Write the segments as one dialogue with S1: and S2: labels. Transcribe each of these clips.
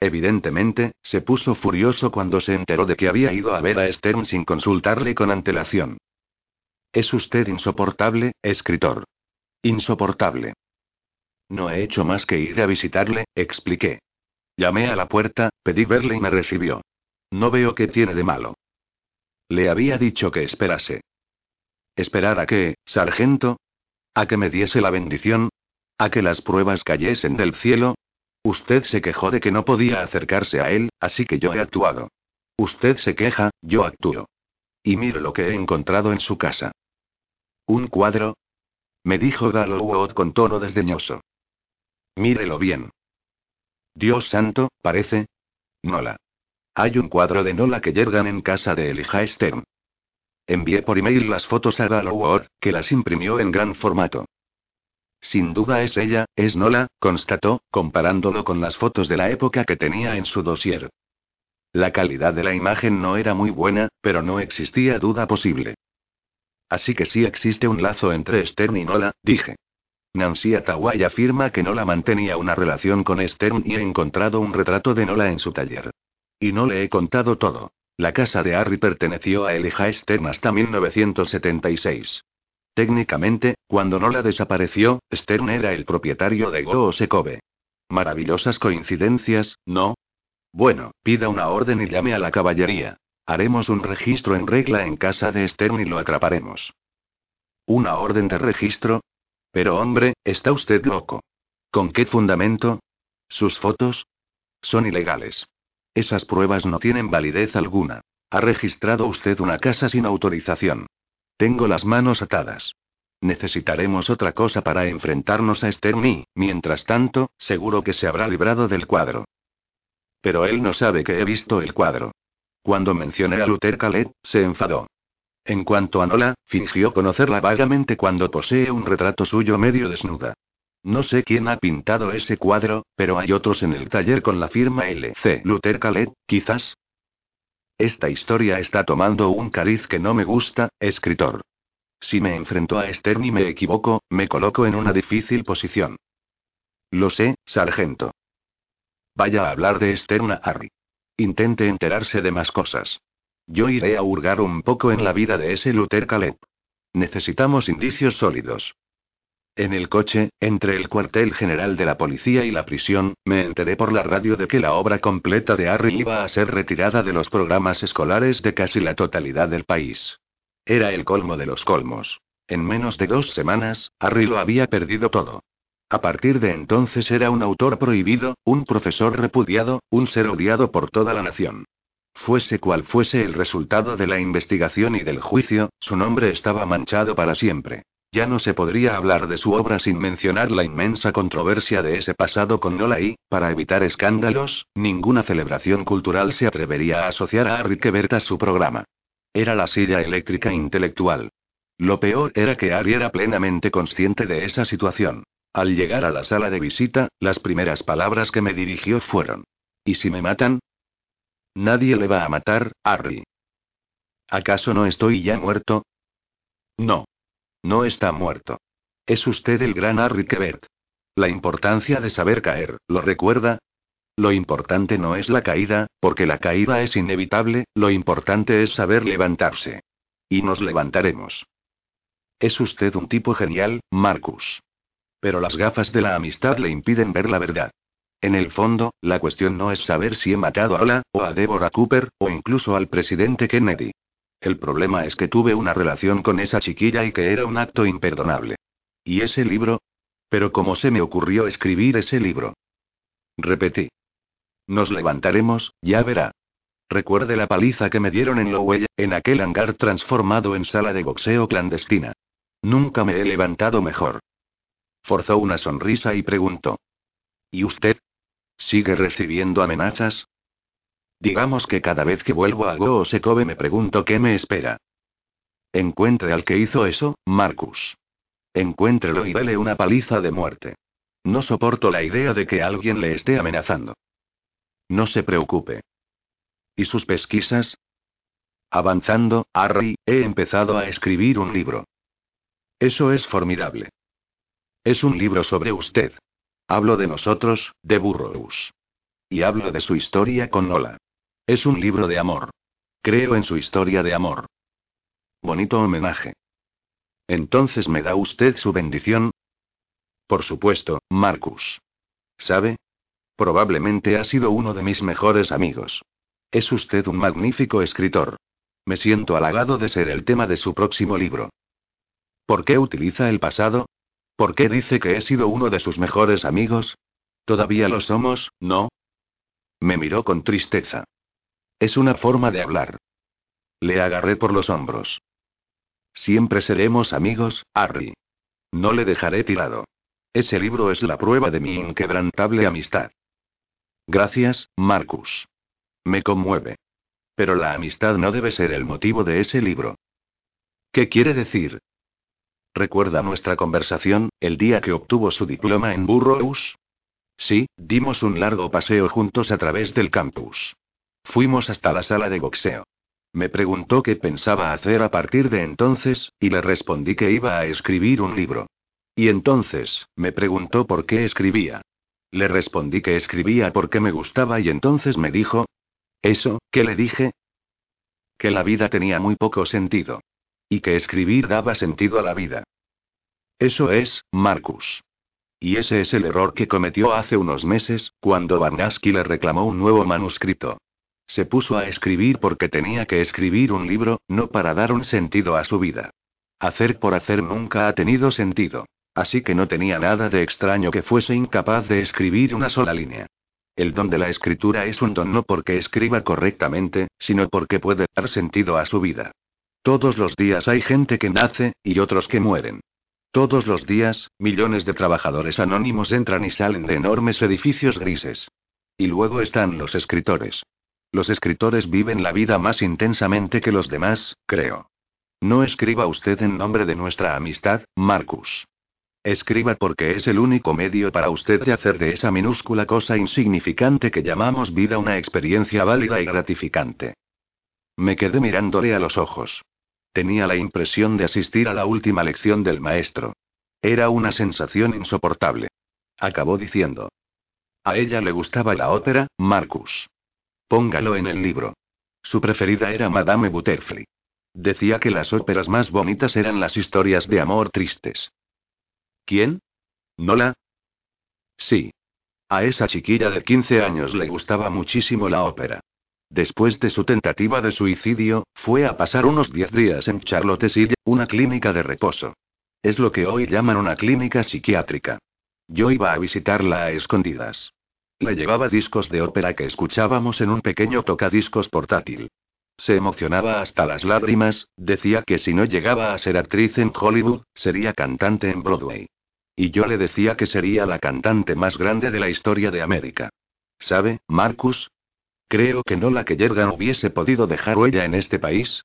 S1: Evidentemente, se puso furioso cuando se enteró de que había ido a ver a Stern sin consultarle con antelación. Es usted insoportable, escritor. Insoportable. No he hecho más que ir a visitarle, expliqué. Llamé a la puerta, pedí verle y me recibió. No veo qué tiene de malo. Le había dicho que esperase. ¿Esperar a qué, sargento? ¿A que me diese la bendición? ¿A que las pruebas cayesen del cielo? Usted se quejó de que no podía acercarse a él, así que yo he actuado. Usted se queja, yo actúo. Y mire lo que he encontrado en su casa. ¿Un cuadro? Me dijo Gallowwood con tono desdeñoso. Mírelo bien. Dios santo, parece. Nola. Hay un cuadro de Nola que yergan en casa de Elijah Stern. Envié por email las fotos a Gallowwood, que las imprimió en gran formato. Sin duda es ella, es Nola, constató, comparándolo con las fotos de la época que tenía en su dossier. La calidad de la imagen no era muy buena, pero no existía duda posible. Así que sí existe un lazo entre Stern y Nola, dije. Nancy Ataway afirma que Nola mantenía una relación con Stern y ha encontrado un retrato de Nola en su taller. Y no le he contado todo. La casa de Harry perteneció a Elijah Stern hasta 1976. Técnicamente, cuando Nola desapareció, Stern era el propietario de Go. Maravillosas coincidencias, ¿no? Bueno, pida una orden y llame a la caballería. Haremos un registro en regla en casa de Stern y lo atraparemos. ¿Una orden de registro? Pero hombre, está usted loco. ¿Con qué fundamento? ¿Sus fotos? Son ilegales. Esas pruebas no tienen validez alguna. Ha registrado usted una casa sin autorización. Tengo las manos atadas. Necesitaremos otra cosa para enfrentarnos a Stern mientras tanto, seguro que se habrá librado del cuadro. Pero él no sabe que he visto el cuadro. Cuando mencioné a Luther Calet, se enfadó. En cuanto a Nola, fingió conocerla vagamente cuando posee un retrato suyo medio desnuda. No sé quién ha pintado ese cuadro, pero hay otros en el taller con la firma LC Luther Calet, quizás. Esta historia está tomando un cariz que no me gusta, escritor. Si me enfrento a Stern y me equivoco, me coloco en una difícil posición. Lo sé, sargento. Vaya a hablar de Stern Harry. Intente enterarse de más cosas. Yo iré a hurgar un poco en la vida de ese Luther Caleb. Necesitamos indicios sólidos. En el coche, entre el cuartel general de la policía y la prisión, me enteré por la radio de que la obra completa de Harry iba a ser retirada de los programas escolares de casi la totalidad del país. Era el colmo de los colmos. En menos de dos semanas, Harry lo había perdido todo. A partir de entonces era un autor prohibido, un profesor repudiado, un ser odiado por toda la nación. Fuese cual fuese el resultado de la investigación y del juicio, su nombre estaba manchado para siempre. Ya no se podría hablar de su obra sin mencionar la inmensa controversia de ese pasado con Nola y, para evitar escándalos, ninguna celebración cultural se atrevería a asociar a Harry Quebert a su programa. Era la silla eléctrica intelectual. Lo peor era que Harry era plenamente consciente de esa situación. Al llegar a la sala de visita, las primeras palabras que me dirigió fueron: ¿Y si me matan? Nadie le va a matar, Harry. ¿Acaso no estoy ya muerto? No. No está muerto. Es usted el gran Harry Quebert. La importancia de saber caer, ¿lo recuerda? Lo importante no es la caída, porque la caída es inevitable, lo importante es saber levantarse. Y nos levantaremos. Es usted un tipo genial, Marcus. Pero las gafas de la amistad le impiden ver la verdad. En el fondo, la cuestión no es saber si he matado a Ola, o a Deborah Cooper, o incluso al presidente Kennedy. El problema es que tuve una relación con esa chiquilla y que era un acto imperdonable. ¿Y ese libro? Pero ¿cómo se me ocurrió escribir ese libro? Repetí. Nos levantaremos, ya verá. Recuerde la paliza que me dieron en Lowell, en aquel hangar transformado en sala de boxeo clandestina. Nunca me he levantado mejor. Forzó una sonrisa y preguntó. ¿Y usted? ¿Sigue recibiendo amenazas? Digamos que cada vez que vuelvo a Go Sekove me pregunto qué me espera. Encuentre al que hizo eso, Marcus. Encuéntrelo y dele una paliza de muerte. No soporto la idea de que alguien le esté amenazando. No se preocupe. ¿Y sus pesquisas? Avanzando, Harry, he empezado a escribir un libro. Eso es formidable. Es un libro sobre usted. Hablo de nosotros, de Burroughs. Y hablo de su historia con Nola. Es un libro de amor. Creo en su historia de amor. Bonito homenaje. Entonces me da usted su bendición. Por supuesto, Marcus. ¿Sabe? Probablemente ha sido uno de mis mejores amigos. Es usted un magnífico escritor. Me siento halagado de ser el tema de su próximo libro. ¿Por qué utiliza el pasado? ¿Por qué dice que he sido uno de sus mejores amigos? Todavía lo somos, ¿no? Me miró con tristeza. Es una forma de hablar. Le agarré por los hombros. Siempre seremos amigos, Harry. No le dejaré tirado. Ese libro es la prueba de mi inquebrantable amistad. Gracias, Marcus. Me conmueve. Pero la amistad no debe ser el motivo de ese libro. ¿Qué quiere decir? ¿Recuerda nuestra conversación, el día que obtuvo su diploma en Burroughs? Sí, dimos un largo paseo juntos a través del campus. Fuimos hasta la sala de boxeo. Me preguntó qué pensaba hacer a partir de entonces, y le respondí que iba a escribir un libro. Y entonces, me preguntó por qué escribía. Le respondí que escribía porque me gustaba y entonces me dijo... ¿Eso, qué le dije? Que la vida tenía muy poco sentido. Y que escribir daba sentido a la vida. Eso es, Marcus. Y ese es el error que cometió hace unos meses, cuando Barnaski le reclamó un nuevo manuscrito. Se puso a escribir porque tenía que escribir un libro, no para dar un sentido a su vida. Hacer por hacer nunca ha tenido sentido. Así que no tenía nada de extraño que fuese incapaz de escribir una sola línea. El don de la escritura es un don no porque escriba correctamente, sino porque puede dar sentido a su vida. Todos los días hay gente que nace, y otros que mueren. Todos los días, millones de trabajadores anónimos entran y salen de enormes edificios grises. Y luego están los escritores. Los escritores viven la vida más intensamente que los demás, creo. No escriba usted en nombre de nuestra amistad, Marcus. Escriba porque es el único medio para usted de hacer de esa minúscula cosa insignificante que llamamos vida una experiencia válida y gratificante. Me quedé mirándole a los ojos. Tenía la impresión de asistir a la última lección del maestro. Era una sensación insoportable. Acabó diciendo. A ella le gustaba la ópera, Marcus. Póngalo en el libro. Su preferida era Madame Butterfly. Decía que las óperas más bonitas eran las historias de amor tristes. ¿Quién? ¿Nola? Sí. A esa chiquilla de 15 años le gustaba muchísimo la ópera. Después de su tentativa de suicidio, fue a pasar unos 10 días en Charlottesville, una clínica de reposo. Es lo que hoy llaman una clínica psiquiátrica. Yo iba a visitarla a escondidas. Le llevaba discos de ópera que escuchábamos en un pequeño tocadiscos portátil. Se emocionaba hasta las lágrimas, decía que si no llegaba a ser actriz en Hollywood, sería cantante en Broadway. Y yo le decía que sería la cantante más grande de la historia de América. ¿Sabe, Marcus? Creo que no la que Yergan hubiese podido dejar huella en este país.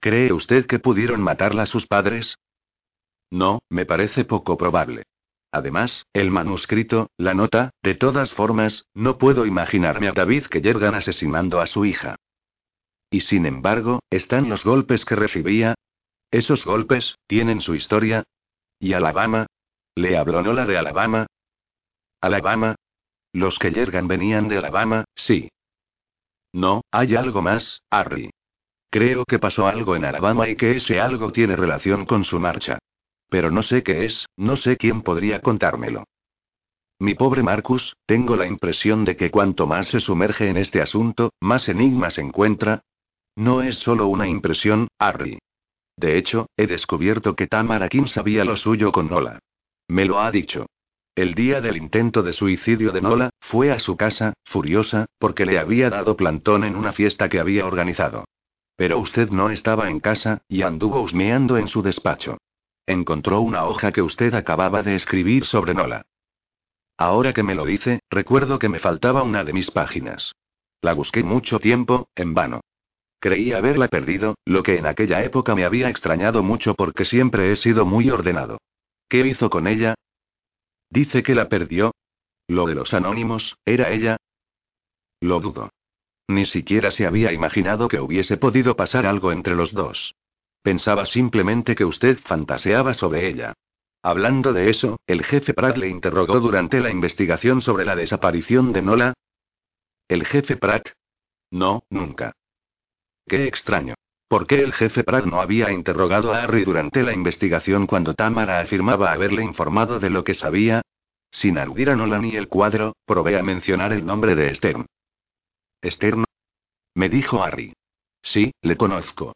S1: ¿Cree usted que pudieron matarla sus padres? No, me parece poco probable. Además, el manuscrito, la nota, de todas formas, no puedo imaginarme a David que yergan asesinando a su hija. Y sin embargo, están los golpes que recibía. Esos golpes, tienen su historia. ¿Y Alabama? ¿Le habló Nola de Alabama? ¿Alabama? Los que yergan venían de Alabama, sí. No, hay algo más, Harry. Creo que pasó algo en Alabama y que ese algo tiene relación con su marcha. Pero no sé qué es, no sé quién podría contármelo. Mi pobre Marcus, tengo la impresión de que cuanto más se sumerge en este asunto, más enigmas encuentra. No es solo una impresión, Harry. De hecho, he descubierto que Tamara Kim sabía lo suyo con Nola. Me lo ha dicho. El día del intento de suicidio de Nola, fue a su casa, furiosa, porque le había dado plantón en una fiesta que había organizado. Pero usted no estaba en casa, y anduvo husmeando en su despacho. Encontró una hoja que usted acababa de escribir sobre Nola. Ahora que me lo dice, recuerdo que me faltaba una de mis páginas. La busqué mucho tiempo, en vano. Creí haberla perdido, lo que en aquella época me había extrañado mucho porque siempre he sido muy ordenado. ¿Qué hizo con ella? Dice que la perdió. Lo de los anónimos, ¿era ella? Lo dudo. Ni siquiera se había imaginado que hubiese podido pasar algo entre los dos. Pensaba simplemente que usted fantaseaba sobre ella. Hablando de eso, el jefe Pratt le interrogó durante la investigación sobre la desaparición de Nola. ¿El jefe Pratt? No, nunca. Qué extraño. ¿Por qué el jefe Pratt no había interrogado a Harry durante la investigación cuando Tamara afirmaba haberle informado de lo que sabía? Sin aludir a Nolan y el cuadro, probé a mencionar el nombre de Stern. ¿Stern? Me dijo Harry. Sí, le conozco.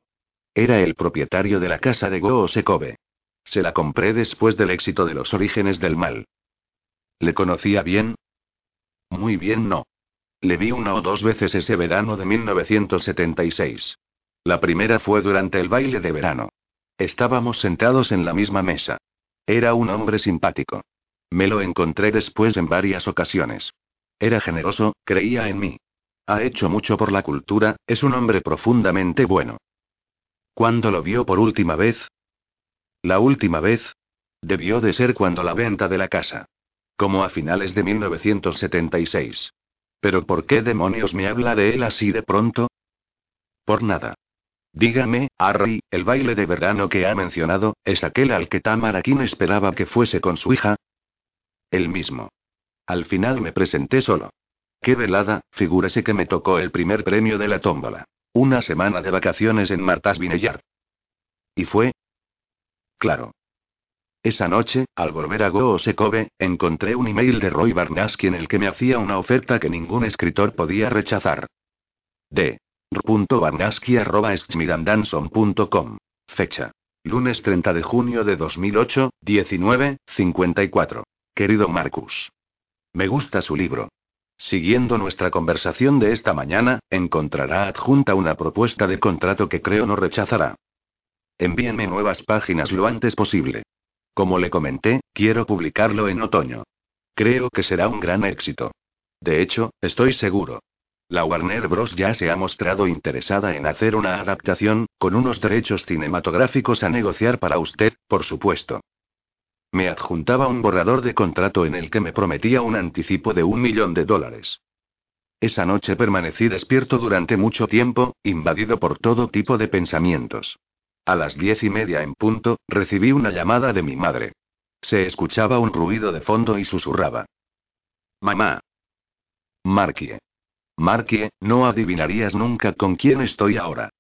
S1: Era el propietario de la casa de Goosekove. Se la compré después del éxito de los orígenes del mal. ¿Le conocía bien? Muy bien, no. Le vi una o dos veces ese verano de 1976. La primera fue durante el baile de verano. Estábamos sentados en la misma mesa. Era un hombre simpático. Me lo encontré después en varias ocasiones. Era generoso, creía en mí. Ha hecho mucho por la cultura, es un hombre profundamente bueno. ¿Cuándo lo vio por última vez? La última vez. Debió de ser cuando la venta de la casa. Como a finales de 1976. Pero ¿por qué demonios me habla de él así de pronto? Por nada. Dígame, Harry, el baile de verano que ha mencionado, ¿es aquel al que Tamarakin esperaba que fuese con su hija? El mismo. Al final me presenté solo. Qué velada, figúrese que me tocó el primer premio de la tómbola. Una semana de vacaciones en Martas Vineyard. ¿Y fue? Claro. Esa noche, al volver a Goosekove, encontré un email de Roy Barnaski en el que me hacía una oferta que ningún escritor podía rechazar. D. R.Barnaski.com. Fecha. Lunes 30 de junio de 2008, 19.54. Querido Marcus. Me gusta su libro. Siguiendo nuestra conversación de esta mañana, encontrará adjunta una propuesta de contrato que creo no rechazará. Envíenme nuevas páginas lo antes posible. Como le comenté, quiero publicarlo en otoño. Creo que será un gran éxito. De hecho, estoy seguro. La Warner Bros. ya se ha mostrado interesada en hacer una adaptación, con unos derechos cinematográficos a negociar para usted, por supuesto. Me adjuntaba un borrador de contrato en el que me prometía un anticipo de un millón de dólares. Esa noche permanecí despierto durante mucho tiempo, invadido por todo tipo de pensamientos. A las diez y media en punto, recibí una llamada de mi madre. Se escuchaba un ruido de fondo y susurraba. Mamá. Marquie. Marquie, no adivinarías nunca con quién estoy ahora.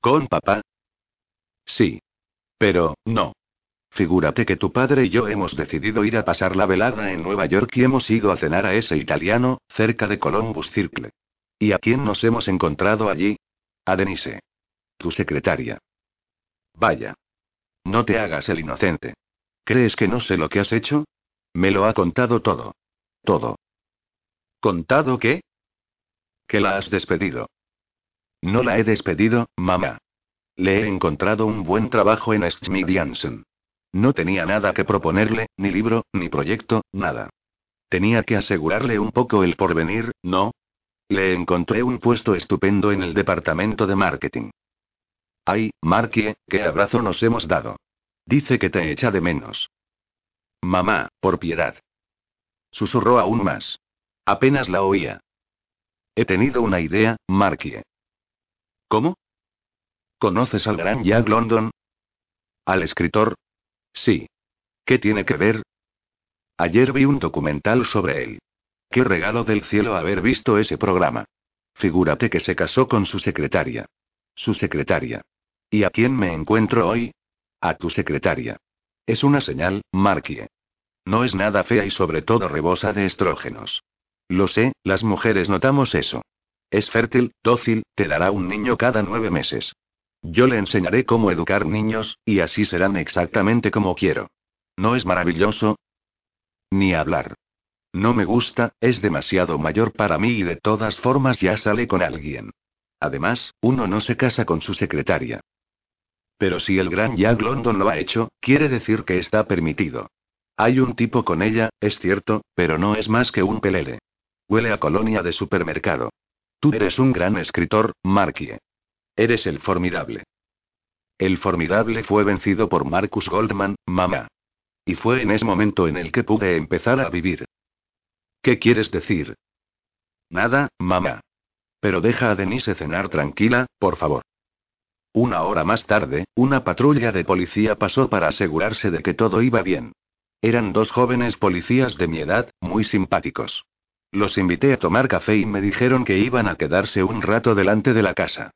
S1: ¿Con papá? Sí. Pero, no. Figúrate que tu padre y yo hemos decidido ir a pasar la velada en Nueva York y hemos ido a cenar a ese italiano, cerca de Columbus Circle. ¿Y a quién nos hemos encontrado allí? A Denise. Tu secretaria. Vaya. No te hagas el inocente. ¿Crees que no sé lo que has hecho? Me lo ha contado todo. Todo. ¿Contado qué? Que la has despedido. No la he despedido, mamá. Le he encontrado un buen trabajo en Smith Janssen. No tenía nada que proponerle, ni libro, ni proyecto, nada. Tenía que asegurarle un poco el porvenir, ¿no? Le encontré un puesto estupendo en el departamento de marketing. Ay, Markie, qué abrazo nos hemos dado. Dice que te echa de menos. Mamá, por piedad. Susurró aún más. Apenas la oía. He tenido una idea, Markie. ¿Cómo? ¿Conoces al gran Jack London? Al escritor, Sí. ¿Qué tiene que ver? Ayer vi un documental sobre él. Qué regalo del cielo haber visto ese programa. Figúrate que se casó con su secretaria. Su secretaria. ¿Y a quién me encuentro hoy? A tu secretaria. Es una señal, Marquie. No es nada fea y sobre todo rebosa de estrógenos. Lo sé, las mujeres notamos eso. Es fértil, dócil, te dará un niño cada nueve meses. Yo le enseñaré cómo educar niños, y así serán exactamente como quiero. ¿No es maravilloso? Ni hablar. No me gusta, es demasiado mayor para mí y de todas formas ya sale con alguien. Además, uno no se casa con su secretaria. Pero si el gran Jack London lo ha hecho, quiere decir que está permitido. Hay un tipo con ella, es cierto, pero no es más que un pelele. Huele a colonia de supermercado. Tú eres un gran escritor, Marquie. Eres el formidable. El formidable fue vencido por Marcus Goldman, mamá. Y fue en ese momento en el que pude empezar a vivir. ¿Qué quieres decir? Nada, mamá. Pero deja a Denise cenar tranquila, por favor. Una hora más tarde, una patrulla de policía pasó para asegurarse de que todo iba bien. Eran dos jóvenes policías de mi edad, muy simpáticos. Los invité a tomar café y me dijeron que iban a quedarse un rato delante de la casa.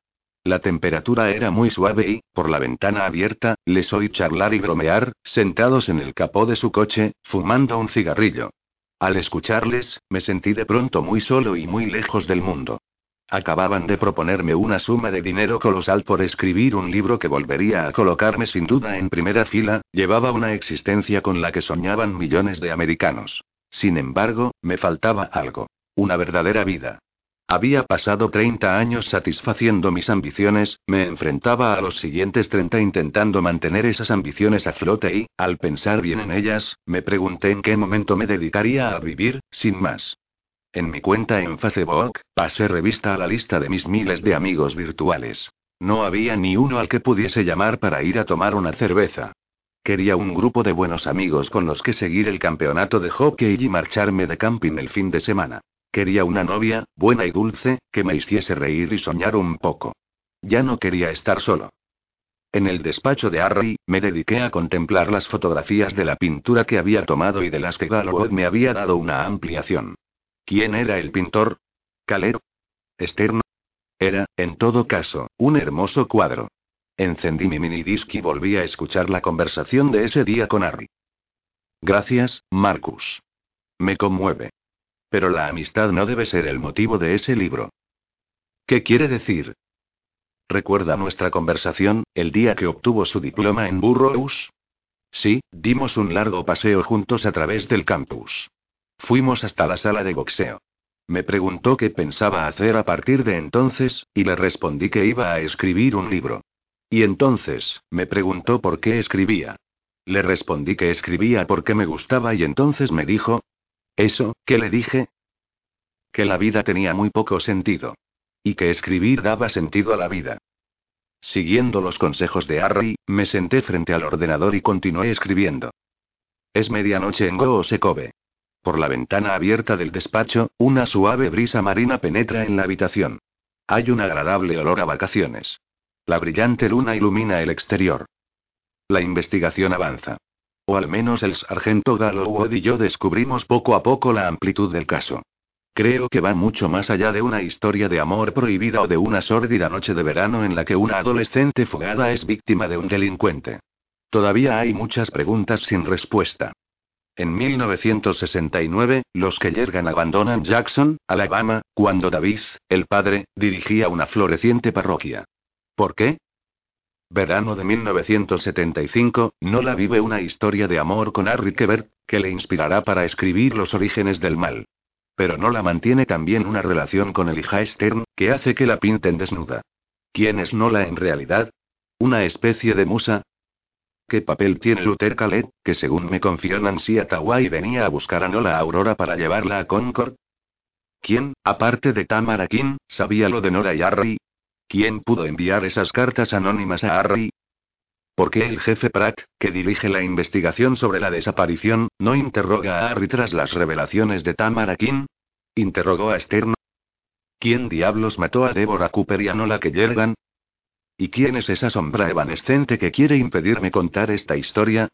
S1: La temperatura era muy suave y, por la ventana abierta, les oí charlar y bromear, sentados en el capó de su coche, fumando un cigarrillo. Al escucharles, me sentí de pronto muy solo y muy lejos del mundo. Acababan de proponerme una suma de dinero colosal por escribir un libro que volvería a colocarme sin duda en primera fila, llevaba una existencia con la que soñaban millones de americanos. Sin embargo, me faltaba algo. Una verdadera vida. Había pasado 30 años satisfaciendo mis ambiciones, me enfrentaba a los siguientes 30 intentando mantener esas ambiciones a flote y, al pensar bien en ellas, me pregunté en qué momento me dedicaría a vivir, sin más. En mi cuenta en Facebook, pasé revista a la lista de mis miles de amigos virtuales. No había ni uno al que pudiese llamar para ir a tomar una cerveza. Quería un grupo de buenos amigos con los que seguir el campeonato de hockey y marcharme de camping el fin de semana. Quería una novia, buena y dulce, que me hiciese reír y soñar un poco. Ya no quería estar solo. En el despacho de Harry, me dediqué a contemplar las fotografías de la pintura que había tomado y de las que Galloway me había dado una ampliación. ¿Quién era el pintor? ¿Calero? ¿Externo? Era, en todo caso, un hermoso cuadro. Encendí mi minidisc y volví a escuchar la conversación de ese día con Harry. Gracias, Marcus. Me conmueve. Pero la amistad no debe ser el motivo de ese libro. ¿Qué quiere decir? ¿Recuerda nuestra conversación, el día que obtuvo su diploma en Burroughs? Sí, dimos un largo paseo juntos a través del campus. Fuimos hasta la sala de boxeo. Me preguntó qué pensaba hacer a partir de entonces, y le respondí que iba a escribir un libro. Y entonces, me preguntó por qué escribía. Le respondí que escribía porque me gustaba y entonces me dijo... ¿Eso, qué le dije? Que la vida tenía muy poco sentido. Y que escribir daba sentido a la vida. Siguiendo los consejos de Harry, me senté frente al ordenador y continué escribiendo. Es medianoche en Goosekobe. Por la ventana abierta del despacho, una suave brisa marina penetra en la habitación. Hay un agradable olor a vacaciones. La brillante luna ilumina el exterior. La investigación avanza. O al menos el sargento Galloway y yo descubrimos poco a poco la amplitud del caso. Creo que va mucho más allá de una historia de amor prohibida o de una sórdida noche de verano en la que una adolescente fugada es víctima de un delincuente. Todavía hay muchas preguntas sin respuesta. En 1969, los que llegan abandonan Jackson, Alabama, cuando David, el padre, dirigía una floreciente parroquia. ¿Por qué? Verano de 1975, Nola vive una historia de amor con Harry Quebert, que le inspirará para escribir Los orígenes del mal. Pero Nola mantiene también una relación con Elijah Stern, que hace que la pinten desnuda. ¿Quién es Nola en realidad? ¿Una especie de musa? ¿Qué papel tiene Luther Calet, que según me confió Nancy Atawai venía a buscar a Nola Aurora para llevarla a Concord? ¿Quién, aparte de Tamara King, sabía lo de Nora y Harry? ¿Quién pudo enviar esas cartas anónimas a Harry? ¿Por qué el jefe Pratt, que dirige la investigación sobre la desaparición, no interroga a Harry tras las revelaciones de Tamara King? ¿Interrogó a Stern? ¿Quién diablos mató a Deborah Cooper y a Nola Kellergan? ¿Y quién es esa sombra evanescente que quiere impedirme contar esta historia?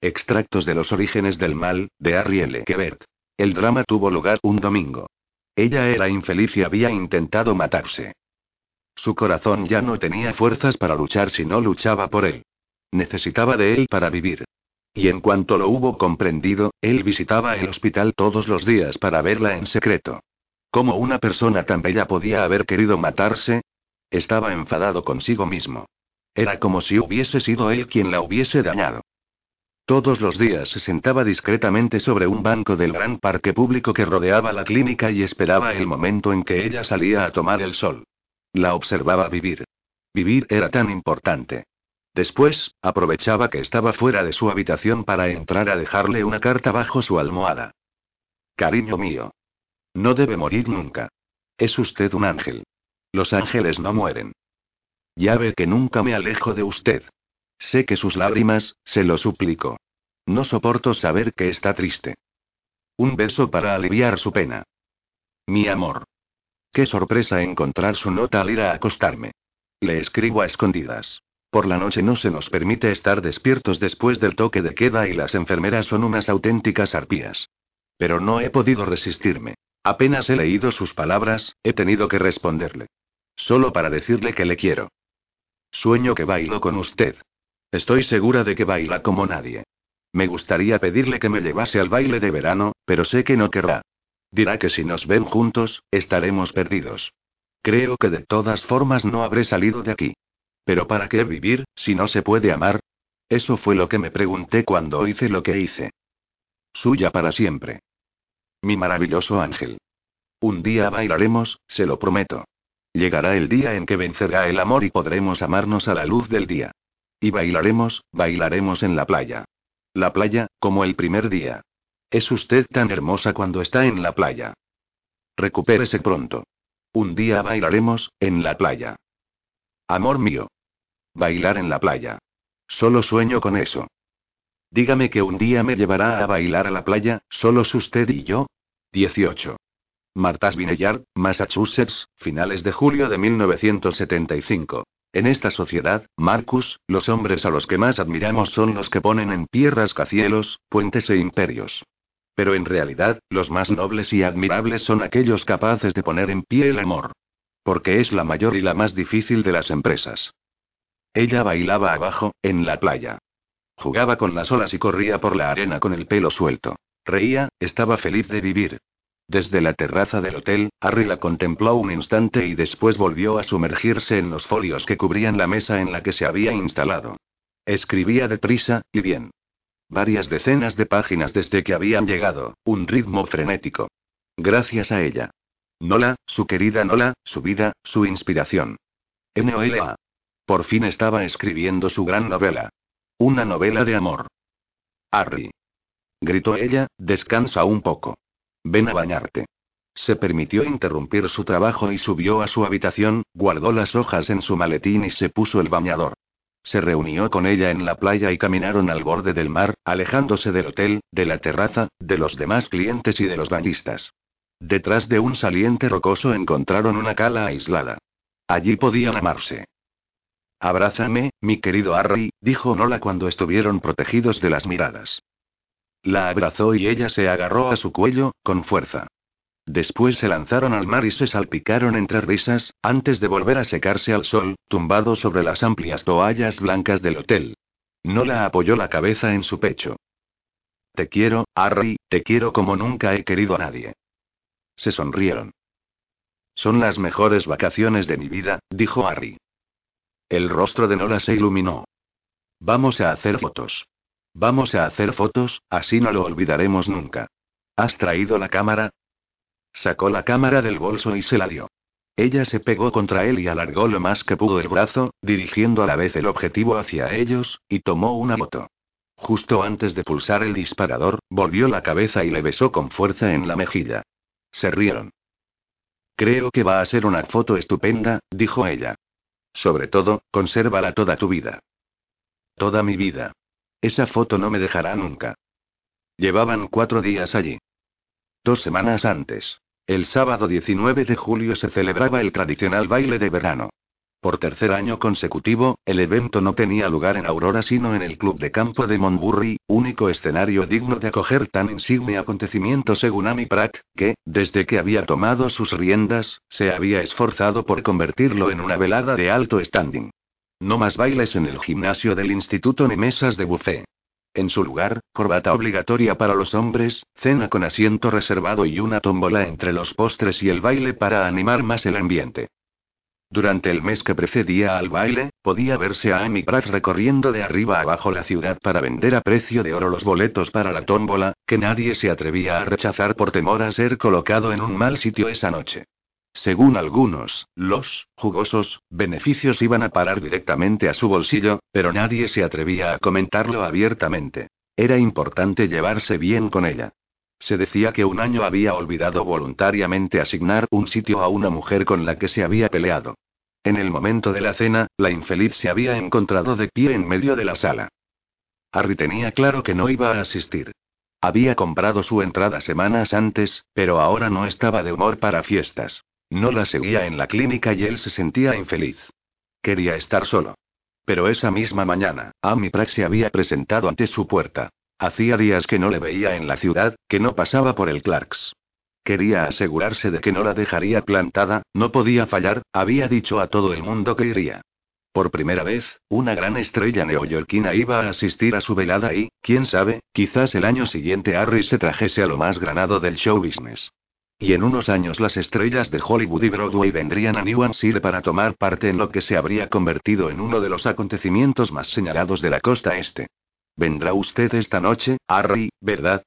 S1: Extractos de los orígenes del mal, de Harry L. Quebert. El drama tuvo lugar un domingo. Ella era infeliz y había intentado matarse. Su corazón ya no tenía fuerzas para luchar si no luchaba por él. Necesitaba de él para vivir. Y en cuanto lo hubo comprendido, él visitaba el hospital todos los días para verla en secreto. ¿Cómo una persona tan bella podía haber querido matarse? Estaba enfadado consigo mismo. Era como si hubiese sido él quien la hubiese dañado. Todos los días se sentaba discretamente sobre un banco del gran parque público que rodeaba la clínica y esperaba el momento en que ella salía a tomar el sol. La observaba vivir. Vivir era tan importante. Después, aprovechaba que estaba fuera de su habitación para entrar a dejarle una carta bajo su almohada. Cariño mío. No debe morir nunca. Es usted un ángel. Los ángeles no mueren. Ya ve que nunca me alejo de usted. Sé que sus lágrimas, se lo suplico. No soporto saber que está triste. Un beso para aliviar su pena. Mi amor. Qué sorpresa encontrar su nota al ir a acostarme. Le escribo a escondidas. Por la noche no se nos permite estar despiertos después del toque de queda y las enfermeras son unas auténticas arpías. Pero no he podido resistirme. Apenas he leído sus palabras, he tenido que responderle. Solo para decirle que le quiero. Sueño que bailo con usted. Estoy segura de que baila como nadie. Me gustaría pedirle que me llevase al baile de verano, pero sé que no querrá. Dirá que si nos ven juntos, estaremos perdidos. Creo que de todas formas no habré salido de aquí. Pero ¿para qué vivir, si no se puede amar? Eso fue lo que me pregunté cuando hice lo que hice. Suya para siempre. Mi maravilloso ángel. Un día bailaremos, se lo prometo. Llegará el día en que vencerá el amor y podremos amarnos a la luz del día. Y bailaremos, bailaremos en la playa. La playa, como el primer día. Es usted tan hermosa cuando está en la playa. Recupérese pronto. Un día bailaremos, en la playa. Amor mío. Bailar en la playa. Solo sueño con eso. Dígame que un día me llevará a bailar a la playa, solos usted y yo. 18. Martha's Vineyard, Massachusetts, finales de julio de 1975. En esta sociedad, Marcus, los hombres a los que más admiramos son los que ponen en pie rascacielos, puentes e imperios. Pero en realidad, los más nobles y admirables son aquellos capaces de poner en pie el amor. Porque es la mayor y la más difícil de las empresas. Ella bailaba abajo, en la playa. Jugaba con las olas y corría por la arena con el pelo suelto. Reía, estaba feliz de vivir. Desde la terraza del hotel, Harry la contempló un instante y después volvió a sumergirse en los folios que cubrían la mesa en la que se había instalado. Escribía deprisa, y bien. Varias decenas de páginas desde que habían llegado, un ritmo frenético. Gracias a ella. Nola, su querida Nola, su vida, su inspiración. NOLA. Por fin estaba escribiendo su gran novela. Una novela de amor. Harry. Gritó ella, descansa un poco. Ven a bañarte. Se permitió interrumpir su trabajo y subió a su habitación, guardó las hojas en su maletín y se puso el bañador. Se reunió con ella en la playa y caminaron al borde del mar, alejándose del hotel, de la terraza, de los demás clientes y de los bañistas. Detrás de un saliente rocoso encontraron una cala aislada. Allí podían amarse. Abrázame, mi querido Harry, dijo Nola cuando estuvieron protegidos de las miradas. La abrazó y ella se agarró a su cuello, con fuerza. Después se lanzaron al mar y se salpicaron entre risas, antes de volver a secarse al sol, tumbado sobre las amplias toallas blancas del hotel. Nola apoyó la cabeza en su pecho. Te quiero, Harry, te quiero como nunca he querido a nadie. Se sonrieron. Son las mejores vacaciones de mi vida, dijo Harry. El rostro de Nola se iluminó. Vamos a hacer fotos. Vamos a hacer fotos, así no lo olvidaremos nunca. ¿Has traído la cámara? Sacó la cámara del bolso y se la dio. Ella se pegó contra él y alargó lo más que pudo el brazo, dirigiendo a la vez el objetivo hacia ellos, y tomó una foto. Justo antes de pulsar el disparador, volvió la cabeza y le besó con fuerza en la mejilla. Se rieron. Creo que va a ser una foto estupenda, dijo ella. Sobre todo, consérvala toda tu vida. Toda mi vida. Esa foto no me dejará nunca. Llevaban cuatro días allí. Dos semanas antes. El sábado 19 de julio se celebraba el tradicional baile de verano. Por tercer año consecutivo, el evento no tenía lugar en Aurora sino en el Club de Campo de Monburry, único escenario digno de acoger tan insigne acontecimiento según Amy Pratt, que, desde que había tomado sus riendas, se había esforzado por convertirlo en una velada de alto standing. No más bailes en el gimnasio del instituto ni mesas de buffet. En su lugar, corbata obligatoria para los hombres, cena con asiento reservado y una tómbola entre los postres y el baile para animar más el ambiente. Durante el mes que precedía al baile, podía verse a Amy Pratt recorriendo de arriba abajo la ciudad para vender a precio de oro los boletos para la tómbola, que nadie se atrevía a rechazar por temor a ser colocado en un mal sitio esa noche. Según algunos, los jugosos beneficios iban a parar directamente a su bolsillo, pero nadie se atrevía a comentarlo abiertamente. Era importante llevarse bien con ella. Se decía que un año había olvidado voluntariamente asignar un sitio a una mujer con la que se había peleado. En el momento de la cena, la infeliz se había encontrado de pie en medio de la sala. Harry tenía claro que no iba a asistir. Había comprado su entrada semanas antes, pero ahora no estaba de humor para fiestas. No la seguía en la clínica y él se sentía infeliz. Quería estar solo. Pero esa misma mañana, Amy Pratt se había presentado ante su puerta. Hacía días que no le veía en la ciudad, que no pasaba por el Clarks. Quería asegurarse de que no la dejaría plantada, no podía fallar, había dicho a todo el mundo que iría. Por primera vez, una gran estrella neoyorquina iba a asistir a su velada y, quién sabe, quizás el año siguiente Harry se trajese a lo más granado del show business. Y en unos años las estrellas de Hollywood y Broadway vendrían a New Hampshire para tomar parte en lo que se habría convertido en uno de los acontecimientos más señalados de la costa este. Vendrá usted esta noche, Harry, ¿verdad?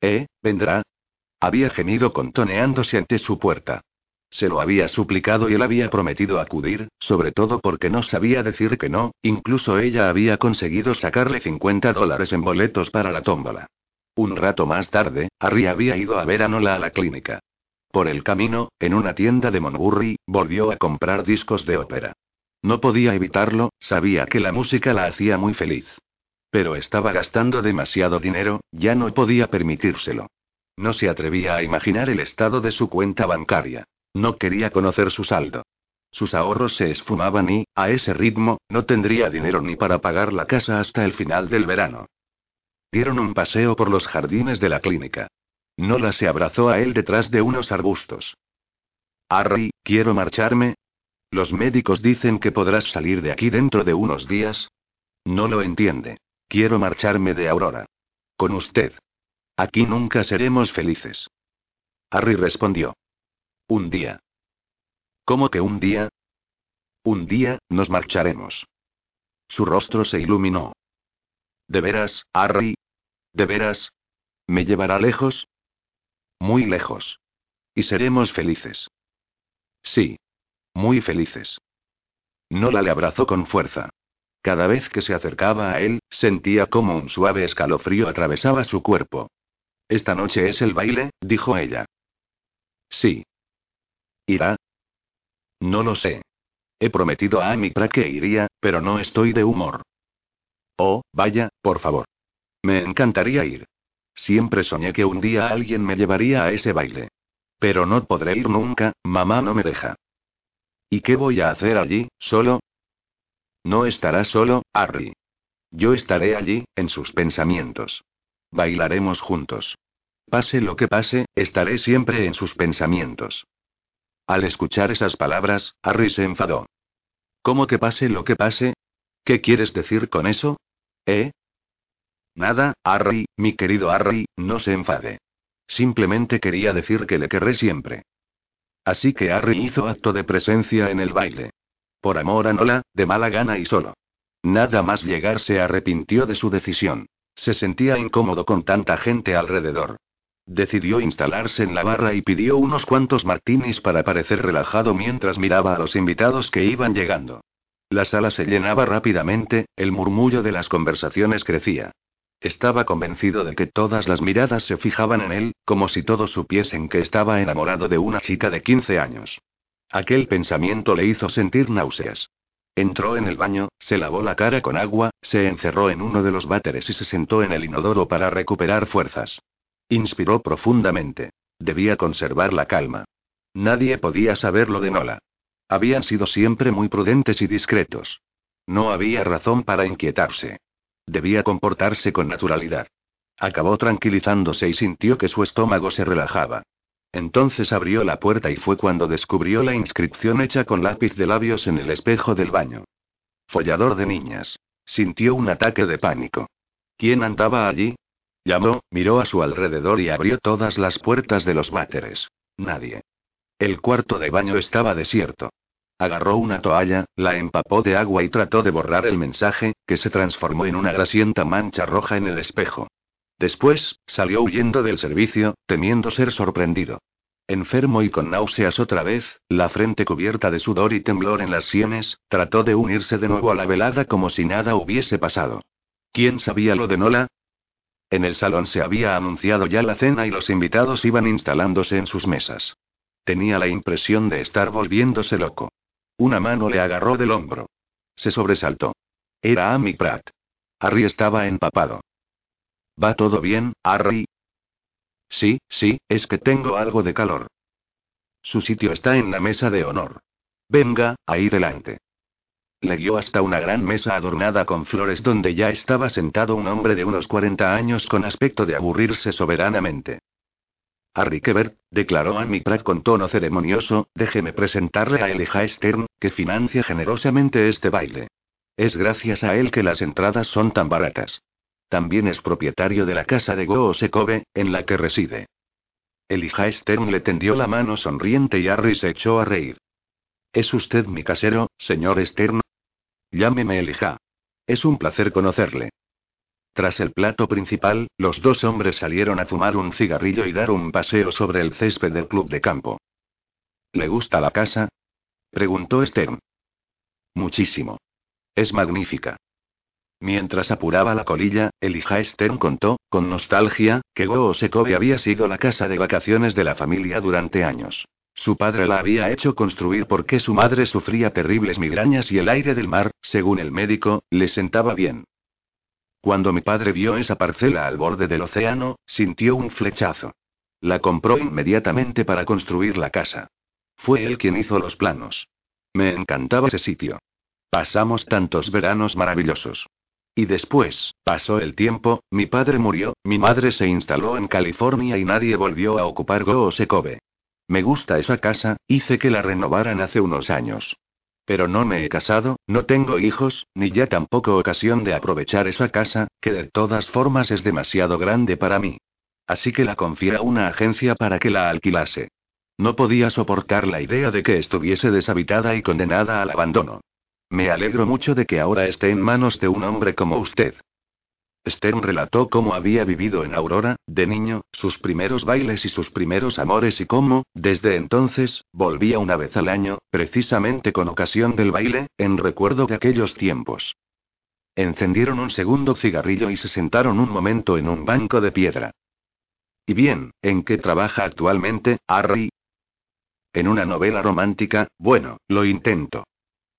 S1: ¿Eh? ¿Vendrá? Había gemido contoneándose ante su puerta. Se lo había suplicado y él había prometido acudir, sobre todo porque no sabía decir que no, incluso ella había conseguido sacarle 50 dólares en boletos para la tómbola. Un rato más tarde, Harry había ido a ver a Nola a la clínica. Por el camino, en una tienda de Monburry, volvió a comprar discos de ópera. No podía evitarlo, sabía que la música la hacía muy feliz. Pero estaba gastando demasiado dinero, ya no podía permitírselo. No se atrevía a imaginar el estado de su cuenta bancaria. No quería conocer su saldo. Sus ahorros se esfumaban y, a ese ritmo, no tendría dinero ni para pagar la casa hasta el final del verano. Dieron un paseo por los jardines de la clínica. Nola se abrazó a él detrás de unos arbustos. Harry, quiero marcharme. Los médicos dicen que podrás salir de aquí dentro de unos días. No lo entiende. Quiero marcharme de Aurora. Con usted. Aquí nunca seremos felices. Harry respondió. Un día. ¿Cómo que un día? Un día, nos marcharemos. Su rostro se iluminó. ¿De veras, Harry? ¿De veras? ¿Me llevará lejos? Muy lejos. Y seremos felices. Sí. Muy felices. Nola le abrazó con fuerza. Cada vez que se acercaba a él, sentía como un suave escalofrío atravesaba su cuerpo. Esta noche es el baile, dijo ella. Sí. ¿Irá? No lo sé. He prometido a Amipra que iría, pero no estoy de humor. Oh, vaya, por favor. Me encantaría ir. Siempre soñé que un día alguien me llevaría a ese baile. Pero no podré ir nunca, mamá no me deja. ¿Y qué voy a hacer allí, solo? No estará solo, Harry. Yo estaré allí, en sus pensamientos. Bailaremos juntos. Pase lo que pase, estaré siempre en sus pensamientos. Al escuchar esas palabras, Harry se enfadó. ¿Cómo que pase lo que pase? ¿Qué quieres decir con eso? ¿Eh? Nada, Harry, mi querido Harry, no se enfade. Simplemente quería decir que le querré siempre. Así que Harry hizo acto de presencia en el baile. Por amor a Nola, de mala gana y solo. Nada más llegar se arrepintió de su decisión. Se sentía incómodo con tanta gente alrededor. Decidió instalarse en la barra y pidió unos cuantos martinis para parecer relajado mientras miraba a los invitados que iban llegando. La sala se llenaba rápidamente, el murmullo de las conversaciones crecía. Estaba convencido de que todas las miradas se fijaban en él, como si todos supiesen que estaba enamorado de una chica de 15 años. Aquel pensamiento le hizo sentir náuseas. Entró en el baño, se lavó la cara con agua, se encerró en uno de los váteres y se sentó en el inodoro para recuperar fuerzas. Inspiró profundamente. Debía conservar la calma. Nadie podía saber lo de Nola. Habían sido siempre muy prudentes y discretos. No había razón para inquietarse. Debía comportarse con naturalidad. Acabó tranquilizándose y sintió que su estómago se relajaba. Entonces abrió la puerta y fue cuando descubrió la inscripción hecha con lápiz de labios en el espejo del baño. Follador de niñas. Sintió un ataque de pánico. ¿Quién andaba allí? Llamó, miró a su alrededor y abrió todas las puertas de los váteres. Nadie. El cuarto de baño estaba desierto. Agarró una toalla, la empapó de agua y trató de borrar el mensaje, que se transformó en una grasienta mancha roja en el espejo. Después, salió huyendo del servicio, temiendo ser sorprendido. Enfermo y con náuseas otra vez, la frente cubierta de sudor y temblor en las sienes, trató de unirse de nuevo a la velada como si nada hubiese pasado. ¿Quién sabía lo de Nola? En el salón se había anunciado ya la cena y los invitados iban instalándose en sus mesas. Tenía la impresión de estar volviéndose loco. Una mano le agarró del hombro. Se sobresaltó. Era Amy Pratt. Harry estaba empapado. ¿Va todo bien, Harry? Sí, sí, es que tengo algo de calor. Su sitio está en la mesa de honor. Venga, ahí delante. Le guió hasta una gran mesa adornada con flores donde ya estaba sentado un hombre de unos 40 años con aspecto de aburrirse soberanamente. Harry Quebert, declaró Amy Pratt con tono ceremonioso, déjeme presentarle a Elijah Stern, que financia generosamente este baile. Es gracias a él que las entradas son tan baratas. También es propietario de la casa de Goosekove, en la que reside. Elijah Stern le tendió la mano sonriente y Harry se echó a reír. ¿Es usted mi casero, señor Stern? Llámeme Elijah. Es un placer conocerle. Tras el plato principal, los dos hombres salieron a fumar un cigarrillo y dar un paseo sobre el césped del club de campo. ¿Le gusta la casa? preguntó Stern. Muchísimo. Es magnífica. Mientras apuraba la colilla, Elijah Stern contó, con nostalgia, que Goosekove había sido la casa de vacaciones de la familia durante años. Su padre la había hecho construir porque su madre sufría terribles migrañas y el aire del mar, según el médico, le sentaba bien. Cuando mi padre vio esa parcela al borde del océano, sintió un flechazo. La compró inmediatamente para construir la casa. Fue él quien hizo los planos. Me encantaba ese sitio. Pasamos tantos veranos maravillosos. Y después, pasó el tiempo, mi padre murió, mi madre se instaló en California y nadie volvió a ocupar Goosekove. Me gusta esa casa, hice que la renovaran hace unos años. Pero no me he casado, no tengo hijos, ni ya tampoco ocasión de aprovechar esa casa, que de todas formas es demasiado grande para mí. Así que la confié a una agencia para que la alquilase. No podía soportar la idea de que estuviese deshabitada y condenada al abandono. Me alegro mucho de que ahora esté en manos de un hombre como usted. Stern relató cómo había vivido en Aurora, de niño, sus primeros bailes y sus primeros amores y cómo, desde entonces, volvía una vez al año, precisamente con ocasión del baile, en recuerdo de aquellos tiempos. Encendieron un segundo cigarrillo y se sentaron un momento en un banco de piedra. ¿Y bien, en qué trabaja actualmente, Harry? En una novela romántica, bueno, lo intento.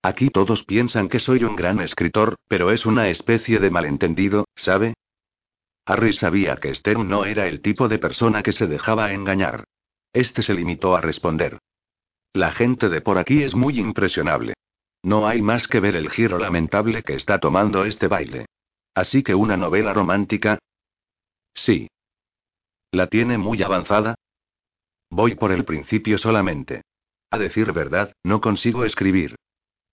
S1: Aquí todos piensan que soy un gran escritor, pero es una especie de malentendido, ¿sabe? Harry sabía que Stern no era el tipo de persona que se dejaba engañar. Este se limitó a responder. La gente de por aquí es muy impresionable. No hay más que ver el giro lamentable que está tomando este baile. Así que una novela romántica. Sí. ¿La tiene muy avanzada? Voy por el principio solamente. A decir verdad, no consigo escribir.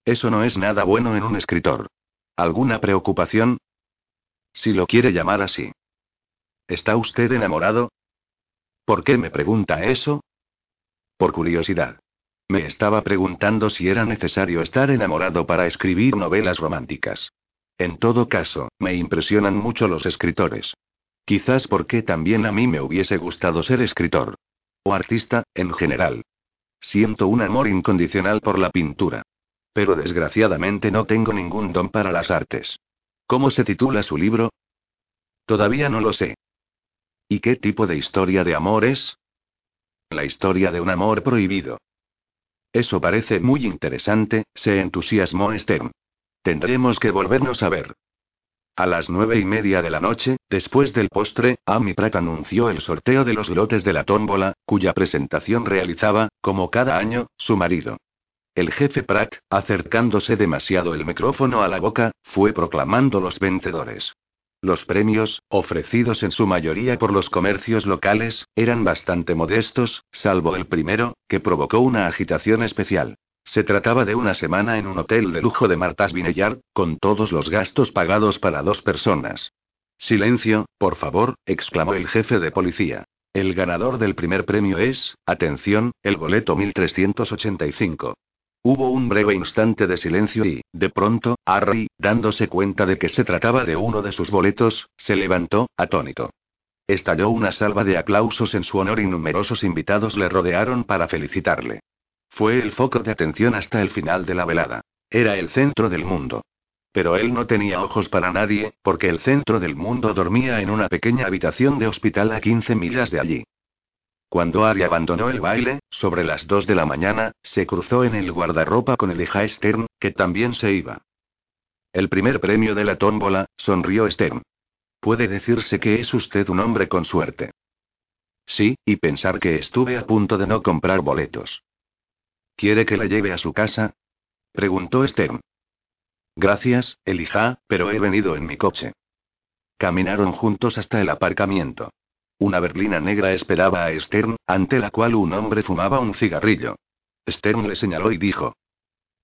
S1: Eso no es nada bueno en un escritor. ¿Alguna preocupación? Si lo quiere llamar así. ¿Está usted enamorado? ¿Por qué me pregunta eso? Por curiosidad. Me estaba preguntando si era necesario estar enamorado para escribir novelas románticas. En todo caso, me impresionan mucho los escritores. Quizás porque también a mí me hubiese gustado ser escritor. O artista, en general. Siento un amor incondicional por la pintura. Pero desgraciadamente no tengo ningún don para las artes. ¿Cómo se titula su libro? Todavía no lo sé. ¿Y qué tipo de historia de amor es? La historia de un amor prohibido. Eso parece muy interesante, se entusiasmó Stern. Tendremos que volvernos a ver. A las nueve y media de la noche, después del postre, Amy Pratt anunció el sorteo de los lotes de la tómbola, cuya presentación realizaba, como cada año, su marido. El jefe Pratt, acercándose demasiado el micrófono a la boca, fue proclamando los vencedores. Los premios, ofrecidos en su mayoría por los comercios locales, eran bastante modestos, salvo el primero, que provocó una agitación especial. Se trataba de una semana en un hotel de lujo de Martas Vineyard, con todos los gastos pagados para dos personas. Silencio, por favor, exclamó el jefe de policía. El ganador del primer premio es, atención, el boleto 1385. Hubo un breve instante de silencio y, de pronto, Harry, dándose cuenta de que se trataba de uno de sus boletos, se levantó, atónito. Estalló una salva de aplausos en su honor y numerosos invitados le rodearon para felicitarle. Fue el foco de atención hasta el final de la velada. Era el centro del mundo. Pero él no tenía ojos para nadie, porque el centro del mundo dormía en una pequeña habitación de hospital a 15 millas de allí. Cuando Ari abandonó el baile, sobre las dos de la mañana, se cruzó en el guardarropa con el hija Stern, que también se iba. El primer premio de la tómbola, sonrió Stern. Puede decirse que es usted un hombre con suerte. Sí, y pensar que estuve a punto de no comprar boletos. ¿Quiere que la lleve a su casa? preguntó Stern. Gracias, Elija, pero he venido en mi coche. Caminaron juntos hasta el aparcamiento. Una berlina negra esperaba a Stern, ante la cual un hombre fumaba un cigarrillo. Stern le señaló y dijo: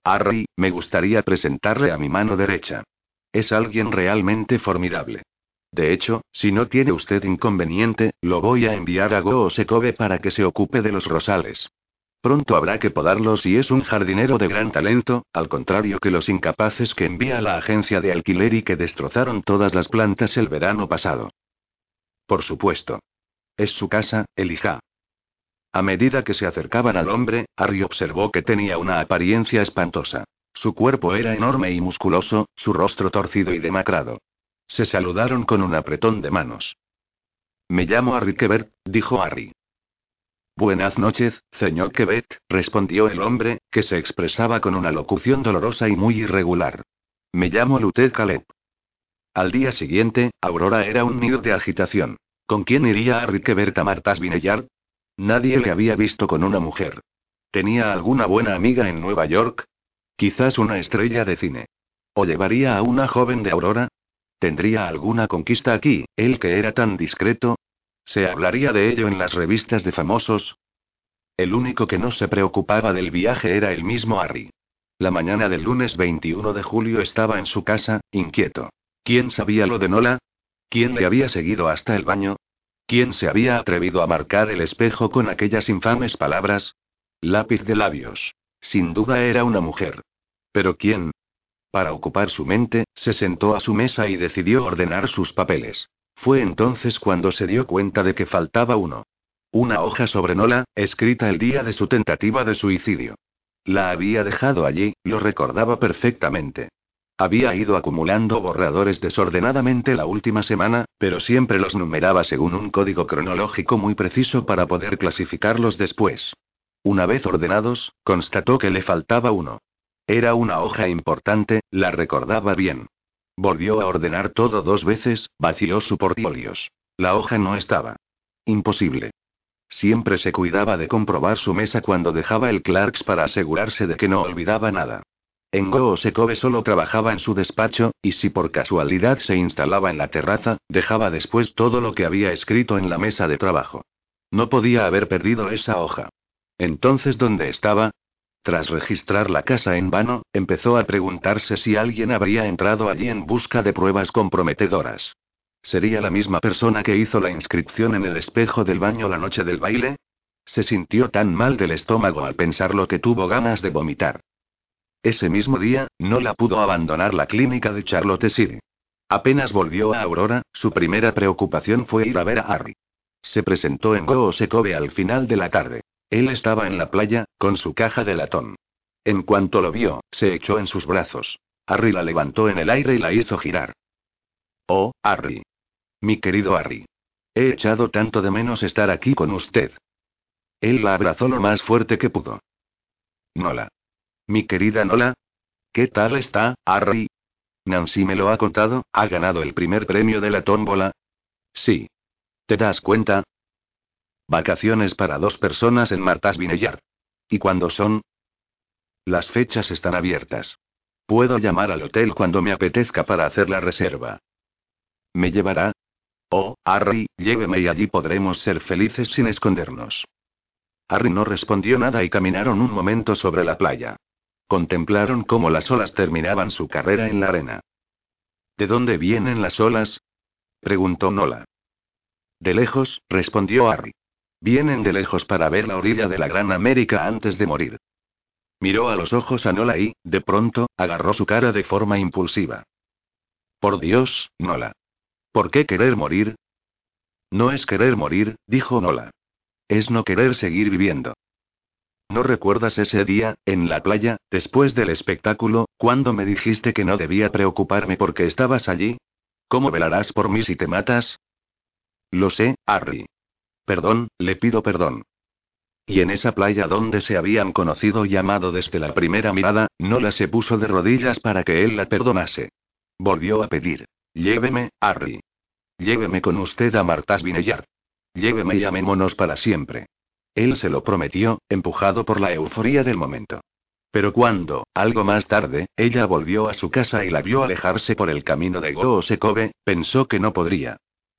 S1: Harry, me gustaría presentarle a mi mano derecha. Es alguien realmente formidable. De hecho, si no tiene usted inconveniente, lo voy a enviar a Go Sekove para que se ocupe de los rosales. Pronto habrá que podarlos y es un jardinero de gran talento, al contrario que los incapaces que envía a la agencia de alquiler y que destrozaron todas las plantas el verano pasado. Por supuesto. Es su casa, Elija. A medida que se acercaban al hombre, Harry observó que tenía una apariencia espantosa. Su cuerpo era enorme y musculoso, su rostro torcido y demacrado. Se saludaron con un apretón de manos. Me llamo Harry Quebert, dijo Harry. Buenas noches, señor Quebet, respondió el hombre, que se expresaba con una locución dolorosa y muy irregular. Me llamo Lutet Caleb. Al día siguiente, Aurora era un nido de agitación. ¿Con quién iría a Martas Vineyard? Nadie le había visto con una mujer. ¿Tenía alguna buena amiga en Nueva York? Quizás una estrella de cine. ¿O llevaría a una joven de Aurora? ¿Tendría alguna conquista aquí, él que era tan discreto? ¿Se hablaría de ello en las revistas de famosos? El único que no se preocupaba del viaje era el mismo Harry. La mañana del lunes 21 de julio estaba en su casa, inquieto. ¿Quién sabía lo de Nola? ¿Quién le había seguido hasta el baño? ¿Quién se había atrevido a marcar el espejo con aquellas infames palabras? Lápiz de labios. Sin duda era una mujer. ¿Pero quién? Para ocupar su mente, se sentó a su mesa y decidió ordenar sus papeles. Fue entonces cuando se dio cuenta de que faltaba uno. Una hoja sobre Nola, escrita el día de su tentativa de suicidio. La había dejado allí, lo recordaba perfectamente. Había ido acumulando borradores desordenadamente la última semana, pero siempre los numeraba según un código cronológico muy preciso para poder clasificarlos después. Una vez ordenados, constató que le faltaba uno. Era una hoja importante, la recordaba bien. Volvió a ordenar todo dos veces, vació su portfolios. La hoja no estaba. Imposible. Siempre se cuidaba de comprobar su mesa cuando dejaba el Clarks para asegurarse de que no olvidaba nada. En Go Sekove solo trabajaba en su despacho, y si por casualidad se instalaba en la terraza, dejaba después todo lo que había escrito en la mesa de trabajo. No podía haber perdido esa hoja. Entonces, ¿dónde estaba? Tras registrar la casa en vano, empezó a preguntarse si alguien habría entrado allí en busca de pruebas comprometedoras. ¿Sería la misma persona que hizo la inscripción en el espejo del baño la noche del baile? Se sintió tan mal del estómago al pensarlo que tuvo ganas de vomitar. Ese mismo día, no la pudo abandonar la clínica de Charlotte City. Apenas volvió a Aurora, su primera preocupación fue ir a ver a Harry. Se presentó en Go Sekove al final de la tarde. Él estaba en la playa, con su caja de latón. En cuanto lo vio, se echó en sus brazos. Harry la levantó en el aire y la hizo girar. Oh, Harry. Mi querido Harry. He echado tanto de menos estar aquí con usted. Él la abrazó lo más fuerte que pudo. Nola. Mi querida Nola. ¿Qué tal está, Harry? Nancy me lo ha contado, ha ganado el primer premio de la tómbola. Sí. ¿Te das cuenta? Vacaciones para dos personas en Martas Vineyard. ¿Y cuándo son? Las fechas están abiertas. Puedo llamar al hotel cuando me apetezca para hacer la reserva. ¿Me llevará? Oh, Harry, lléveme y allí podremos ser felices sin escondernos. Harry no respondió nada y caminaron un momento sobre la playa. Contemplaron cómo las olas terminaban su carrera en la arena. ¿De dónde vienen las olas? preguntó Nola. De lejos, respondió Harry. Vienen de lejos para ver la orilla de la Gran América antes de morir. Miró a los ojos a Nola y, de pronto, agarró su cara de forma impulsiva. Por Dios, Nola. ¿Por qué querer morir? No es querer morir, dijo Nola. Es no querer seguir viviendo. ¿No recuerdas ese día, en la playa, después del espectáculo, cuando me dijiste que no debía preocuparme porque estabas allí? ¿Cómo velarás por mí si te matas? Lo sé, Harry. Perdón, le pido perdón. Y en esa playa donde se habían conocido y amado desde la primera mirada, Nola se puso de rodillas para que él la perdonase. Volvió a pedir. Lléveme, Harry. Lléveme con usted a Martas Vineyard. Lléveme y amémonos para siempre. Él se lo prometió, empujado por la euforía del momento. Pero cuando, algo más tarde, ella volvió a su casa y la vio alejarse por el camino de Go Sekove, pensó que no podría.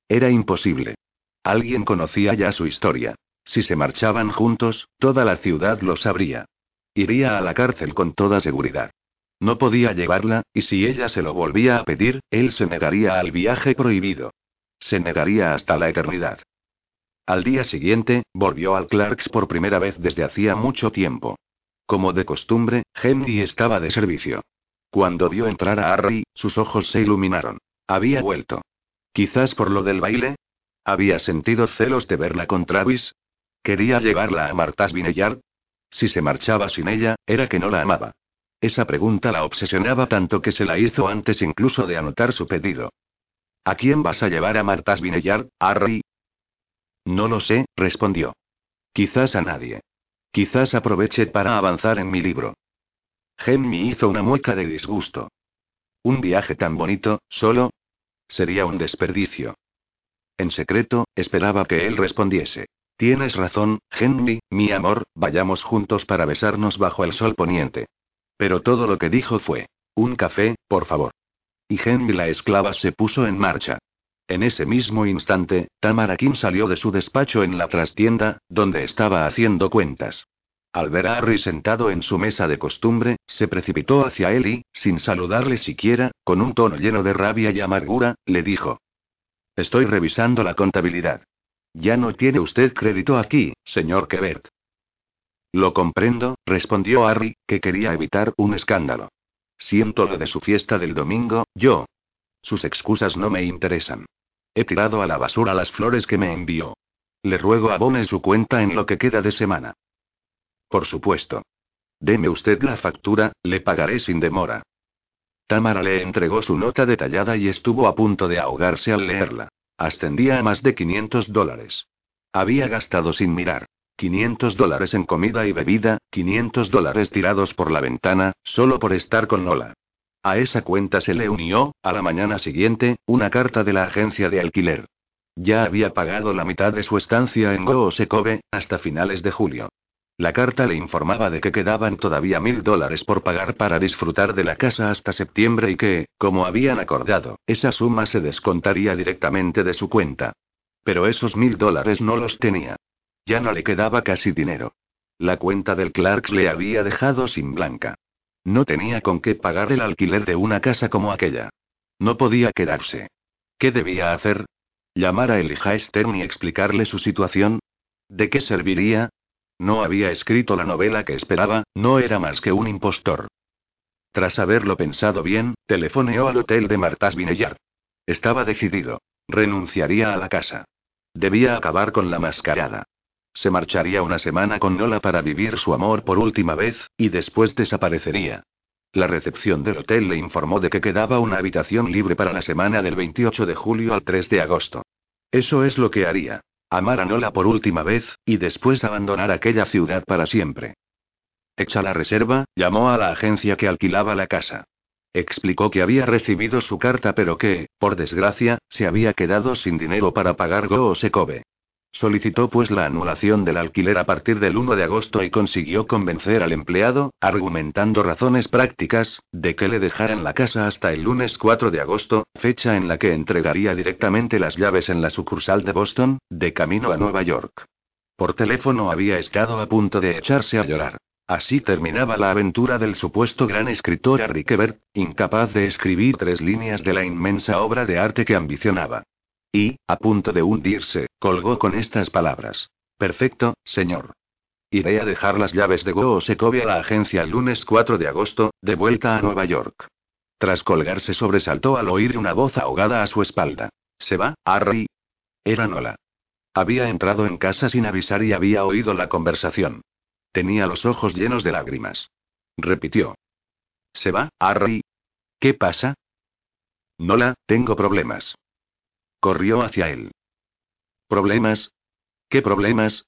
S1: Era imposible. Alguien conocía ya su historia. Si se marchaban juntos, toda la ciudad lo sabría. Iría a la cárcel con toda seguridad. No podía llevarla, y si ella se lo volvía a pedir, él se negaría al viaje prohibido. Se negaría hasta la eternidad. Al día siguiente, volvió al Clarks por primera vez desde hacía mucho tiempo. Como de costumbre, Henry estaba de servicio. Cuando vio entrar a Harry, sus ojos se iluminaron. Había vuelto. Quizás por lo del baile. Había sentido celos de verla con Travis. Quería llevarla a Martha's Vineyard. Si se marchaba sin ella, era que no la amaba. Esa pregunta la obsesionaba tanto que se la hizo antes incluso de anotar su pedido. ¿A quién vas a llevar a Martha's Vineyard, Harry? No lo sé, respondió. Quizás a nadie. Quizás aproveche para avanzar en mi libro. Henry hizo una mueca de disgusto. Un viaje tan bonito, solo. Sería un desperdicio. En secreto, esperaba que él respondiese. Tienes razón, Henry, mi amor, vayamos juntos para besarnos bajo el sol poniente. Pero todo lo que dijo fue, un café, por favor. Y Henry la esclava se puso en marcha. En ese mismo instante, Tamara Kim salió de su despacho en la trastienda, donde estaba haciendo cuentas. Al ver a Harry sentado en su mesa de costumbre, se precipitó hacia él y, sin saludarle siquiera, con un tono lleno de rabia y amargura, le dijo. Estoy revisando la contabilidad. Ya no tiene usted crédito aquí, señor Quebert. Lo comprendo, respondió Harry, que quería evitar un escándalo. Siento lo de su fiesta del domingo, yo. Sus excusas no me interesan. He tirado a la basura las flores que me envió. Le ruego abone su cuenta en lo que queda de semana. Por supuesto. Deme usted la factura, le pagaré sin demora. Tamara le entregó su nota detallada y estuvo a punto de ahogarse al leerla. Ascendía a más de 500 dólares. Había gastado sin mirar. 500 dólares en comida y bebida, 500 dólares tirados por la ventana, solo por estar con Lola. A esa cuenta se le unió, a la mañana siguiente, una carta de la agencia de alquiler. Ya había pagado la mitad de su estancia en Goosekobe, hasta finales de julio. La carta le informaba de que quedaban todavía mil dólares por pagar para disfrutar de la casa hasta septiembre y que, como habían acordado, esa suma se descontaría directamente de su cuenta. Pero esos mil dólares no los tenía. Ya no le quedaba casi dinero. La cuenta del Clarks le había dejado sin blanca. No tenía con qué pagar el alquiler de una casa como aquella. No podía quedarse. ¿Qué debía hacer? ¿Llamar a Elijah Stern y explicarle su situación? ¿De qué serviría? No había escrito la novela que esperaba, no era más que un impostor. Tras haberlo pensado bien, telefoneó al hotel de Martas Vineyard. Estaba decidido. Renunciaría a la casa. Debía acabar con la mascarada. Se marcharía una semana con Nola para vivir su amor por última vez, y después desaparecería. La recepción del hotel le informó de que quedaba una habitación libre para la semana del 28 de julio al 3 de agosto. Eso es lo que haría. Amar a Nola por última vez, y después abandonar aquella ciudad para siempre. Hecha la reserva, llamó a la agencia que alquilaba la casa. Explicó que había recibido su carta pero que, por desgracia, se había quedado sin dinero para pagar Go Sekobe. Solicitó pues la anulación del alquiler a partir del 1 de agosto y consiguió convencer al empleado, argumentando razones prácticas, de que le dejaran la casa hasta el lunes 4 de agosto, fecha en la que entregaría directamente las llaves en la sucursal de Boston, de camino a Nueva York. Por teléfono había estado a punto de echarse a llorar. Así terminaba la aventura del supuesto gran escritor Harry Quebert, incapaz de escribir tres líneas de la inmensa obra de arte que ambicionaba. Y, a punto de hundirse, colgó con estas palabras. Perfecto, señor. Iré a dejar las llaves de Go Sekovia a la agencia el lunes 4 de agosto, de vuelta a Nueva York. Tras colgarse sobresaltó al oír una voz ahogada a su espalda. ¿Se va, Harry? Era Nola. Había entrado en casa sin avisar y había oído la conversación. Tenía los ojos llenos de lágrimas. Repitió. ¿Se va, Harry? ¿Qué pasa? Nola, tengo problemas. Corrió hacia él. ¿Problemas? ¿Qué problemas?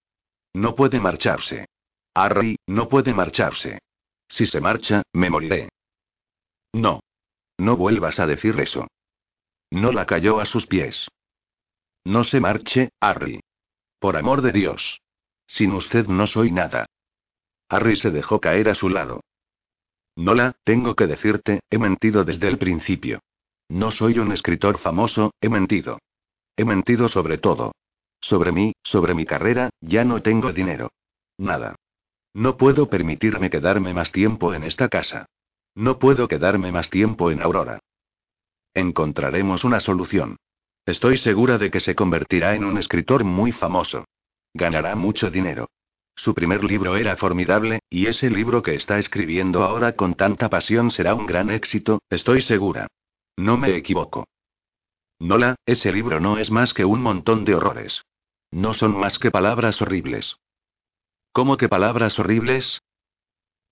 S1: No puede marcharse. Harry, no puede marcharse. Si se marcha, me moriré. No. No vuelvas a decir eso. No la cayó a sus pies. No se marche, Harry. Por amor de Dios. Sin usted no soy nada. Harry se dejó caer a su lado. Nola, tengo que decirte, he mentido desde el principio. No soy un escritor famoso, he mentido. He mentido sobre todo. Sobre mí, sobre mi carrera, ya no tengo dinero. Nada. No puedo permitirme quedarme más tiempo en esta casa. No puedo quedarme más tiempo en Aurora. Encontraremos una solución. Estoy segura de que se convertirá en un escritor muy famoso. Ganará mucho dinero. Su primer libro era formidable, y ese libro que está escribiendo ahora con tanta pasión será un gran éxito, estoy segura. No me equivoco. Nola, ese libro no es más que un montón de horrores. No son más que palabras horribles. ¿Cómo que palabras horribles?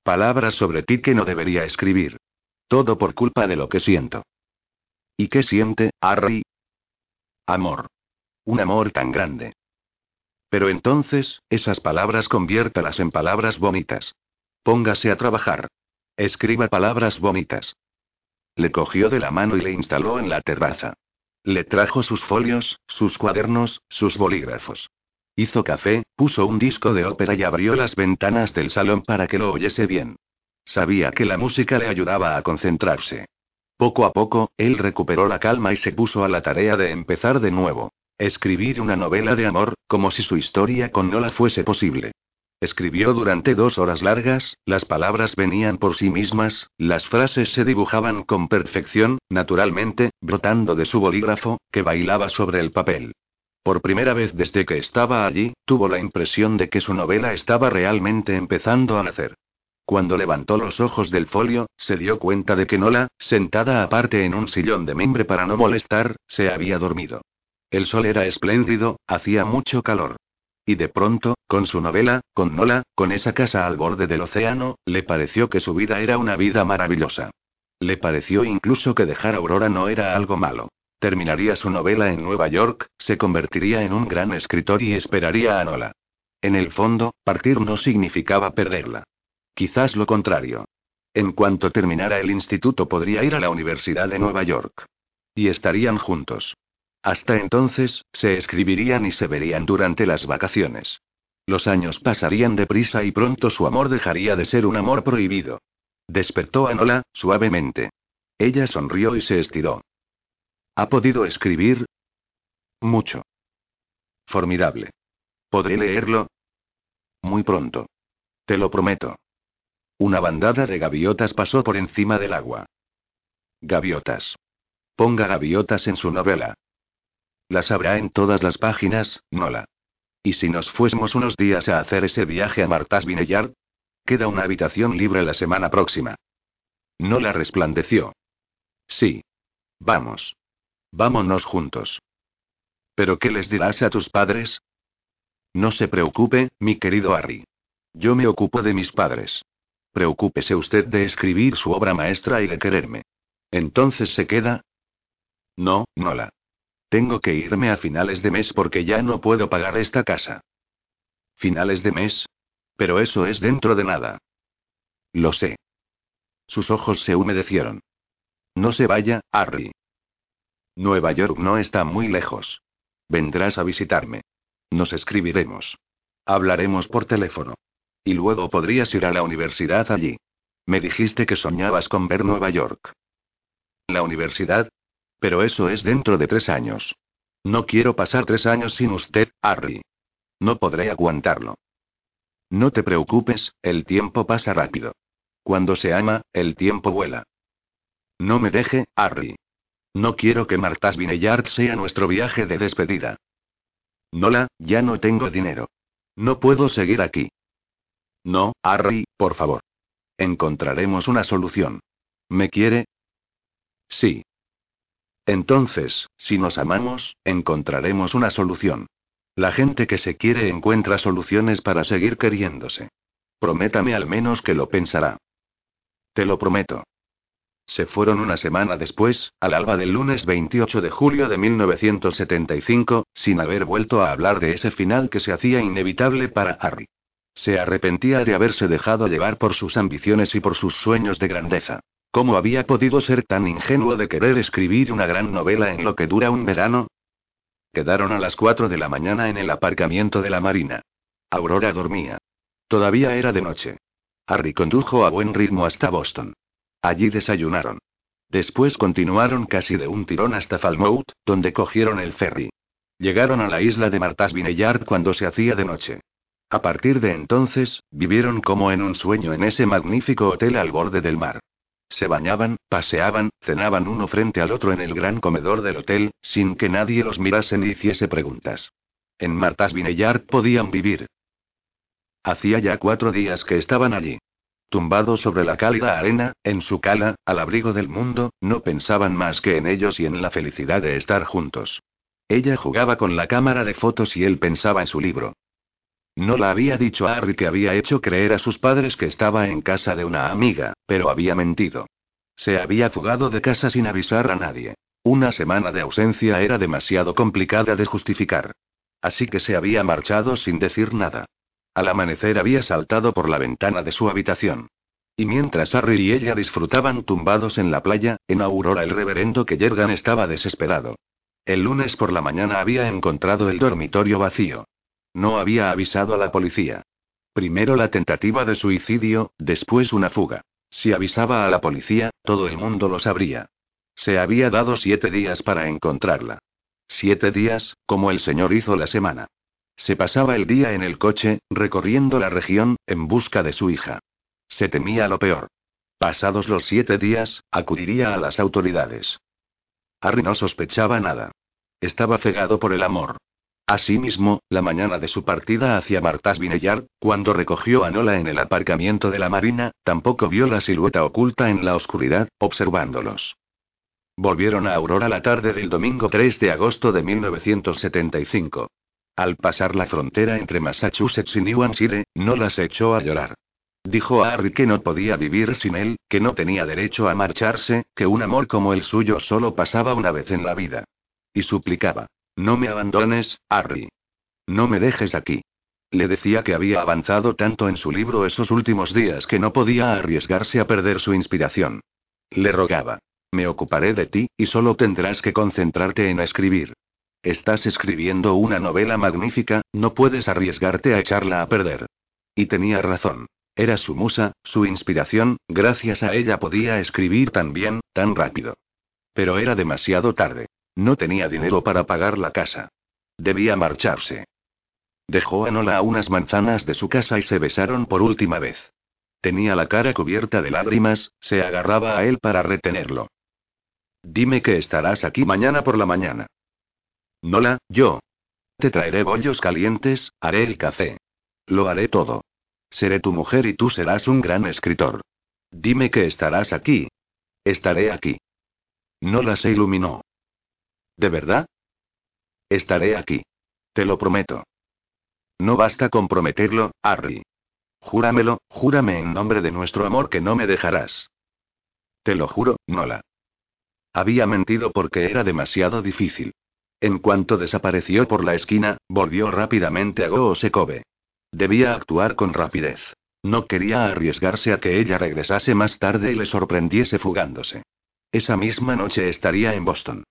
S1: Palabras sobre ti que no debería escribir. Todo por culpa de lo que siento. ¿Y qué siente, Harry? Amor. Un amor tan grande. Pero entonces, esas palabras conviértalas en palabras bonitas. Póngase a trabajar. Escriba palabras bonitas. Le cogió de la mano y le instaló en la terraza. Le trajo sus folios, sus cuadernos, sus bolígrafos. Hizo café, puso un disco de ópera y abrió las ventanas del salón para que lo oyese bien. Sabía que la música le ayudaba a concentrarse. Poco a poco, él recuperó la calma y se puso a la tarea de empezar de nuevo. Escribir una novela de amor, como si su historia con Nola fuese posible. Escribió durante dos horas largas, las palabras venían por sí mismas, las frases se dibujaban con perfección, naturalmente, brotando de su bolígrafo, que bailaba sobre el papel. Por primera vez desde que estaba allí, tuvo la impresión de que su novela estaba realmente empezando a nacer. Cuando levantó los ojos del folio, se dio cuenta de que Nola, sentada aparte en un sillón de mimbre para no molestar, se había dormido. El sol era espléndido, hacía mucho calor. Y de pronto, con su novela, con Nola, con esa casa al borde del océano, le pareció que su vida era una vida maravillosa. Le pareció incluso que dejar Aurora no era algo malo. Terminaría su novela en Nueva York, se convertiría en un gran escritor y esperaría a Nola. En el fondo, partir no significaba perderla. Quizás lo contrario. En cuanto terminara el instituto podría ir a la Universidad de Nueva York. Y estarían juntos. Hasta entonces, se escribirían y se verían durante las vacaciones. Los años pasarían deprisa y pronto su amor dejaría de ser un amor prohibido. Despertó a Nola, suavemente. Ella sonrió y se estiró. ¿Ha podido escribir? Mucho. Formidable. ¿Podré leerlo? Muy pronto. Te lo prometo. Una bandada de gaviotas pasó por encima del agua. Gaviotas. Ponga gaviotas en su novela. Las habrá en todas las páginas, Nola. ¿Y si nos fuésemos unos días a hacer ese viaje a Martas Vineyard? Queda una habitación libre la semana próxima. Nola resplandeció. Sí. Vamos. Vámonos juntos. ¿Pero qué les dirás a tus padres? No se preocupe, mi querido Harry. Yo me ocupo de mis padres. Preocúpese usted de escribir su obra maestra y de quererme. Entonces se queda. No, Nola. Tengo que irme a finales de mes porque ya no puedo pagar esta casa. ¿Finales de mes? Pero eso es dentro de nada. Lo sé. Sus ojos se humedecieron. No se vaya, Harry. Nueva York no está muy lejos. Vendrás a visitarme. Nos escribiremos. Hablaremos por teléfono. Y luego podrías ir a la universidad allí. Me dijiste que soñabas con ver Nueva York. ¿La universidad? Pero eso es dentro de tres años. No quiero pasar tres años sin usted, Harry. No podré aguantarlo. No te preocupes, el tiempo pasa rápido. Cuando se ama, el tiempo vuela. No me deje, Harry. No quiero que Martas Vineyard sea nuestro viaje de despedida. Nola, ya no tengo dinero. No puedo seguir aquí. No, Harry, por favor. Encontraremos una solución. ¿Me quiere? Sí. Entonces, si nos amamos, encontraremos una solución. La gente que se quiere encuentra soluciones para seguir queriéndose. Prométame al menos que lo pensará. Te lo prometo. Se fueron una semana después, al alba del lunes 28 de julio de 1975, sin haber vuelto a hablar de ese final que se hacía inevitable para Harry. Se arrepentía de haberse dejado llevar por sus ambiciones y por sus sueños de grandeza. ¿Cómo había podido ser tan ingenuo de querer escribir una gran novela en lo que dura un verano? Quedaron a las 4 de la mañana en el aparcamiento de la Marina. Aurora dormía. Todavía era de noche. Harry condujo a buen ritmo hasta Boston. Allí desayunaron. Después continuaron casi de un tirón hasta Falmouth, donde cogieron el ferry. Llegaron a la isla de Martas Vineyard cuando se hacía de noche. A partir de entonces, vivieron como en un sueño en ese magnífico hotel al borde del mar. Se bañaban, paseaban, cenaban uno frente al otro en el gran comedor del hotel, sin que nadie los mirase ni hiciese preguntas. En Martas Vineyard podían vivir. Hacía ya cuatro días que estaban allí. Tumbados sobre la cálida arena, en su cala, al abrigo del mundo, no pensaban más que en ellos y en la felicidad de estar juntos. Ella jugaba con la cámara de fotos y él pensaba en su libro. No la había dicho a Harry que había hecho creer a sus padres que estaba en casa de una amiga, pero había mentido. Se había fugado de casa sin avisar a nadie. Una semana de ausencia era demasiado complicada de justificar. Así que se había marchado sin decir nada. Al amanecer había saltado por la ventana de su habitación. Y mientras Harry y ella disfrutaban tumbados en la playa, en Aurora el reverendo que Yergan estaba desesperado. El lunes por la mañana había encontrado el dormitorio vacío. No había avisado a la policía. Primero la tentativa de suicidio, después una fuga. Si avisaba a la policía, todo el mundo lo sabría. Se había dado siete días para encontrarla. Siete días, como el señor hizo la semana. Se pasaba el día en el coche, recorriendo la región, en busca de su hija. Se temía lo peor. Pasados los siete días, acudiría a las autoridades. Harry no sospechaba nada. Estaba cegado por el amor. Asimismo, la mañana de su partida hacia Martas Vineyard, cuando recogió a Nola en el aparcamiento de la marina, tampoco vio la silueta oculta en la oscuridad, observándolos. Volvieron a Aurora la tarde del domingo 3 de agosto de 1975. Al pasar la frontera entre Massachusetts y New Hampshire, Nola se echó a llorar. Dijo a Harry que no podía vivir sin él, que no tenía derecho a marcharse, que un amor como el suyo solo pasaba una vez en la vida. Y suplicaba. No me abandones, Harry. No me dejes aquí. Le decía que había avanzado tanto en su libro esos últimos días que no podía arriesgarse a perder su inspiración. Le rogaba. Me ocuparé de ti, y solo tendrás que concentrarte en escribir. Estás escribiendo una novela magnífica, no puedes arriesgarte a echarla a perder. Y tenía razón. Era su musa, su inspiración, gracias a ella podía escribir tan bien, tan rápido. Pero era demasiado tarde. No tenía dinero para pagar la casa. Debía marcharse. Dejó a Nola a unas manzanas de su casa y se besaron por última vez. Tenía la cara cubierta de lágrimas, se agarraba a él para retenerlo. Dime que estarás aquí mañana por la mañana. Nola, yo. Te traeré bollos calientes, haré el café. Lo haré todo. Seré tu mujer y tú serás un gran escritor. Dime que estarás aquí. Estaré aquí. Nola se iluminó. ¿De verdad? Estaré aquí. Te lo prometo. No basta con prometerlo, Harry. Júramelo, júrame en nombre de nuestro amor que no me dejarás. Te lo juro, Nola. Había mentido porque era demasiado difícil. En cuanto desapareció por la esquina, volvió rápidamente a Goosekobe. Debía actuar con rapidez. No quería arriesgarse a que ella regresase más tarde y le sorprendiese fugándose. Esa misma noche estaría en Boston.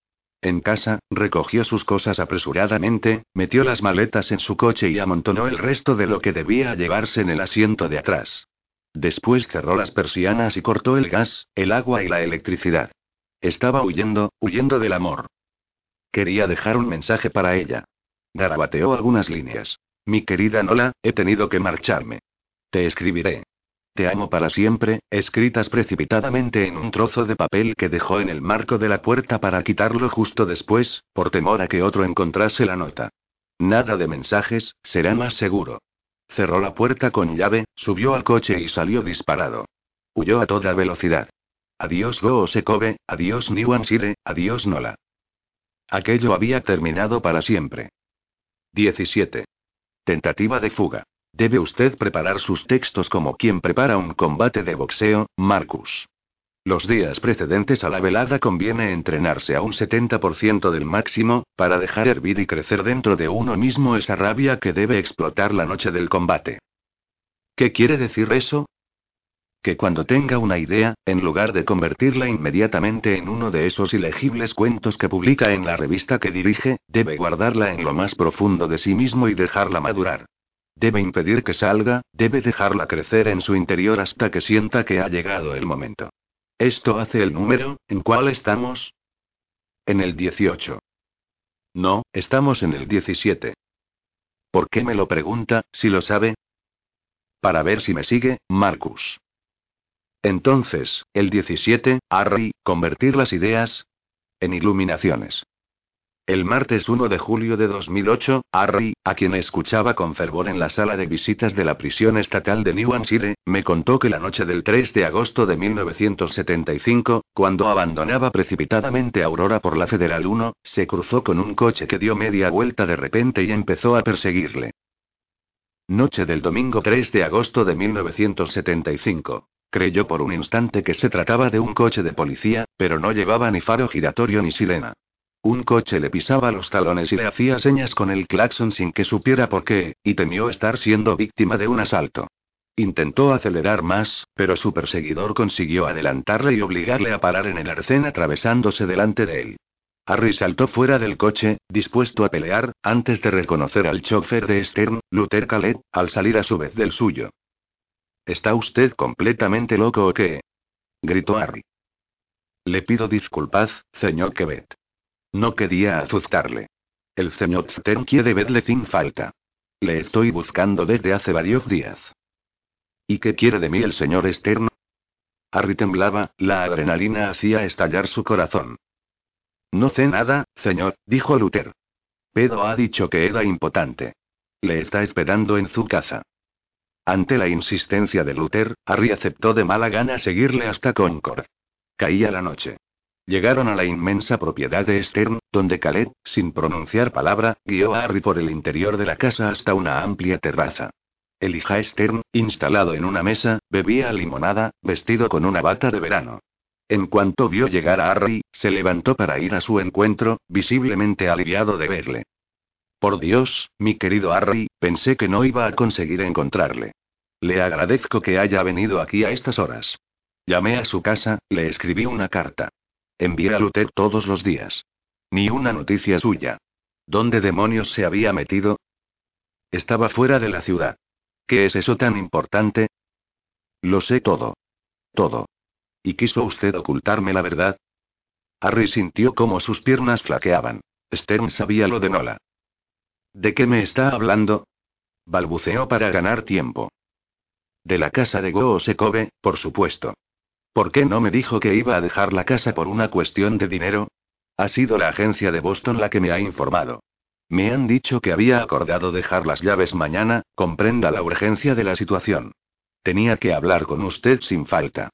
S1: En casa, recogió sus cosas apresuradamente, metió las maletas en su coche y amontonó el resto de lo que debía llevarse en el asiento de atrás. Después cerró las persianas y cortó el gas, el agua y la electricidad. Estaba huyendo, huyendo del amor. Quería dejar un mensaje para ella. Garabateó algunas líneas. Mi querida Nola, he tenido que marcharme. Te escribiré. Te amo para siempre, escritas precipitadamente en un trozo de papel que dejó en el marco de la puerta para quitarlo justo después, por temor a que otro encontrase la nota. Nada de mensajes, será más seguro. Cerró la puerta con llave, subió al coche y salió disparado. Huyó a toda velocidad. Adiós Go adiós New Hampshire, adiós Nola. Aquello había terminado para siempre. 17. Tentativa de fuga. Debe usted preparar sus textos como quien prepara un combate de boxeo, Marcus. Los días precedentes a la velada conviene entrenarse a un 70% del máximo, para dejar hervir y crecer dentro de uno mismo esa rabia que debe explotar la noche del combate. ¿Qué quiere decir eso? Que cuando tenga una idea, en lugar de convertirla inmediatamente en uno de esos ilegibles cuentos que publica en la revista que dirige, debe guardarla en lo más profundo de sí mismo y dejarla madurar. Debe impedir que salga, debe dejarla crecer en su interior hasta que sienta que ha llegado el momento. ¿Esto hace el número? ¿En cuál estamos? En el 18. No, estamos en el 17. ¿Por qué me lo pregunta, si lo sabe? Para ver si me sigue, Marcus. Entonces, el 17, Harry, convertir las ideas en iluminaciones. El martes 1 de julio de 2008, Harry, a quien escuchaba con fervor en la sala de visitas de la prisión estatal de New Hampshire, me contó que la noche del 3 de agosto de 1975, cuando abandonaba precipitadamente Aurora por la Federal 1, se cruzó con un coche que dio media vuelta de repente y empezó a perseguirle. Noche del domingo 3 de agosto de 1975. Creyó por un instante que se trataba de un coche de policía, pero no llevaba ni faro giratorio ni sirena. Un coche le pisaba los talones y le hacía señas con el claxon sin que supiera por qué, y temió estar siendo víctima de un asalto. Intentó acelerar más, pero su perseguidor consiguió adelantarle y obligarle a parar en el arcén atravesándose delante de él. Harry saltó fuera del coche, dispuesto a pelear, antes de reconocer al chofer de Stern, Luther Calet, al salir a su vez del suyo. ¿Está usted completamente loco o qué? gritó Harry. Le pido disculpas, señor Quevet. No quería asustarle. El señor Stern quiere verle sin falta. Le estoy buscando desde hace varios días. ¿Y qué quiere de mí el señor Stern? Harry temblaba, la adrenalina hacía estallar su corazón. No sé nada, señor, dijo Luther. Pedro ha dicho que era impotente. Le está esperando en su casa. Ante la insistencia de Luther, Harry aceptó de mala gana seguirle hasta Concord. Caía la noche. Llegaron a la inmensa propiedad de Stern, donde Caleb, sin pronunciar palabra, guió a Harry por el interior de la casa hasta una amplia terraza. El hija Stern, instalado en una mesa, bebía limonada, vestido con una bata de verano. En cuanto vio llegar a Harry, se levantó para ir a su encuentro, visiblemente aliviado de verle. Por Dios, mi querido Harry, pensé que no iba a conseguir encontrarle. Le agradezco que haya venido aquí a estas horas. Llamé a su casa, le escribí una carta. Envié a Luther todos los días. Ni una noticia suya. ¿Dónde demonios se había metido? Estaba fuera de la ciudad. ¿Qué es eso tan importante? Lo sé todo. Todo. ¿Y quiso usted ocultarme la verdad? Harry sintió como sus piernas flaqueaban. Stern sabía lo de Nola. ¿De qué me está hablando? Balbuceó para ganar tiempo. De la casa de Goosekobe, por supuesto. ¿Por qué no me dijo que iba a dejar la casa por una cuestión de dinero? Ha sido la agencia de Boston la que me ha informado. Me han dicho que había acordado dejar las llaves mañana, comprenda la urgencia de la situación. Tenía que hablar con usted sin falta.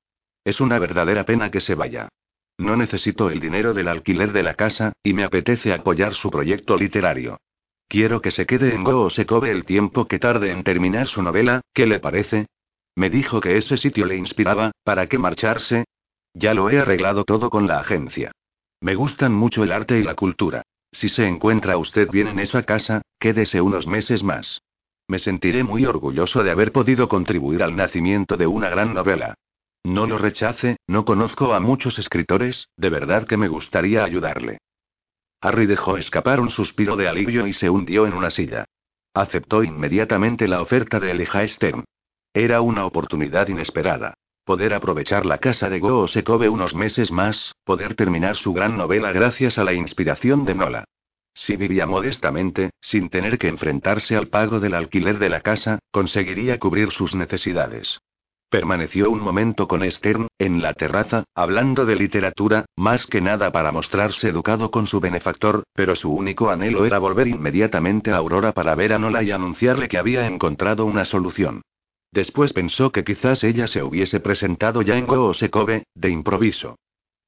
S1: Es una verdadera pena que se vaya. No necesito el dinero del alquiler de la casa, y me apetece apoyar su proyecto literario. Quiero que se quede en Go o se cobe el tiempo que tarde en terminar su novela, ¿qué le parece? Me dijo que ese sitio le inspiraba, ¿para qué marcharse? Ya lo he arreglado todo con la agencia. Me gustan mucho el arte y la cultura. Si se encuentra usted bien en esa casa, quédese unos meses más. Me sentiré muy orgulloso de haber podido contribuir al nacimiento de una gran novela. No lo rechace, no conozco a muchos escritores, de verdad que me gustaría ayudarle. Harry dejó escapar un suspiro de alivio y se hundió en una silla. Aceptó inmediatamente la oferta de Elijah Stern. Era una oportunidad inesperada. Poder aprovechar la casa de Go Sekobe unos meses más, poder terminar su gran novela gracias a la inspiración de Nola. Si vivía modestamente, sin tener que enfrentarse al pago del alquiler de la casa, conseguiría cubrir sus necesidades. Permaneció un momento con Stern, en la terraza, hablando de literatura, más que nada para mostrarse educado con su benefactor, pero su único anhelo era volver inmediatamente a Aurora para ver a Nola y anunciarle que había encontrado una solución. Después pensó que quizás ella se hubiese presentado ya en Go Sekobe, de improviso.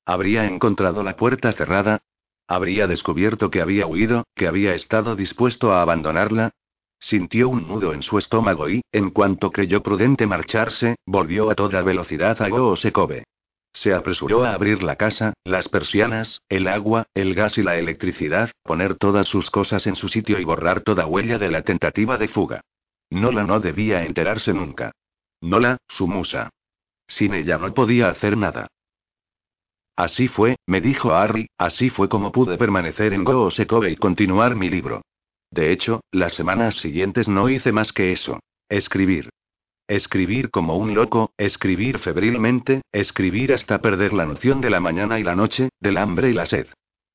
S1: ¿Habría encontrado la puerta cerrada? ¿Habría descubierto que había huido, que había estado dispuesto a abandonarla? Sintió un nudo en su estómago y, en cuanto creyó prudente marcharse, volvió a toda velocidad a Go Sekobe. Se apresuró a abrir la casa, las persianas, el agua, el gas y la electricidad, poner todas sus cosas en su sitio y borrar toda huella de la tentativa de fuga. Nola no debía enterarse nunca. Nola, su musa. Sin ella no podía hacer nada. Así fue, me dijo Harry, así fue como pude permanecer en Go Sekobe y continuar mi libro. De hecho, las semanas siguientes no hice más que eso. Escribir. Escribir como un loco, escribir febrilmente, escribir hasta perder la noción de la mañana y la noche, del hambre y la sed.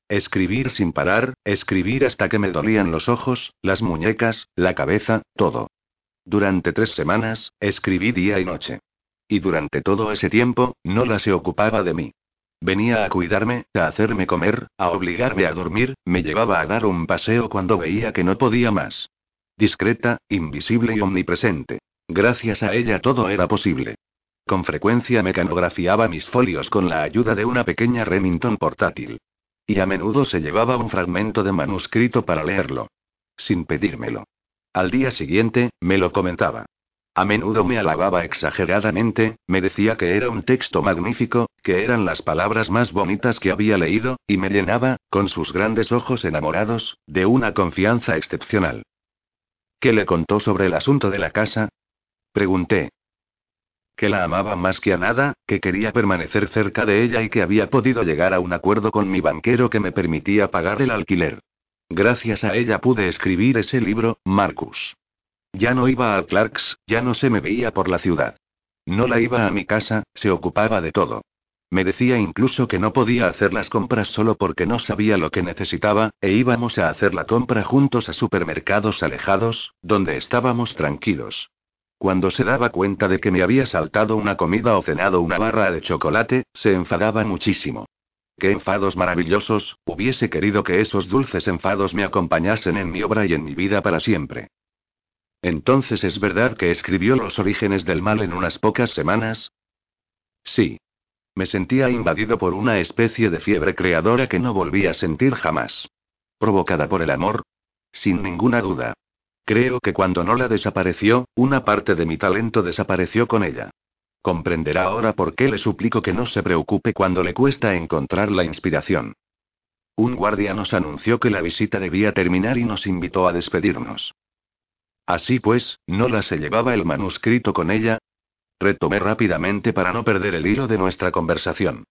S1: Escribir sin parar, escribir hasta que me dolían los ojos, las muñecas, la cabeza, todo. Durante tres semanas, escribí día y noche. Y durante todo ese tiempo, Nola se ocupaba de mí. Venía a cuidarme, a hacerme comer, a obligarme a dormir, me llevaba a dar un paseo cuando veía que no podía más. Discreta, invisible y omnipresente. Gracias a ella todo era posible. Con frecuencia mecanografiaba mis folios con la ayuda de una pequeña Remington portátil. Y a menudo se llevaba un fragmento de manuscrito para leerlo. Sin pedírmelo. Al día siguiente, me lo comentaba. A menudo me alababa exageradamente, me decía que era un texto magnífico, que eran las palabras más bonitas que había leído, y me llenaba, con sus grandes ojos enamorados, de una confianza excepcional. ¿Qué le contó sobre el asunto de la casa? Pregunté. Que la amaba más que a nada, que quería permanecer cerca de ella y que había podido llegar a un acuerdo con mi banquero que me permitía pagar el alquiler. Gracias a ella pude escribir ese libro, Marcus. Ya no iba al Clarks, ya no se me veía por la ciudad. No la iba a mi casa, se ocupaba de todo. Me decía incluso que no podía hacer las compras solo porque no sabía lo que necesitaba, e íbamos a hacer la compra juntos a supermercados alejados, donde estábamos tranquilos. Cuando se daba cuenta de que me había saltado una comida o cenado una barra de chocolate, se enfadaba muchísimo. ¡Qué enfados maravillosos! Hubiese querido que esos dulces enfados me acompañasen en mi obra y en mi vida para siempre. Entonces es verdad que escribió Los orígenes del mal en unas pocas semanas. Sí. Me sentía invadido por una especie de fiebre creadora que no volví a sentir jamás. ¿Provocada por el amor? Sin ninguna duda. Creo que cuando Nola desapareció, una parte de mi talento desapareció con ella. Comprenderá ahora por qué le suplico que no se preocupe cuando le cuesta encontrar la inspiración. Un guardia nos anunció que la visita debía terminar y nos invitó a despedirnos. Así pues, ¿Nola se llevaba el manuscrito con ella? Retomé rápidamente para no perder el hilo de nuestra conversación.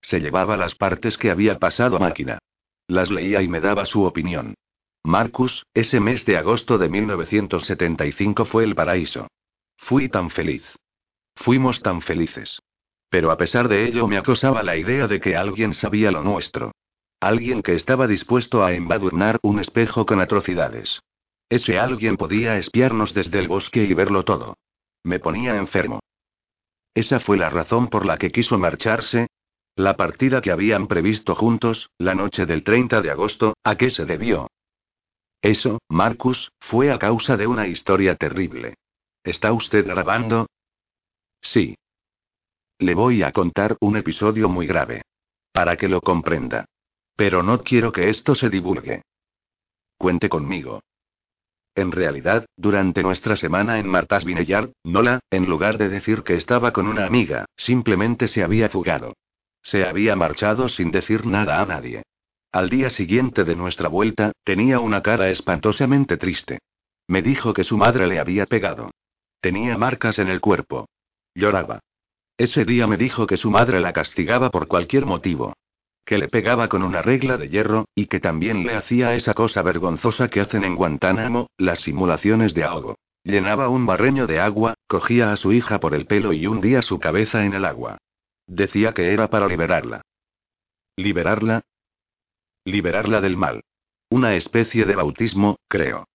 S1: Se llevaba las partes que había pasado a máquina. Las leía y me daba su opinión. Marcus, ese mes de agosto de 1975 fue el paraíso. Fui tan feliz. Fuimos tan felices. Pero a pesar de ello me acosaba la idea de que alguien sabía lo nuestro. Alguien que estaba dispuesto a embadurnar un espejo con atrocidades. Ese alguien podía espiarnos desde el bosque y verlo todo. Me ponía enfermo. Esa fue la razón por la que quiso marcharse. La partida que habían previsto juntos, la noche del 30 de agosto, ¿a qué se debió? Eso, Marcus, fue a causa de una historia terrible. ¿Está usted grabando? Sí. Le voy a contar un episodio muy grave. Para que lo comprenda. Pero no quiero que esto se divulgue. Cuente conmigo. En realidad, durante nuestra semana en Martas Vineyard, Nola, en lugar de decir que estaba con una amiga, simplemente se había fugado. Se había marchado sin decir nada a nadie. Al día siguiente de nuestra vuelta, tenía una cara espantosamente triste. Me dijo que su madre le había pegado. Tenía marcas en el cuerpo. Lloraba. Ese día me dijo que su madre la castigaba por cualquier motivo que le pegaba con una regla de hierro, y que también le hacía esa cosa vergonzosa que hacen en Guantánamo, las simulaciones de ahogo. Llenaba un barreño de agua, cogía a su hija por el pelo y hundía su cabeza en el agua. Decía que era para liberarla. ¿Liberarla? Liberarla del mal. Una especie de bautismo, creo.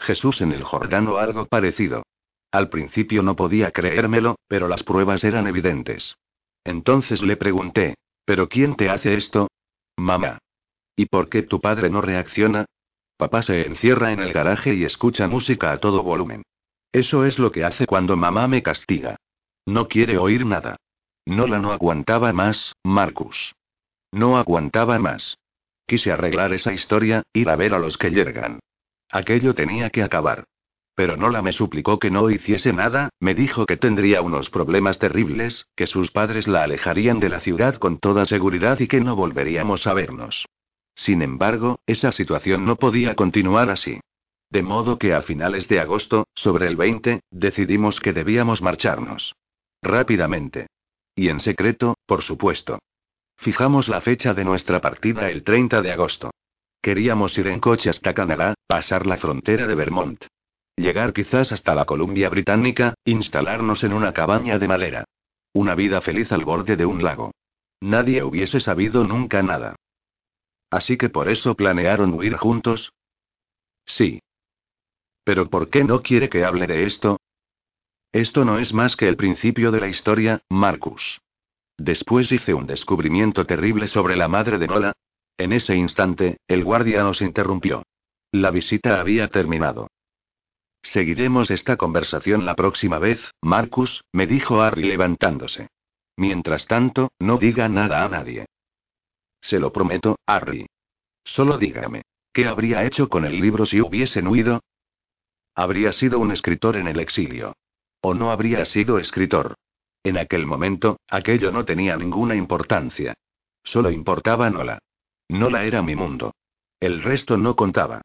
S1: Jesús en el Jordán o algo parecido. Al principio no podía creérmelo, pero las pruebas eran evidentes. Entonces le pregunté, ¿Pero quién te hace esto? Mamá. ¿Y por qué tu padre no reacciona? Papá se encierra en el garaje y escucha música a todo volumen. Eso es lo que hace cuando mamá me castiga. No quiere oír nada. Nola no aguantaba más, Marcus. No aguantaba más. Quise arreglar esa historia, ir a ver a los que llegan. Aquello tenía que acabar. Pero Nola me suplicó que no hiciese nada, me dijo que tendría unos problemas terribles, que sus padres la alejarían de la ciudad con toda seguridad y que no volveríamos a vernos. Sin embargo, esa situación no podía continuar así. De modo que a finales de agosto, sobre el 20, decidimos que debíamos marcharnos. Rápidamente. Y en secreto, por supuesto. Fijamos la fecha de nuestra partida el 30 de agosto. Queríamos ir en coche hasta Canadá, pasar la frontera de Vermont. Llegar quizás hasta la Columbia Británica, instalarnos en una cabaña de madera. Una vida feliz al borde de un lago. Nadie hubiese sabido nunca nada. Así que por eso planearon huir juntos. Sí. Pero ¿por qué no quiere que hable de esto? Esto no es más que el principio de la historia, Marcus. Después hice un descubrimiento terrible sobre la madre de Nola. En ese instante, el guardia nos interrumpió. La visita había terminado. Seguiremos esta conversación la próxima vez, Marcus, me dijo Harry levantándose. Mientras tanto, no diga nada a nadie. Se lo prometo, Harry. Solo dígame, ¿qué habría hecho con el libro si hubiesen huido? Habría sido un escritor en el exilio. O no habría sido escritor. En aquel momento, aquello no tenía ninguna importancia. Solo importaba Nola. Nola era mi mundo. El resto no contaba.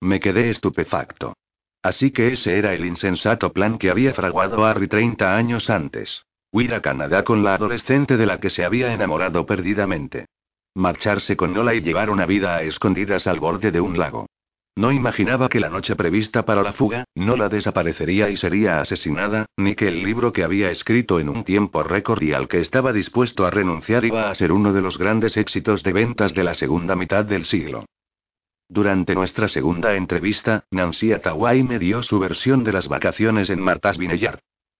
S1: Me quedé estupefacto. Así que ese era el insensato plan que había fraguado Harry 30 años antes. Huir a Canadá con la adolescente de la que se había enamorado perdidamente. Marcharse con Nola y llevar una vida a escondidas al borde de un lago. No imaginaba que la noche prevista para la fuga, Nola desaparecería y sería asesinada, ni que el libro que había escrito en un tiempo récord y al que estaba dispuesto a renunciar iba a ser uno de los grandes éxitos de ventas de la segunda mitad del siglo. Durante nuestra segunda entrevista, Nancy Atawai me dio su versión de las vacaciones en Martas Vineyard.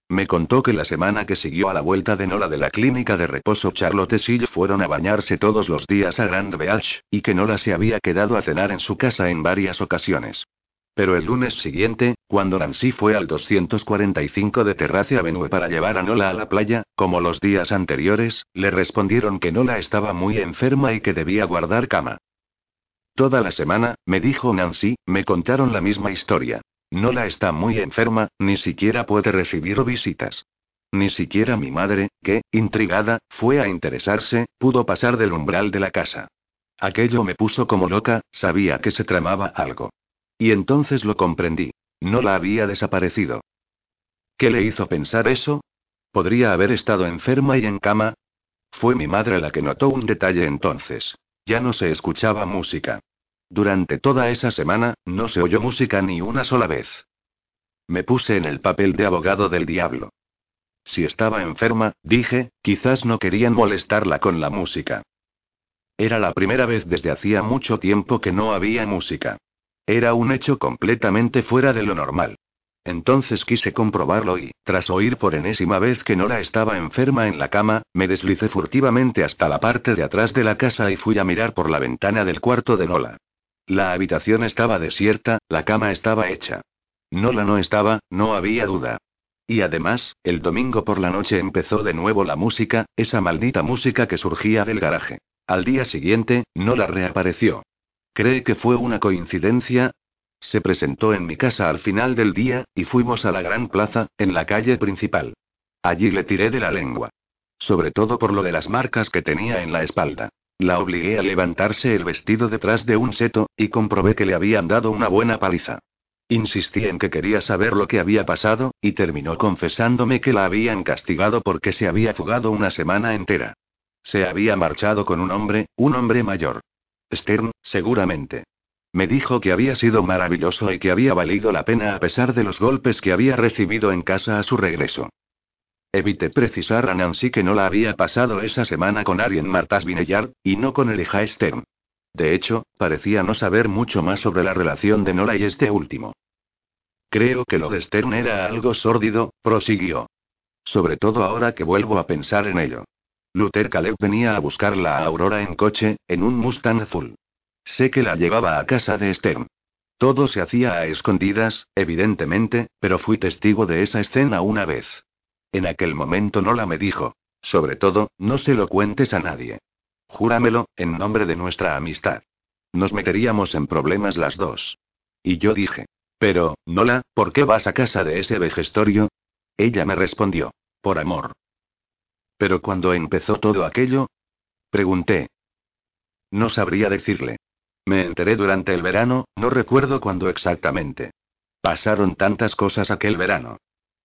S1: Me contó que la semana que siguió a la vuelta de Nola de la clínica de reposo Charlotte y fueron a bañarse todos los días a Grand Beach, y que Nola se había quedado a cenar en su casa en varias ocasiones. Pero el lunes siguiente, cuando Nancy fue al 245 de Terrace Avenue para llevar a Nola a la playa, como los días anteriores, le respondieron que Nola estaba muy enferma y que debía guardar cama. Toda la semana, me dijo Nancy, me contaron la misma historia. Nola está muy enferma, ni siquiera puede recibir visitas. Ni siquiera mi madre, que, intrigada, fue a interesarse, pudo pasar del umbral de la casa. Aquello me puso como loca, sabía que se tramaba algo. Y entonces lo comprendí. Nola había desaparecido. ¿Qué le hizo pensar eso? ¿Podría haber estado enferma y en cama? Fue mi madre la que notó un detalle entonces. Ya no se escuchaba música. Durante toda esa semana, no se oyó música ni una sola vez. Me puse en el papel de abogado del diablo. Si estaba enferma, dije, quizás no querían molestarla con la música. Era la primera vez desde hacía mucho tiempo que no había música. Era un hecho completamente fuera de lo normal. Entonces quise comprobarlo y, tras oír por enésima vez que Nora estaba enferma en la cama, me deslicé furtivamente hasta la parte de atrás de la casa y fui a mirar por la ventana del cuarto de Nola. La habitación estaba desierta, la cama estaba hecha. Nola no estaba, no había duda. Y además, el domingo por la noche empezó de nuevo la música, esa maldita música que surgía del garaje. Al día siguiente, Nola reapareció. ¿Cree que fue una coincidencia? Se presentó en mi casa al final del día, y fuimos a la gran plaza, en la calle principal. Allí le tiré de la lengua. Sobre todo por lo de las marcas que tenía en la espalda. La obligué a levantarse el vestido detrás de un seto, y comprobé que le habían dado una buena paliza. Insistí en que quería saber lo que había pasado, y terminó confesándome que la habían castigado porque se había fugado una semana entera. Se había marchado con un hombre, un hombre mayor. Stern, seguramente. Me dijo que había sido maravilloso y que había valido la pena a pesar de los golpes que había recibido en casa a su regreso. Evité precisar a Nancy que no la había pasado esa semana con Arien Martas Vineyard, y no con el hija Stern. De hecho, parecía no saber mucho más sobre la relación de Nora y este último. Creo que lo de Stern era algo sórdido, prosiguió. Sobre todo ahora que vuelvo a pensar en ello. Luther Caleb venía a buscarla a Aurora en coche, en un Mustang azul. Sé que la llevaba a casa de Stern. Todo se hacía a escondidas, evidentemente, pero fui testigo de esa escena una vez. En aquel momento Nola me dijo. Sobre todo, no se lo cuentes a nadie. Júramelo, en nombre de nuestra amistad. Nos meteríamos en problemas las dos. Y yo dije. Pero, Nola, ¿por qué vas a casa de ese vejestorio? Ella me respondió. Por amor. Pero cuando empezó todo aquello? Pregunté. No sabría decirle. Me enteré durante el verano, no recuerdo cuándo exactamente. Pasaron tantas cosas aquel verano.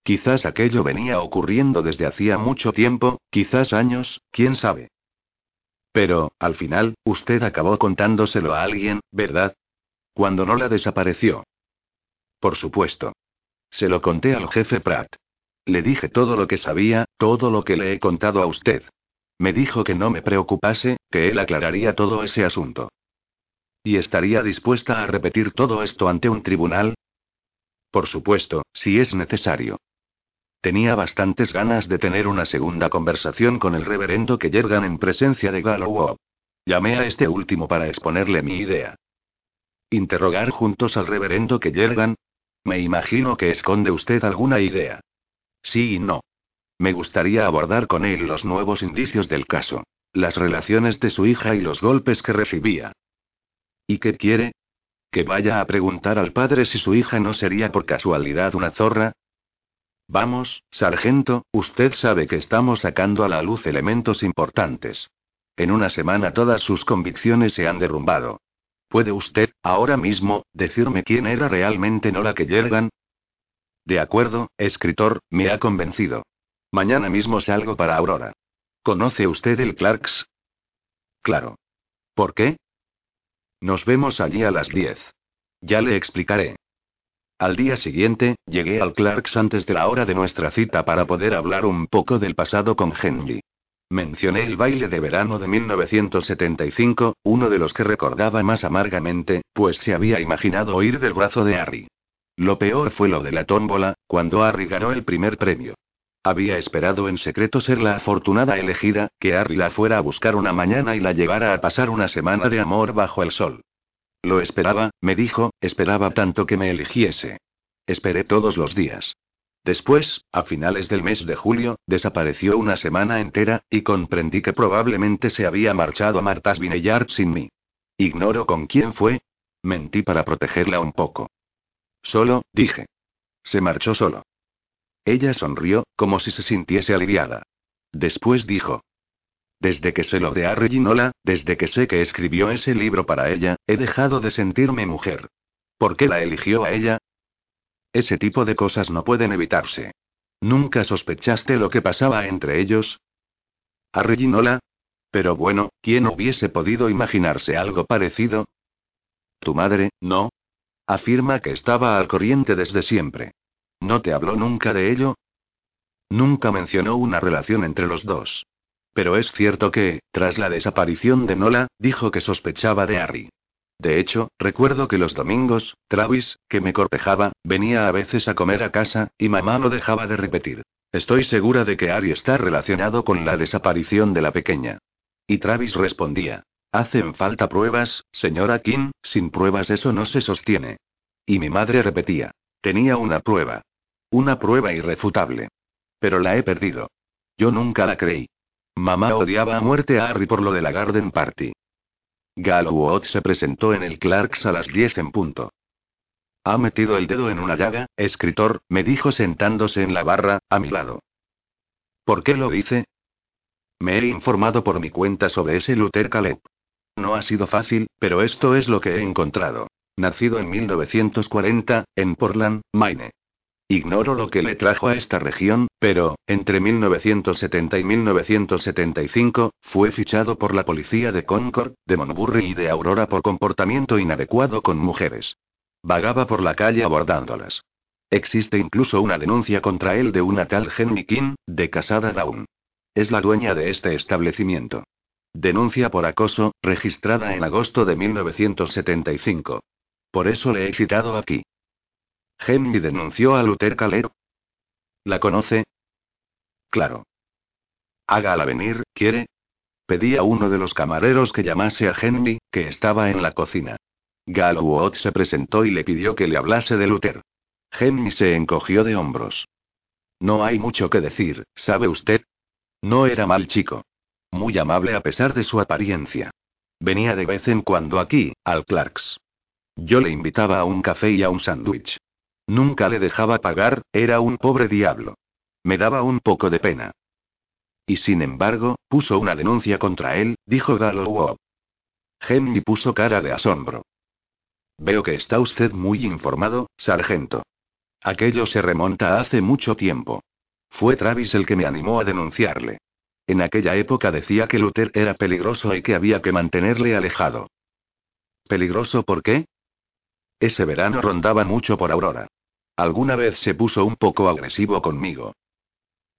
S1: Quizás aquello venía ocurriendo desde hacía mucho tiempo, quizás años, quién sabe. Pero, al final, usted acabó contándoselo a alguien, ¿verdad? Cuando no la desapareció. Por supuesto. Se lo conté al jefe Pratt. Le dije todo lo que sabía, todo lo que le he contado a usted. Me dijo que no me preocupase, que él aclararía todo ese asunto. ¿Y estaría dispuesta a repetir todo esto ante un tribunal? Por supuesto, si es necesario. Tenía bastantes ganas de tener una segunda conversación con el reverendo que yergan en presencia de Gallow. Llamé a este último para exponerle mi idea. ¿Interrogar juntos al reverendo que yergan? Me imagino que esconde usted alguna idea. Sí y no. Me gustaría abordar con él los nuevos indicios del caso, las relaciones de su hija y los golpes que recibía. ¿Y qué quiere? ¿Que vaya a preguntar al padre si su hija no sería por casualidad una zorra? Vamos, sargento, usted sabe que estamos sacando a la luz elementos importantes. En una semana todas sus convicciones se han derrumbado. ¿Puede usted, ahora mismo, decirme quién era realmente Nola que yergan? De acuerdo, escritor, me ha convencido. Mañana mismo salgo para Aurora. ¿Conoce usted el Clarks? Claro. ¿Por qué? Nos vemos allí a las 10. Ya le explicaré. Al día siguiente, llegué al Clarks antes de la hora de nuestra cita para poder hablar un poco del pasado con Henry. Mencioné el baile de verano de 1975, uno de los que recordaba más amargamente, pues se había imaginado oír del brazo de Harry. Lo peor fue lo de la tómbola, cuando Harry ganó el primer premio. Había esperado en secreto ser la afortunada elegida, que Harry la fuera a buscar una mañana y la llevara a pasar una semana de amor bajo el sol. Lo esperaba, me dijo, esperaba tanto que me eligiese. Esperé todos los días. Después, a finales del mes de julio, desapareció una semana entera, y comprendí que probablemente se había marchado a Martas Vineyard sin mí. Ignoro con quién fue. Mentí para protegerla un poco. Solo, dije. Se marchó solo. Ella sonrió, como si se sintiese aliviada. Después dijo. Desde que se lo de a Reginola, desde que sé que escribió ese libro para ella, he dejado de sentirme mujer. ¿Por qué la eligió a ella? Ese tipo de cosas no pueden evitarse. ¿Nunca sospechaste lo que pasaba entre ellos? ¿A Reginola? Pero bueno, ¿quién hubiese podido imaginarse algo parecido? Tu madre, ¿no? Afirma que estaba al corriente desde siempre. ¿No te habló nunca de ello? Nunca mencionó una relación entre los dos. Pero es cierto que, tras la desaparición de Nola, dijo que sospechaba de Harry. De hecho, recuerdo que los domingos, Travis, que me cortejaba, venía a veces a comer a casa, y mamá no dejaba de repetir. Estoy segura de que Ari está relacionado con la desaparición de la pequeña. Y Travis respondía. Hacen falta pruebas, señora King, sin pruebas eso no se sostiene. Y mi madre repetía. Tenía una prueba. Una prueba irrefutable. Pero la he perdido. Yo nunca la creí. Mamá odiaba a muerte a Harry por lo de la Garden Party. Gallowot se presentó en el Clarks a las 10 en punto. Ha metido el dedo en una llaga, escritor, me dijo sentándose en la barra, a mi lado. ¿Por qué lo dice? Me he informado por mi cuenta sobre ese Luther Caleb. No ha sido fácil, pero esto es lo que he encontrado. Nacido en 1940, en Portland, Maine. Ignoro lo que le trajo a esta región, pero, entre 1970 y 1975, fue fichado por la policía de Concord, de Monbury y de Aurora por comportamiento inadecuado con mujeres. Vagaba por la calle abordándolas. Existe incluso una denuncia contra él de una tal Henry King, de Casada Down. Es la dueña de este establecimiento. Denuncia por acoso, registrada en agosto de 1975. Por eso le he citado aquí. Henry denunció a Luther Calero. ¿La conoce? Claro. Hágala venir, ¿quiere? Pedí a uno de los camareros que llamase a Henry, que estaba en la cocina. Galwood se presentó y le pidió que le hablase de Luther. Henry se encogió de hombros. No hay mucho que decir, ¿sabe usted? No era mal chico. Muy amable a pesar de su apariencia. Venía de vez en cuando aquí, al Clarks. Yo le invitaba a un café y a un sándwich. Nunca le dejaba pagar, era un pobre diablo. Me daba un poco de pena. Y sin embargo, puso una denuncia contra él, dijo Gallow. Henry puso cara de asombro. Veo que está usted muy informado, sargento. Aquello se remonta a hace mucho tiempo. Fue Travis el que me animó a denunciarle. En aquella época decía que Luther era peligroso y que había que mantenerle alejado. ¿Peligroso por qué? Ese verano rondaba mucho por Aurora. Alguna vez se puso un poco agresivo conmigo.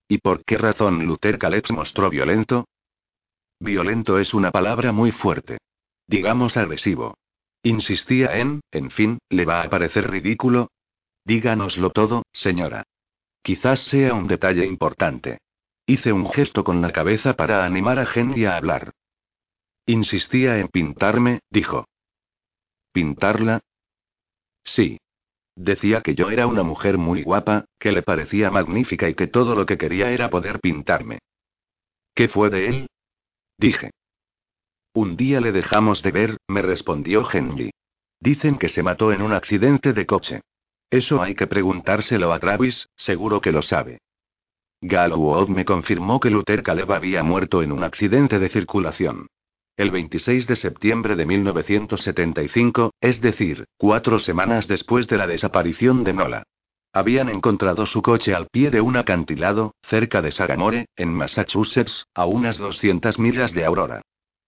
S1: ¿Y por qué razón Luther Caleb se mostró violento? Violento es una palabra muy fuerte. Digamos agresivo. Insistía en, en fin, ¿le va a parecer ridículo? Díganoslo todo, señora. Quizás sea un detalle importante. Hice un gesto con la cabeza para animar a Henry a hablar. Insistía en pintarme, dijo. ¿Pintarla? Sí. Decía que yo era una mujer muy guapa, que le parecía magnífica y que todo lo que quería era poder pintarme. ¿Qué fue de él? Dije. Un día le dejamos de ver, me respondió Henry. Dicen que se mató en un accidente de coche. Eso hay que preguntárselo a Travis, seguro que lo sabe. Galwood me confirmó que Luther Caleb había muerto en un accidente de circulación. El 26 de septiembre de 1975, es decir, cuatro semanas después de la desaparición de Nola. Habían encontrado su coche al pie de un acantilado, cerca de Sagamore, en Massachusetts, a unas 200 millas de Aurora.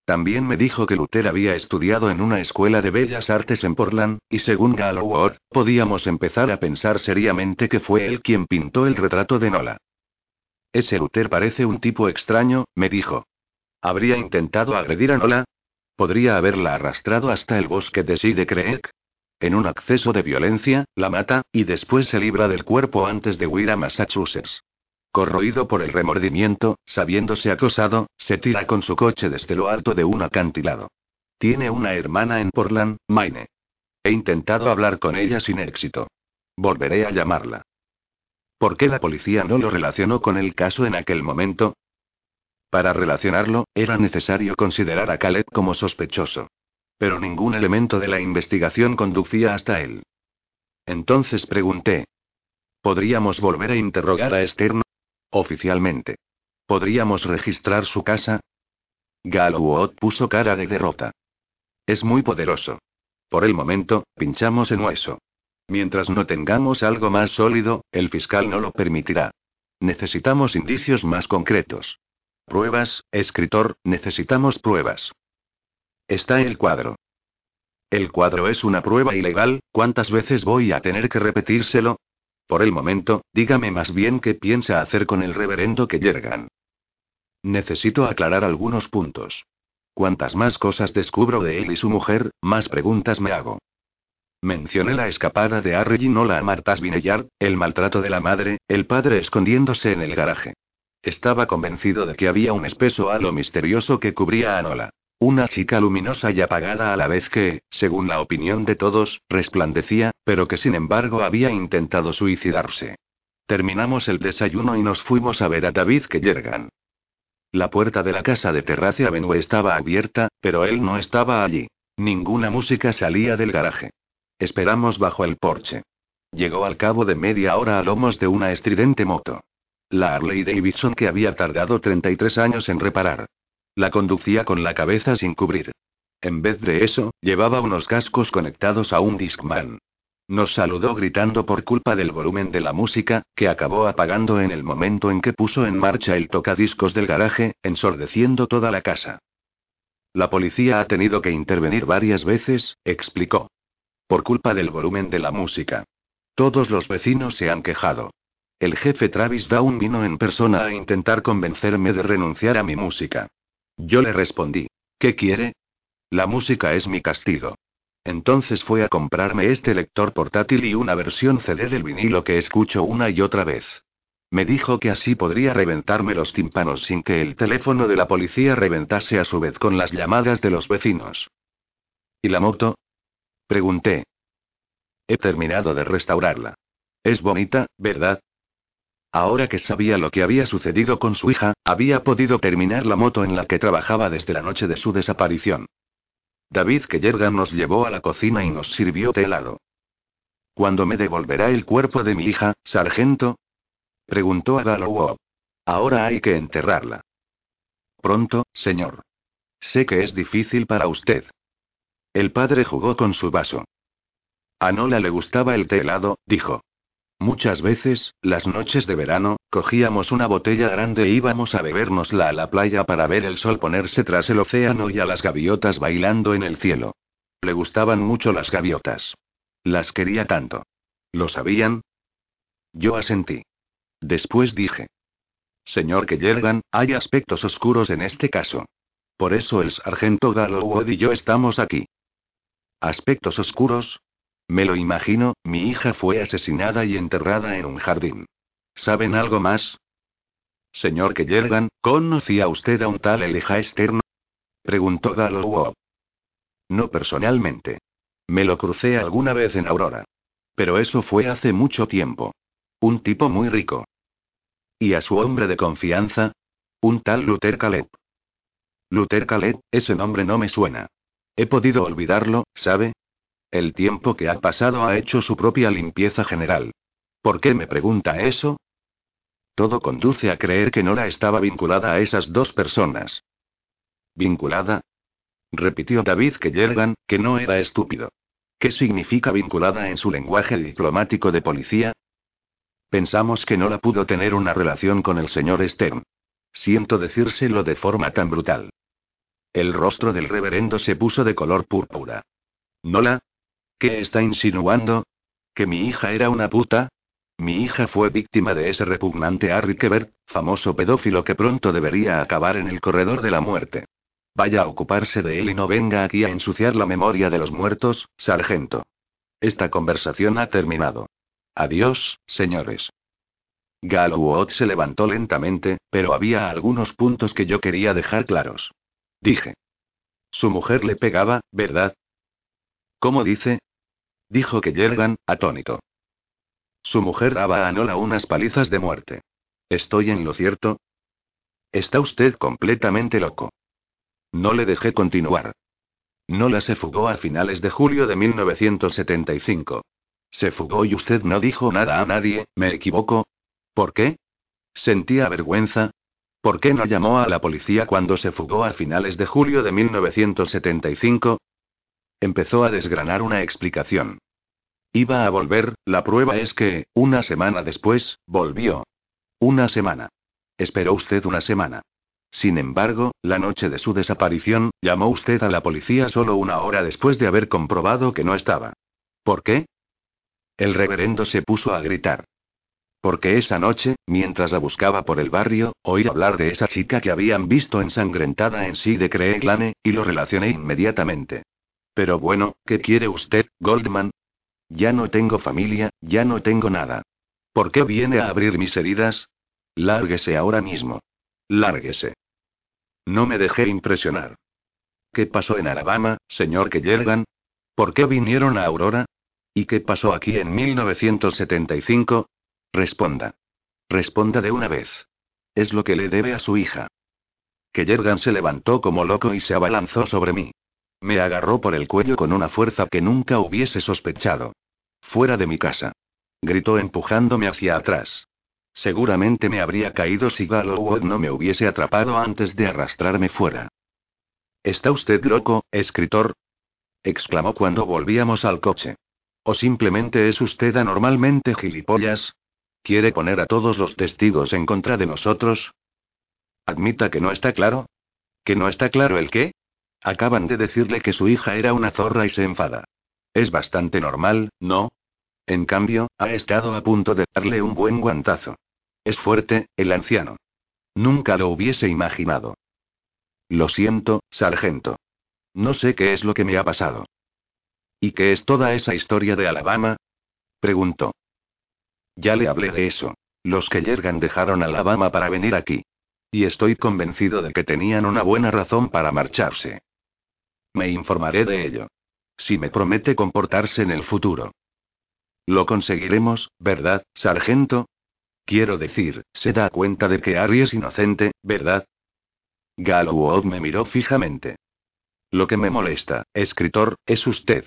S1: También me dijo que Luther había estudiado en una escuela de bellas artes en Portland, y según Galloway, podíamos empezar a pensar seriamente que fue él quien pintó el retrato de Nola. Ese Luther parece un tipo extraño, me dijo. ¿Habría intentado agredir a Nola? ¿Podría haberla arrastrado hasta el bosque de Side Creek? En un acceso de violencia, la mata, y después se libra del cuerpo antes de huir a Massachusetts. Corroído por el remordimiento, sabiéndose acosado, se tira con su coche desde lo alto de un acantilado. Tiene una hermana en Portland, Maine. He intentado hablar con ella sin éxito. Volveré a llamarla. ¿Por qué la policía no lo relacionó con el caso en aquel momento? Para relacionarlo, era necesario considerar a Khaled como sospechoso. Pero ningún elemento de la investigación conducía hasta él. Entonces pregunté. ¿Podríamos volver a interrogar a Stern? Oficialmente. ¿Podríamos registrar su casa? Galwood puso cara de derrota. Es muy poderoso. Por el momento, pinchamos en hueso. Mientras no tengamos algo más sólido, el fiscal no lo permitirá. Necesitamos indicios más concretos. Pruebas, escritor, necesitamos pruebas. Está el cuadro. El cuadro es una prueba ilegal, ¿cuántas veces voy a tener que repetírselo? Por el momento, dígame más bien qué piensa hacer con el reverendo que llegan. Necesito aclarar algunos puntos. Cuantas más cosas descubro de él y su mujer, más preguntas me hago. Mencioné la escapada de Harry y Nola a Martas Vineyard, el maltrato de la madre, el padre escondiéndose en el garaje. Estaba convencido de que había un espeso halo misterioso que cubría a Nola. Una chica luminosa y apagada a la vez que, según la opinión de todos, resplandecía, pero que sin embargo había intentado suicidarse. Terminamos el desayuno y nos fuimos a ver a David Kellergan. La puerta de la casa de Terrace Avenue estaba abierta, pero él no estaba allí. Ninguna música salía del garaje. Esperamos bajo el porche. Llegó al cabo de media hora a lomos de una estridente moto. La Harley Davidson que había tardado 33 años en reparar. La conducía con la cabeza sin cubrir. En vez de eso, llevaba unos cascos conectados a un Discman. Nos saludó gritando por culpa del volumen de la música, que acabó apagando en el momento en que puso en marcha el tocadiscos del garaje, ensordeciendo toda la casa. La policía ha tenido que intervenir varias veces, explicó. Por culpa del volumen de la música. Todos los vecinos se han quejado. El jefe Travis Down vino en persona a intentar convencerme de renunciar a mi música. Yo le respondí. ¿Qué quiere? La música es mi castigo. Entonces fue a comprarme este lector portátil y una versión CD del vinilo que escucho una y otra vez. Me dijo que así podría reventarme los tímpanos sin que el teléfono de la policía reventase a su vez con las llamadas de los vecinos. ¿Y la moto? Pregunté. He terminado de restaurarla. Es bonita, ¿verdad? Ahora que sabía lo que había sucedido con su hija, había podido terminar la moto en la que trabajaba desde la noche de su desaparición. David Kellergan nos llevó a la cocina y nos sirvió de helado. ¿Cuándo me devolverá el cuerpo de mi hija, sargento? Preguntó a Gallow. Ahora hay que enterrarla. Pronto, señor. Sé que es difícil para usted. El padre jugó con su vaso. A Nola le gustaba el té helado, dijo. Muchas veces, las noches de verano, cogíamos una botella grande e íbamos a bebérnosla a la playa para ver el sol ponerse tras el océano y a las gaviotas bailando en el cielo. Le gustaban mucho las gaviotas. Las quería tanto. ¿Lo sabían? Yo asentí. Después dije. Señor Kellergan, hay aspectos oscuros en este caso. Por eso el sargento Gallowwood y yo estamos aquí. ¿Aspectos oscuros? Me lo imagino, mi hija fue asesinada y enterrada en un jardín. ¿Saben algo más? Señor Kellergan, ¿conocía usted a un tal Elijah Stern? Preguntó Gallowwood. No personalmente. Me lo crucé alguna vez en Aurora. Pero eso fue hace mucho tiempo. Un tipo muy rico. ¿Y a su hombre de confianza? Un tal Luther Caleb. Luther Caleb, ese nombre no me suena. He podido olvidarlo, ¿sabe? El tiempo que ha pasado ha hecho su propia limpieza general. ¿Por qué me pregunta eso? Todo conduce a creer que Nora estaba vinculada a esas dos personas. ¿Vinculada? Repitió David Kellergan, que no era estúpido. ¿Qué significa vinculada en su lenguaje diplomático de policía? Pensamos que no la pudo tener una relación con el señor Stern. Siento decírselo de forma tan brutal. El rostro del reverendo se puso de color púrpura. ¿Nola? ¿Qué está insinuando? ¿Que mi hija era una puta? Mi hija fue víctima de ese repugnante Harry Kebert, famoso pedófilo que pronto debería acabar en el corredor de la muerte. Vaya a ocuparse de él y no venga aquí a ensuciar la memoria de los muertos, sargento. Esta conversación ha terminado. Adiós, señores. Gallowot se levantó lentamente, pero había algunos puntos que yo quería dejar claros. Dije. Su mujer le pegaba, ¿verdad? ¿Cómo dice? Dijo que Yergan, atónito. Su mujer daba a Nola unas palizas de muerte. ¿Estoy en lo cierto? Está usted completamente loco. No le dejé continuar. Nola se fugó a finales de julio de 1975. Se fugó y usted no dijo nada a nadie, ¿me equivoco? ¿Por qué? ¿Sentía vergüenza? ¿Por qué no llamó a la policía cuando se fugó a finales de julio de 1975? Empezó a desgranar una explicación. Iba a volver, la prueba es que, una semana después, volvió. Una semana. Esperó usted una semana. Sin embargo, la noche de su desaparición, llamó usted a la policía solo una hora después de haber comprobado que no estaba. ¿Por qué? El reverendo se puso a gritar. Porque esa noche, mientras la buscaba por el barrio, oí hablar de esa chica que habían visto ensangrentada en sí de Creeglane, y lo relacioné inmediatamente. Pero bueno, ¿qué quiere usted, Goldman? Ya no tengo familia, ya no tengo nada. ¿Por qué viene a abrir mis heridas? Lárguese ahora mismo. Lárguese. No me dejé impresionar. ¿Qué pasó en Alabama, señor Kellergan? ¿Por qué vinieron a Aurora? ¿Y qué pasó aquí en 1975? Responda. Responda de una vez. Es lo que le debe a su hija. Kellergan se levantó como loco y se abalanzó sobre mí. Me agarró por el cuello con una fuerza que nunca hubiese sospechado. Fuera de mi casa. Gritó empujándome hacia atrás. Seguramente me habría caído si Gallowwood no me hubiese atrapado antes de arrastrarme fuera. ¿Está usted loco, escritor? exclamó cuando volvíamos al coche. ¿O simplemente es usted anormalmente gilipollas? ¿Quiere poner a todos los testigos en contra de nosotros? Admita que no está claro. ¿Que no está claro el qué? Acaban de decirle que su hija era una zorra y se enfada. Es bastante normal, ¿no? En cambio, ha estado a punto de darle un buen guantazo. Es fuerte, el anciano. Nunca lo hubiese imaginado. Lo siento, sargento. No sé qué es lo que me ha pasado. ¿Y qué es toda esa historia de Alabama? Preguntó. Ya le hablé de eso. Los que llegan dejaron Alabama para venir aquí. Y estoy convencido de que tenían una buena razón para marcharse. Me informaré de ello. Si me promete comportarse en el futuro. Lo conseguiremos, ¿verdad, sargento? Quiero decir, se da cuenta de que Harry es inocente, ¿verdad? Gallowod me miró fijamente. Lo que me molesta, escritor, es usted.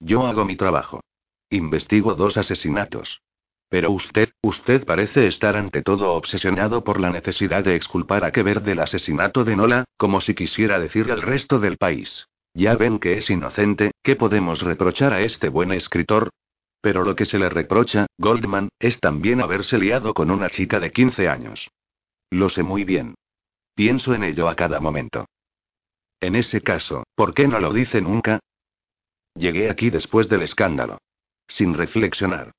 S1: Yo hago mi trabajo. Investigo dos asesinatos. Pero usted, usted parece estar ante todo obsesionado por la necesidad de exculpar a ver del asesinato de Nola, como si quisiera decir al resto del país. Ya ven que es inocente, ¿qué podemos reprochar a este buen escritor? Pero lo que se le reprocha, Goldman, es también haberse liado con una chica de 15 años. Lo sé muy bien. Pienso en ello a cada momento. En ese caso, ¿por qué no lo dice nunca? Llegué aquí después del escándalo. Sin reflexionar.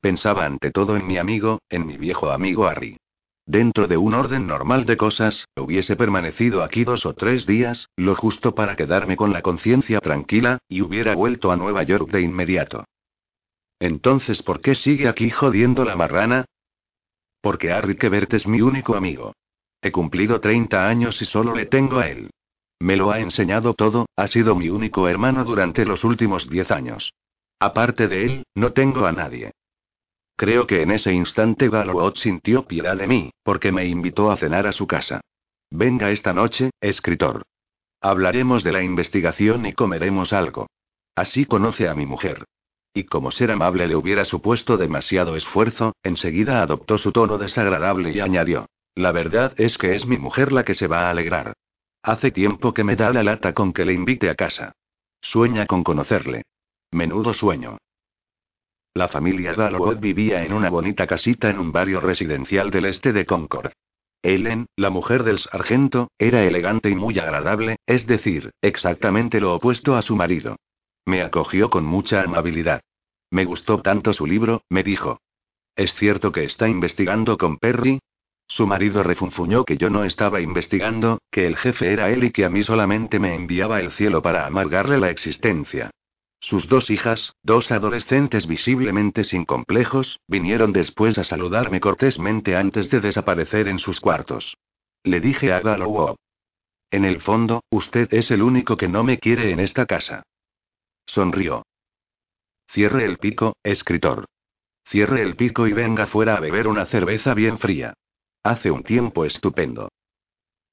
S1: Pensaba ante todo en mi amigo, en mi viejo amigo Harry. dentro de un orden normal de cosas, hubiese permanecido aquí dos o tres días, lo justo para quedarme con la conciencia tranquila, y hubiera vuelto a Nueva York de inmediato. Entonces, ¿por qué sigue aquí jodiendo la marrana? Porque Harry Quebert es mi único amigo. He cumplido 30 años y solo le tengo a él. Me lo ha enseñado todo, ha sido mi único hermano durante los últimos 10 años. Aparte de él, no tengo a nadie. Creo que en ese instante Galoot sintió piedad de mí, porque me invitó a cenar a su casa. Venga esta noche, escritor. Hablaremos de la investigación y comeremos algo. Así conoce a mi mujer. Y como ser amable le hubiera supuesto demasiado esfuerzo, enseguida adoptó su tono desagradable y añadió. La verdad es que es mi mujer la que se va a alegrar. Hace tiempo que me da la lata con que le invite a casa. Sueña con conocerle. Menudo sueño. La familia Galloway vivía en una bonita casita en un barrio residencial del este de Concord. Ellen, la mujer del sargento, era elegante y muy agradable, es decir, exactamente lo opuesto a su marido. Me acogió con mucha amabilidad. Me gustó tanto su libro, me dijo. ¿Es cierto que está investigando con Perry? Su marido refunfuñó que yo no estaba investigando, que el jefe era él y que a mí solamente me enviaba el cielo para amargarle la existencia. Sus dos hijas, dos adolescentes visiblemente sin complejos, vinieron después a saludarme cortésmente antes de desaparecer en sus cuartos. Le dije a Galowo. En el fondo, usted es el único que no me quiere en esta casa. Sonrió. Cierre el pico, escritor. Cierre el pico y venga fuera a beber una cerveza bien fría. Hace un tiempo estupendo.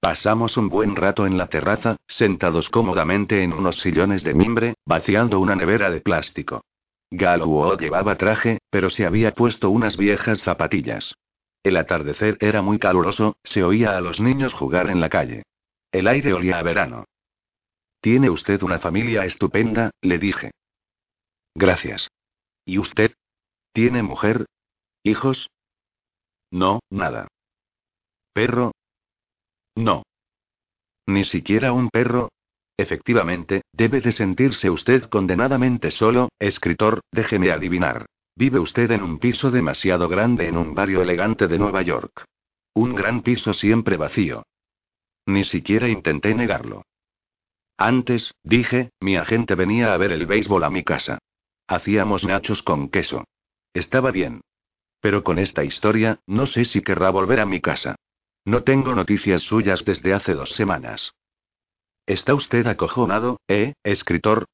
S1: Pasamos un buen rato en la terraza, sentados cómodamente en unos sillones de mimbre, vaciando una nevera de plástico. Galluo llevaba traje, pero se había puesto unas viejas zapatillas. El atardecer era muy caluroso, se oía a los niños jugar en la calle. El aire olía a verano. Tiene usted una familia estupenda, le dije. Gracias. ¿Y usted? ¿Tiene mujer? ¿Hijos? No, nada. ¿Perro? No. ¿Ni siquiera un perro? Efectivamente, debe de sentirse usted condenadamente solo, escritor, déjeme adivinar. Vive usted en un piso demasiado grande en un barrio elegante de Nueva York. Un gran piso siempre vacío. Ni siquiera intenté negarlo. Antes, dije, mi agente venía a ver el béisbol a mi casa. Hacíamos nachos con queso. Estaba bien. Pero con esta historia, no sé si querrá volver a mi casa. No tengo noticias suyas desde hace dos semanas. ¿Está usted acojonado, eh, escritor?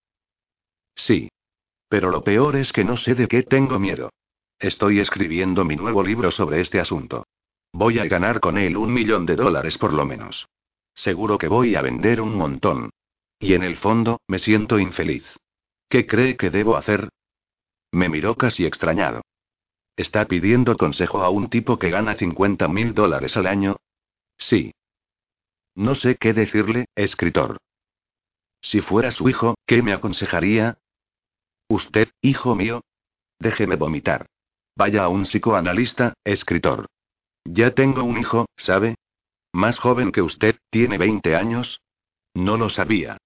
S1: Sí. Pero lo peor es que no sé de qué tengo miedo. Estoy escribiendo mi nuevo libro sobre este asunto. Voy a ganar con él un millón de dólares por lo menos. Seguro que voy a vender un montón. Y en el fondo, me siento infeliz. ¿Qué cree que debo hacer? Me miró casi extrañado. ¿Está pidiendo consejo a un tipo que gana 50 mil dólares al año? Sí. No sé qué decirle, escritor. Si fuera su hijo, ¿qué me aconsejaría? Usted, hijo mío. Déjeme vomitar. Vaya a un psicoanalista, escritor. Ya tengo un hijo, ¿sabe? Más joven que usted, tiene 20 años. No lo sabía.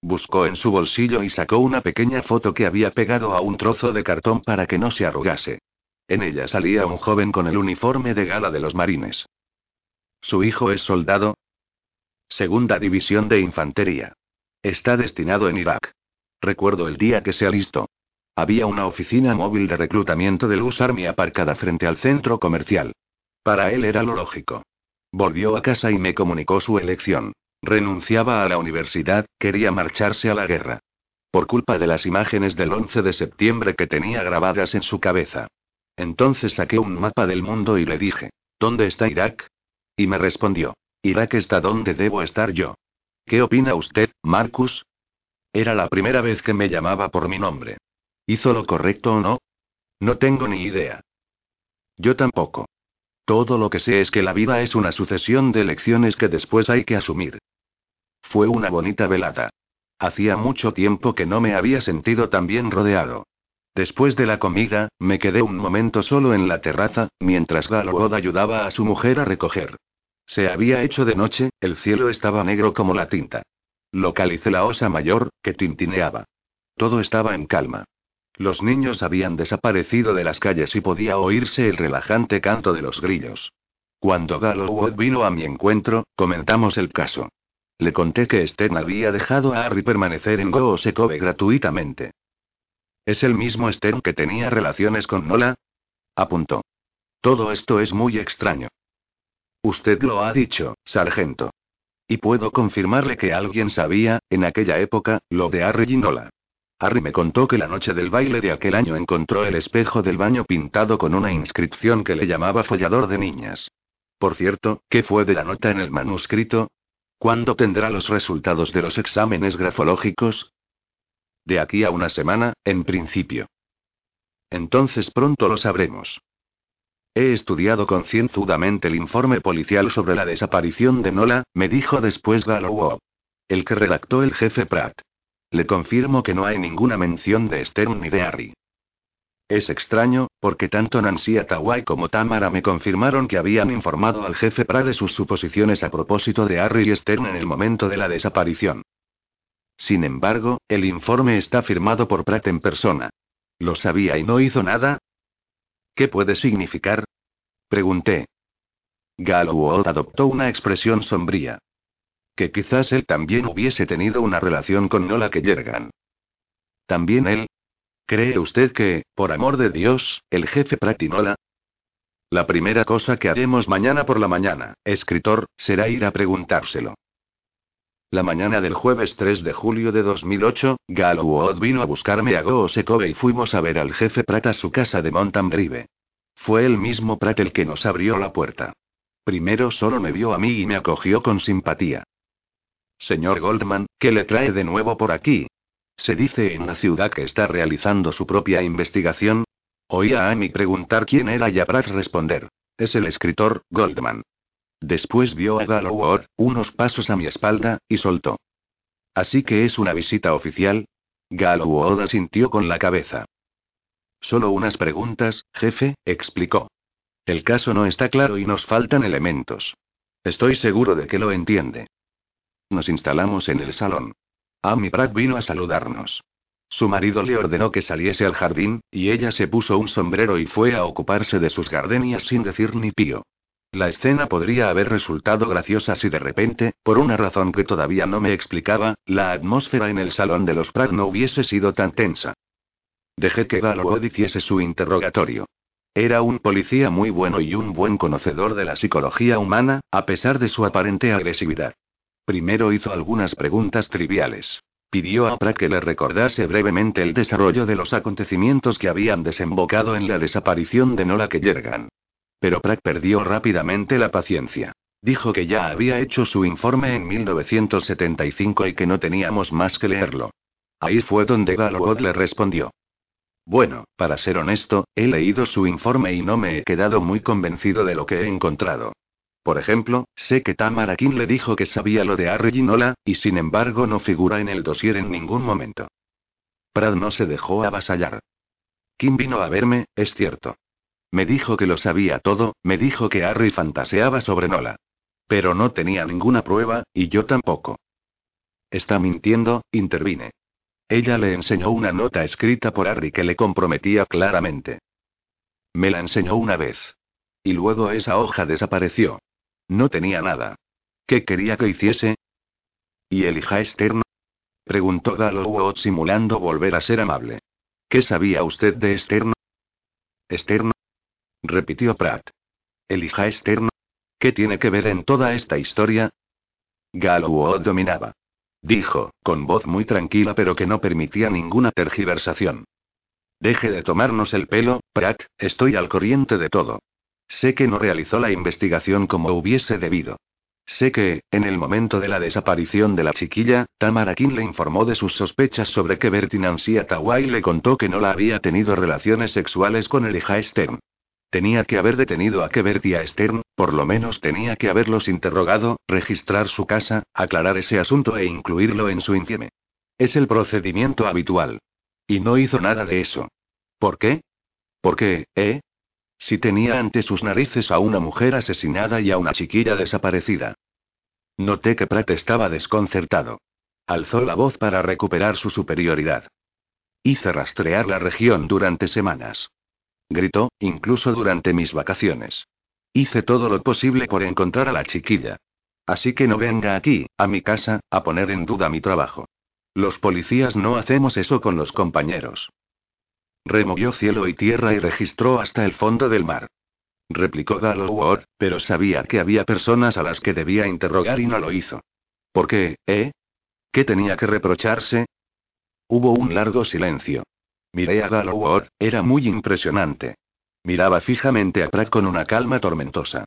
S1: Buscó en su bolsillo y sacó una pequeña foto que había pegado a un trozo de cartón para que no se arrugase. En ella salía un joven con el uniforme de gala de los marines. ¿Su hijo es soldado? Segunda División de Infantería. Está destinado en Irak. Recuerdo el día que se alistó. Había una oficina móvil de reclutamiento del US Army aparcada frente al centro comercial. Para él era lo lógico. Volvió a casa y me comunicó su elección. Renunciaba a la universidad, quería marcharse a la guerra. Por culpa de las imágenes del 11 de septiembre que tenía grabadas en su cabeza. Entonces saqué un mapa del mundo y le dije, ¿dónde está Irak? Y me respondió, Irak está donde debo estar yo. ¿Qué opina usted, Marcus? Era la primera vez que me llamaba por mi nombre. ¿Hizo lo correcto o no? No tengo ni idea. Yo tampoco. Todo lo que sé es que la vida es una sucesión de elecciones que después hay que asumir. Fue una bonita velada. Hacía mucho tiempo que no me había sentido tan bien rodeado. Después de la comida, me quedé un momento solo en la terraza, mientras Galwod ayudaba a su mujer a recoger. Se había hecho de noche, el cielo estaba negro como la tinta. Localicé la osa mayor, que tintineaba. Todo estaba en calma. Los niños habían desaparecido de las calles y podía oírse el relajante canto de los grillos. Cuando Galloway vino a mi encuentro, comentamos el caso. Le conté que Stern había dejado a Harry permanecer en Go Cove gratuitamente. ¿Es el mismo Stern que tenía relaciones con Nola? Apuntó. Todo esto es muy extraño. Usted lo ha dicho, sargento. Y puedo confirmarle que alguien sabía, en aquella época, lo de Harry y Nola. Harry me contó que la noche del baile de aquel año encontró el espejo del baño pintado con una inscripción que le llamaba follador de niñas. Por cierto, ¿qué fue de la nota en el manuscrito? ¿Cuándo tendrá los resultados de los exámenes grafológicos? De aquí a una semana, en principio. Entonces pronto lo sabremos. He estudiado concienzudamente el informe policial sobre la desaparición de Nola, me dijo después Gallow. El que redactó el jefe Pratt. Le confirmo que no hay ninguna mención de Stern ni de Harry. Es extraño, porque tanto Nancy Atawai como Tamara me confirmaron que habían informado al jefe Pratt de sus suposiciones a propósito de Harry y Stern en el momento de la desaparición. Sin embargo, el informe está firmado por Pratt en persona. ¿Lo sabía y no hizo nada? ¿Qué puede significar? Pregunté. Galloway adoptó una expresión sombría. Que quizás él también hubiese tenido una relación con Nola Kellergan. ¿También él? ¿Cree usted que, por amor de Dios, el jefe Pratinola? La primera cosa que haremos mañana por la mañana, escritor, será ir a preguntárselo. La mañana del jueves 3 de julio de 2008, Galloway vino a buscarme a Goosekobe y fuimos a ver al jefe Pratt a su casa de Montanbrive. Fue el mismo Pratt el que nos abrió la puerta. Primero solo me vio a mí y me acogió con simpatía. Señor Goldman, ¿qué le trae de nuevo por aquí? Se dice en la ciudad que está realizando su propia investigación. Oí a Amy preguntar quién era y a Pratt responder. Es el escritor, Goldman. Después vio a Galloway, unos pasos a mi espalda, y soltó. Así que es una visita oficial. Galloway asintió con la cabeza. Solo unas preguntas, jefe, explicó. El caso no está claro y nos faltan elementos. Estoy seguro de que lo entiende. Nos instalamos en el salón. Amy Pratt vino a saludarnos. Su marido le ordenó que saliese al jardín, y ella se puso un sombrero y fue a ocuparse de sus gardenias sin decir ni pío. La escena podría haber resultado graciosa si de repente, por una razón que todavía no me explicaba, la atmósfera en el salón de los Pratt no hubiese sido tan tensa. Dejé que Galloway hiciese su interrogatorio. Era un policía muy bueno y un buen conocedor de la psicología humana, a pesar de su aparente agresividad. Primero hizo algunas preguntas triviales. Pidió a Pratt que le recordase brevemente el desarrollo de los acontecimientos que habían desembocado en la desaparición de Nola Kellergan. Pero Pratt perdió rápidamente la paciencia. Dijo que ya había hecho su informe en 1975 y que no teníamos más que leerlo. Ahí fue donde Galloway le respondió. Bueno, para ser honesto, he leído su informe y no me he quedado muy convencido de lo que he encontrado. Por ejemplo, sé que Tamara King le dijo que sabía lo de Harry y sin embargo no figura en el dossier en ningún momento. Brad no se dejó avasallar. Kim vino a verme, es cierto. Me dijo que lo sabía todo, me dijo que Harry fantaseaba sobre Nola. Pero no tenía ninguna prueba, y yo tampoco. Está mintiendo, intervine. Ella le enseñó una nota escrita por Harry que le comprometía claramente. Me la enseñó una vez. Y luego esa hoja desapareció. No tenía nada. ¿Qué quería que hiciese? ¿Y el hija externo? Preguntó Galloway simulando volver a ser amable. ¿Qué sabía usted de externo? ¿Externo? Repitió Pratt. ¿El hija externo? ¿Qué tiene que ver en toda esta historia? Galloway dominaba. Dijo, con voz muy tranquila pero que no permitía ninguna tergiversación. Deje de tomarnos el pelo, Pratt, estoy al corriente de todo. Sé que no realizó la investigación como hubiese debido. Sé que, en el momento de la desaparición de la chiquilla, Tamara King le informó de sus sospechas sobre que Bertie Nancy Atawai le contó que no la había tenido relaciones sexuales con el hija Stern. Tenía que haber detenido a Kebert y a Stern, por lo menos tenía que haberlos interrogado, registrar su casa, aclarar ese asunto e incluirlo en su infieme. Es el procedimiento habitual. Y no hizo nada de eso. ¿Por qué? Porque, ¿eh? Si tenía ante sus narices a una mujer asesinada y a una chiquilla desaparecida. Noté que Pratt estaba desconcertado. Alzó la voz para recuperar su superioridad. Hice rastrear la región durante semanas. Gritó, incluso durante mis vacaciones. Hice todo lo posible por encontrar a la chiquilla. Así que no venga aquí, a mi casa, a poner en duda mi trabajo. Los policías no hacemos eso con los compañeros. Removió cielo y tierra y registró hasta el fondo del mar. Replicó Galloway, pero sabía que había personas a las que debía interrogar y no lo hizo. ¿Por qué, eh? ¿Qué tenía que reprocharse? Hubo un largo silencio. Miré a Galloway, era muy impresionante. Miraba fijamente a Pratt con una calma tormentosa.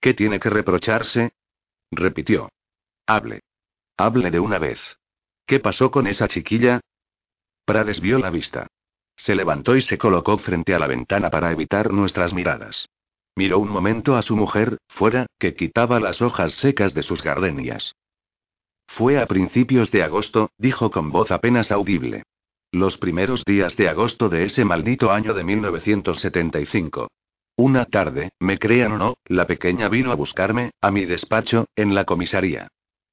S1: ¿Qué tiene que reprocharse? repitió. Hable. Hable de una vez. ¿Qué pasó con esa chiquilla? Pratt desvió la vista. Se levantó y se colocó frente a la ventana para evitar nuestras miradas. Miró un momento a su mujer, fuera, que quitaba las hojas secas de sus gardenias. Fue a principios de agosto, dijo con voz apenas audible. Los primeros días de agosto de ese maldito año de 1975. Una tarde, me crean o no, la pequeña vino a buscarme, a mi despacho, en la comisaría.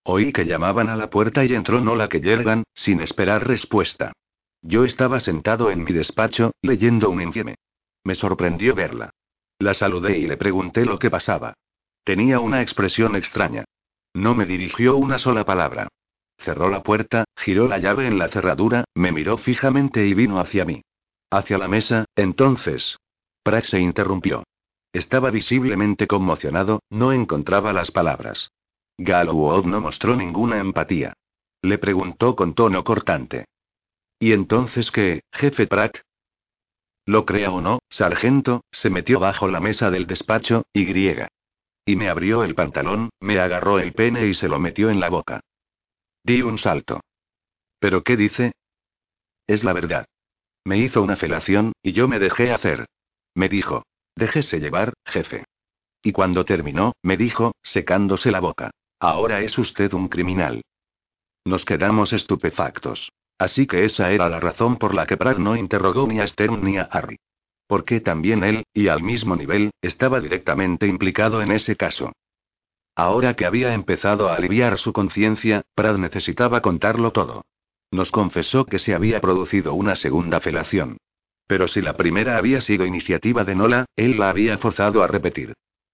S1: Oí que llamaban a la puerta y entró Nola que yergan, sin esperar respuesta. Yo estaba sentado en mi despacho, leyendo un infieme. Me sorprendió verla. La saludé y le pregunté lo que pasaba. Tenía una expresión extraña. No me dirigió una sola palabra. Cerró la puerta, giró la llave en la cerradura, me miró fijamente y vino hacia mí. Hacia la mesa, entonces. Pratt se interrumpió. Estaba visiblemente conmocionado, no encontraba las palabras. Galloway no mostró ninguna empatía. Le preguntó con tono cortante. ¿Y entonces qué, jefe Pratt? Lo crea o no, sargento, se metió bajo la mesa del despacho, y griega. Y me abrió el pantalón, me agarró el pene y se lo metió en la boca. Di un salto. ¿Pero qué dice? Es la verdad. Me hizo una felación, y yo me dejé hacer. Me dijo. Déjese llevar, jefe. Y cuando terminó, me dijo, secándose la boca. Ahora es usted un criminal. Nos quedamos estupefactos. Así que esa era la razón por la que Pratt no interrogó ni a Stern ni a Harry. Porque también él, y al mismo nivel, estaba directamente implicado en ese caso. Ahora que había empezado a aliviar su conciencia, Pratt necesitaba contarlo todo. Nos confesó que se había producido una segunda felación. Pero si la primera había sido iniciativa de Nola, él la había forzado a repetir.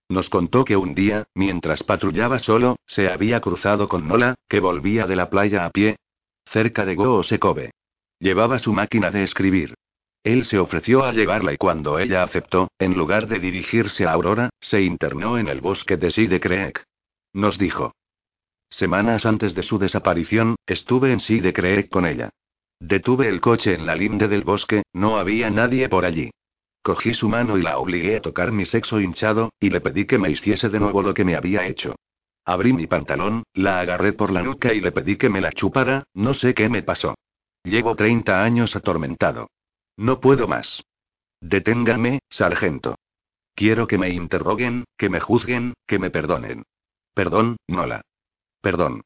S1: Nos contó que un día, mientras patrullaba solo, se había cruzado con Nola, que volvía de la playa a pie, cerca de Goosekobe. Llevaba su máquina de escribir. Él se ofreció a llevarla y cuando ella aceptó, en lugar de dirigirse a Aurora, se internó en el bosque de Side Creek. Nos dijo. Semanas antes de su desaparición, estuve en Side Creek con ella. Detuve el coche en la linde del bosque, no había nadie por allí. Cogí su mano y la obligué a tocar mi sexo hinchado, y le pedí que me hiciese de nuevo lo que me había hecho. Abrí mi pantalón, la agarré por la nuca y le pedí que me la chupara, no sé qué me pasó. Llevo 30 años atormentado. No puedo más. Deténgame, sargento. Quiero que me interroguen, que me juzguen, que me perdonen. Perdón, Nola. Perdón.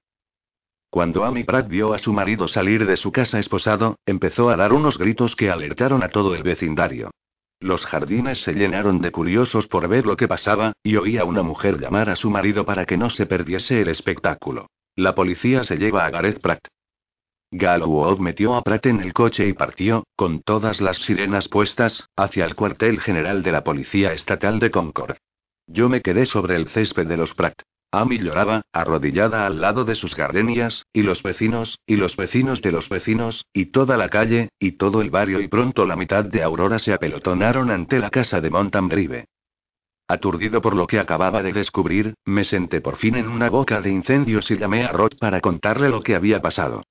S1: Cuando Amy Pratt vio a su marido salir de su casa esposado, empezó a dar unos gritos que alertaron a todo el vecindario. Los jardines se llenaron de curiosos por ver lo que pasaba, y oí a una mujer llamar a su marido para que no se perdiese el espectáculo. La policía se lleva a Gareth Pratt. Galloway metió a Pratt en el coche y partió, con todas las sirenas puestas, hacia el cuartel general de la Policía Estatal de Concord. Yo me quedé sobre el césped de los Pratt. Amy lloraba, arrodillada al lado de sus gardenias, y los vecinos, y los vecinos de los vecinos, y toda la calle, y todo el barrio y pronto la mitad de Aurora se apelotonaron ante la casa de Montambrive. Aturdido por lo que acababa de descubrir, me senté por fin en una boca de incendios y llamé a Roth para contarle lo que había pasado.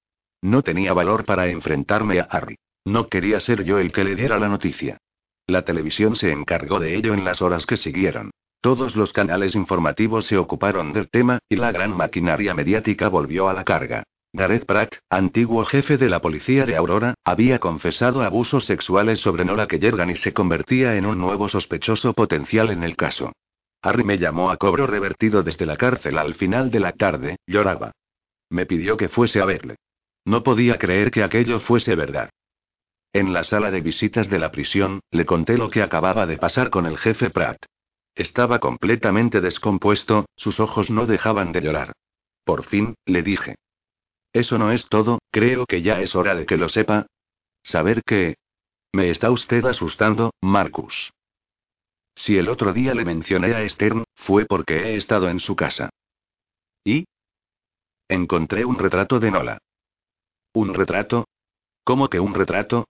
S1: No tenía valor para enfrentarme a Harry. No quería ser yo el que le diera la noticia. La televisión se encargó de ello en las horas que siguieron. Todos los canales informativos se ocuparon del tema, y la gran maquinaria mediática volvió a la carga. Gareth Pratt, antiguo jefe de la policía de Aurora, había confesado abusos sexuales sobre Nola Kellergan y se convertía en un nuevo sospechoso potencial en el caso. Harry me llamó a cobro revertido desde la cárcel al final de la tarde, lloraba. Me pidió que fuese a verle. No podía creer que aquello fuese verdad. En la sala de visitas de la prisión, le conté lo que acababa de pasar con el jefe Pratt. Estaba completamente descompuesto, sus ojos no dejaban de llorar. Por fin, le dije. Eso no es todo, creo que ya es hora de que lo sepa. Saber que... Me está usted asustando, Marcus. Si el otro día le mencioné a Stern, fue porque he estado en su casa. ¿Y? Encontré un retrato de Nola. ¿Un retrato? ¿Cómo que un retrato?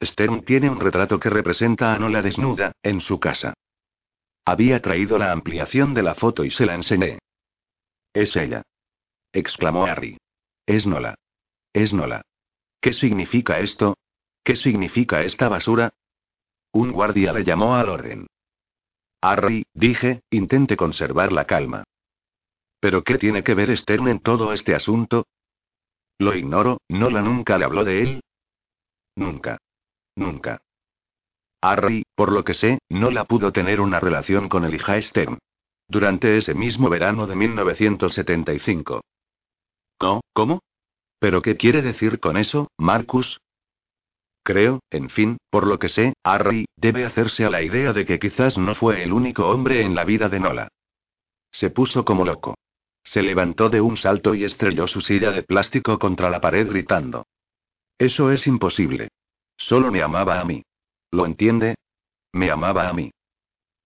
S1: Stern tiene un retrato que representa a Nola desnuda, en su casa. Había traído la ampliación de la foto y se la enseñé. Es ella. exclamó Harry. Es Nola. Es Nola. ¿Qué significa esto? ¿Qué significa esta basura? Un guardia le llamó al orden. Harry, dije, intente conservar la calma. ¿Pero qué tiene que ver Stern en todo este asunto? Lo ignoro, ¿Nola nunca le habló de él? Nunca. Nunca. Harry, por lo que sé, no la pudo tener una relación con el hija Stern. Durante ese mismo verano de 1975. ¿No? ¿Cómo? ¿Pero qué quiere decir con eso, Marcus? Creo, en fin, por lo que sé, Harry, debe hacerse a la idea de que quizás no fue el único hombre en la vida de Nola. Se puso como loco. Se levantó de un salto y estrelló su silla de plástico contra la pared gritando. Eso es imposible. Solo me amaba a mí. ¿Lo entiende? Me amaba a mí.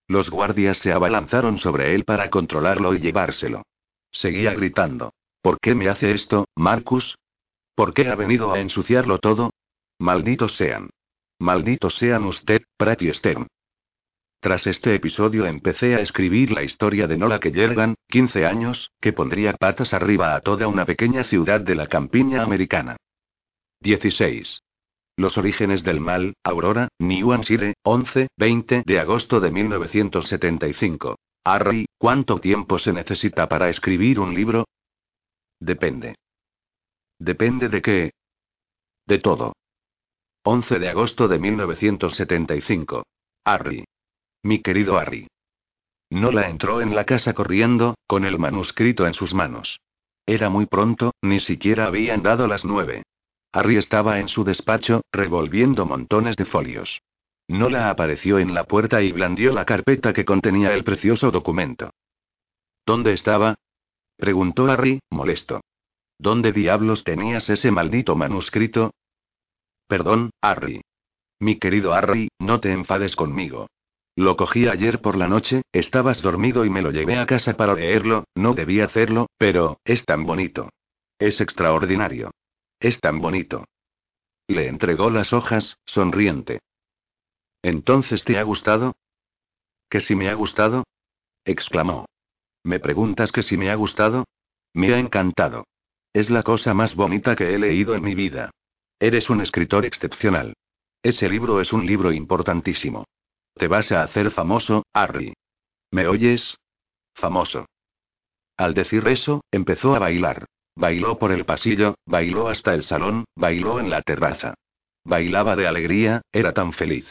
S1: Los guardias se abalanzaron sobre él para controlarlo y llevárselo. Seguía gritando. ¿Por qué me hace esto, Marcus? ¿Por qué ha venido a ensuciarlo todo? Malditos sean. Malditos sean usted, Pratt y Stern. Tras este episodio empecé a escribir la historia de Nola Kellergan, 15 años, que pondría patas arriba a toda una pequeña ciudad de la campiña americana. 16. Los orígenes del mal, Aurora, New Hampshire, 11, 20 de agosto de 1975. Harry, ¿cuánto tiempo se necesita para escribir un libro? Depende. ¿Depende de qué? De todo. 11 de agosto de 1975. Harry. Mi querido Harry. Nola entró en la casa corriendo, con el manuscrito en sus manos. Era muy pronto, ni siquiera habían dado las nueve. Harry estaba en su despacho, revolviendo montones de folios. Nola apareció en la puerta y blandió la carpeta que contenía el precioso documento. ¿Dónde estaba? preguntó Harry, molesto. ¿Dónde diablos tenías ese maldito manuscrito? Perdón, Harry. Mi querido Harry, no te enfades conmigo. Lo cogí ayer por la noche, estabas dormido y me lo llevé a casa para leerlo, no debía hacerlo, pero, es tan bonito. Es extraordinario. Es tan bonito. Le entregó las hojas, sonriente. ¿Entonces te ha gustado? ¿Que si me ha gustado? exclamó. ¿Me preguntas que si me ha gustado? Me ha encantado. Es la cosa más bonita que he leído en mi vida. Eres un escritor excepcional. Ese libro es un libro importantísimo. Te vas a hacer famoso, Harry. ¿Me oyes? Famoso. Al decir eso, empezó a bailar. Bailó por el pasillo, bailó hasta el salón, bailó en la terraza. Bailaba de alegría, era tan feliz.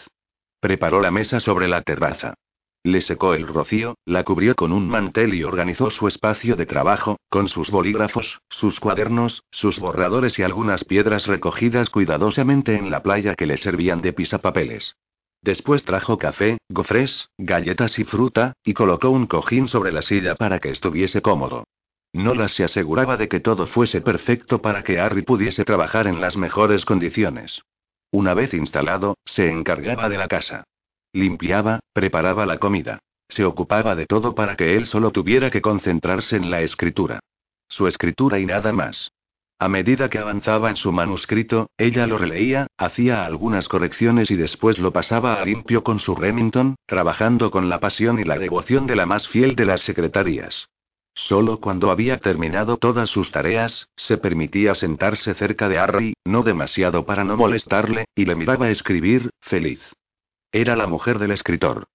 S1: Preparó la mesa sobre la terraza. Le secó el rocío, la cubrió con un mantel y organizó su espacio de trabajo, con sus bolígrafos, sus cuadernos, sus borradores y algunas piedras recogidas cuidadosamente en la playa que le servían de pisapapeles. Después trajo café, gofres, galletas y fruta, y colocó un cojín sobre la silla para que estuviese cómodo. Nola se aseguraba de que todo fuese perfecto para que Harry pudiese trabajar en las mejores condiciones. Una vez instalado, se encargaba de la casa. Limpiaba, preparaba la comida. Se ocupaba de todo para que él solo tuviera que concentrarse en la escritura. Su escritura y nada más. A medida que avanzaba en su manuscrito, ella lo releía, hacía algunas correcciones y después lo pasaba a limpio con su Remington, trabajando con la pasión y la devoción de la más fiel de las secretarías. Solo cuando había terminado todas sus tareas, se permitía sentarse cerca de Harry, no demasiado para no molestarle, y le miraba escribir, feliz. Era la mujer del escritor.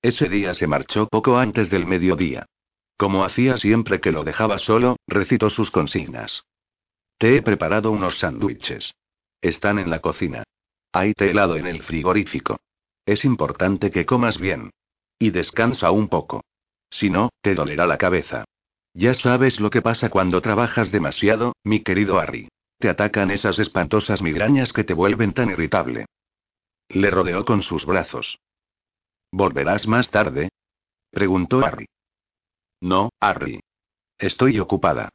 S1: Ese día se marchó poco antes del mediodía. Como hacía siempre que lo dejaba solo, recitó sus consignas. Te he preparado unos sándwiches. Están en la cocina. Hay té helado en el frigorífico. Es importante que comas bien. Y descansa un poco. Si no, te dolerá la cabeza. Ya sabes lo que pasa cuando trabajas demasiado, mi querido Harry. Te atacan esas espantosas migrañas que te vuelven tan irritable. Le rodeó con sus brazos. ¿Volverás más tarde? preguntó Harry. No, Harry. Estoy ocupada.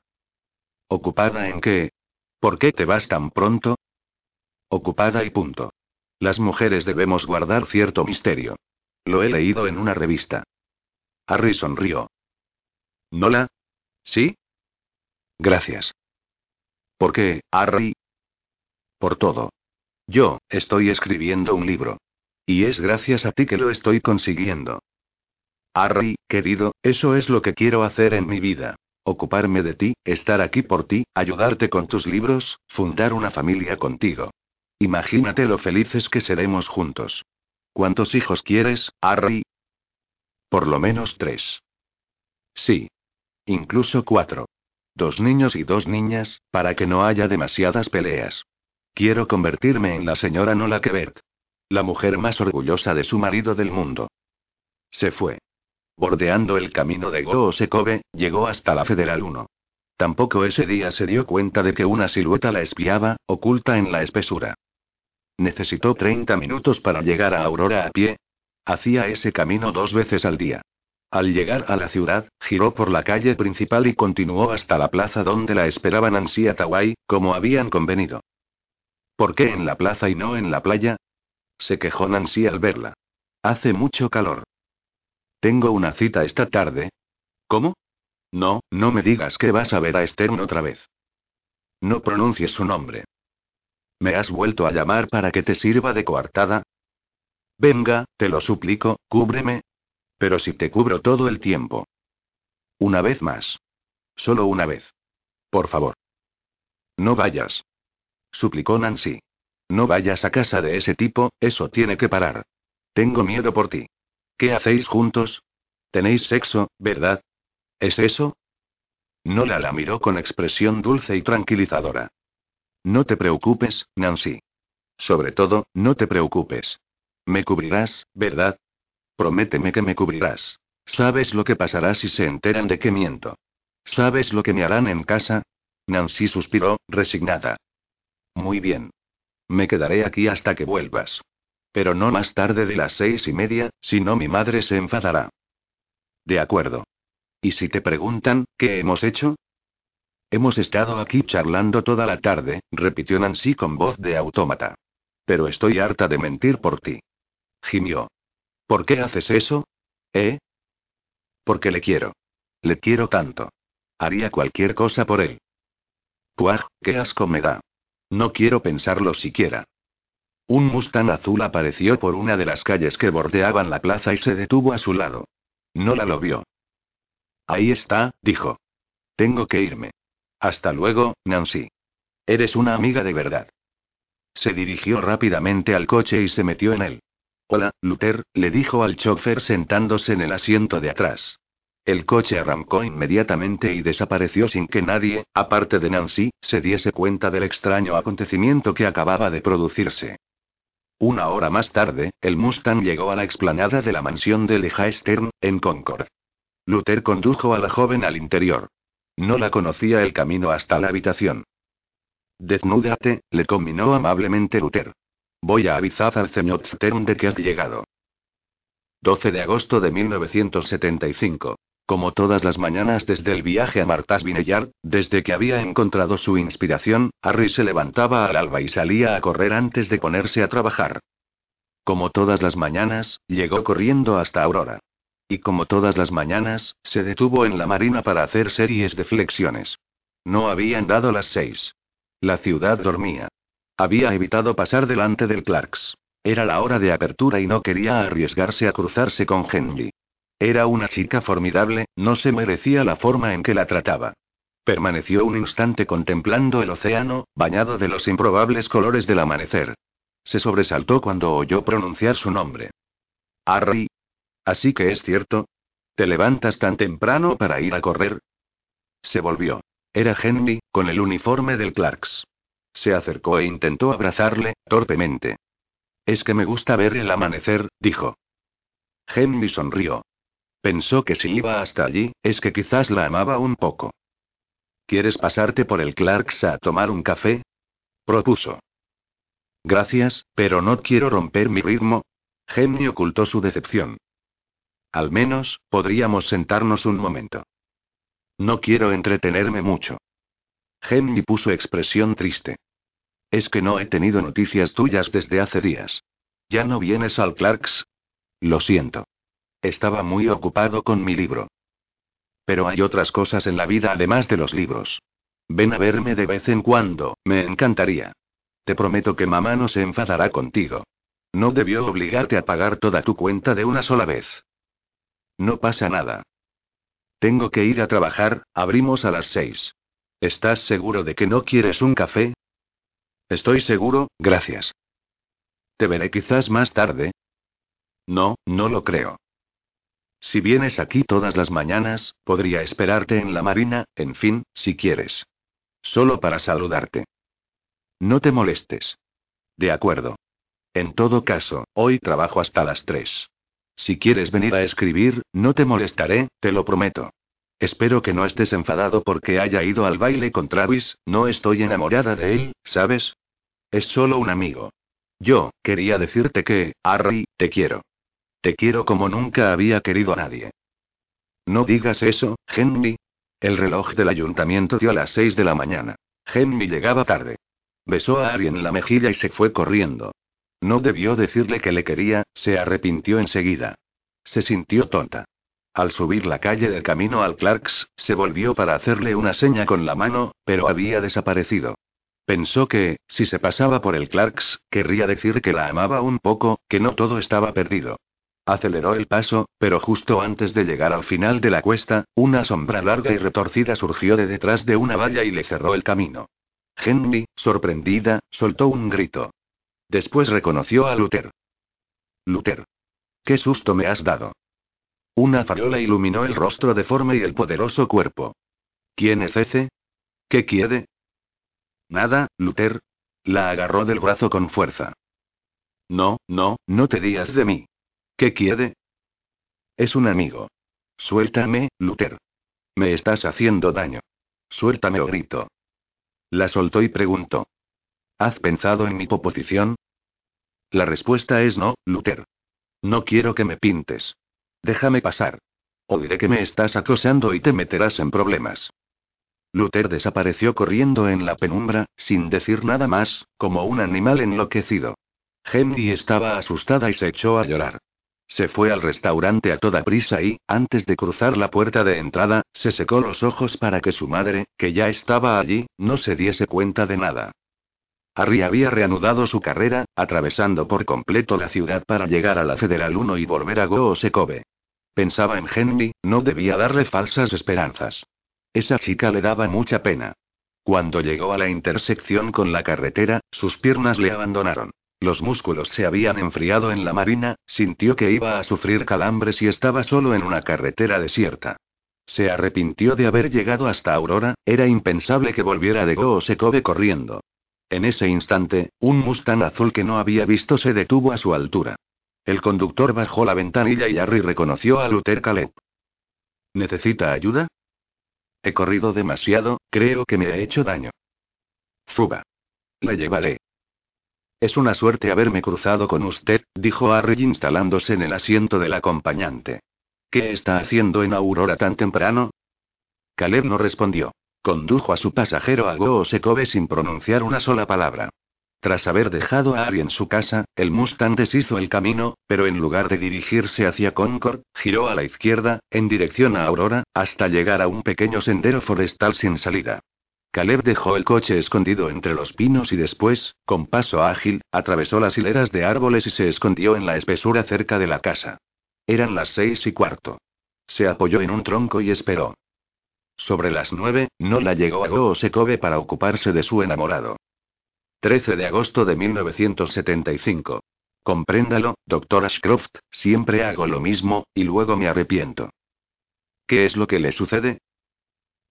S1: ¿Ocupada en qué? ¿Por qué te vas tan pronto? Ocupada y punto. Las mujeres debemos guardar cierto misterio. Lo he leído en una revista. Harry sonrió. ¿Nola? ¿Sí? Gracias. ¿Por qué, Harry? Por todo. Yo, estoy escribiendo un libro. Y es gracias a ti que lo estoy consiguiendo. Harry, querido, eso es lo que quiero hacer en mi vida. Ocuparme de ti, estar aquí por ti, ayudarte con tus libros, fundar una familia contigo. Imagínate lo felices que seremos juntos. ¿Cuántos hijos quieres, Harry? Por lo menos tres. Sí. Incluso cuatro. Dos niños y dos niñas, para que no haya demasiadas peleas. Quiero convertirme en la señora Nola Quebert. La mujer más orgullosa de su marido del mundo. Se fue. Bordeando el camino de Goosekobe, llegó hasta la Federal 1. Tampoco ese día se dio cuenta de que una silueta la espiaba, oculta en la espesura. Necesitó 30 minutos para llegar a Aurora a pie. Hacía ese camino dos veces al día. Al llegar a la ciudad, giró por la calle principal y continuó hasta la plaza donde la esperaban Nancy Atawai, como habían convenido. ¿Por qué en la plaza y no en la playa? se quejó Nancy al verla. Hace mucho calor. Tengo una cita esta tarde. ¿Cómo? No, no me digas que vas a ver a Stern otra vez. No pronuncies su nombre. ¿Me has vuelto a llamar para que te sirva de coartada? Venga, te lo suplico, cúbreme. Pero si te cubro todo el tiempo. Una vez más. Solo una vez. Por favor. No vayas. Suplicó Nancy. No vayas a casa de ese tipo, eso tiene que parar. Tengo miedo por ti. ¿Qué hacéis juntos? Tenéis sexo, ¿verdad? ¿Es eso? Nola la miró con expresión dulce y tranquilizadora. No te preocupes, Nancy. Sobre todo, no te preocupes. Me cubrirás, ¿verdad? Prométeme que me cubrirás. ¿Sabes lo que pasará si se enteran de que miento? ¿Sabes lo que me harán en casa? Nancy suspiró, resignada. Muy bien. Me quedaré aquí hasta que vuelvas. Pero no más tarde de las seis y media, si no mi madre se enfadará. De acuerdo. ¿Y si te preguntan, qué hemos hecho? Hemos estado aquí charlando toda la tarde, repitió Nancy con voz de autómata. Pero estoy harta de mentir por ti. Gimió. ¿Por qué haces eso? ¿Eh? Porque le quiero. Le quiero tanto. Haría cualquier cosa por él. Puaj, qué asco me da. No quiero pensarlo siquiera. Un Mustang azul apareció por una de las calles que bordeaban la plaza y se detuvo a su lado. No la lo vio. Ahí está, dijo. Tengo que irme. Hasta luego, Nancy. Eres una amiga de verdad. Se dirigió rápidamente al coche y se metió en él. Hola, Luther, le dijo al chofer sentándose en el asiento de atrás. El coche arrancó inmediatamente y desapareció sin que nadie, aparte de Nancy, se diese cuenta del extraño acontecimiento que acababa de producirse. Una hora más tarde, el Mustang llegó a la explanada de la mansión de Leja Stern, en Concord. Luther condujo a la joven al interior. No la conocía el camino hasta la habitación. Desnúdate, le combinó amablemente Luther. Voy a avisar al señor Stern de que has llegado. 12 de agosto de 1975. Como todas las mañanas desde el viaje a Martha's Vineyard, desde que había encontrado su inspiración, Harry se levantaba al alba y salía a correr antes de ponerse a trabajar. Como todas las mañanas, llegó corriendo hasta Aurora. Y como todas las mañanas, se detuvo en la marina para hacer series de flexiones. No habían dado las seis. La ciudad dormía. Había evitado pasar delante del Clarks. Era la hora de apertura y no quería arriesgarse a cruzarse con Henry. Era una chica formidable, no se merecía la forma en que la trataba. Permaneció un instante contemplando el océano, bañado de los improbables colores del amanecer. Se sobresaltó cuando oyó pronunciar su nombre. Harry. Así que es cierto. ¿Te levantas tan temprano para ir a correr? Se volvió. Era Henry, con el uniforme del Clarks. Se acercó e intentó abrazarle, torpemente. Es que me gusta ver el amanecer, dijo. Henry sonrió. Pensó que si iba hasta allí, es que quizás la amaba un poco. ¿Quieres pasarte por el Clarks a tomar un café? propuso. Gracias, pero no quiero romper mi ritmo. Henry ocultó su decepción. Al menos, podríamos sentarnos un momento. No quiero entretenerme mucho. Henry puso expresión triste. Es que no he tenido noticias tuyas desde hace días. ¿Ya no vienes al Clarks? Lo siento. Estaba muy ocupado con mi libro. Pero hay otras cosas en la vida además de los libros. Ven a verme de vez en cuando, me encantaría. Te prometo que mamá no se enfadará contigo. No debió obligarte a pagar toda tu cuenta de una sola vez. No pasa nada. Tengo que ir a trabajar, abrimos a las seis. ¿Estás seguro de que no quieres un café? Estoy seguro, gracias. Te veré quizás más tarde. No, no lo creo. Si vienes aquí todas las mañanas, podría esperarte en la marina, en fin, si quieres. Solo para saludarte. No te molestes. De acuerdo. En todo caso, hoy trabajo hasta las tres. Si quieres venir a escribir, no te molestaré, te lo prometo. Espero que no estés enfadado porque haya ido al baile con Travis, no estoy enamorada de él, ¿sabes? Es solo un amigo. Yo, quería decirte que, Harry, te quiero. Te quiero como nunca había querido a nadie. No digas eso, Henry. El reloj del ayuntamiento dio a las seis de la mañana. Henry llegaba tarde. Besó a Harry en la mejilla y se fue corriendo. No debió decirle que le quería, se arrepintió enseguida. Se sintió tonta. Al subir la calle del camino al Clarks, se volvió para hacerle una seña con la mano, pero había desaparecido. Pensó que, si se pasaba por el Clarks, querría decir que la amaba un poco, que no todo estaba perdido. Aceleró el paso, pero justo antes de llegar al final de la cuesta, una sombra larga y retorcida surgió de detrás de una valla y le cerró el camino. Henry, sorprendida, soltó un grito. Después reconoció a Luther. Luther. ¿Qué susto me has dado? Una farola iluminó el rostro deforme y el poderoso cuerpo. ¿Quién es ese? ¿Qué quiere? Nada, Luther. La agarró del brazo con fuerza. No, no, no te digas de mí. ¿Qué quiere? Es un amigo. Suéltame, Luther. Me estás haciendo daño. Suéltame o grito. La soltó y preguntó. ¿Has pensado en mi proposición? La respuesta es no, Luther. No quiero que me pintes. Déjame pasar. O diré que me estás acosando y te meterás en problemas. Luther desapareció corriendo en la penumbra, sin decir nada más, como un animal enloquecido. Henry estaba asustada y se echó a llorar. Se fue al restaurante a toda prisa y, antes de cruzar la puerta de entrada, se secó los ojos para que su madre, que ya estaba allí, no se diese cuenta de nada. Harry había reanudado su carrera, atravesando por completo la ciudad para llegar a la Federal 1 y volver a Goosekobe. Pensaba en Henry, no debía darle falsas esperanzas. Esa chica le daba mucha pena. Cuando llegó a la intersección con la carretera, sus piernas le abandonaron. Los músculos se habían enfriado en la marina, sintió que iba a sufrir calambres y estaba solo en una carretera desierta. Se arrepintió de haber llegado hasta Aurora, era impensable que volviera de Goosekobe corriendo. En ese instante, un Mustang azul que no había visto se detuvo a su altura. El conductor bajó la ventanilla y Harry reconoció a Luther Caleb. ¿Necesita ayuda? He corrido demasiado, creo que me he hecho daño. Fuba. La llevaré. Es una suerte haberme cruzado con usted, dijo Harry instalándose en el asiento del acompañante. ¿Qué está haciendo en Aurora tan temprano? Caleb no respondió. Condujo a su pasajero a Goosekobe sin pronunciar una sola palabra. Tras haber dejado a Ari en su casa, el Mustang deshizo el camino, pero en lugar de dirigirse hacia Concord, giró a la izquierda, en dirección a Aurora, hasta llegar a un pequeño sendero forestal sin salida. Caleb dejó el coche escondido entre los pinos y después, con paso ágil, atravesó las hileras de árboles y se escondió en la espesura cerca de la casa. Eran las seis y cuarto. Se apoyó en un tronco y esperó. Sobre las nueve, no la llegó a Goosekobe para ocuparse de su enamorado. 13 de agosto de 1975. Compréndalo, doctor Ashcroft, siempre hago lo mismo, y luego me arrepiento. ¿Qué es lo que le sucede?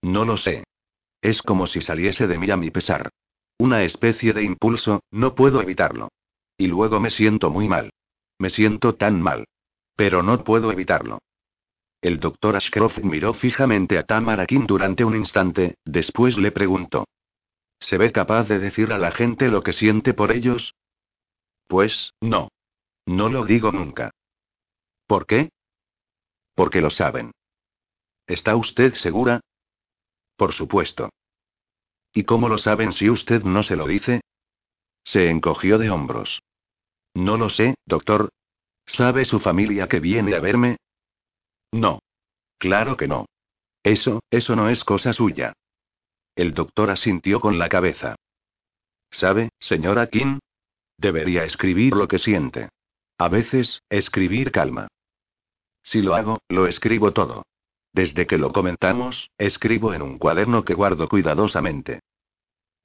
S1: No lo sé. Es como si saliese de mí a mi pesar. Una especie de impulso, no puedo evitarlo. Y luego me siento muy mal. Me siento tan mal. Pero no puedo evitarlo. El doctor Ashcroft miró fijamente a Tamarakin durante un instante, después le preguntó. ¿Se ve capaz de decir a la gente lo que siente por ellos? Pues, no. No lo digo nunca. ¿Por qué? Porque lo saben. ¿Está usted segura? Por supuesto. ¿Y cómo lo saben si usted no se lo dice? Se encogió de hombros. No lo sé, doctor. ¿Sabe su familia que viene a verme? No. Claro que no. Eso, eso no es cosa suya. El doctor asintió con la cabeza. ¿Sabe, señora King? Debería escribir lo que siente. A veces, escribir calma. Si lo hago, lo escribo todo. Desde que lo comentamos, escribo en un cuaderno que guardo cuidadosamente.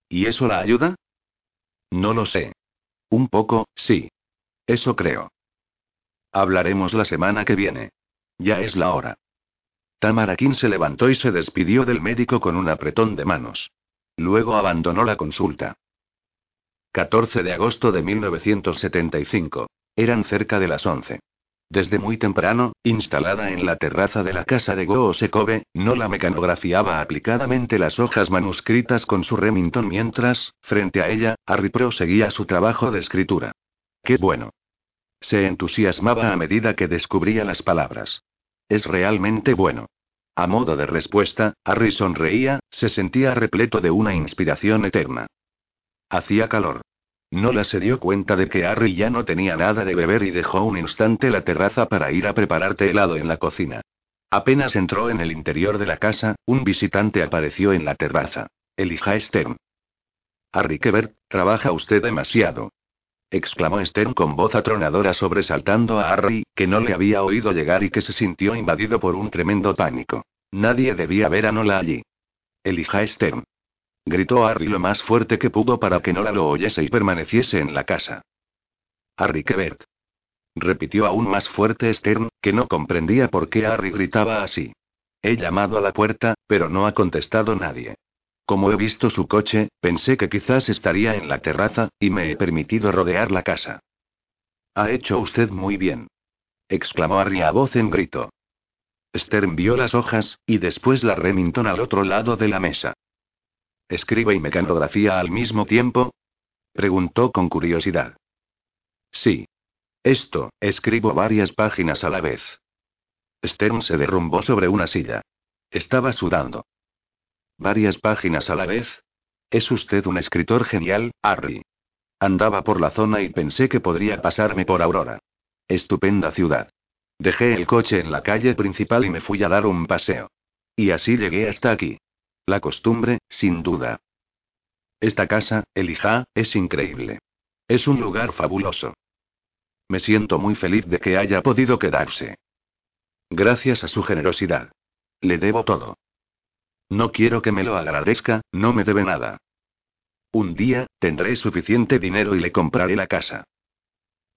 S1: ¿Y eso la ayuda? No lo sé. Un poco, sí. Eso creo. Hablaremos la semana que viene. Ya es la hora. Tamarakin se levantó y se despidió del médico con un apretón de manos. Luego abandonó la consulta. 14 de agosto de 1975. Eran cerca de las 11. Desde muy temprano, instalada en la terraza de la casa de Go Sekove, no la mecanografiaba aplicadamente las hojas manuscritas con su Remington mientras, frente a ella, Harry seguía su trabajo de escritura. ¡Qué bueno! Se entusiasmaba a medida que descubría las palabras. Es realmente bueno. A modo de respuesta, Harry sonreía, se sentía repleto de una inspiración eterna. Hacía calor. Nola se dio cuenta de que Harry ya no tenía nada de beber y dejó un instante la terraza para ir a prepararte helado en la cocina. Apenas entró en el interior de la casa, un visitante apareció en la terraza. Elija Stern. Harry Kebert, trabaja usted demasiado. Exclamó Stern con voz atronadora sobresaltando a Harry, que no le había oído llegar y que se sintió invadido por un tremendo pánico. Nadie debía ver a Nola allí. Elija Stern. Gritó Harry lo más fuerte que pudo para que Nola lo oyese y permaneciese en la casa. Harry Quebert. Repitió aún más fuerte Stern, que no comprendía por qué Harry gritaba así. He llamado a la puerta, pero no ha contestado nadie. Como he visto su coche, pensé que quizás estaría en la terraza, y me he permitido rodear la casa. Ha hecho usted muy bien. exclamó Harry a voz en grito. Stern vio las hojas, y después la Remington al otro lado de la mesa. ¿Escribe y mecanografía al mismo tiempo? Preguntó con curiosidad. Sí. Esto, escribo varias páginas a la vez. Stern se derrumbó sobre una silla. Estaba sudando. ¿Varias páginas a la vez? Es usted un escritor genial, Harry. Andaba por la zona y pensé que podría pasarme por Aurora. Estupenda ciudad. Dejé el coche en la calle principal y me fui a dar un paseo. Y así llegué hasta aquí. La costumbre, sin duda. Esta casa, Elijah, es increíble. Es un lugar fabuloso. Me siento muy feliz de que haya podido quedarse. Gracias a su generosidad. Le debo todo. No quiero que me lo agradezca, no me debe nada. Un día, tendré suficiente dinero y le compraré la casa.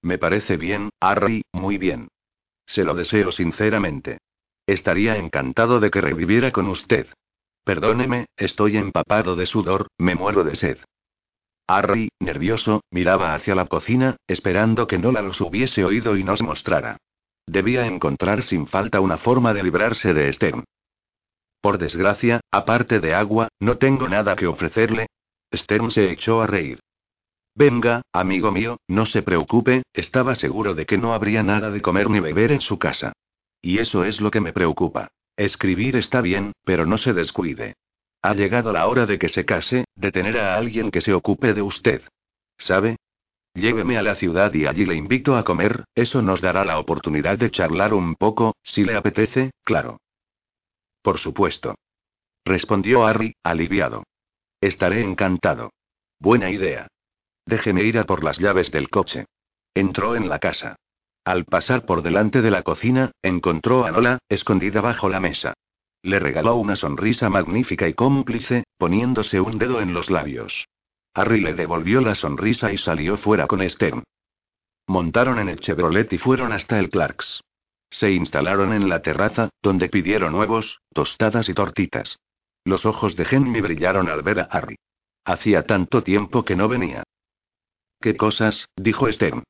S1: Me parece bien, Harry, muy bien. Se lo deseo sinceramente. Estaría encantado de que reviviera con usted. Perdóneme, estoy empapado de sudor, me muero de sed. Harry, nervioso, miraba hacia la cocina, esperando que Nola los hubiese oído y nos mostrara. Debía encontrar sin falta una forma de librarse de Stern. Por desgracia, aparte de agua, no tengo nada que ofrecerle. Stern se echó a reír. Venga, amigo mío, no se preocupe, estaba seguro de que no habría nada de comer ni beber en su casa. Y eso es lo que me preocupa. Escribir está bien, pero no se descuide. Ha llegado la hora de que se case, de tener a alguien que se ocupe de usted. ¿Sabe? Lléveme a la ciudad y allí le invito a comer, eso nos dará la oportunidad de charlar un poco, si le apetece, claro. Por supuesto. Respondió Harry, aliviado. Estaré encantado. Buena idea. Déjeme ir a por las llaves del coche. Entró en la casa. Al pasar por delante de la cocina, encontró a Nola, escondida bajo la mesa. Le regaló una sonrisa magnífica y cómplice, poniéndose un dedo en los labios. Harry le devolvió la sonrisa y salió fuera con Stern. Montaron en el Chevrolet y fueron hasta el Clarks. Se instalaron en la terraza, donde pidieron huevos, tostadas y tortitas. Los ojos de Henry brillaron al ver a Harry. Hacía tanto tiempo que no venía. ¿Qué cosas? dijo Stern.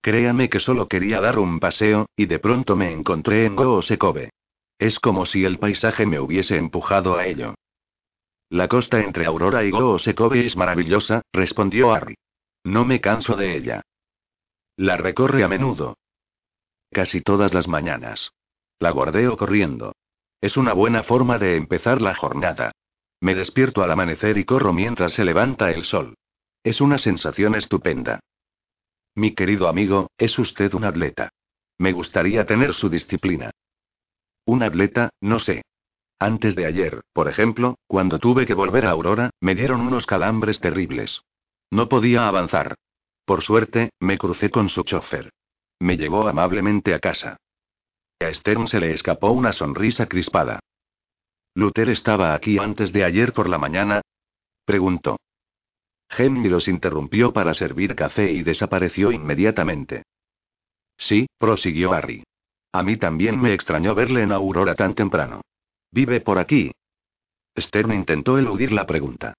S1: Créame que solo quería dar un paseo, y de pronto me encontré en Goosekove. Es como si el paisaje me hubiese empujado a ello. La costa entre Aurora y Goosekove es maravillosa, respondió Harry. No me canso de ella. La recorre a menudo. Casi todas las mañanas. La guardeo corriendo. Es una buena forma de empezar la jornada. Me despierto al amanecer y corro mientras se levanta el sol. Es una sensación estupenda. Mi querido amigo, es usted un atleta. Me gustaría tener su disciplina. Un atleta, no sé. Antes de ayer, por ejemplo, cuando tuve que volver a Aurora, me dieron unos calambres terribles. No podía avanzar. Por suerte, me crucé con su chofer. Me llevó amablemente a casa. A Stern se le escapó una sonrisa crispada. ¿Luther estaba aquí antes de ayer por la mañana? preguntó. Henry los interrumpió para servir café y desapareció inmediatamente. Sí, prosiguió Harry. A mí también me extrañó verle en Aurora tan temprano. ¿Vive por aquí? Stern intentó eludir la pregunta.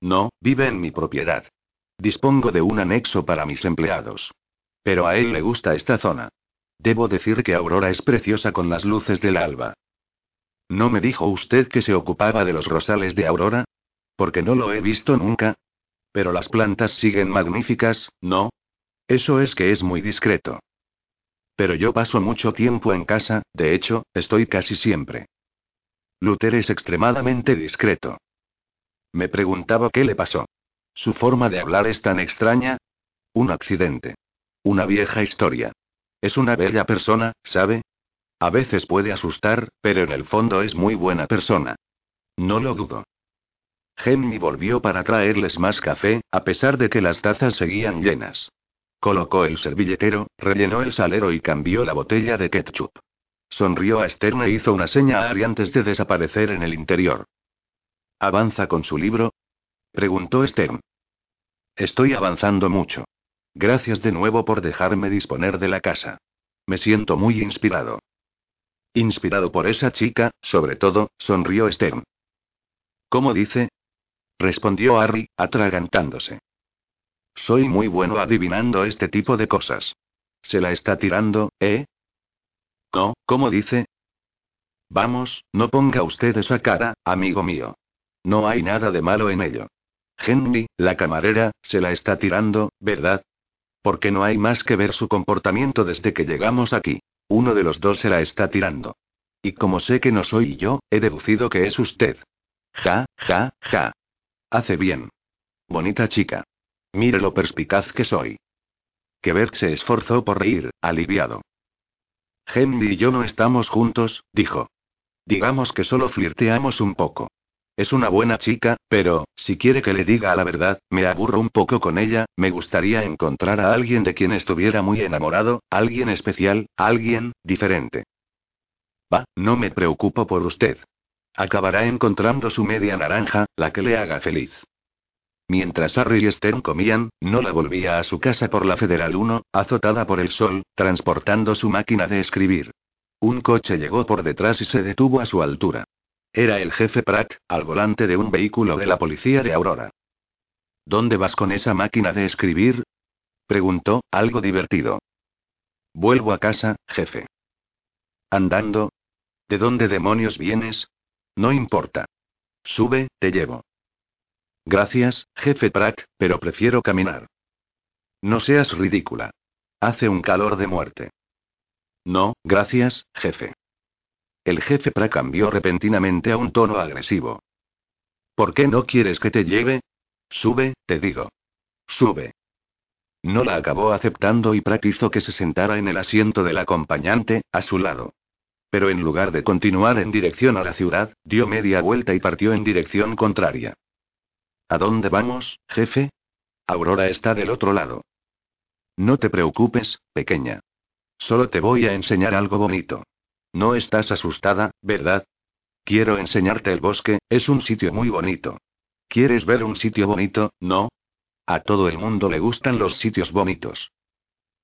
S1: No, vive en mi propiedad. Dispongo de un anexo para mis empleados. Pero a él le gusta esta zona. Debo decir que Aurora es preciosa con las luces del alba. ¿No me dijo usted que se ocupaba de los rosales de Aurora? Porque no lo he visto nunca. Pero las plantas siguen magníficas, ¿no? Eso es que es muy discreto. Pero yo paso mucho tiempo en casa, de hecho, estoy casi siempre. Luther es extremadamente discreto. Me preguntaba qué le pasó. Su forma de hablar es tan extraña. Un accidente. Una vieja historia. Es una bella persona, ¿sabe? A veces puede asustar, pero en el fondo es muy buena persona. No lo dudo. Henry volvió para traerles más café, a pesar de que las tazas seguían llenas. Colocó el servilletero, rellenó el salero y cambió la botella de ketchup. Sonrió a Stern e hizo una seña a Ari antes de desaparecer en el interior. ¿Avanza con su libro? preguntó Stern. Estoy avanzando mucho. Gracias de nuevo por dejarme disponer de la casa. Me siento muy inspirado. Inspirado por esa chica, sobre todo, sonrió Stern. ¿Cómo dice? respondió Harry, atragantándose. Soy muy bueno adivinando este tipo de cosas. Se la está tirando, ¿eh? No, ¿cómo dice? Vamos, no ponga usted esa cara, amigo mío. No hay nada de malo en ello. Henry, la camarera, se la está tirando, ¿verdad? Porque no hay más que ver su comportamiento desde que llegamos aquí. Uno de los dos se la está tirando. Y como sé que no soy yo, he deducido que es usted. Ja, ja, ja. Hace bien. Bonita chica. Mire lo perspicaz que soy. Quebec se esforzó por reír, aliviado. Henry y yo no estamos juntos, dijo. Digamos que solo flirteamos un poco. Es una buena chica, pero, si quiere que le diga la verdad, me aburro un poco con ella, me gustaría encontrar a alguien de quien estuviera muy enamorado, alguien especial, alguien, diferente. Va, no me preocupo por usted. Acabará encontrando su media naranja, la que le haga feliz. Mientras Harry y Stern comían, Nola volvía a su casa por la Federal 1, azotada por el sol, transportando su máquina de escribir. Un coche llegó por detrás y se detuvo a su altura. Era el jefe Pratt, al volante de un vehículo de la policía de Aurora. ¿Dónde vas con esa máquina de escribir? preguntó, algo divertido. Vuelvo a casa, jefe. ¿Andando? ¿De dónde demonios vienes? No importa. Sube, te llevo. Gracias, jefe Pratt, pero prefiero caminar. No seas ridícula. Hace un calor de muerte. No, gracias, jefe. El jefe Pratt cambió repentinamente a un tono agresivo. ¿Por qué no quieres que te lleve? Sube, te digo. Sube. No la acabó aceptando y Pratt hizo que se sentara en el asiento del acompañante, a su lado. Pero en lugar de continuar en dirección a la ciudad, dio media vuelta y partió en dirección contraria. ¿A dónde vamos, jefe? Aurora está del otro lado. No te preocupes, pequeña. Solo te voy a enseñar algo bonito. No estás asustada, ¿verdad? Quiero enseñarte el bosque, es un sitio muy bonito. ¿Quieres ver un sitio bonito, no? A todo el mundo le gustan los sitios bonitos.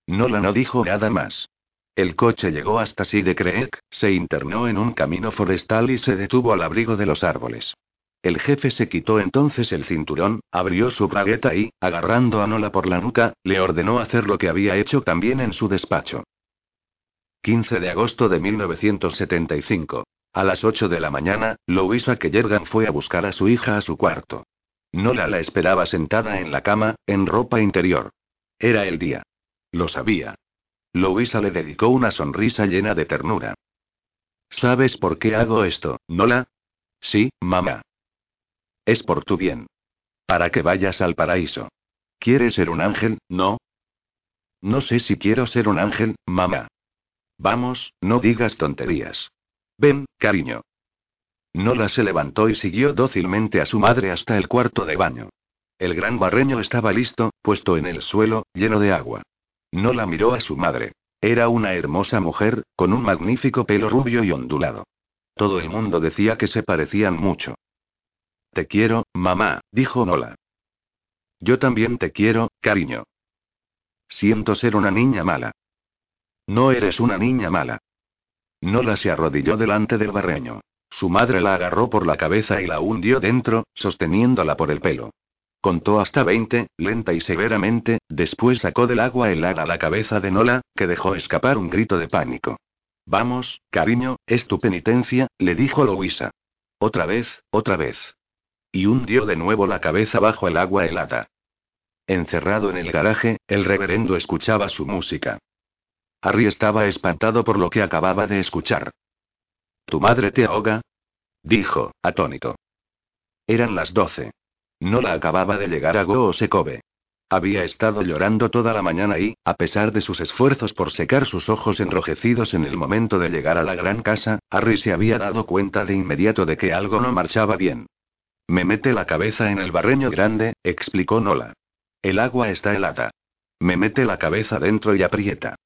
S1: Nola no dijo nada más. El coche llegó hasta de Creek, se internó en un camino forestal y se detuvo al abrigo de los árboles. El jefe se quitó entonces el cinturón, abrió su bragueta y, agarrando a Nola por la nuca, le ordenó hacer lo que había hecho también en su despacho. 15 de agosto de 1975. A las 8 de la mañana, Louisa Kellergan fue a buscar a su hija a su cuarto. Nola la esperaba sentada en la cama, en ropa interior. Era el día. Lo sabía. Louisa le dedicó una sonrisa llena de ternura. ¿Sabes por qué hago esto, Nola? Sí, mamá. Es por tu bien. Para que vayas al paraíso. ¿Quieres ser un ángel, no? No sé si quiero ser un ángel, mamá. Vamos, no digas tonterías. Ven, cariño. Nola se levantó y siguió dócilmente a su madre hasta el cuarto de baño. El gran barreño estaba listo, puesto en el suelo, lleno de agua. Nola miró a su madre. Era una hermosa mujer, con un magnífico pelo rubio y ondulado. Todo el mundo decía que se parecían mucho. Te quiero, mamá, dijo Nola. Yo también te quiero, cariño. Siento ser una niña mala. No eres una niña mala. Nola se arrodilló delante del barreño. Su madre la agarró por la cabeza y la hundió dentro, sosteniéndola por el pelo. Contó hasta veinte, lenta y severamente, después sacó del agua helada la cabeza de Nola, que dejó escapar un grito de pánico. Vamos, cariño, es tu penitencia, le dijo Louisa. Otra vez, otra vez. Y hundió de nuevo la cabeza bajo el agua helada. Encerrado en el garaje, el reverendo escuchaba su música. Harry estaba espantado por lo que acababa de escuchar. ¿Tu madre te ahoga? dijo, atónito. Eran las doce. No la acababa de llegar a Goosekobe. Había estado llorando toda la mañana y, a pesar de sus esfuerzos por secar sus ojos enrojecidos en el momento de llegar a la gran casa, Harry se había dado cuenta de inmediato de que algo no marchaba bien. Me mete la cabeza en el barreño grande, explicó Nola. El agua está helada. Me mete la cabeza dentro y aprieta.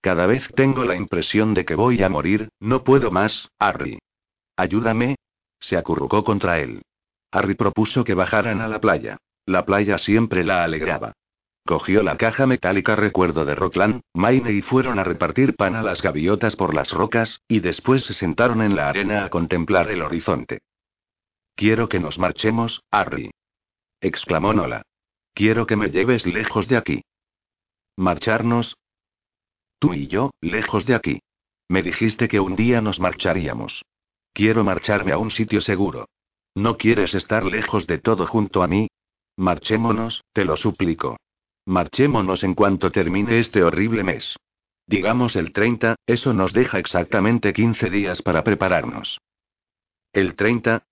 S1: Cada vez tengo la impresión de que voy a morir, no puedo más, Harry. Ayúdame. Se acurrucó contra él. Harry propuso que bajaran a la playa. La playa siempre la alegraba. Cogió la caja metálica recuerdo de Rockland, Maine y fueron a repartir pan a las gaviotas por las rocas, y después se sentaron en la arena a contemplar el horizonte. Quiero que nos marchemos, Harry. exclamó Nola. Quiero que me lleves lejos de aquí. ¿Marcharnos? Tú y yo, lejos de aquí. Me dijiste que un día nos marcharíamos. Quiero marcharme a un sitio seguro. ¿No quieres estar lejos de todo junto a mí? Marchémonos, te lo suplico. Marchémonos en cuanto termine este horrible mes. Digamos el 30, eso nos deja exactamente 15 días para prepararnos. ¿El 30?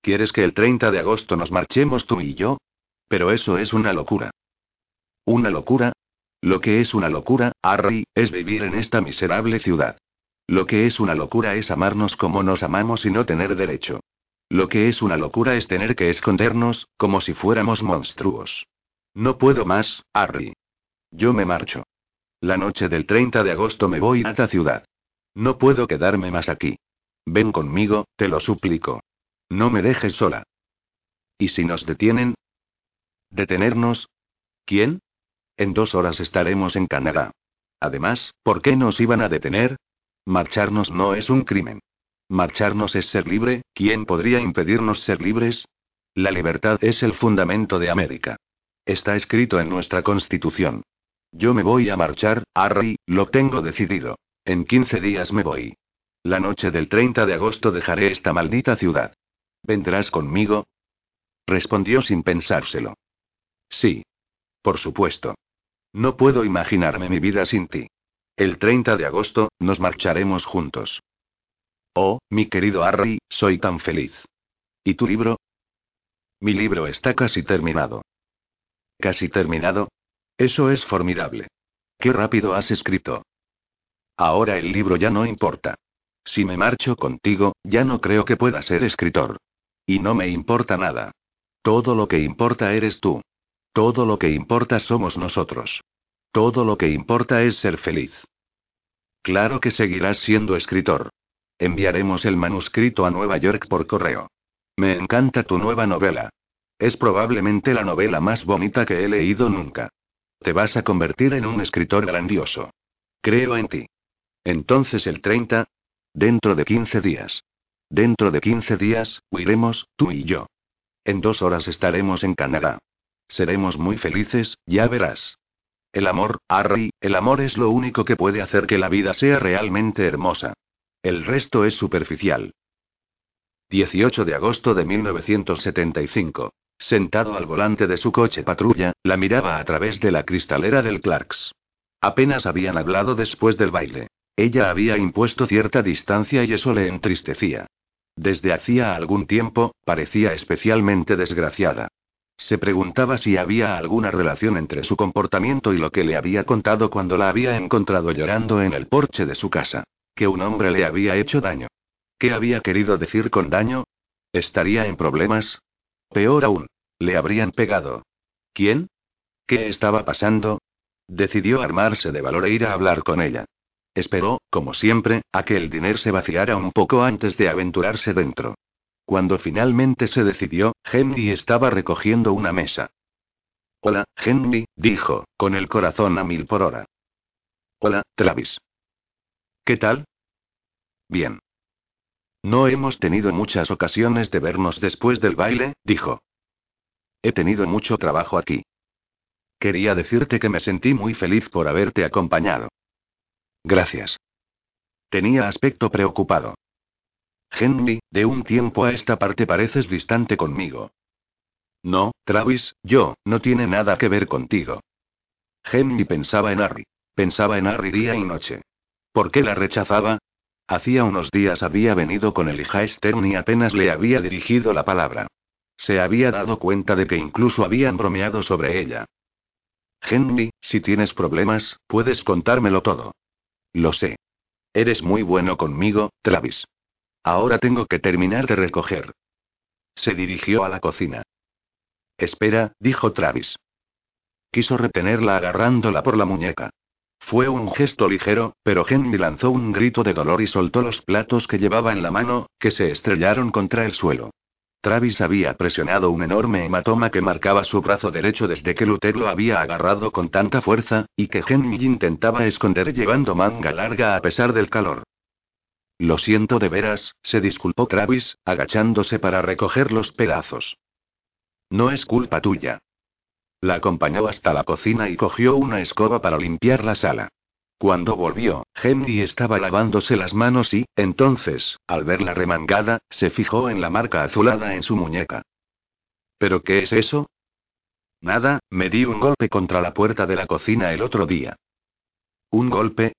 S1: ¿Quieres que el 30 de agosto nos marchemos tú y yo? Pero eso es una locura. ¿Una locura? Lo que es una locura, Harry, es vivir en esta miserable ciudad. Lo que es una locura es amarnos como nos amamos y no tener derecho. Lo que es una locura es tener que escondernos, como si fuéramos monstruos. No puedo más, Harry. Yo me marcho. La noche del 30 de agosto me voy a esta ciudad. No puedo quedarme más aquí. Ven conmigo, te lo suplico. No me dejes sola. ¿Y si nos detienen? ¿Detenernos? ¿Quién? En dos horas estaremos en Canadá. Además, ¿por qué nos iban a detener? Marcharnos no es un crimen. Marcharnos es ser libre, ¿quién podría impedirnos ser libres? La libertad es el fundamento de América. Está escrito en nuestra constitución. Yo me voy a marchar, Harry, lo tengo decidido. En 15 días me voy. La noche del 30 de agosto dejaré esta maldita ciudad. ¿Vendrás conmigo? Respondió sin pensárselo. Sí. Por supuesto. No puedo imaginarme mi vida sin ti. El 30 de agosto, nos marcharemos juntos. Oh, mi querido Harry, soy tan feliz. ¿Y tu libro? Mi libro está casi terminado. ¿Casi terminado? Eso es formidable. Qué rápido has escrito. Ahora el libro ya no importa. Si me marcho contigo, ya no creo que pueda ser escritor. Y no me importa nada. Todo lo que importa eres tú. Todo lo que importa somos nosotros. Todo lo que importa es ser feliz. Claro que seguirás siendo escritor. Enviaremos el manuscrito a Nueva York por correo. Me encanta tu nueva novela. Es probablemente la novela más bonita que he leído nunca. Te vas a convertir en un escritor grandioso. Creo en ti. Entonces el 30. Dentro de 15 días. Dentro de 15 días, huiremos, tú y yo. En dos horas estaremos en Canadá. Seremos muy felices, ya verás. El amor, Harry, el amor es lo único que puede hacer que la vida sea realmente hermosa. El resto es superficial. 18 de agosto de 1975. Sentado al volante de su coche patrulla, la miraba a través de la cristalera del Clarks. Apenas habían hablado después del baile. Ella había impuesto cierta distancia y eso le entristecía. Desde hacía algún tiempo, parecía especialmente desgraciada. Se preguntaba si había alguna relación entre su comportamiento y lo que le había contado cuando la había encontrado llorando en el porche de su casa. Que un hombre le había hecho daño. ¿Qué había querido decir con daño? ¿Estaría en problemas? Peor aún, le habrían pegado. ¿Quién? ¿Qué estaba pasando? Decidió armarse de valor e ir a hablar con ella. Esperó, como siempre, a que el dinero se vaciara un poco antes de aventurarse dentro. Cuando finalmente se decidió, Henry estaba recogiendo una mesa. Hola, Henry, dijo, con el corazón a mil por hora. Hola, Travis. ¿Qué tal? Bien. No hemos tenido muchas ocasiones de vernos después del baile, dijo. He tenido mucho trabajo aquí. Quería decirte que me sentí muy feliz por haberte acompañado. Gracias. Tenía aspecto preocupado. Henry, de un tiempo a esta parte pareces distante conmigo. No, Travis, yo, no tiene nada que ver contigo. Henry pensaba en Harry. Pensaba en Harry día y noche. ¿Por qué la rechazaba? Hacía unos días había venido con el hija y apenas le había dirigido la palabra. Se había dado cuenta de que incluso habían bromeado sobre ella. Henry, si tienes problemas, puedes contármelo todo. Lo sé. Eres muy bueno conmigo, Travis. Ahora tengo que terminar de recoger. Se dirigió a la cocina. Espera, dijo Travis. Quiso retenerla agarrándola por la muñeca. Fue un gesto ligero, pero Henry lanzó un grito de dolor y soltó los platos que llevaba en la mano, que se estrellaron contra el suelo. Travis había presionado un enorme hematoma que marcaba su brazo derecho desde que Luther lo había agarrado con tanta fuerza, y que Henry intentaba esconder llevando manga larga a pesar del calor. Lo siento de veras, se disculpó Travis, agachándose para recoger los pedazos. No es culpa tuya. La acompañó hasta la cocina y cogió una escoba para limpiar la sala. Cuando volvió, Henry estaba lavándose las manos y, entonces, al verla remangada, se fijó en la marca azulada en su muñeca. ¿Pero qué es eso? Nada, me di un golpe contra la puerta de la cocina el otro día. ¿Un golpe?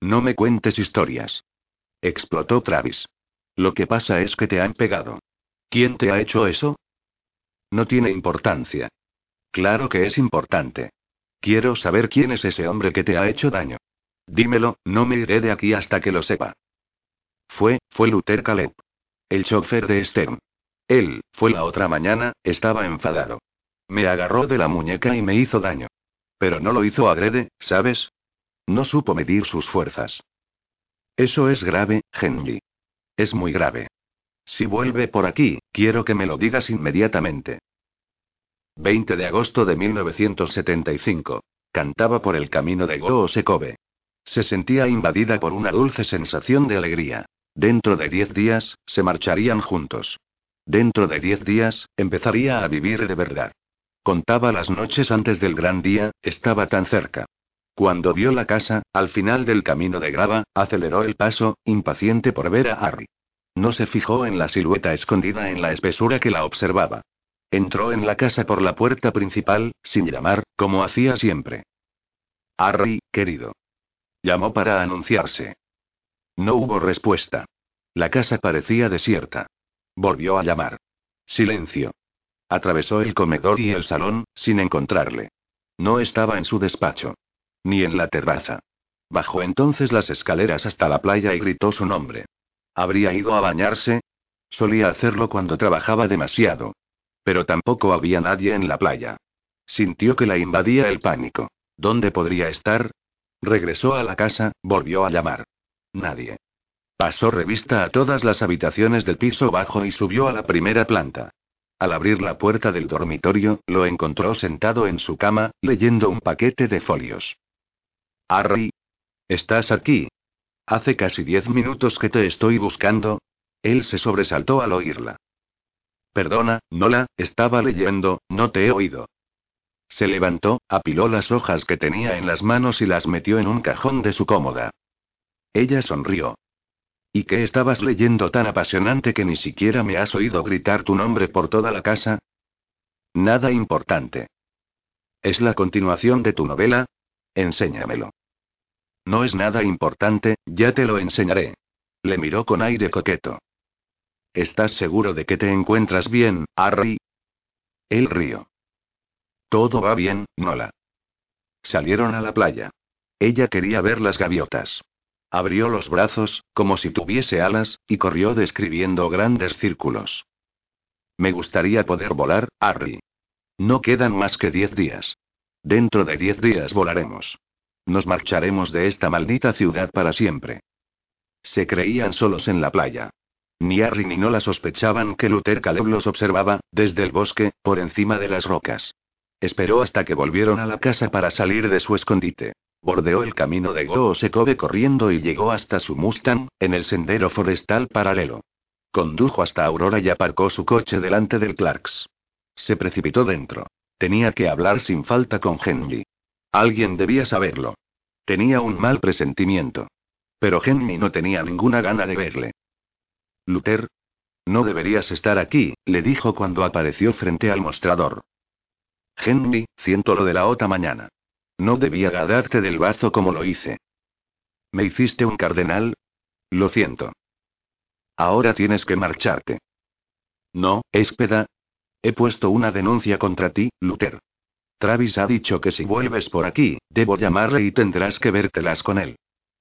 S1: No me cuentes historias. Explotó Travis. Lo que pasa es que te han pegado. ¿Quién te ha hecho eso? No tiene importancia. Claro que es importante. Quiero saber quién es ese hombre que te ha hecho daño. Dímelo, no me iré de aquí hasta que lo sepa. Fue, fue Luther Caleb. El chofer de Stern. Él, fue la otra mañana, estaba enfadado. Me agarró de la muñeca y me hizo daño. Pero no lo hizo agrede, ¿sabes? No supo medir sus fuerzas. Eso es grave, Henry. Es muy grave. Si vuelve por aquí, quiero que me lo digas inmediatamente. 20 de agosto de 1975. Cantaba por el camino de Goose se sentía invadida por una dulce sensación de alegría. Dentro de diez días, se marcharían juntos. Dentro de diez días, empezaría a vivir de verdad. Contaba las noches antes del gran día, estaba tan cerca. Cuando vio la casa, al final del camino de grava, aceleró el paso, impaciente por ver a Harry. No se fijó en la silueta escondida en la espesura que la observaba. Entró en la casa por la puerta principal, sin llamar, como hacía siempre. Harry, querido. Llamó para anunciarse. No hubo respuesta. La casa parecía desierta. Volvió a llamar. Silencio. Atravesó el comedor y el salón, sin encontrarle. No estaba en su despacho. Ni en la terraza. Bajó entonces las escaleras hasta la playa y gritó su nombre. ¿Habría ido a bañarse? Solía hacerlo cuando trabajaba demasiado. Pero tampoco había nadie en la playa. Sintió que la invadía el pánico. ¿Dónde podría estar? Regresó a la casa, volvió a llamar. Nadie. Pasó revista a todas las habitaciones del piso bajo y subió a la primera planta. Al abrir la puerta del dormitorio, lo encontró sentado en su cama, leyendo un paquete de folios. Harry. ¿Estás aquí? Hace casi diez minutos que te estoy buscando. Él se sobresaltó al oírla. Perdona, Nola, estaba leyendo, no te he oído. Se levantó, apiló las hojas que tenía en las manos y las metió en un cajón de su cómoda. Ella sonrió. ¿Y qué estabas leyendo tan apasionante que ni siquiera me has oído gritar tu nombre por toda la casa? Nada importante. ¿Es la continuación de tu novela? Enséñamelo. No es nada importante, ya te lo enseñaré. Le miró con aire coqueto. ¿Estás seguro de que te encuentras bien, Harry? Él rió. Todo va bien, Nola. Salieron a la playa. Ella quería ver las gaviotas. Abrió los brazos, como si tuviese alas, y corrió describiendo grandes círculos. Me gustaría poder volar, Harry. No quedan más que diez días. Dentro de diez días volaremos. Nos marcharemos de esta maldita ciudad para siempre. Se creían solos en la playa. Ni Harry ni Nola sospechaban que Luther Caleb los observaba, desde el bosque, por encima de las rocas. Esperó hasta que volvieron a la casa para salir de su escondite. Bordeó el camino de Goosekobe corriendo y llegó hasta su Mustang, en el sendero forestal paralelo. Condujo hasta Aurora y aparcó su coche delante del Clarks. Se precipitó dentro. Tenía que hablar sin falta con Henry. Alguien debía saberlo. Tenía un mal presentimiento. Pero Henry no tenía ninguna gana de verle. Luther. No deberías estar aquí, le dijo cuando apareció frente al mostrador. Henry, siento lo de la otra mañana. No debía agarrarte del bazo como lo hice. ¿Me hiciste un cardenal? Lo siento. Ahora tienes que marcharte. No, espera. He puesto una denuncia contra ti, Luther. Travis ha dicho que si vuelves por aquí, debo llamarle y tendrás que vértelas con él.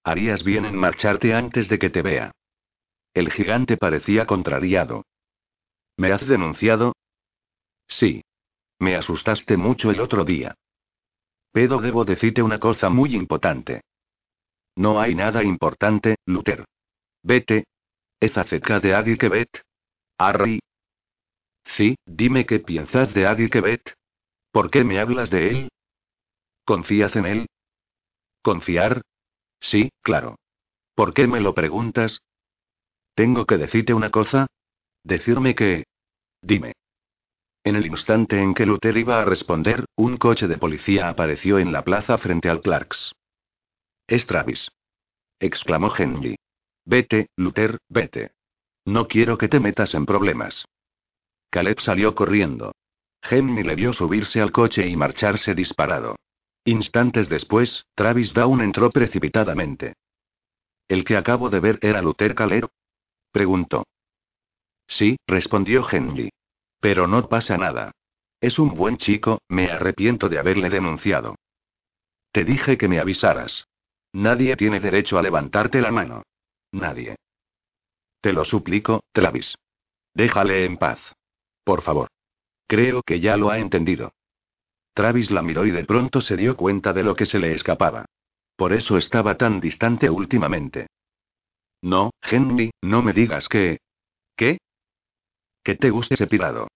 S1: Harías bien en marcharte antes de que te vea. El gigante parecía contrariado. ¿Me has denunciado? Sí. Me asustaste mucho el otro día. Pero debo decirte una cosa muy importante. No hay nada importante, Luther. Vete. ¿Es acerca de Adi Quebet? Harry. Sí, dime qué piensas de Adi. ¿Por qué me hablas de él? ¿Confías en él? ¿Confiar? Sí, claro. ¿Por qué me lo preguntas? ¿Tengo que decirte una cosa? Decirme que... Dime. En el instante en que Luther iba a responder, un coche de policía apareció en la plaza frente al Clarks. Es Travis. exclamó Henry. Vete, Luther, vete. No quiero que te metas en problemas. Caleb salió corriendo. Henry le vio subirse al coche y marcharse disparado. Instantes después, Travis Down entró precipitadamente. ¿El que acabo de ver era Luther Caleb? Preguntó. Sí, respondió Henry. Pero no pasa nada. Es un buen chico, me arrepiento de haberle denunciado. Te dije que me avisaras. Nadie tiene derecho a levantarte la mano. Nadie. Te lo suplico, Travis. Déjale en paz. Por favor. Creo que ya lo ha entendido. Travis la miró y de pronto se dio cuenta de lo que se le escapaba. Por eso estaba tan distante últimamente. No, Henry, no me digas que... ¿Qué? Que te guste ese pirado.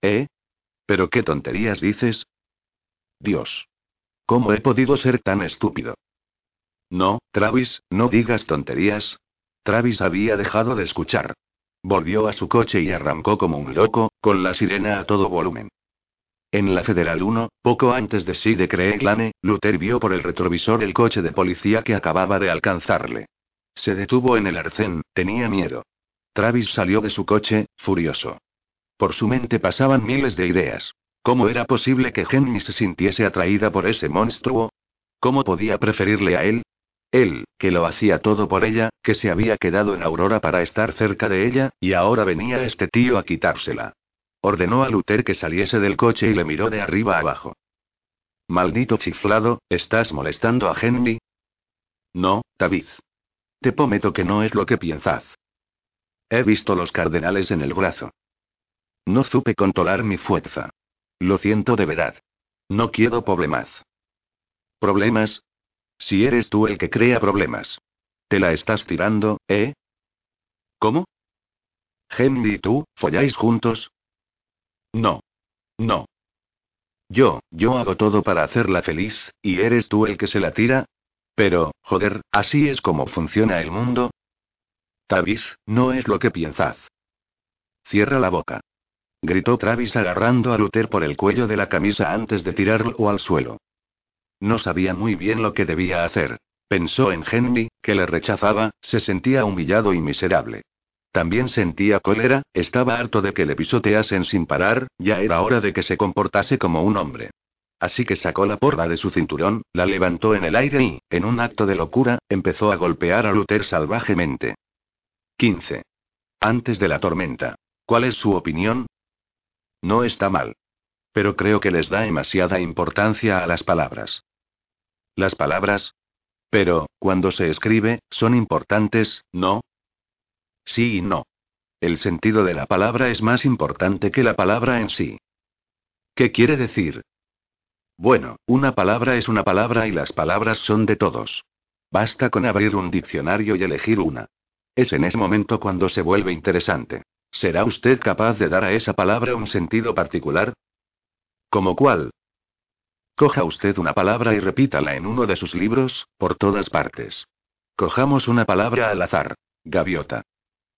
S1: ¿Eh? ¿Pero qué tonterías dices? Dios. ¿Cómo he podido ser tan estúpido? No, Travis, no digas tonterías. Travis había dejado de escuchar. Volvió a su coche y arrancó como un loco, con la sirena a todo volumen. En la Federal 1, poco antes de sí de Lane, Luther vio por el retrovisor el coche de policía que acababa de alcanzarle. Se detuvo en el arcén, tenía miedo. Travis salió de su coche, furioso. Por su mente pasaban miles de ideas. ¿Cómo era posible que Henry se sintiese atraída por ese monstruo? ¿Cómo podía preferirle a él? Él, que lo hacía todo por ella, que se había quedado en Aurora para estar cerca de ella, y ahora venía este tío a quitársela. Ordenó a Luther que saliese del coche y le miró de arriba abajo. Maldito chiflado, ¿estás molestando a Henry? No, David. Te prometo que no es lo que piensas. He visto los cardenales en el brazo. No supe controlar mi fuerza. Lo siento de verdad. No quiero problemas. ¿Problemas? Si eres tú el que crea problemas. ¿Te la estás tirando, eh? ¿Cómo? Henry y tú, ¿folláis juntos? No. No. Yo, yo hago todo para hacerla feliz, ¿y eres tú el que se la tira? Pero, joder, ¿así es como funciona el mundo? Travis, no es lo que piensas. Cierra la boca. Gritó Travis agarrando a Luther por el cuello de la camisa antes de tirarlo al suelo. No sabía muy bien lo que debía hacer. Pensó en Henry, que le rechazaba, se sentía humillado y miserable. También sentía cólera, estaba harto de que le pisoteasen sin parar, ya era hora de que se comportase como un hombre. Así que sacó la porra de su cinturón, la levantó en el aire y, en un acto de locura, empezó a golpear a Luther salvajemente. 15. Antes de la tormenta. ¿Cuál es su opinión? No está mal. Pero creo que les da demasiada importancia a las palabras. ¿Las palabras? Pero, cuando se escribe, son importantes, ¿no? Sí y no. El sentido de la palabra es más importante que la palabra en sí. ¿Qué quiere decir? Bueno, una palabra es una palabra y las palabras son de todos. Basta con abrir un diccionario y elegir una. Es en ese momento cuando se vuelve interesante. ¿Será usted capaz de dar a esa palabra un sentido particular? ¿Como cuál? Coja usted una palabra y repítala en uno de sus libros, por todas partes. Cojamos una palabra al azar. Gaviota.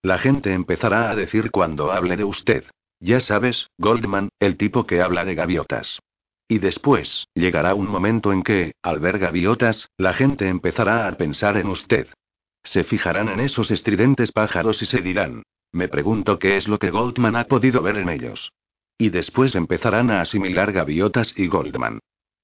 S1: La gente empezará a decir cuando hable de usted. Ya sabes, Goldman, el tipo que habla de gaviotas. Y después, llegará un momento en que, al ver gaviotas, la gente empezará a pensar en usted. Se fijarán en esos estridentes pájaros y se dirán, me pregunto qué es lo que Goldman ha podido ver en ellos. Y después empezarán a asimilar gaviotas y Goldman.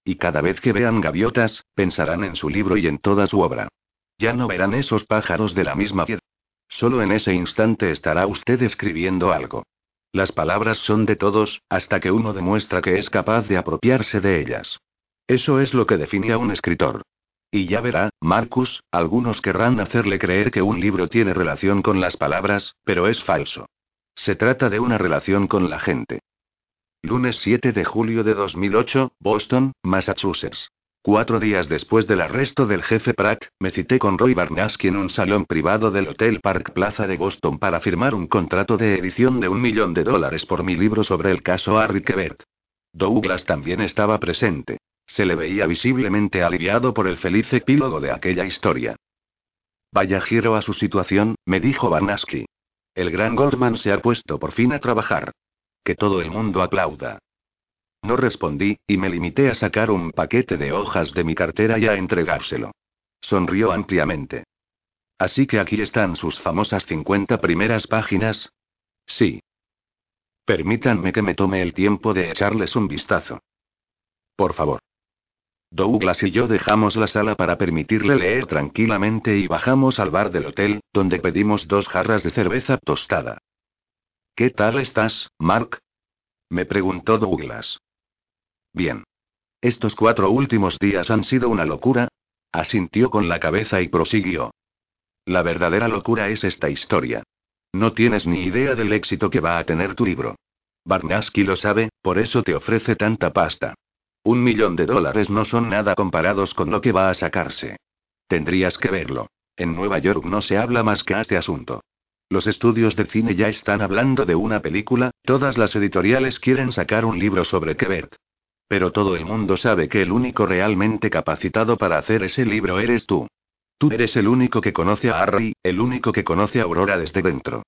S1: Y cada vez que vean gaviotas, pensarán en su libro y en toda su obra. Ya no verán esos pájaros de la misma piedra. Solo en ese instante estará usted escribiendo algo. Las palabras son de todos, hasta que uno demuestra que es capaz de apropiarse de ellas. Eso es lo que define a un escritor. Y ya verá, Marcus, algunos querrán hacerle creer que un libro tiene relación con las palabras, pero es falso. Se trata de una relación con la gente. Lunes 7 de julio de 2008, Boston, Massachusetts. Cuatro días después del arresto del jefe Pratt, me cité con Roy Barnaski en un salón privado del Hotel Park Plaza de Boston para firmar un contrato de edición de un millón de dólares por mi libro sobre el caso Harry Quebert. Douglas también estaba presente. Se le veía visiblemente aliviado por el feliz epílogo de aquella historia. Vaya giro a su situación, me dijo Barnaski. El gran Goldman se ha puesto por fin a trabajar. Que todo el mundo aplauda. No respondí, y me limité a sacar un paquete de hojas de mi cartera y a entregárselo. Sonrió ampliamente. Así que aquí están sus famosas 50 primeras páginas. Sí. Permítanme que me tome el tiempo de echarles un vistazo. Por favor. Douglas y yo dejamos la sala para permitirle leer tranquilamente y bajamos al bar del hotel, donde pedimos dos jarras de cerveza tostada. ¿Qué tal estás, Mark? Me preguntó Douglas. Bien. Estos cuatro últimos días han sido una locura. Asintió con la cabeza y prosiguió. La verdadera locura es esta historia. No tienes ni idea del éxito que va a tener tu libro. Barnaski lo sabe, por eso te ofrece tanta pasta. Un millón de dólares no son nada comparados con lo que va a sacarse. Tendrías que verlo. En Nueva York no se habla más que a este asunto. Los estudios de cine ya están hablando de una película, todas las editoriales quieren sacar un libro sobre Quebert. Pero todo el mundo sabe que el único realmente capacitado para hacer ese libro eres tú. Tú eres el único que conoce a Harry, el único que conoce a Aurora desde dentro.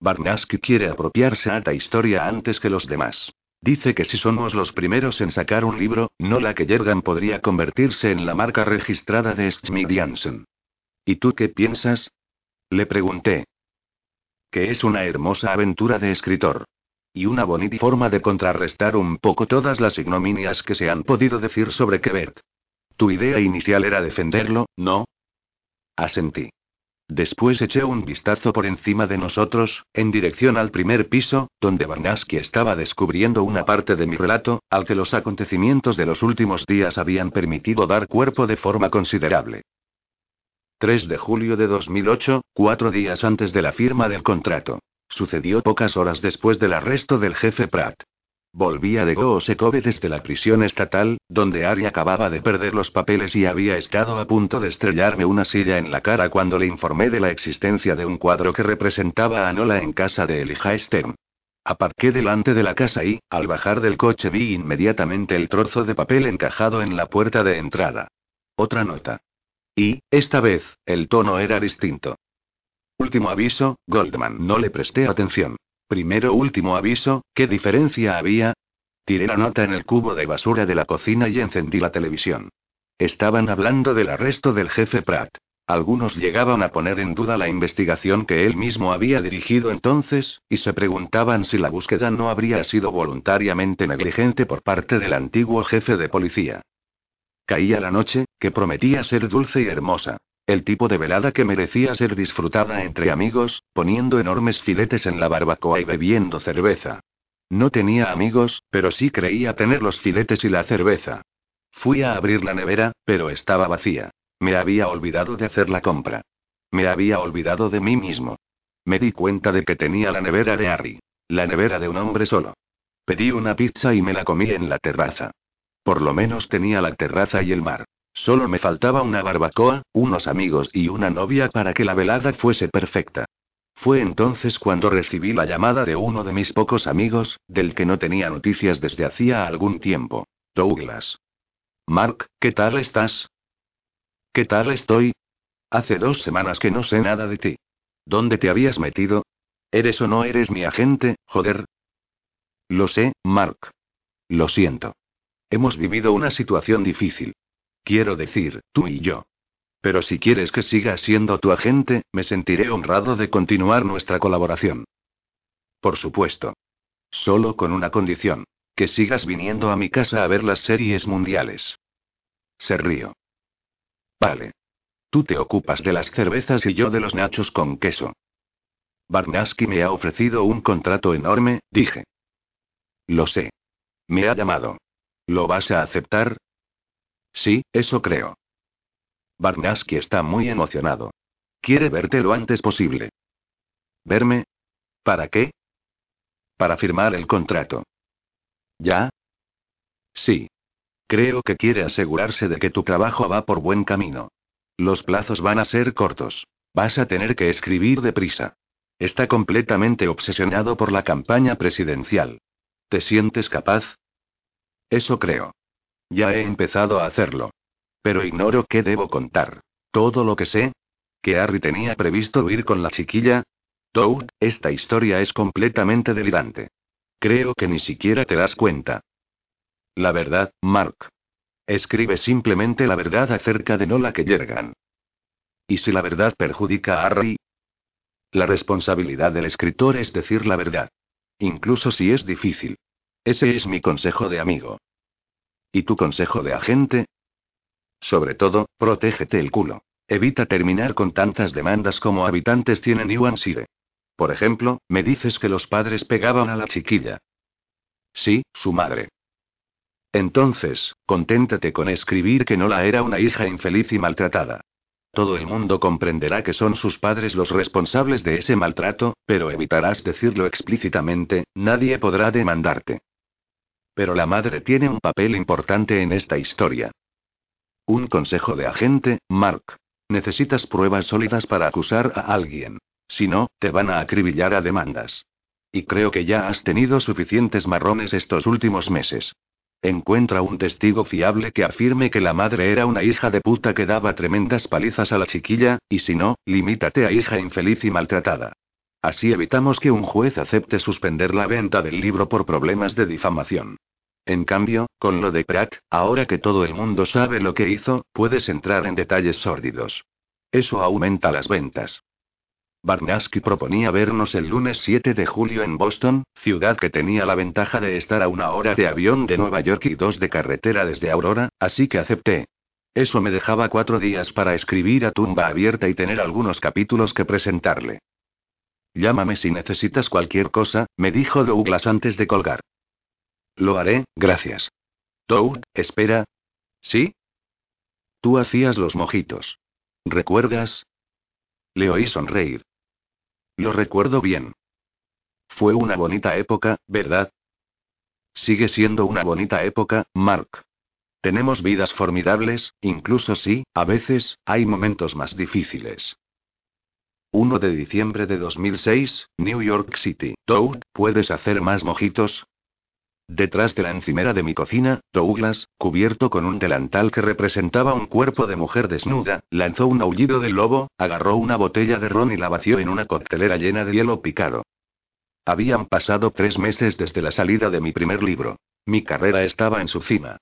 S1: Barnaski quiere apropiarse a esta historia antes que los demás. Dice que si somos los primeros en sacar un libro, no la que Jergan podría convertirse en la marca registrada de Schmidt Janssen. ¿Y tú qué piensas? Le pregunté. Que es una hermosa aventura de escritor y una bonita forma de contrarrestar un poco todas las ignominias que se han podido decir sobre Quebert. Tu idea inicial era defenderlo, ¿no? Asentí. Después eché un vistazo por encima de nosotros, en dirección al primer piso, donde Barnaski estaba descubriendo una parte de mi relato, al que los acontecimientos de los últimos días habían permitido dar cuerpo de forma considerable. 3 de julio de 2008, cuatro días antes de la firma del contrato. Sucedió pocas horas después del arresto del jefe Pratt. Volvía de Goosekove desde la prisión estatal, donde Ari acababa de perder los papeles y había estado a punto de estrellarme una silla en la cara cuando le informé de la existencia de un cuadro que representaba a Nola en casa de Elijah Stern. Aparqué delante de la casa y, al bajar del coche, vi inmediatamente el trozo de papel encajado en la puerta de entrada. Otra nota. Y, esta vez, el tono era distinto. Último aviso, Goldman. No le presté atención. Primero último aviso, ¿qué diferencia había? Tiré la nota en el cubo de basura de la cocina y encendí la televisión. Estaban hablando del arresto del jefe Pratt. Algunos llegaban a poner en duda la investigación que él mismo había dirigido entonces, y se preguntaban si la búsqueda no habría sido voluntariamente negligente por parte del antiguo jefe de policía. Caía la noche, que prometía ser dulce y hermosa. El tipo de velada que merecía ser disfrutada entre amigos, poniendo enormes filetes en la barbacoa y bebiendo cerveza. No tenía amigos, pero sí creía tener los filetes y la cerveza. Fui a abrir la nevera, pero estaba vacía. Me había olvidado de hacer la compra. Me había olvidado de mí mismo. Me di cuenta de que tenía la nevera de Harry. La nevera de un hombre solo. Pedí una pizza y me la comí en la terraza. Por lo menos tenía la terraza y el mar. Solo me faltaba una barbacoa, unos amigos y una novia para que la velada fuese perfecta. Fue entonces cuando recibí la llamada de uno de mis pocos amigos, del que no tenía noticias desde hacía algún tiempo. Douglas. Mark, ¿qué tal estás? ¿Qué tal estoy? Hace dos semanas que no sé nada de ti. ¿Dónde te habías metido? ¿Eres o no eres mi agente, joder? Lo sé, Mark. Lo siento. Hemos vivido una situación difícil. Quiero decir, tú y yo. Pero si quieres que siga siendo tu agente, me sentiré honrado de continuar nuestra colaboración. Por supuesto. Solo con una condición. Que sigas viniendo a mi casa a ver las series mundiales. Se río. Vale. Tú te ocupas de las cervezas y yo de los nachos con queso. Barnaski me ha ofrecido un contrato enorme, dije. Lo sé. Me ha llamado. ¿Lo vas a aceptar? Sí, eso creo. Barnaski está muy emocionado. Quiere verte lo antes posible. ¿Verme? ¿Para qué? Para firmar el contrato. ¿Ya? Sí. Creo que quiere asegurarse de que tu trabajo va por buen camino. Los plazos van a ser cortos. Vas a tener que escribir deprisa. Está completamente obsesionado por la campaña presidencial. ¿Te sientes capaz? Eso creo. Ya he empezado a hacerlo. Pero ignoro qué debo contar. Todo lo que sé. Que Harry tenía previsto huir con la chiquilla. Toad, esta historia es completamente delirante. Creo que ni siquiera te das cuenta. La verdad, Mark. Escribe simplemente la verdad acerca de Nola que llegan. ¿Y si la verdad perjudica a Harry? La responsabilidad del escritor es decir la verdad. Incluso si es difícil. Ese es mi consejo de amigo. ¿Y tu consejo de agente? Sobre todo, protégete el culo. Evita terminar con tantas demandas como habitantes tienen Sire. Por ejemplo, me dices que los padres pegaban a la chiquilla. Sí, su madre. Entonces, conténtate con escribir que no la era una hija infeliz y maltratada. Todo el mundo comprenderá que son sus padres los responsables de ese maltrato, pero evitarás decirlo explícitamente, nadie podrá demandarte. Pero la madre tiene un papel importante en esta historia. Un consejo de agente, Mark. Necesitas pruebas sólidas para acusar a alguien. Si no, te van a acribillar a demandas. Y creo que ya has tenido suficientes marrones estos últimos meses. Encuentra un testigo fiable que afirme que la madre era una hija de puta que daba tremendas palizas a la chiquilla, y si no, limítate a hija infeliz y maltratada. Así evitamos que un juez acepte suspender la venta del libro por problemas de difamación. En cambio, con lo de Pratt, ahora que todo el mundo sabe lo que hizo, puedes entrar en detalles sórdidos. Eso aumenta las ventas. Barnaski proponía vernos el lunes 7 de julio en Boston, ciudad que tenía la ventaja de estar a una hora de avión de Nueva York y dos de carretera desde Aurora, así que acepté. Eso me dejaba cuatro días para escribir a tumba abierta y tener algunos capítulos que presentarle. Llámame si necesitas cualquier cosa, me dijo Douglas antes de colgar. Lo haré, gracias. Toad, espera. ¿Sí? Tú hacías los mojitos. ¿Recuerdas? Le oí sonreír. Lo recuerdo bien. Fue una bonita época, ¿verdad? Sigue siendo una bonita época, Mark. Tenemos vidas formidables, incluso si, a veces, hay momentos más difíciles. 1 de diciembre de 2006, New York City. Toad, ¿puedes hacer más mojitos? Detrás de la encimera de mi cocina, Douglas, cubierto con un delantal que representaba un cuerpo de mujer desnuda, lanzó un aullido de lobo, agarró una botella de ron y la vació en una coctelera llena de hielo picado. Habían pasado tres meses desde la salida de mi primer libro. Mi carrera estaba en su cima.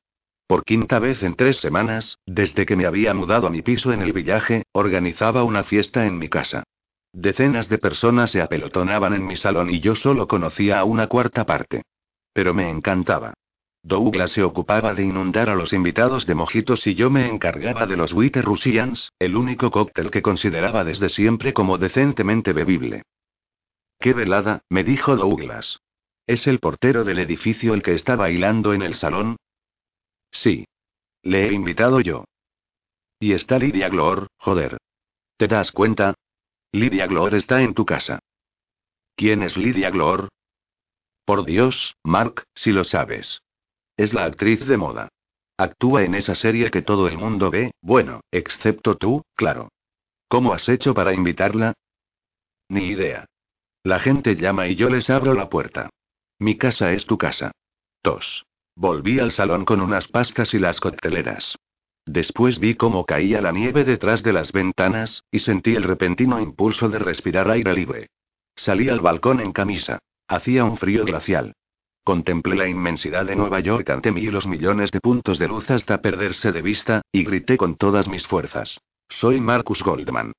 S1: Por quinta vez en tres semanas, desde que me había mudado a mi piso en el villaje, organizaba una fiesta en mi casa. Decenas de personas se apelotonaban en mi salón y yo solo conocía a una cuarta parte. Pero me encantaba. Douglas se ocupaba de inundar a los invitados de mojitos y yo me encargaba de los Witter Russians, el único cóctel que consideraba desde siempre como decentemente bebible. ¡Qué velada! me dijo Douglas. ¿Es el portero del edificio el que está bailando en el salón? Sí. Le he invitado yo. Y está Lidia Glor, joder. ¿Te das cuenta? Lidia Glor está en tu casa. ¿Quién es Lidia Glor? Por Dios, Mark, si lo sabes. Es la actriz de moda. Actúa en esa serie que todo el mundo ve, bueno, excepto tú, claro. ¿Cómo has hecho para invitarla? Ni idea. La gente llama y yo les abro la puerta. Mi casa es tu casa. Tos. Volví al salón con unas pastas y las cocteleras. Después vi cómo caía la nieve detrás de las ventanas, y sentí el repentino impulso de respirar aire libre. Salí al balcón en camisa. Hacía un frío glacial. Contemplé la inmensidad de Nueva York ante mí y los millones de puntos de luz hasta perderse de vista, y grité con todas mis fuerzas. Soy Marcus Goldman.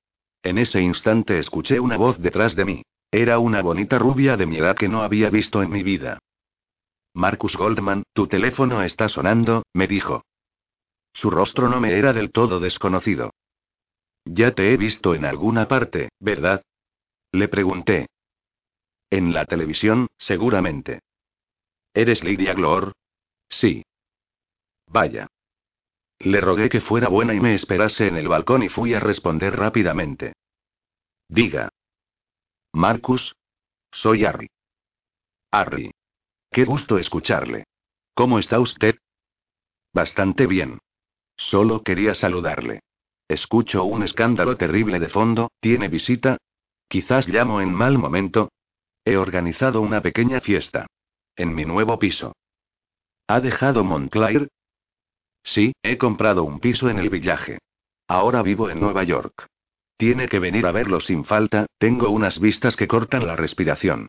S1: En ese instante escuché una voz detrás de mí. Era una bonita rubia de mi edad que no había visto en mi vida. Marcus Goldman, tu teléfono está sonando, me dijo. Su rostro no me era del todo desconocido. Ya te he visto en alguna parte, ¿verdad? Le pregunté. En la televisión, seguramente. ¿Eres Lydia Glor? Sí. Vaya. Le rogué que fuera buena y me esperase en el balcón y fui a responder rápidamente. Diga. Marcus. Soy Harry. Harry. Qué gusto escucharle. ¿Cómo está usted? Bastante bien. Solo quería saludarle. Escucho un escándalo terrible de fondo, ¿tiene visita? Quizás llamo en mal momento. He organizado una pequeña fiesta. En mi nuevo piso. ¿Ha dejado Montclair? Sí, he comprado un piso en el villaje. Ahora vivo en Nueva York. Tiene que venir a verlo sin falta, tengo unas vistas que cortan la respiración.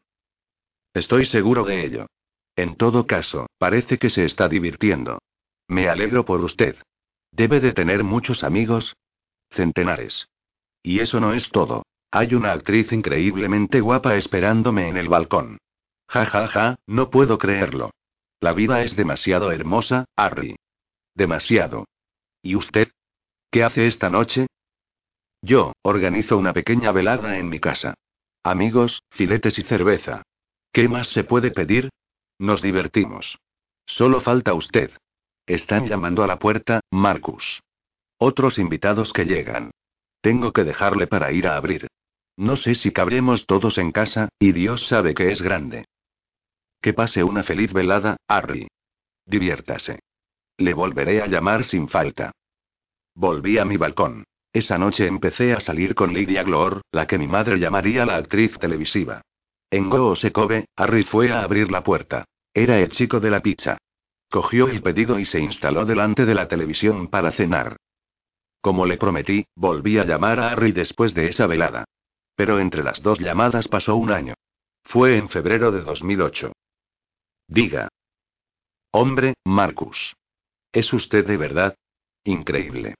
S1: Estoy seguro de ello. En todo caso, parece que se está divirtiendo. Me alegro por usted. Debe de tener muchos amigos. Centenares. Y eso no es todo. Hay una actriz increíblemente guapa esperándome en el balcón. Ja ja ja, no puedo creerlo. La vida es demasiado hermosa, Harry. Demasiado. ¿Y usted? ¿Qué hace esta noche? Yo, organizo una pequeña velada en mi casa. Amigos, filetes y cerveza. ¿Qué más se puede pedir? Nos divertimos. Solo falta usted. Están llamando a la puerta, Marcus. Otros invitados que llegan. Tengo que dejarle para ir a abrir. No sé si cabremos todos en casa, y Dios sabe que es grande. Que pase una feliz velada, Harry. Diviértase. Le volveré a llamar sin falta. Volví a mi balcón. Esa noche empecé a salir con Lydia Glor, la que mi madre llamaría la actriz televisiva. En Goosekobe, Harry fue a abrir la puerta. Era el chico de la pizza. Cogió el pedido y se instaló delante de la televisión para cenar. Como le prometí, volví a llamar a Harry después de esa velada. Pero entre las dos llamadas pasó un año. Fue en febrero de 2008. Diga. Hombre, Marcus. ¿Es usted de verdad? Increíble.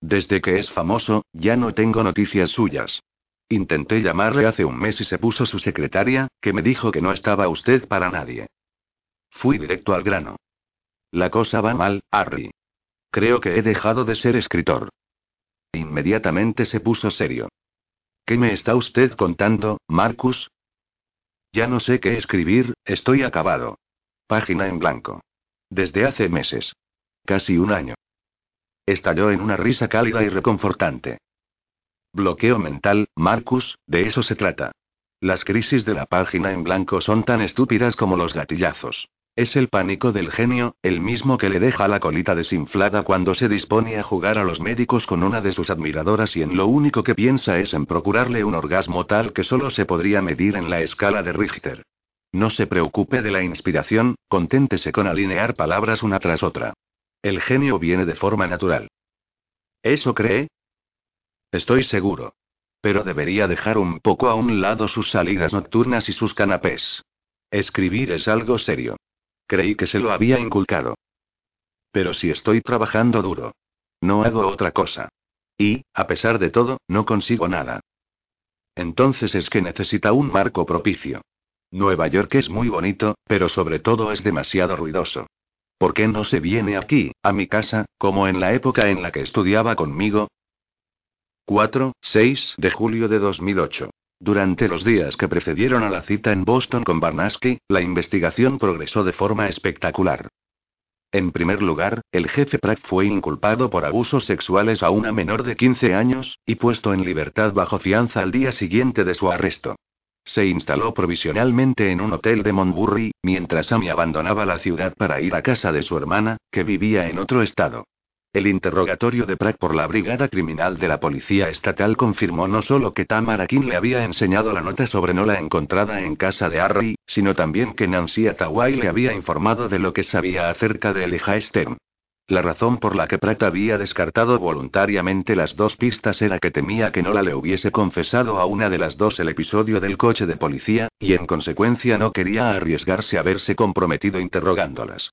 S1: Desde que es famoso, ya no tengo noticias suyas. Intenté llamarle hace un mes y se puso su secretaria, que me dijo que no estaba usted para nadie. Fui directo al grano. La cosa va mal, Harry. Creo que he dejado de ser escritor. Inmediatamente se puso serio. ¿Qué me está usted contando, Marcus? Ya no sé qué escribir, estoy acabado. Página en blanco. Desde hace meses. Casi un año. Estalló en una risa cálida y reconfortante. Bloqueo mental, Marcus, de eso se trata. Las crisis de la página en blanco son tan estúpidas como los gatillazos. Es el pánico del genio, el mismo que le deja la colita desinflada cuando se dispone a jugar a los médicos con una de sus admiradoras y en lo único que piensa es en procurarle un orgasmo tal que solo se podría medir en la escala de Richter. No se preocupe de la inspiración, conténtese con alinear palabras una tras otra. El genio viene de forma natural. ¿Eso cree? Estoy seguro. Pero debería dejar un poco a un lado sus salidas nocturnas y sus canapés. Escribir es algo serio. Creí que se lo había inculcado. Pero si estoy trabajando duro. No hago otra cosa. Y, a pesar de todo, no consigo nada. Entonces es que necesita un marco propicio. Nueva York es muy bonito, pero sobre todo es demasiado ruidoso. ¿Por qué no se viene aquí, a mi casa, como en la época en la que estudiaba conmigo? 4, 6 de julio de 2008. Durante los días que precedieron a la cita en Boston con Barnaski, la investigación progresó de forma espectacular. En primer lugar, el jefe Pratt fue inculpado por abusos sexuales a una menor de 15 años, y puesto en libertad bajo fianza al día siguiente de su arresto. Se instaló provisionalmente en un hotel de Montburry, mientras Amy abandonaba la ciudad para ir a casa de su hermana, que vivía en otro estado. El interrogatorio de Pratt por la Brigada Criminal de la Policía Estatal confirmó no solo que Tamara King le había enseñado la nota sobre Nola encontrada en casa de Harry, sino también que Nancy Atawai le había informado de lo que sabía acerca de Elijah Stern. La razón por la que Pratt había descartado voluntariamente las dos pistas era que temía que Nola le hubiese confesado a una de las dos el episodio del coche de policía, y en consecuencia no quería arriesgarse a verse comprometido interrogándolas.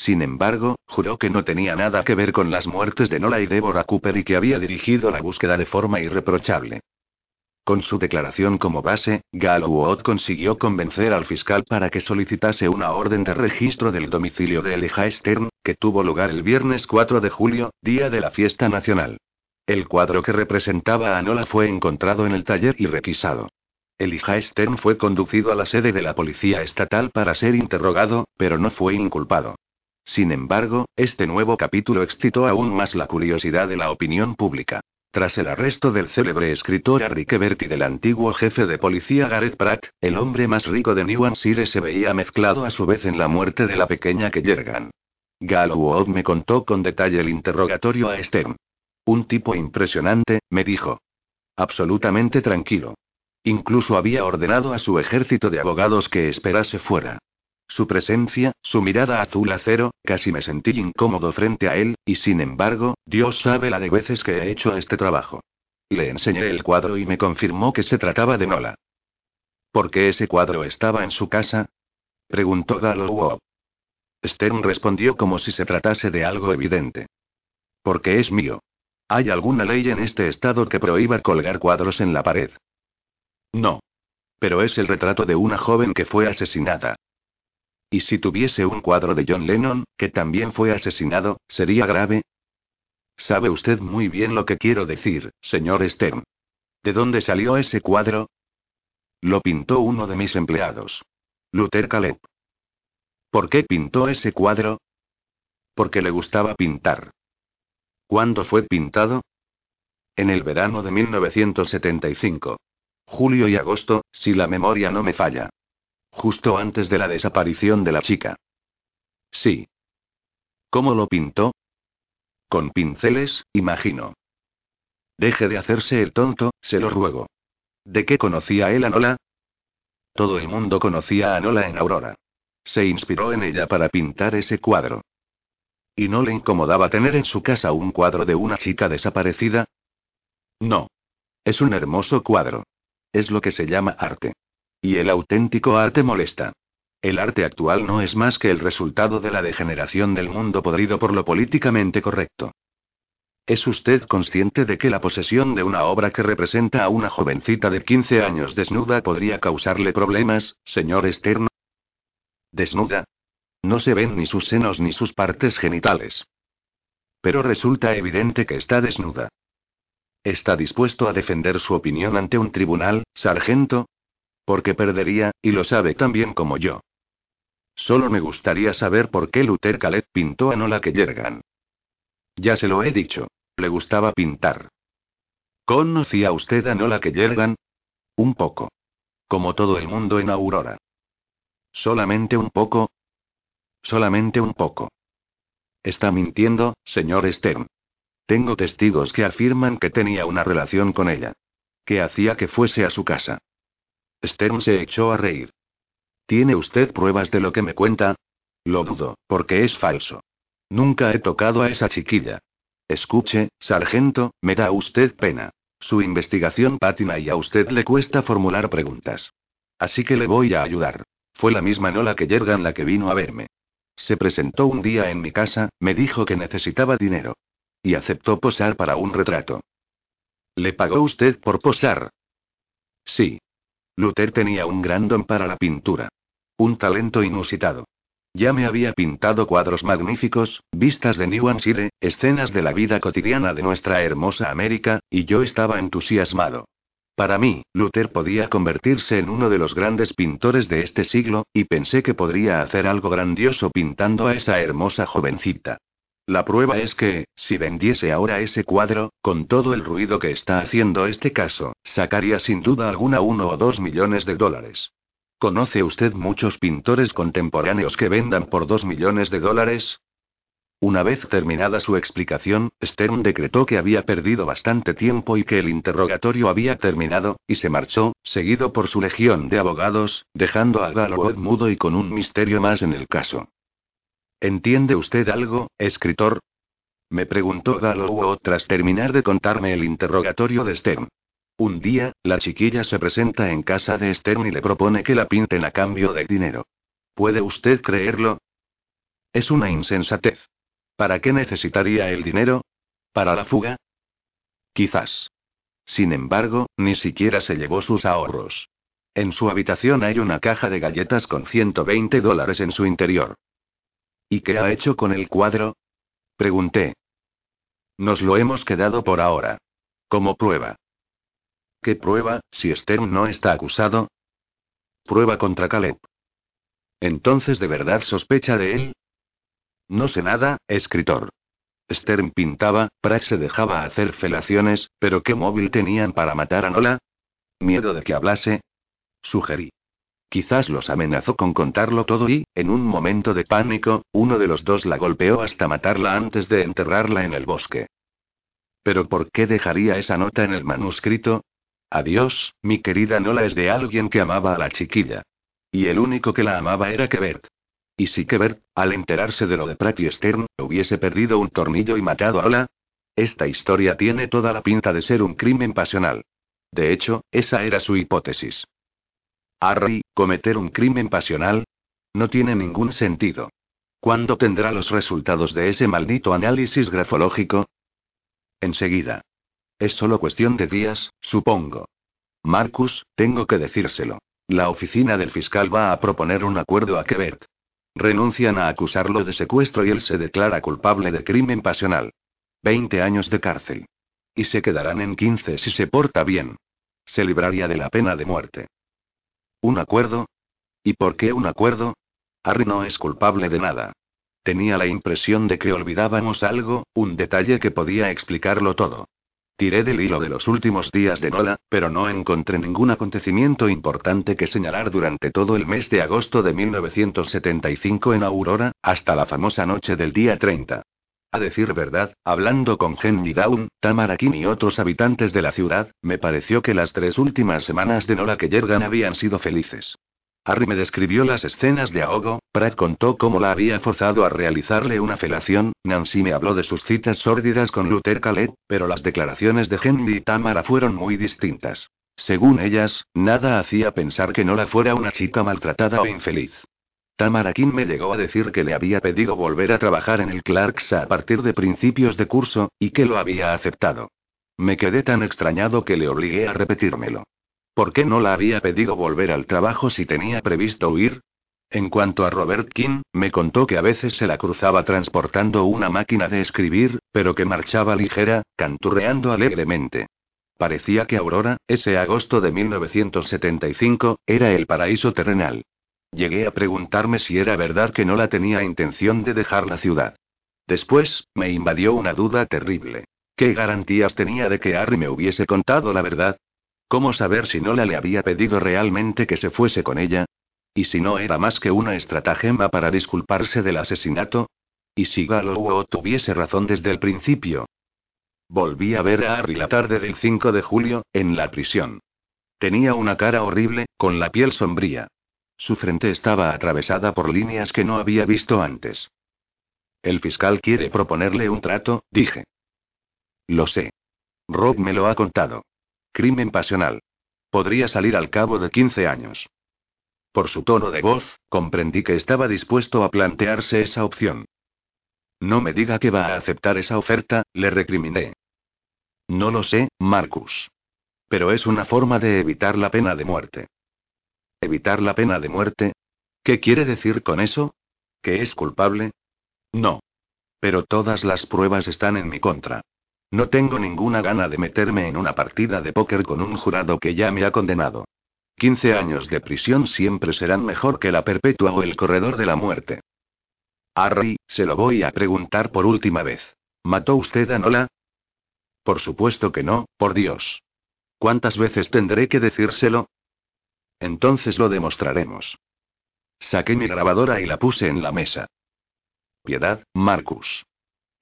S1: Sin embargo, juró que no tenía nada que ver con las muertes de Nola y Deborah Cooper y que había dirigido la búsqueda de forma irreprochable. Con su declaración como base, Galloway consiguió convencer al fiscal para que solicitase una orden de registro del domicilio de Elijah Stern, que tuvo lugar el viernes 4 de julio, día de la fiesta nacional. El cuadro que representaba a Nola fue encontrado en el taller y requisado. Elijah Stern fue conducido a la sede de la policía estatal para ser interrogado, pero no fue inculpado. Sin embargo, este nuevo capítulo excitó aún más la curiosidad de la opinión pública. Tras el arresto del célebre escritor Harry Quebert y del antiguo jefe de policía Gareth Pratt, el hombre más rico de New Hampshire se veía mezclado a su vez en la muerte de la pequeña que Yergan. Galloway me contó con detalle el interrogatorio a Stern. Un tipo impresionante, me dijo. Absolutamente tranquilo. Incluso había ordenado a su ejército de abogados que esperase fuera. Su presencia, su mirada azul acero, casi me sentí incómodo frente a él, y sin embargo, Dios sabe la de veces que he hecho este trabajo. Le enseñé el cuadro y me confirmó que se trataba de Nola. ¿Por qué ese cuadro estaba en su casa? preguntó Galloway. Stern respondió como si se tratase de algo evidente. Porque es mío. ¿Hay alguna ley en este estado que prohíba colgar cuadros en la pared? No. Pero es el retrato de una joven que fue asesinada. ¿Y si tuviese un cuadro de John Lennon, que también fue asesinado, sería grave? Sabe usted muy bien lo que quiero decir, señor Stern. ¿De dónde salió ese cuadro? Lo pintó uno de mis empleados. Luther Caleb. ¿Por qué pintó ese cuadro? Porque le gustaba pintar. ¿Cuándo fue pintado? En el verano de 1975. Julio y agosto, si la memoria no me falla. Justo antes de la desaparición de la chica. Sí. ¿Cómo lo pintó? Con pinceles, imagino. Deje de hacerse el tonto, se lo ruego. ¿De qué conocía él a Nola? Todo el mundo conocía a Nola en Aurora. Se inspiró en ella para pintar ese cuadro. ¿Y no le incomodaba tener en su casa un cuadro de una chica desaparecida? No. Es un hermoso cuadro. Es lo que se llama arte. Y el auténtico arte molesta. El arte actual no es más que el resultado de la degeneración del mundo podrido por lo políticamente correcto. ¿Es usted consciente de que la posesión de una obra que representa a una jovencita de 15 años desnuda podría causarle problemas, señor Stern? ¿Desnuda? No se ven ni sus senos ni sus partes genitales. Pero resulta evidente que está desnuda. ¿Está dispuesto a defender su opinión ante un tribunal, sargento? Porque perdería, y lo sabe tan bien como yo. Solo me gustaría saber por qué Luther Caleb pintó a Nola que. Ya se lo he dicho. Le gustaba pintar. ¿Conocía usted a Nola que? Un poco. Como todo el mundo en Aurora. ¿Solamente un poco? Solamente un poco. Está mintiendo, señor Stern. Tengo testigos que afirman que tenía una relación con ella. Que hacía que fuese a su casa. Stern se echó a reír. ¿Tiene usted pruebas de lo que me cuenta? Lo dudo, porque es falso. Nunca he tocado a esa chiquilla. Escuche, sargento, me da usted pena. Su investigación patina y a usted le cuesta formular preguntas. Así que le voy a ayudar. Fue la misma Nola que Yergan la que vino a verme. Se presentó un día en mi casa, me dijo que necesitaba dinero. Y aceptó posar para un retrato. ¿Le pagó usted por posar? Sí. Luther tenía un gran don para la pintura. Un talento inusitado. Ya me había pintado cuadros magníficos, vistas de New Hampshire, escenas de la vida cotidiana de nuestra hermosa América, y yo estaba entusiasmado. Para mí, Luther podía convertirse en uno de los grandes pintores de este siglo, y pensé que podría hacer algo grandioso pintando a esa hermosa jovencita. La prueba es que, si vendiese ahora ese cuadro, con todo el ruido que está haciendo este caso, sacaría sin duda alguna uno o dos millones de dólares. ¿Conoce usted muchos pintores contemporáneos que vendan por dos millones de dólares? Una vez terminada su explicación, Stern decretó que había perdido bastante tiempo y que el interrogatorio había terminado, y se marchó, seguido por su legión de abogados, dejando a Galloway mudo y con un misterio más en el caso. ¿Entiende usted algo, escritor? Me preguntó Galloway tras terminar de contarme el interrogatorio de Stern. Un día, la chiquilla se presenta en casa de Stern y le propone que la pinten a cambio de dinero. ¿Puede usted creerlo? Es una insensatez. ¿Para qué necesitaría el dinero? ¿Para la fuga? Quizás. Sin embargo, ni siquiera se llevó sus ahorros. En su habitación hay una caja de galletas con 120 dólares en su interior. ¿Y qué ha hecho con el cuadro? Pregunté. Nos lo hemos quedado por ahora. Como prueba. ¿Qué prueba, si Stern no está acusado? Prueba contra Caleb. Entonces, ¿de verdad sospecha de él? No sé nada, escritor. Stern pintaba, Pratt se dejaba hacer felaciones, pero ¿qué móvil tenían para matar a Nola? ¿Miedo de que hablase? Sugerí. Quizás los amenazó con contarlo todo y, en un momento de pánico, uno de los dos la golpeó hasta matarla antes de enterrarla en el bosque. ¿Pero por qué dejaría esa nota en el manuscrito? Adiós, mi querida Nola es de alguien que amaba a la chiquilla. Y el único que la amaba era Kebert. Y si Kebert, al enterarse de lo de Pratt y Stern, hubiese perdido un tornillo y matado a Ola. Esta historia tiene toda la pinta de ser un crimen pasional. De hecho, esa era su hipótesis. Harry, cometer un crimen pasional. No tiene ningún sentido. ¿Cuándo tendrá los resultados de ese maldito análisis grafológico? Enseguida. Es solo cuestión de días, supongo. Marcus, tengo que decírselo. La oficina del fiscal va a proponer un acuerdo a Quebert. Renuncian a acusarlo de secuestro y él se declara culpable de crimen pasional. Veinte años de cárcel. Y se quedarán en quince si se porta bien. Se libraría de la pena de muerte. ¿Un acuerdo? ¿Y por qué un acuerdo? Harry no es culpable de nada. Tenía la impresión de que olvidábamos algo, un detalle que podía explicarlo todo. Tiré del hilo de los últimos días de Nola, pero no encontré ningún acontecimiento importante que señalar durante todo el mes de agosto de 1975 en Aurora, hasta la famosa noche del día 30. A decir verdad, hablando con Henry Down, Tamara Kim y otros habitantes de la ciudad, me pareció que las tres últimas semanas de Nola que Yergan habían sido felices. Harry me describió las escenas de ahogo, Pratt contó cómo la había forzado a realizarle una felación, Nancy me habló de sus citas sórdidas con Luther Caleb, pero las declaraciones de Henry y Tamara fueron muy distintas. Según ellas, nada hacía pensar que Nola fuera una chica maltratada o infeliz. Tamara Kim me llegó a decir que le había pedido volver a trabajar en el Clarks a partir de principios de curso, y que lo había aceptado. Me quedé tan extrañado que le obligué a repetírmelo. ¿Por qué no la había pedido volver al trabajo si tenía previsto huir? En cuanto a Robert King, me contó que a veces se la cruzaba transportando una máquina de escribir, pero que marchaba ligera, canturreando alegremente. Parecía que Aurora, ese agosto de 1975, era el paraíso terrenal. Llegué a preguntarme si era verdad que no la tenía intención de dejar la ciudad. Después, me invadió una duda terrible. ¿Qué garantías tenía de que Harry me hubiese contado la verdad? ¿Cómo saber si Nola le había pedido realmente que se fuese con ella? ¿Y si no era más que una estratagema para disculparse del asesinato? ¿Y si Galloway tuviese razón desde el principio? Volví a ver a Harry la tarde del 5 de julio, en la prisión. Tenía una cara horrible, con la piel sombría. Su frente estaba atravesada por líneas que no había visto antes. El fiscal quiere proponerle un trato, dije. Lo sé. Rob me lo ha contado. Crimen pasional. Podría salir al cabo de 15 años. Por su tono de voz, comprendí que estaba dispuesto a plantearse esa opción. No me diga que va a aceptar esa oferta, le recriminé. No lo sé, Marcus. Pero es una forma de evitar la pena de muerte. ¿Evitar la pena de muerte? ¿Qué quiere decir con eso? ¿Que es culpable? No. Pero todas las pruebas están en mi contra. No tengo ninguna gana de meterme en una partida de póker con un jurado que ya me ha condenado. 15 años de prisión siempre serán mejor que la perpetua o el corredor de la muerte. Harry, se lo voy a preguntar por última vez. ¿Mató usted a Nola? Por supuesto que no, por Dios. ¿Cuántas veces tendré que decírselo? Entonces lo demostraremos. Saqué mi grabadora y la puse en la mesa. Piedad, Marcus.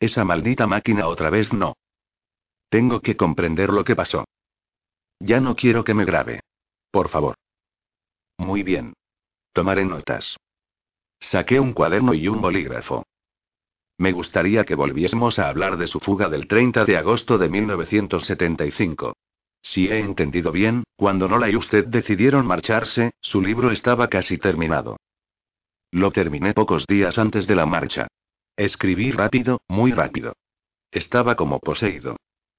S1: Esa maldita máquina otra vez no. Tengo que comprender lo que pasó. Ya no quiero que me grabe. Por favor. Muy bien. Tomaré notas. Saqué un cuaderno y un bolígrafo. Me gustaría que volviésemos a hablar de su fuga del 30 de agosto de 1975. Si he entendido bien, cuando Nola y usted decidieron marcharse, su libro estaba casi terminado. Lo terminé pocos días antes de la marcha. Escribí rápido, muy rápido. Estaba como poseído.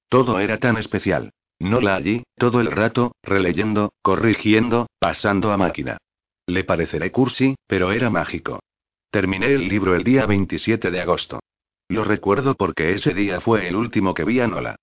S1: Todo era tan especial. Nola allí, todo el rato, releyendo, corrigiendo, pasando a máquina. Le pareceré cursi, pero era mágico. Terminé el libro el día 27 de agosto. Lo recuerdo porque ese día fue el último que vi a Nola.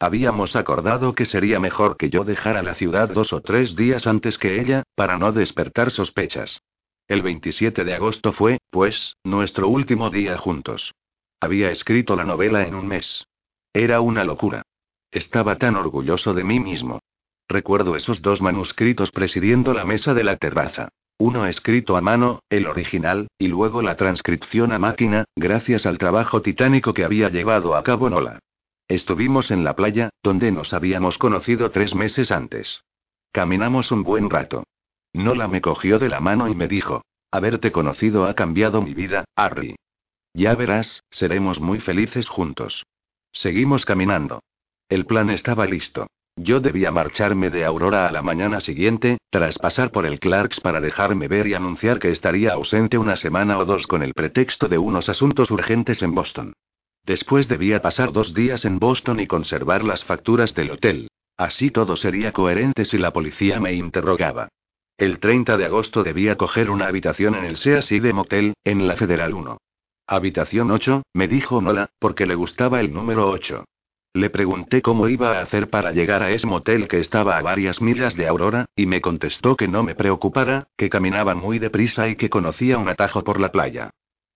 S1: Habíamos acordado que sería mejor que yo dejara la ciudad dos o tres días antes que ella, para no despertar sospechas. El 27 de agosto fue, pues, nuestro último día juntos. Había escrito la novela en un mes. Era una locura. Estaba tan orgulloso de mí mismo. Recuerdo esos dos manuscritos presidiendo la mesa de la terraza. Uno escrito a mano, el original, y luego la transcripción a máquina, gracias al trabajo titánico que había llevado a cabo Nola. Estuvimos en la playa, donde nos habíamos conocido tres meses antes. Caminamos un buen rato. Nola me cogió de la mano y me dijo, haberte conocido ha cambiado mi vida, Harry. Ya verás, seremos muy felices juntos. Seguimos caminando. El plan estaba listo. Yo debía marcharme de Aurora a la mañana siguiente, tras pasar por el Clarks para dejarme ver y anunciar que estaría ausente una semana o dos con el pretexto de unos asuntos urgentes en Boston. Después debía pasar dos días en Boston y conservar las facturas del hotel. Así todo sería coherente si la policía me interrogaba. El 30 de agosto debía coger una habitación en el de Motel, en la Federal 1. Habitación 8, me dijo Nola, porque le gustaba el número 8. Le pregunté cómo iba a hacer para llegar a ese motel que estaba a varias millas de Aurora, y me contestó que no me preocupara, que caminaba muy deprisa y que conocía un atajo por la playa.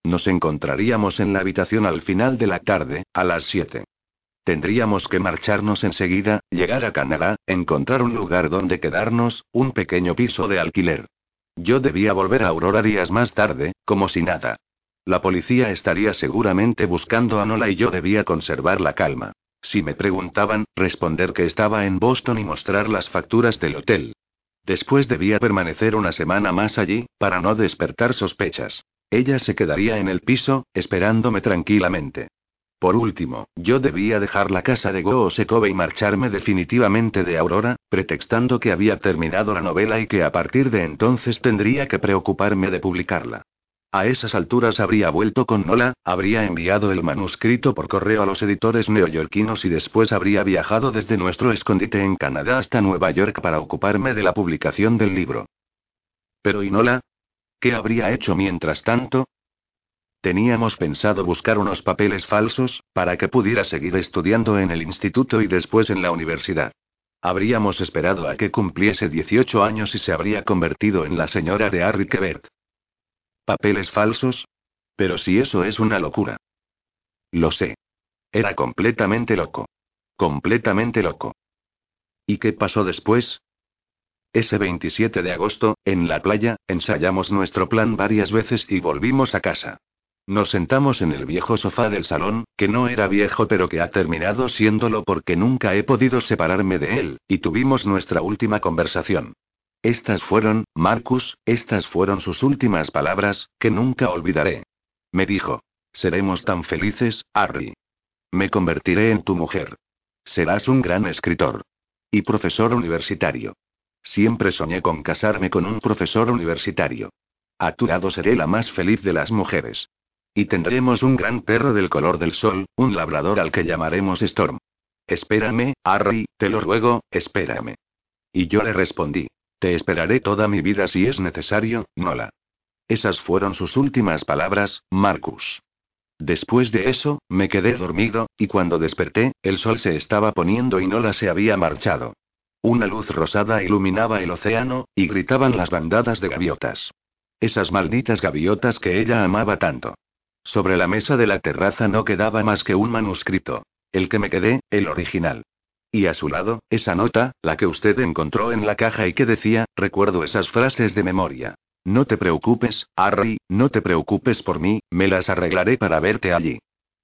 S1: Nos encontraríamos en la habitación al final de la tarde, a las 7. Tendríamos que marcharnos enseguida, llegar a Canadá, encontrar un lugar donde quedarnos, un pequeño piso de alquiler. Yo debía volver a Aurora días más tarde, como si nada. La policía estaría seguramente buscando a Nola y yo debía conservar la calma. Si me preguntaban, responder que estaba en Boston y mostrar las facturas del hotel. Después debía permanecer una semana más allí, para no despertar sospechas. Ella se quedaría en el piso, esperándome tranquilamente. Por último, yo debía dejar la casa de Go Sekove y marcharme definitivamente de Aurora, pretextando que había terminado la novela y que a partir de entonces tendría que preocuparme de publicarla. A esas alturas habría vuelto con Nola, habría enviado el manuscrito por correo a los editores neoyorquinos y después habría viajado desde nuestro escondite en Canadá hasta Nueva York para ocuparme de la publicación del libro. Pero ¿y Nola? ¿Qué habría hecho mientras tanto? Teníamos pensado buscar unos papeles falsos, para que pudiera seguir estudiando en el instituto y después en la universidad. Habríamos esperado a que cumpliese 18 años y se habría convertido en la señora de Harry Quebert. ¿Papeles falsos? Pero si eso es una locura. Lo sé. Era completamente loco. Completamente loco. ¿Y qué pasó después? Ese 27 de agosto, en la playa, ensayamos nuestro plan varias veces y volvimos a casa. Nos sentamos en el viejo sofá del salón, que no era viejo pero que ha terminado siéndolo porque nunca he podido separarme de él, y tuvimos nuestra última conversación. Estas fueron, Marcus, estas fueron sus últimas palabras, que nunca olvidaré. Me dijo. Seremos tan felices, Harry. Me convertiré en tu mujer. Serás un gran escritor. Y profesor universitario. Siempre soñé con casarme con un profesor universitario. A tu lado seré la más feliz de las mujeres. Y tendremos un gran perro del color del sol, un labrador al que llamaremos Storm. Espérame, Harry, te lo ruego, espérame. Y yo le respondí. Te esperaré toda mi vida si es necesario, Nola. Esas fueron sus últimas palabras, Marcus. Después de eso, me quedé dormido, y cuando desperté, el sol se estaba poniendo y Nola se había marchado. Una luz rosada iluminaba el océano, y gritaban las bandadas de gaviotas. Esas malditas gaviotas que ella amaba tanto. Sobre la mesa de la terraza no quedaba más que un manuscrito. El que me quedé, el original. Y a su lado, esa nota, la que usted encontró en la caja y que decía, recuerdo esas frases de memoria. No te preocupes, Harry, no te preocupes por mí, me las arreglaré para verte allí.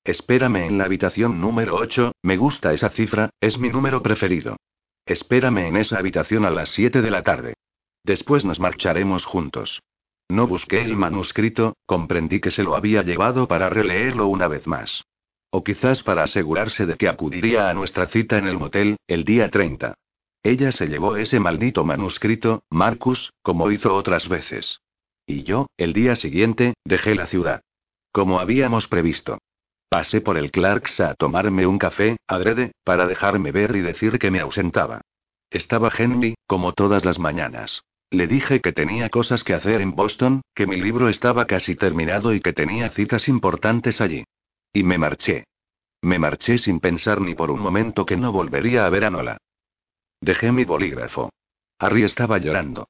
S1: Espérame en la habitación número 8, me gusta esa cifra, es mi número preferido. Espérame en esa habitación a las 7 de la tarde. Después nos marcharemos juntos. No busqué el manuscrito, comprendí que se lo había llevado para releerlo una vez más. O quizás para asegurarse de que acudiría a nuestra cita en el motel, el día 30. Ella se llevó ese maldito manuscrito, Marcus, como hizo otras veces. Y yo, el día siguiente, dejé la ciudad. Como habíamos previsto. Pasé por el Clarks a tomarme un café, adrede, para dejarme ver y decir que me ausentaba. Estaba Henry, como todas las mañanas. Le dije que tenía cosas que hacer en Boston, que mi libro estaba casi terminado y que tenía citas importantes allí. Y me marché. Me marché sin pensar ni por un momento que no volvería a ver a Nola. Dejé mi bolígrafo. Harry estaba llorando.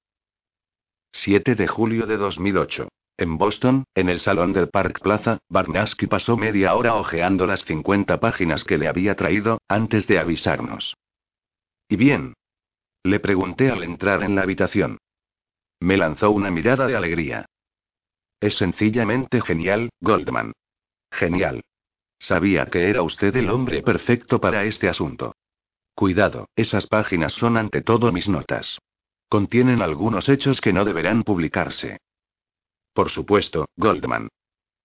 S1: 7 de julio de 2008. En Boston, en el salón del Park Plaza, Barnaski pasó media hora hojeando las 50 páginas que le había traído, antes de avisarnos. ¿Y bien? Le pregunté al entrar en la habitación. Me lanzó una mirada de alegría. Es sencillamente genial, Goldman. Genial. Sabía que era usted el hombre perfecto para este asunto. Cuidado, esas páginas son ante todo mis notas. Contienen algunos hechos que no deberán publicarse. Por supuesto, Goldman.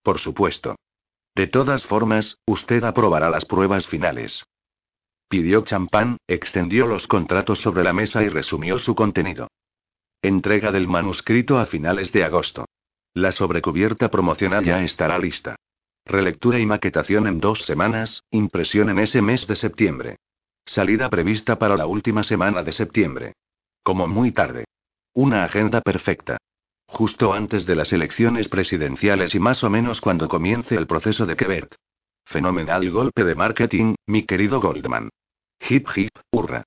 S1: Por supuesto. De todas formas, usted aprobará las pruebas finales. Pidió champán, extendió los contratos sobre la mesa y resumió su contenido. Entrega del manuscrito a finales de agosto. La sobrecubierta promocional ya estará lista. Relectura y maquetación en dos semanas, impresión en ese mes de septiembre. Salida prevista para la última semana de septiembre. Como muy tarde. Una agenda perfecta. Justo antes de las elecciones presidenciales y más o menos cuando comience el proceso de Quebec. Fenomenal golpe de marketing, mi querido Goldman. Hip hip, hurra.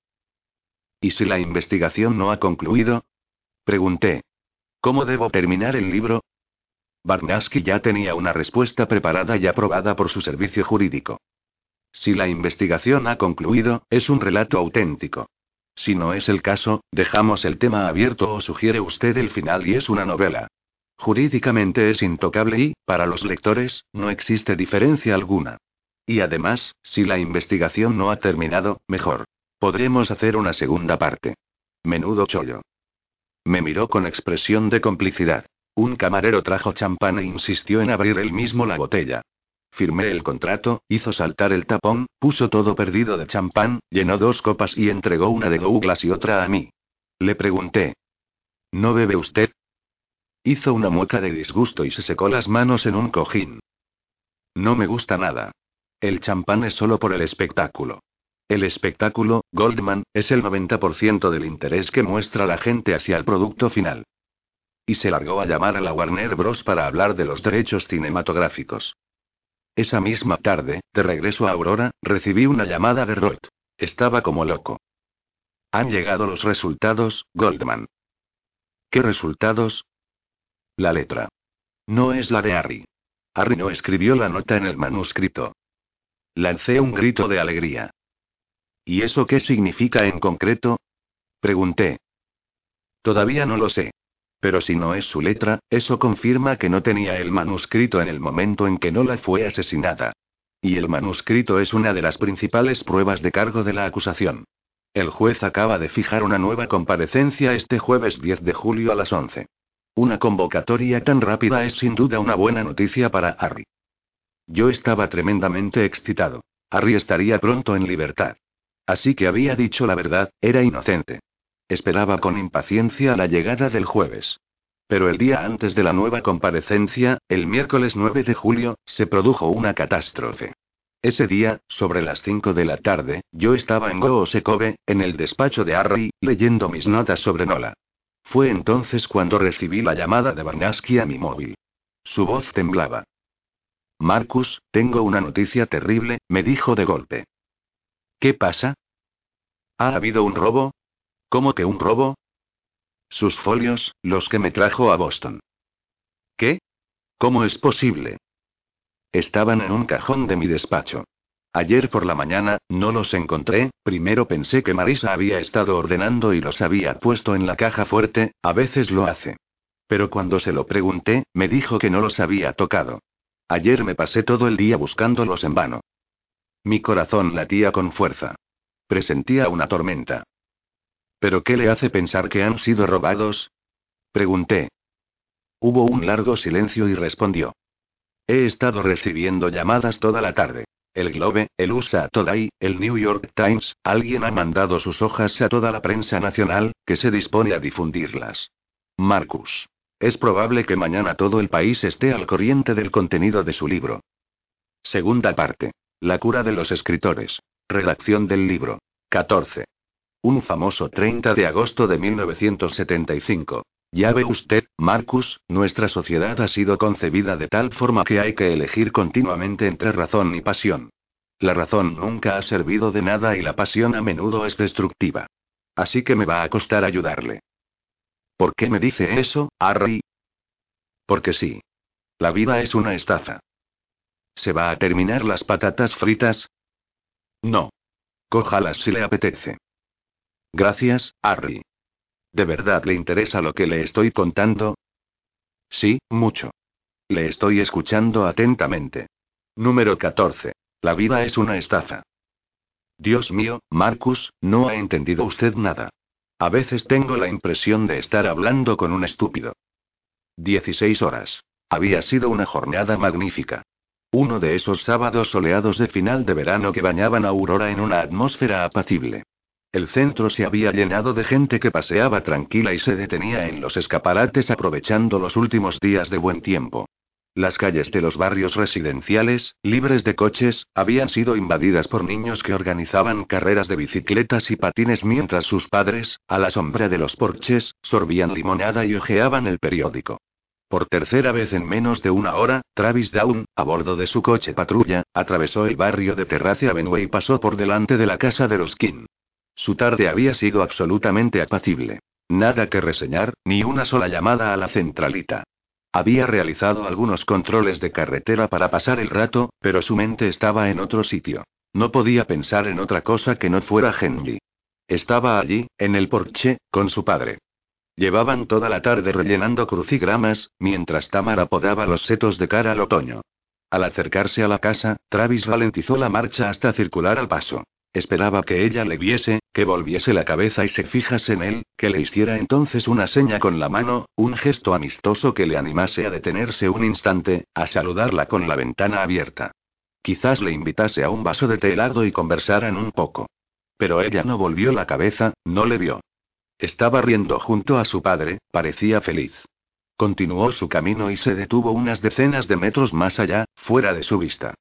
S1: ¿Y si la investigación no ha concluido? Pregunté. ¿Cómo debo terminar el libro? Barnaski ya tenía una respuesta preparada y aprobada por su servicio jurídico. Si la investigación ha concluido, es un relato auténtico. Si no es el caso, dejamos el tema abierto o sugiere usted el final y es una novela. Jurídicamente es intocable y, para los lectores, no existe diferencia alguna. Y además, si la investigación no ha terminado, mejor. Podremos hacer una segunda parte. Menudo chollo. Me miró con expresión de complicidad. Un camarero trajo champán e insistió en abrir él mismo la botella. Firmé el contrato, hizo saltar el tapón, puso todo perdido de champán, llenó dos copas y entregó una de Douglas y otra a mí. Le pregunté. ¿No bebe usted? Hizo una mueca de disgusto y se secó las manos en un cojín. No me gusta nada. El champán es solo por el espectáculo. El espectáculo, Goldman, es el 90% del interés que muestra la gente hacia el producto final. Y se largó a llamar a la Warner Bros. para hablar de los derechos cinematográficos. Esa misma tarde, de regreso a Aurora, recibí una llamada de Roth. Estaba como loco. Han llegado los resultados, Goldman. ¿Qué resultados? La letra. No es la de Harry. Harry no escribió la nota en el manuscrito. Lancé un grito de alegría. ¿Y eso qué significa en concreto? Pregunté. Todavía no lo sé. Pero si no es su letra, eso confirma que no tenía el manuscrito en el momento en que Nola fue asesinada. Y el manuscrito es una de las principales pruebas de cargo de la acusación. El juez acaba de fijar una nueva comparecencia este jueves 10 de julio a las 11. Una convocatoria tan rápida es sin duda una buena noticia para Harry. Yo estaba tremendamente excitado. Harry estaría pronto en libertad. Así que había dicho la verdad, era inocente. Esperaba con impaciencia la llegada del jueves. Pero el día antes de la nueva comparecencia, el miércoles 9 de julio, se produjo una catástrofe. Ese día, sobre las 5 de la tarde, yo estaba en Goosekobe, en el despacho de Harry, leyendo mis notas sobre Nola. Fue entonces cuando recibí la llamada de Barnaski a mi móvil. Su voz temblaba. Marcus, tengo una noticia terrible, me dijo de golpe. ¿Qué pasa? ¿Ha habido un robo? ¿Cómo que un robo? Sus folios, los que me trajo a Boston. ¿Qué? ¿Cómo es posible? Estaban en un cajón de mi despacho. Ayer por la mañana, no los encontré, primero pensé que Marisa había estado ordenando y los había puesto en la caja fuerte, a veces lo hace. Pero cuando se lo pregunté, me dijo que no los había tocado. Ayer me pasé todo el día buscándolos en vano. Mi corazón latía con fuerza. Presentía una tormenta. ¿Pero qué le hace pensar que han sido robados? Pregunté. Hubo un largo silencio y respondió. He estado recibiendo llamadas toda la tarde. El Globe, el USA Today, el New York Times, alguien ha mandado sus hojas a toda la prensa nacional, que se dispone a difundirlas. Marcus. Es probable que mañana todo el país esté al corriente del contenido de su libro. Segunda parte. La cura de los escritores. Redacción del libro. 14. Un famoso 30 de agosto de 1975. Ya ve usted, Marcus, nuestra sociedad ha sido concebida de tal forma que hay que elegir continuamente entre razón y pasión. La razón nunca ha servido de nada y la pasión a menudo es destructiva. Así que me va a costar ayudarle. ¿Por qué me dice eso, Harry? Porque sí. La vida es una estafa. ¿Se va a terminar las patatas fritas? No. Cójalas si le apetece. Gracias, Harry. ¿De verdad le interesa lo que le estoy contando? Sí, mucho. Le estoy escuchando atentamente. Número 14. La vida es una estafa. Dios mío, Marcus, no ha entendido usted nada. A veces tengo la impresión de estar hablando con un estúpido. 16 horas. Había sido una jornada magnífica. Uno de esos sábados soleados de final de verano que bañaban a Aurora en una atmósfera apacible. El centro se había llenado de gente que paseaba tranquila y se detenía en los escaparates aprovechando los últimos días de buen tiempo. Las calles de los barrios residenciales, libres de coches, habían sido invadidas por niños que organizaban carreras de bicicletas y patines mientras sus padres, a la sombra de los porches, sorbían limonada y hojeaban el periódico. Por tercera vez en menos de una hora, Travis Down, a bordo de su coche patrulla, atravesó el barrio de Terrace Avenue y pasó por delante de la casa de los King. Su tarde había sido absolutamente apacible. Nada que reseñar, ni una sola llamada a la centralita. Había realizado algunos controles de carretera para pasar el rato, pero su mente estaba en otro sitio. No podía pensar en otra cosa que no fuera Henry. Estaba allí, en el porche, con su padre. Llevaban toda la tarde rellenando crucigramas, mientras Tamara podaba los setos de cara al otoño. Al acercarse a la casa, Travis ralentizó la marcha hasta circular al paso. Esperaba que ella le viese, que volviese la cabeza y se fijase en él, que le hiciera entonces una seña con la mano, un gesto amistoso que le animase a detenerse un instante, a saludarla con la ventana abierta. Quizás le invitase a un vaso de té helado y conversaran un poco. Pero ella no volvió la cabeza, no le vio. Estaba riendo junto a su padre, parecía feliz. Continuó su camino y se detuvo unas decenas de metros más allá, fuera de su vista.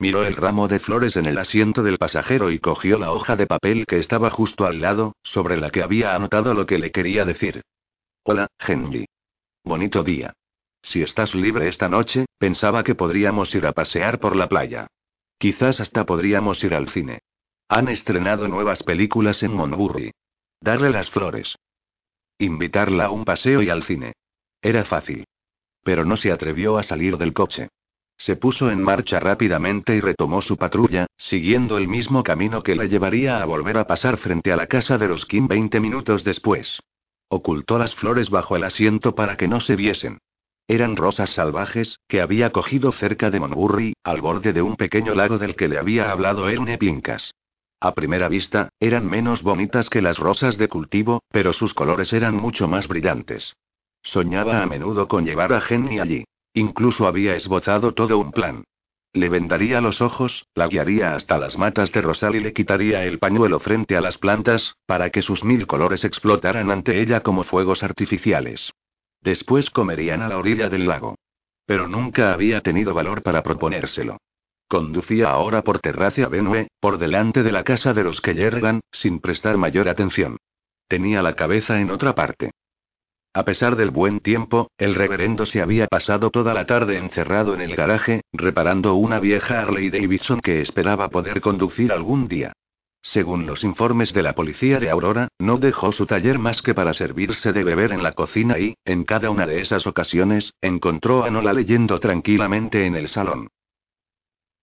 S1: Miró el ramo de flores en el asiento del pasajero y cogió la hoja de papel que estaba justo al lado, sobre la que había anotado lo que le quería decir. Hola, Henry. Bonito día. Si estás libre esta noche, pensaba que podríamos ir a pasear por la playa. Quizás hasta podríamos ir al cine. Han estrenado nuevas películas en Monburry. Darle las flores. Invitarla a un paseo y al cine. Era fácil. Pero no se atrevió a salir del coche. Se puso en marcha rápidamente y retomó su patrulla, siguiendo el mismo camino que la llevaría a volver a pasar frente a la casa de los Kim 20 minutos después. Ocultó las flores bajo el asiento para que no se viesen. Eran rosas salvajes, que había cogido cerca de Monburry, al borde de un pequeño lago del que le había hablado Erne Pincas. A primera vista, eran menos bonitas que las rosas de cultivo, pero sus colores eran mucho más brillantes. Soñaba a menudo con llevar a Jenny allí. Incluso había esbozado todo un plan. Le vendaría los ojos, la guiaría hasta las matas de rosal y le quitaría el pañuelo frente a las plantas, para que sus mil colores explotaran ante ella como fuegos artificiales. Después comerían a la orilla del lago. Pero nunca había tenido valor para proponérselo. Conducía ahora por Terrace Avenue, por delante de la casa de los que yergan, sin prestar mayor atención. Tenía la cabeza en otra parte. A pesar del buen tiempo, el reverendo se había pasado toda la tarde encerrado en el garaje, reparando una vieja Harley Davidson que esperaba poder conducir algún día. Según los informes de la policía de Aurora, no dejó su taller más que para servirse de beber en la cocina y, en cada una de esas ocasiones, encontró a Nola leyendo tranquilamente en el salón.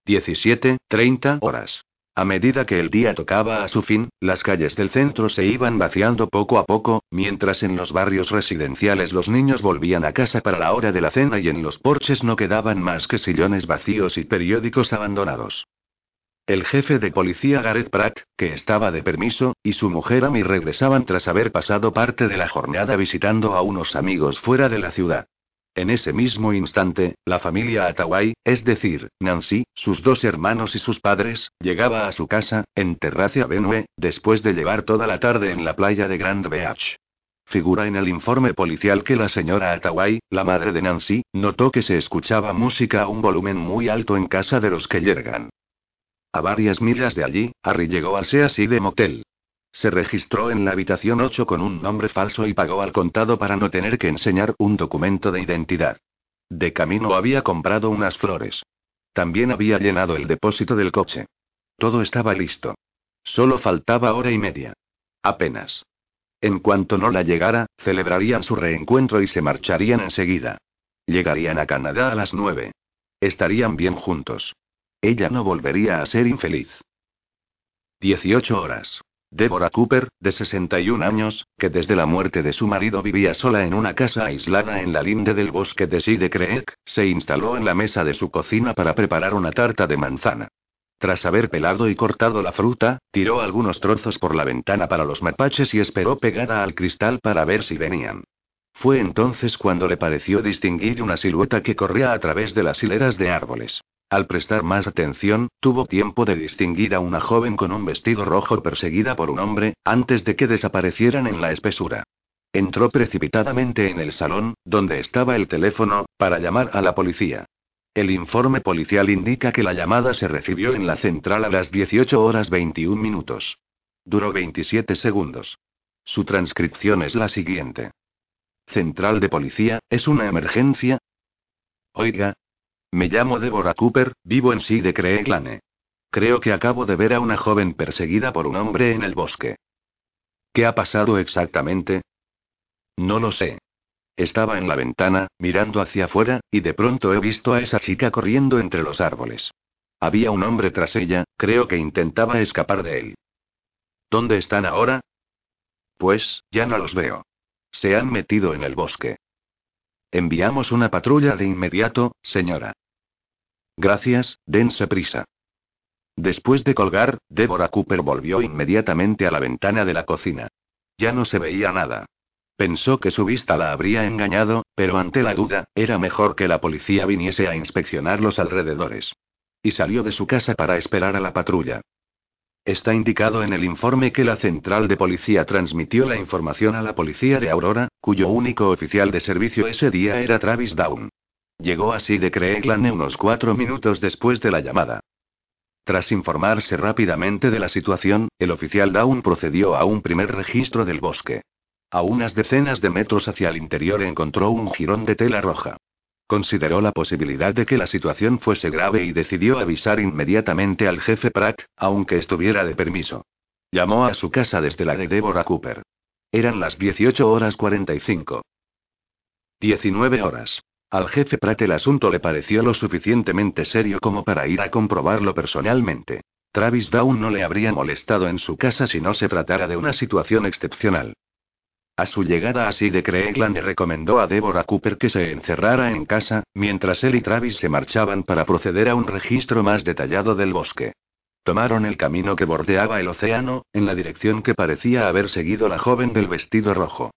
S1: 17, 30 horas. A medida que el día tocaba a su fin, las calles del centro se iban vaciando poco a poco, mientras en los barrios residenciales los niños volvían a casa para la hora de la cena y en los porches no quedaban más que sillones vacíos y periódicos abandonados. El jefe de policía Gareth Pratt, que estaba de permiso, y su mujer Amy regresaban tras haber pasado parte de la jornada visitando a unos amigos fuera de la ciudad. En ese mismo instante, la familia Atawai, es decir, Nancy, sus dos hermanos y sus padres, llegaba a su casa, en Terrace Avenue, después de llevar toda la tarde en la playa de Grand Beach. Figura en el informe policial que la señora Atawai, la madre de Nancy, notó que se escuchaba música a un volumen muy alto en casa de los que llegan. A varias millas de allí, Harry llegó al Sea de Motel. Se registró en la habitación 8 con un nombre falso y pagó al contado para no tener que enseñar un documento de identidad. De camino había comprado unas flores. También había llenado el depósito del coche. Todo estaba listo. Solo faltaba hora y media. Apenas. En cuanto no la llegara, celebrarían su reencuentro y se marcharían enseguida. Llegarían a Canadá a las nueve. Estarían bien juntos. Ella no volvería a ser infeliz. 18 horas. Deborah Cooper, de 61 años, que desde la muerte de su marido vivía sola en una casa aislada en la linde del bosque de Side Creek, se instaló en la mesa de su cocina para preparar una tarta de manzana. Tras haber pelado y cortado la fruta, tiró algunos trozos por la ventana para los mapaches y esperó pegada al cristal para ver si venían. Fue entonces cuando le pareció distinguir una silueta que corría a través de las hileras de árboles. Al prestar más atención, tuvo tiempo de distinguir a una joven con un vestido rojo perseguida por un hombre, antes de que desaparecieran en la espesura. Entró precipitadamente en el salón, donde estaba el teléfono, para llamar a la policía. El informe policial indica que la llamada se recibió en la central a las 18 horas 21 minutos. Duró 27 segundos. Su transcripción es la siguiente. Central de policía, ¿es una emergencia? Oiga, me llamo Deborah Cooper, vivo en de Creeglane. Creo que acabo de ver a una joven perseguida por un hombre en el bosque. ¿Qué ha pasado exactamente? No lo sé. Estaba en la ventana, mirando hacia afuera, y de pronto he visto a esa chica corriendo entre los árboles. Había un hombre tras ella, creo que intentaba escapar de él. ¿Dónde están ahora? Pues, ya no los veo. Se han metido en el bosque. Enviamos una patrulla de inmediato, señora. Gracias, dense prisa. Después de colgar, Deborah Cooper volvió inmediatamente a la ventana de la cocina. Ya no se veía nada. Pensó que su vista la habría engañado, pero ante la duda, era mejor que la policía viniese a inspeccionar los alrededores. Y salió de su casa para esperar a la patrulla. Está indicado en el informe que la central de policía transmitió la información a la policía de Aurora, cuyo único oficial de servicio ese día era Travis Down. Llegó así de Creekland unos cuatro minutos después de la llamada. Tras informarse rápidamente de la situación, el oficial Down procedió a un primer registro del bosque. A unas decenas de metros hacia el interior encontró un jirón de tela roja. Consideró la posibilidad de que la situación fuese grave y decidió avisar inmediatamente al jefe Pratt, aunque estuviera de permiso. Llamó a su casa desde la de Deborah Cooper. Eran las 18 horas 45. 19 horas. Al jefe Pratt el asunto le pareció lo suficientemente serio como para ir a comprobarlo personalmente. Travis Down no le habría molestado en su casa si no se tratara de una situación excepcional. A su llegada así de Creekland le recomendó a Deborah Cooper que se encerrara en casa, mientras él y Travis se marchaban para proceder a un registro más detallado del bosque. Tomaron el camino que bordeaba el océano, en la dirección que parecía haber seguido la joven del vestido rojo.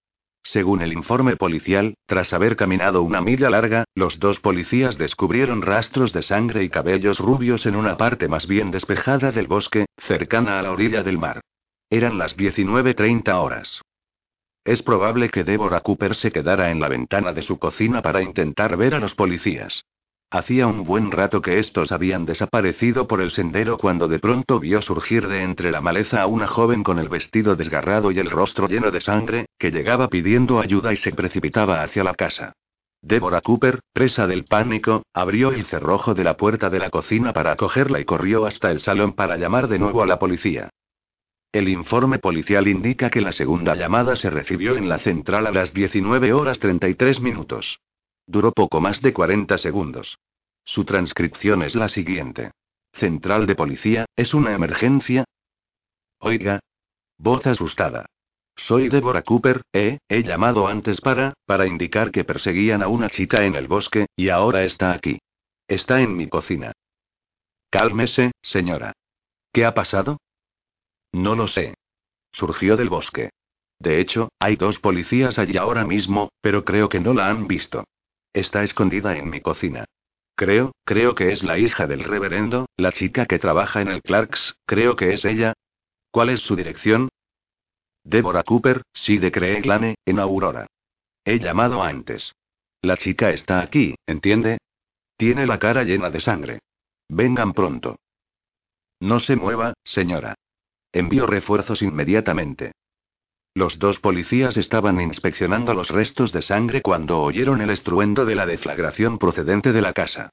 S1: Según el informe policial, tras haber caminado una milla larga, los dos policías descubrieron rastros de sangre y cabellos rubios en una parte más bien despejada del bosque, cercana a la orilla del mar. Eran las 19.30 horas. Es probable que Deborah Cooper se quedara en la ventana de su cocina para intentar ver a los policías. Hacía un buen rato que estos habían desaparecido por el sendero cuando de pronto vio surgir de entre la maleza a una joven con el vestido desgarrado y el rostro lleno de sangre, que llegaba pidiendo ayuda y se precipitaba hacia la casa. Deborah Cooper, presa del pánico, abrió el cerrojo de la puerta de la cocina para acogerla y corrió hasta el salón para llamar de nuevo a la policía. El informe policial indica que la segunda llamada se recibió en la central a las 19 horas 33 minutos. Duró poco más de 40 segundos. Su transcripción es la siguiente. Central de policía, ¿es una emergencia? Oiga. Voz asustada. Soy Deborah Cooper, eh, he llamado antes para, para indicar que perseguían a una chica en el bosque, y ahora está aquí. Está en mi cocina. Cálmese, señora. ¿Qué ha pasado? No lo sé. Surgió del bosque. De hecho, hay dos policías allí ahora mismo, pero creo que no la han visto. Está escondida en mi cocina. Creo, creo que es la hija del reverendo, la chica que trabaja en el Clarks, creo que es ella. ¿Cuál es su dirección? Deborah Cooper, sí de Creeglane, en Aurora. He llamado antes. La chica está aquí, ¿entiende? Tiene la cara llena de sangre. Vengan pronto. No se mueva, señora. Envío refuerzos inmediatamente. Los dos policías estaban inspeccionando los restos de sangre cuando oyeron el estruendo de la deflagración procedente de la casa.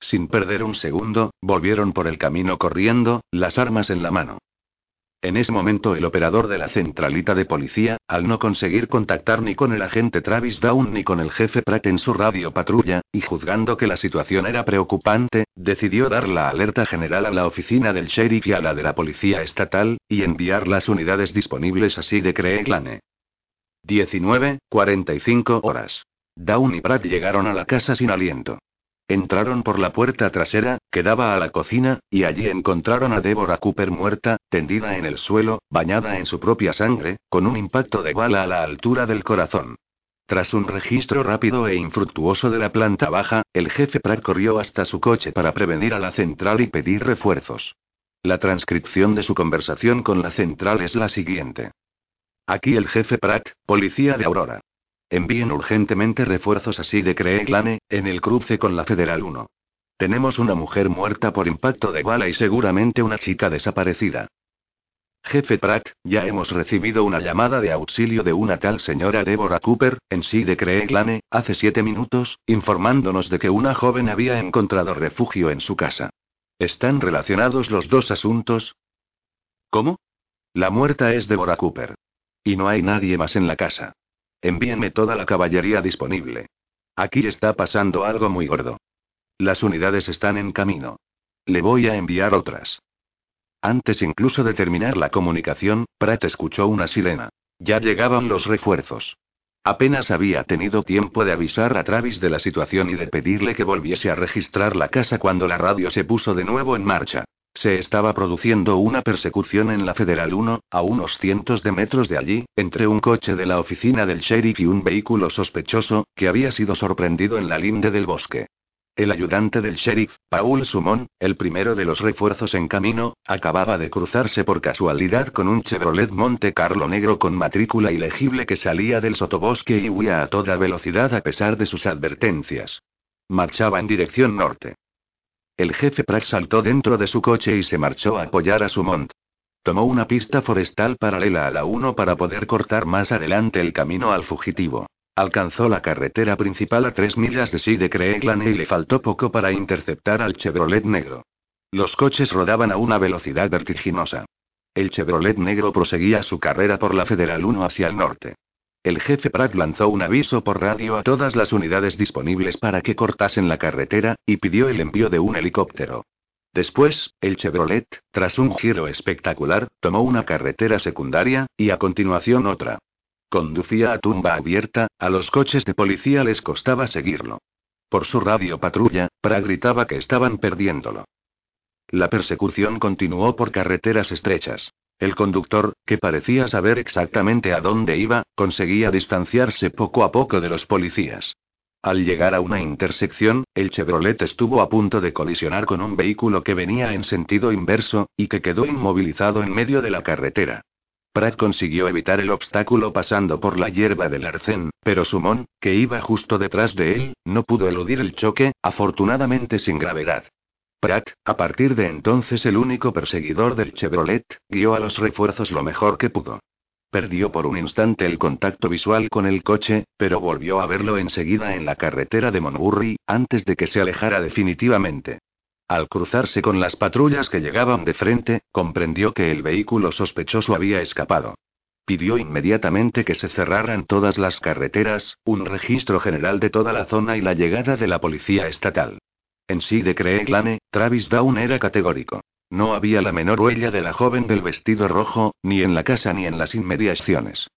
S1: Sin perder un segundo, volvieron por el camino corriendo, las armas en la mano. En ese momento el operador de la centralita de policía, al no conseguir contactar ni con el agente Travis Down ni con el jefe Pratt en su radio patrulla, y juzgando que la situación era preocupante, decidió dar la alerta general a la oficina del sheriff y a la de la policía estatal, y enviar las unidades disponibles así de Creeglane. 19:45 horas. Down y Pratt llegaron a la casa sin aliento. Entraron por la puerta trasera, que daba a la cocina, y allí encontraron a Deborah Cooper muerta, tendida en el suelo, bañada en su propia sangre, con un impacto de bala a la altura del corazón. Tras un registro rápido e infructuoso de la planta baja, el jefe Pratt corrió hasta su coche para prevenir a la central y pedir refuerzos. La transcripción de su conversación con la central es la siguiente. Aquí el jefe Pratt, policía de Aurora. Envíen urgentemente refuerzos así de Creeglane, en el cruce con la Federal 1. Tenemos una mujer muerta por impacto de bala y seguramente una chica desaparecida. Jefe Pratt, ya hemos recibido una llamada de auxilio de una tal señora Deborah Cooper, en sí de Creeglane, hace siete minutos, informándonos de que una joven había encontrado refugio en su casa. ¿Están relacionados los dos asuntos? ¿Cómo? La muerta es Deborah Cooper. Y no hay nadie más en la casa. Envíenme toda la caballería disponible. Aquí está pasando algo muy gordo. Las unidades están en camino. Le voy a enviar otras. Antes incluso de terminar la comunicación, Pratt escuchó una sirena. Ya llegaban los refuerzos. Apenas había tenido tiempo de avisar a Travis de la situación y de pedirle que volviese a registrar la casa cuando la radio se puso de nuevo en marcha. Se estaba produciendo una persecución en la Federal 1, a unos cientos de metros de allí, entre un coche de la oficina del sheriff y un vehículo sospechoso, que había sido sorprendido en la linde del bosque. El ayudante del sheriff, Paul Sumon, el primero de los refuerzos en camino, acababa de cruzarse por casualidad con un Chevrolet Monte Carlo negro con matrícula ilegible que salía del sotobosque y huía a toda velocidad a pesar de sus advertencias. Marchaba en dirección norte. El jefe Pratt saltó dentro de su coche y se marchó a apoyar a su mont. Tomó una pista forestal paralela a la 1 para poder cortar más adelante el camino al fugitivo. Alcanzó la carretera principal a tres millas de sí de Creeglane y le faltó poco para interceptar al Chevrolet negro. Los coches rodaban a una velocidad vertiginosa. El Chevrolet negro proseguía su carrera por la Federal 1 hacia el norte. El jefe Pratt lanzó un aviso por radio a todas las unidades disponibles para que cortasen la carretera, y pidió el envío de un helicóptero. Después, el Chevrolet, tras un giro espectacular, tomó una carretera secundaria, y a continuación otra. Conducía a tumba abierta, a los coches de policía les costaba seguirlo. Por su radio patrulla, Pratt gritaba que estaban perdiéndolo. La persecución continuó por carreteras estrechas. El conductor, que parecía saber exactamente a dónde iba, conseguía distanciarse poco a poco de los policías. Al llegar a una intersección, el Chevrolet estuvo a punto de colisionar con un vehículo que venía en sentido inverso, y que quedó inmovilizado en medio de la carretera. Pratt consiguió evitar el obstáculo pasando por la hierba del arcén, pero Sumon, que iba justo detrás de él, no pudo eludir el choque, afortunadamente sin gravedad. Pratt, a partir de entonces el único perseguidor del Chevrolet, guió a los refuerzos lo mejor que pudo. Perdió por un instante el contacto visual con el coche, pero volvió a verlo enseguida en la carretera de Monburry, antes de que se alejara definitivamente. Al cruzarse con las patrullas que llegaban de frente, comprendió que el vehículo sospechoso había escapado. Pidió inmediatamente que se cerraran todas las carreteras, un registro general de toda la zona y la llegada de la policía estatal. En sí de Creeglane, Travis Down era categórico. No había la menor huella de la joven del vestido rojo, ni en la casa ni en las inmediaciones.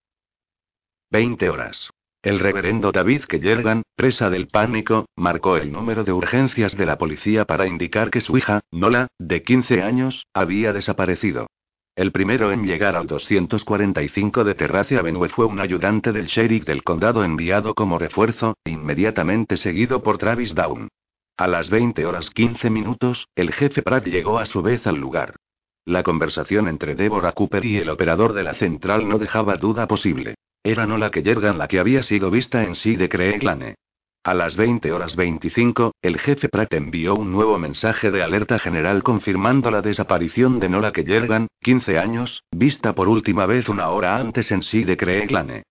S1: Veinte horas. El reverendo David Kellergan, presa del pánico, marcó el número de urgencias de la policía para indicar que su hija, Nola, de 15 años, había desaparecido. El primero en llegar al 245 de Terrace Avenue fue un ayudante del sheriff del condado enviado como refuerzo, inmediatamente seguido por Travis Down. A las 20 horas 15 minutos, el jefe Pratt llegó a su vez al lugar. La conversación entre Deborah Cooper y el operador de la central no dejaba duda posible. Era no la que Yergan la que había sido vista en sí de Creeglane. A las 20 horas 25, el jefe Pratt envió un nuevo mensaje de alerta general confirmando la desaparición de Nola Yergan, 15 años, vista por última vez una hora antes en sí de Creeglane.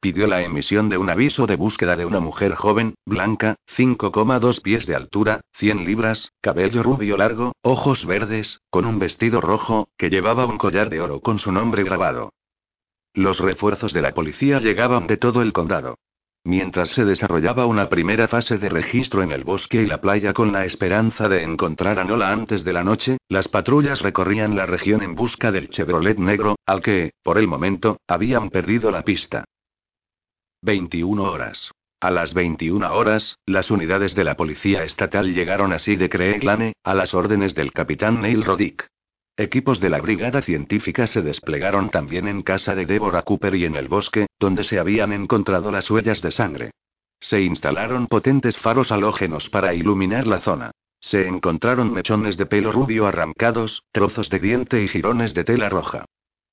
S1: Pidió la emisión de un aviso de búsqueda de una mujer joven, blanca, 5,2 pies de altura, 100 libras, cabello rubio largo, ojos verdes, con un vestido rojo, que llevaba un collar de oro con su nombre grabado. Los refuerzos de la policía llegaban de todo el condado. Mientras se desarrollaba una primera fase de registro en el bosque y la playa con la esperanza de encontrar a Nola antes de la noche, las patrullas recorrían la región en busca del Chevrolet negro, al que, por el momento, habían perdido la pista. 21 horas. A las 21 horas, las unidades de la policía estatal llegaron así de Creeglane, a las órdenes del capitán Neil Rodick. Equipos de la brigada científica se desplegaron también en casa de Deborah Cooper y en el bosque, donde se habían encontrado las huellas de sangre. Se instalaron potentes faros halógenos para iluminar la zona. Se encontraron mechones de pelo rubio arrancados, trozos de diente y jirones de tela roja.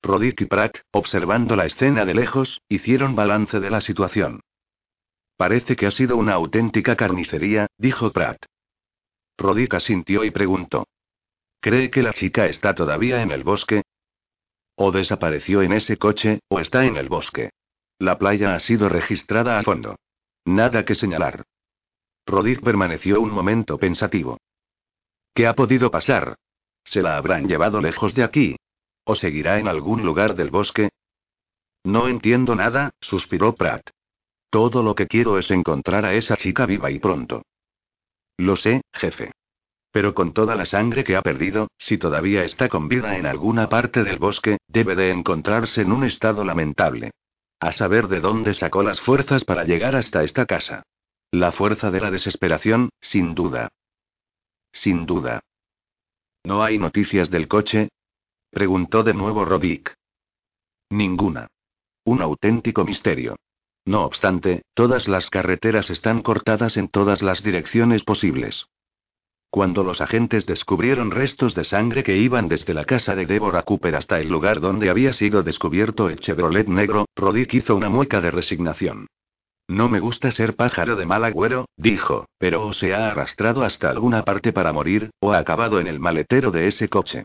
S1: Rodick y Pratt, observando la escena de lejos, hicieron balance de la situación. Parece que ha sido una auténtica carnicería, dijo Pratt. Rodick asintió y preguntó. ¿Cree que la chica está todavía en el bosque? O desapareció en ese coche, o está en el bosque. La playa ha sido registrada a fondo. Nada que señalar. Rodick permaneció un momento pensativo. ¿Qué ha podido pasar? ¿Se la habrán llevado lejos de aquí? ¿O seguirá en algún lugar del bosque? No entiendo nada, suspiró Pratt. Todo lo que quiero es encontrar a esa chica viva y pronto. Lo sé, jefe. Pero con toda la sangre que ha perdido, si todavía está con vida en alguna parte del bosque, debe de encontrarse en un estado lamentable. A saber de dónde sacó las fuerzas para llegar hasta esta casa. La fuerza de la desesperación, sin duda. Sin duda. ¿No hay noticias del coche? Preguntó de nuevo Rodick. Ninguna. Un auténtico misterio. No obstante, todas las carreteras están cortadas en todas las direcciones posibles. Cuando los agentes descubrieron restos de sangre que iban desde la casa de Deborah Cooper hasta el lugar donde había sido descubierto el Chevrolet negro, Rodick hizo una mueca de resignación. No me gusta ser pájaro de mal agüero, dijo, pero o se ha arrastrado hasta alguna parte para morir, o ha acabado en el maletero de ese coche.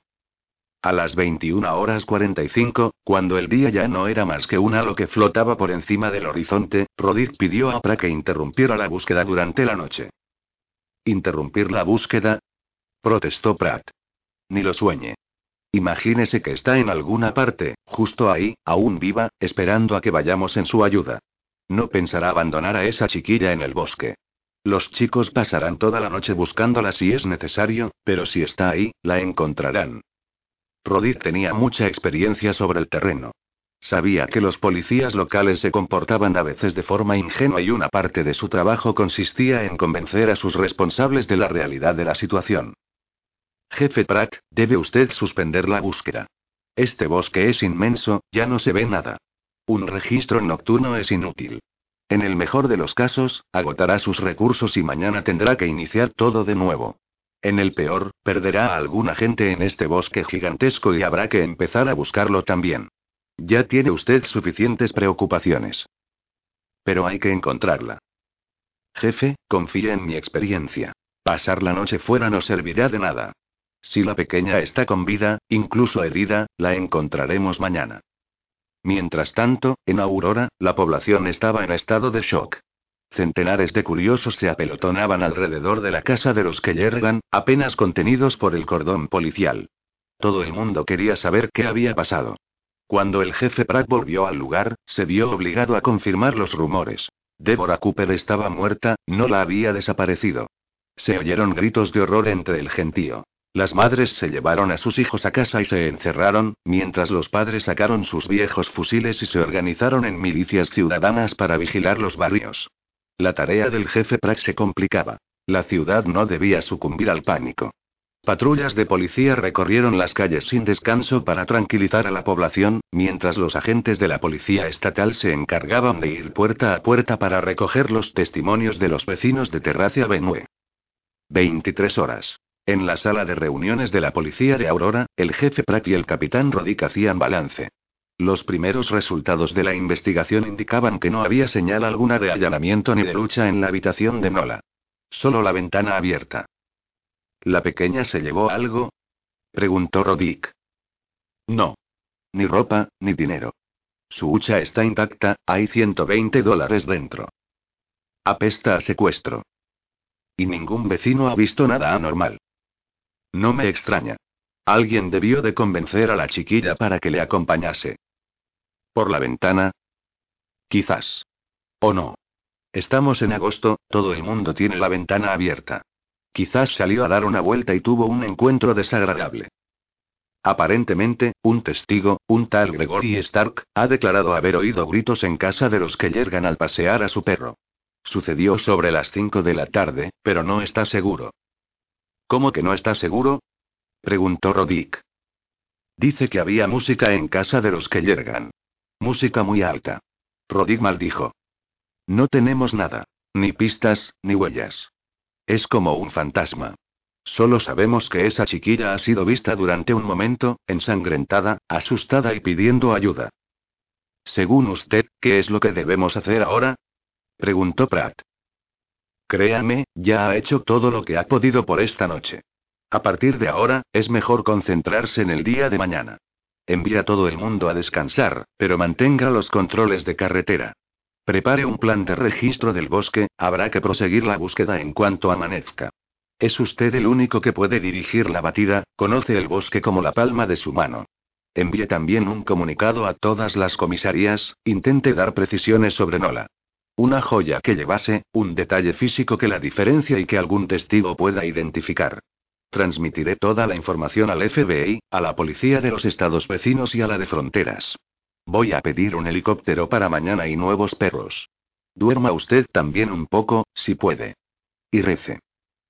S1: A las 21 horas 45, cuando el día ya no era más que un halo que flotaba por encima del horizonte, Rodick pidió a Pra que interrumpiera la búsqueda durante la noche. ¿Interrumpir la búsqueda? Protestó Pratt. Ni lo sueñe. Imagínese que está en alguna parte, justo ahí, aún viva, esperando a que vayamos en su ayuda. No pensará abandonar a esa chiquilla en el bosque. Los chicos pasarán toda la noche buscándola si es necesario, pero si está ahí, la encontrarán. Rodith tenía mucha experiencia sobre el terreno. Sabía que los policías locales se comportaban a veces de forma ingenua y una parte de su trabajo consistía en convencer a sus responsables de la realidad de la situación. Jefe Pratt, debe usted suspender la búsqueda. Este bosque es inmenso, ya no se ve nada. Un registro nocturno es inútil. En el mejor de los casos, agotará sus recursos y mañana tendrá que iniciar todo de nuevo. En el peor, perderá a alguna gente en este bosque gigantesco y habrá que empezar a buscarlo también. Ya tiene usted suficientes preocupaciones. Pero hay que encontrarla. Jefe, confíe en mi experiencia. Pasar la noche fuera no servirá de nada. Si la pequeña está con vida, incluso herida, la encontraremos mañana. Mientras tanto, en Aurora, la población estaba en estado de shock. Centenares de curiosos se apelotonaban alrededor de la casa de los que yergan, apenas contenidos por el cordón policial. Todo el mundo quería saber qué había pasado. Cuando el jefe Pratt volvió al lugar, se vio obligado a confirmar los rumores. Deborah Cooper estaba muerta, no la había desaparecido. Se oyeron gritos de horror entre el gentío. Las madres se llevaron a sus hijos a casa y se encerraron, mientras los padres sacaron sus viejos fusiles y se organizaron en milicias ciudadanas para vigilar los barrios. La tarea del jefe Pratt se complicaba. La ciudad no debía sucumbir al pánico. Patrullas de policía recorrieron las calles sin descanso para tranquilizar a la población, mientras los agentes de la policía estatal se encargaban de ir puerta a puerta para recoger los testimonios de los vecinos de Terracia Benue. 23 horas. En la sala de reuniones de la policía de Aurora, el jefe Pratt y el capitán Rodick hacían balance. Los primeros resultados de la investigación indicaban que no había señal alguna de allanamiento ni de lucha en la habitación de Nola. Solo la ventana abierta. ¿La pequeña se llevó algo? preguntó Rodick. No. Ni ropa, ni dinero. Su hucha está intacta, hay 120 dólares dentro. Apesta a secuestro. Y ningún vecino ha visto nada anormal. No me extraña. Alguien debió de convencer a la chiquilla para que le acompañase. ¿Por la ventana? Quizás. ¿O no? Estamos en agosto, todo el mundo tiene la ventana abierta. Quizás salió a dar una vuelta y tuvo un encuentro desagradable. Aparentemente, un testigo, un tal Gregory Stark, ha declarado haber oído gritos en casa de los que llegan al pasear a su perro. Sucedió sobre las 5 de la tarde, pero no está seguro. ¿Cómo que no está seguro? preguntó Rodick. Dice que había música en casa de los que llegan. Música muy alta. Rodick maldijo. No tenemos nada. Ni pistas, ni huellas. Es como un fantasma. Solo sabemos que esa chiquilla ha sido vista durante un momento, ensangrentada, asustada y pidiendo ayuda. Según usted, ¿qué es lo que debemos hacer ahora? preguntó Pratt. Créame, ya ha hecho todo lo que ha podido por esta noche. A partir de ahora, es mejor concentrarse en el día de mañana. Envía a todo el mundo a descansar, pero mantenga los controles de carretera. Prepare un plan de registro del bosque, habrá que proseguir la búsqueda en cuanto amanezca. Es usted el único que puede dirigir la batida, conoce el bosque como la palma de su mano. Envíe también un comunicado a todas las comisarías, intente dar precisiones sobre Nola. Una joya que llevase, un detalle físico que la diferencia y que algún testigo pueda identificar. Transmitiré toda la información al FBI, a la policía de los estados vecinos y a la de fronteras. Voy a pedir un helicóptero para mañana y nuevos perros. Duerma usted también un poco, si puede. Y rece.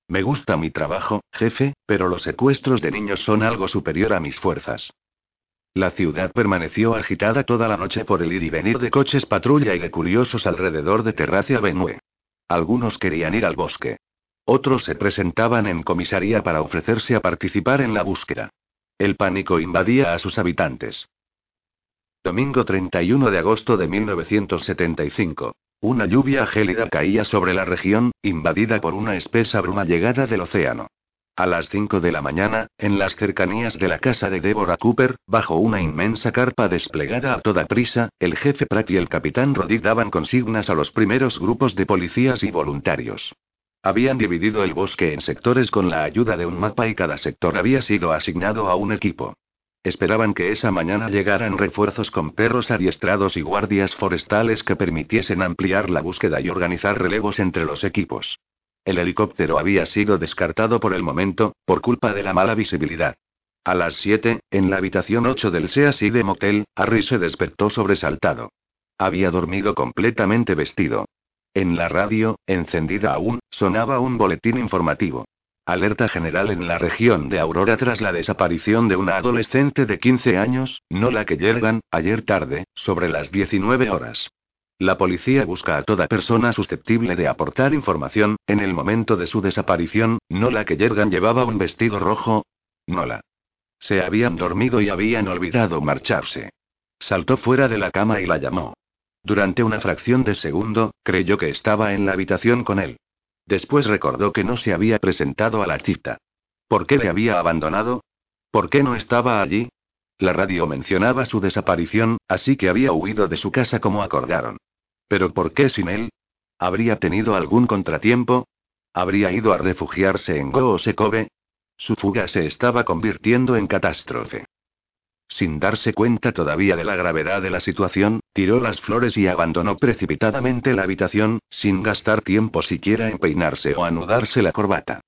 S1: Me gusta mi trabajo, jefe, pero los secuestros de niños son algo superior a mis fuerzas. La ciudad permaneció agitada toda la noche por el ir y venir de coches patrulla y de curiosos alrededor de Terracia Benue. Algunos querían ir al bosque. Otros se presentaban en comisaría para ofrecerse a participar en la búsqueda. El pánico invadía a sus habitantes. Domingo 31 de agosto de 1975. Una lluvia gélida caía sobre la región, invadida por una espesa bruma llegada del océano. A las 5 de la mañana, en las cercanías de la casa de Deborah Cooper, bajo una inmensa carpa desplegada a toda prisa, el jefe Pratt y el capitán Roddy daban consignas a los primeros grupos de policías y voluntarios. Habían dividido el bosque en sectores con la ayuda de un mapa y cada sector había sido asignado a un equipo. Esperaban que esa mañana llegaran refuerzos con perros adiestrados y guardias forestales que permitiesen ampliar la búsqueda y organizar relevos entre los equipos. El helicóptero había sido descartado por el momento, por culpa de la mala visibilidad. A las 7, en la habitación 8 del de Motel, Harry se despertó sobresaltado. Había dormido completamente vestido. En la radio, encendida aún, sonaba un boletín informativo. Alerta general en la región de Aurora tras la desaparición de una adolescente de 15 años, no la que llegan, ayer tarde, sobre las 19 horas. La policía busca a toda persona susceptible de aportar información, en el momento de su desaparición, no la que Yergan llevaba un vestido rojo. Nola. Se habían dormido y habían olvidado marcharse. Saltó fuera de la cama y la llamó. Durante una fracción de segundo, creyó que estaba en la habitación con él. Después recordó que no se había presentado a la cita. ¿Por qué le había abandonado? ¿Por qué no estaba allí? La radio mencionaba su desaparición, así que había huido de su casa como acordaron. ¿Pero por qué sin él? ¿Habría tenido algún contratiempo? ¿Habría ido a refugiarse en Goosekobe? Su fuga se estaba convirtiendo en catástrofe. Sin darse cuenta todavía de la gravedad de la situación, tiró las flores y abandonó precipitadamente la habitación, sin gastar tiempo siquiera en peinarse o anudarse la corbata.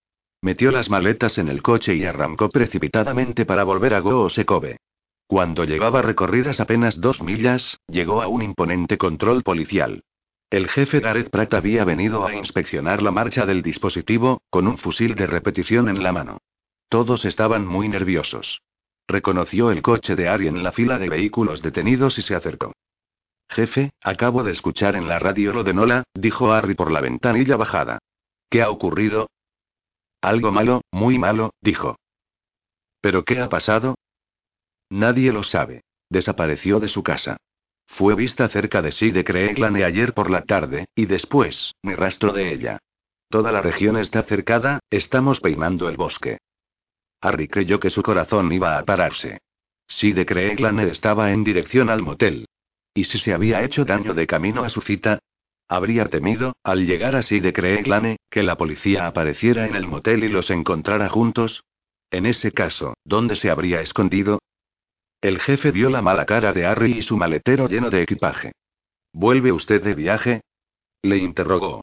S1: Metió las maletas en el coche y arrancó precipitadamente para volver a Goosekobe. Cuando llevaba recorridas apenas dos millas, llegó a un imponente control policial. El jefe Gareth Pratt había venido a inspeccionar la marcha del dispositivo, con un fusil de repetición en la mano. Todos estaban muy nerviosos. Reconoció el coche de Ari en la fila de vehículos detenidos y se acercó. Jefe, acabo de escuchar en la radio lo de Nola, dijo Harry por la ventanilla bajada. ¿Qué ha ocurrido? Algo malo, muy malo, dijo. ¿Pero qué ha pasado? Nadie lo sabe. Desapareció de su casa. Fue vista cerca de sí de Creeglane ayer por la tarde, y después, ni rastro de ella. Toda la región está cercada, estamos peinando el bosque. Harry creyó que su corazón iba a pararse. Sí de Creeglane estaba en dirección al motel. ¿Y si se había hecho daño de camino a su cita? Habría temido, al llegar así de Creeglane, que la policía apareciera en el motel y los encontrara juntos. En ese caso, ¿dónde se habría escondido? El jefe vio la mala cara de Harry y su maletero lleno de equipaje. ¿Vuelve usted de viaje? Le interrogó.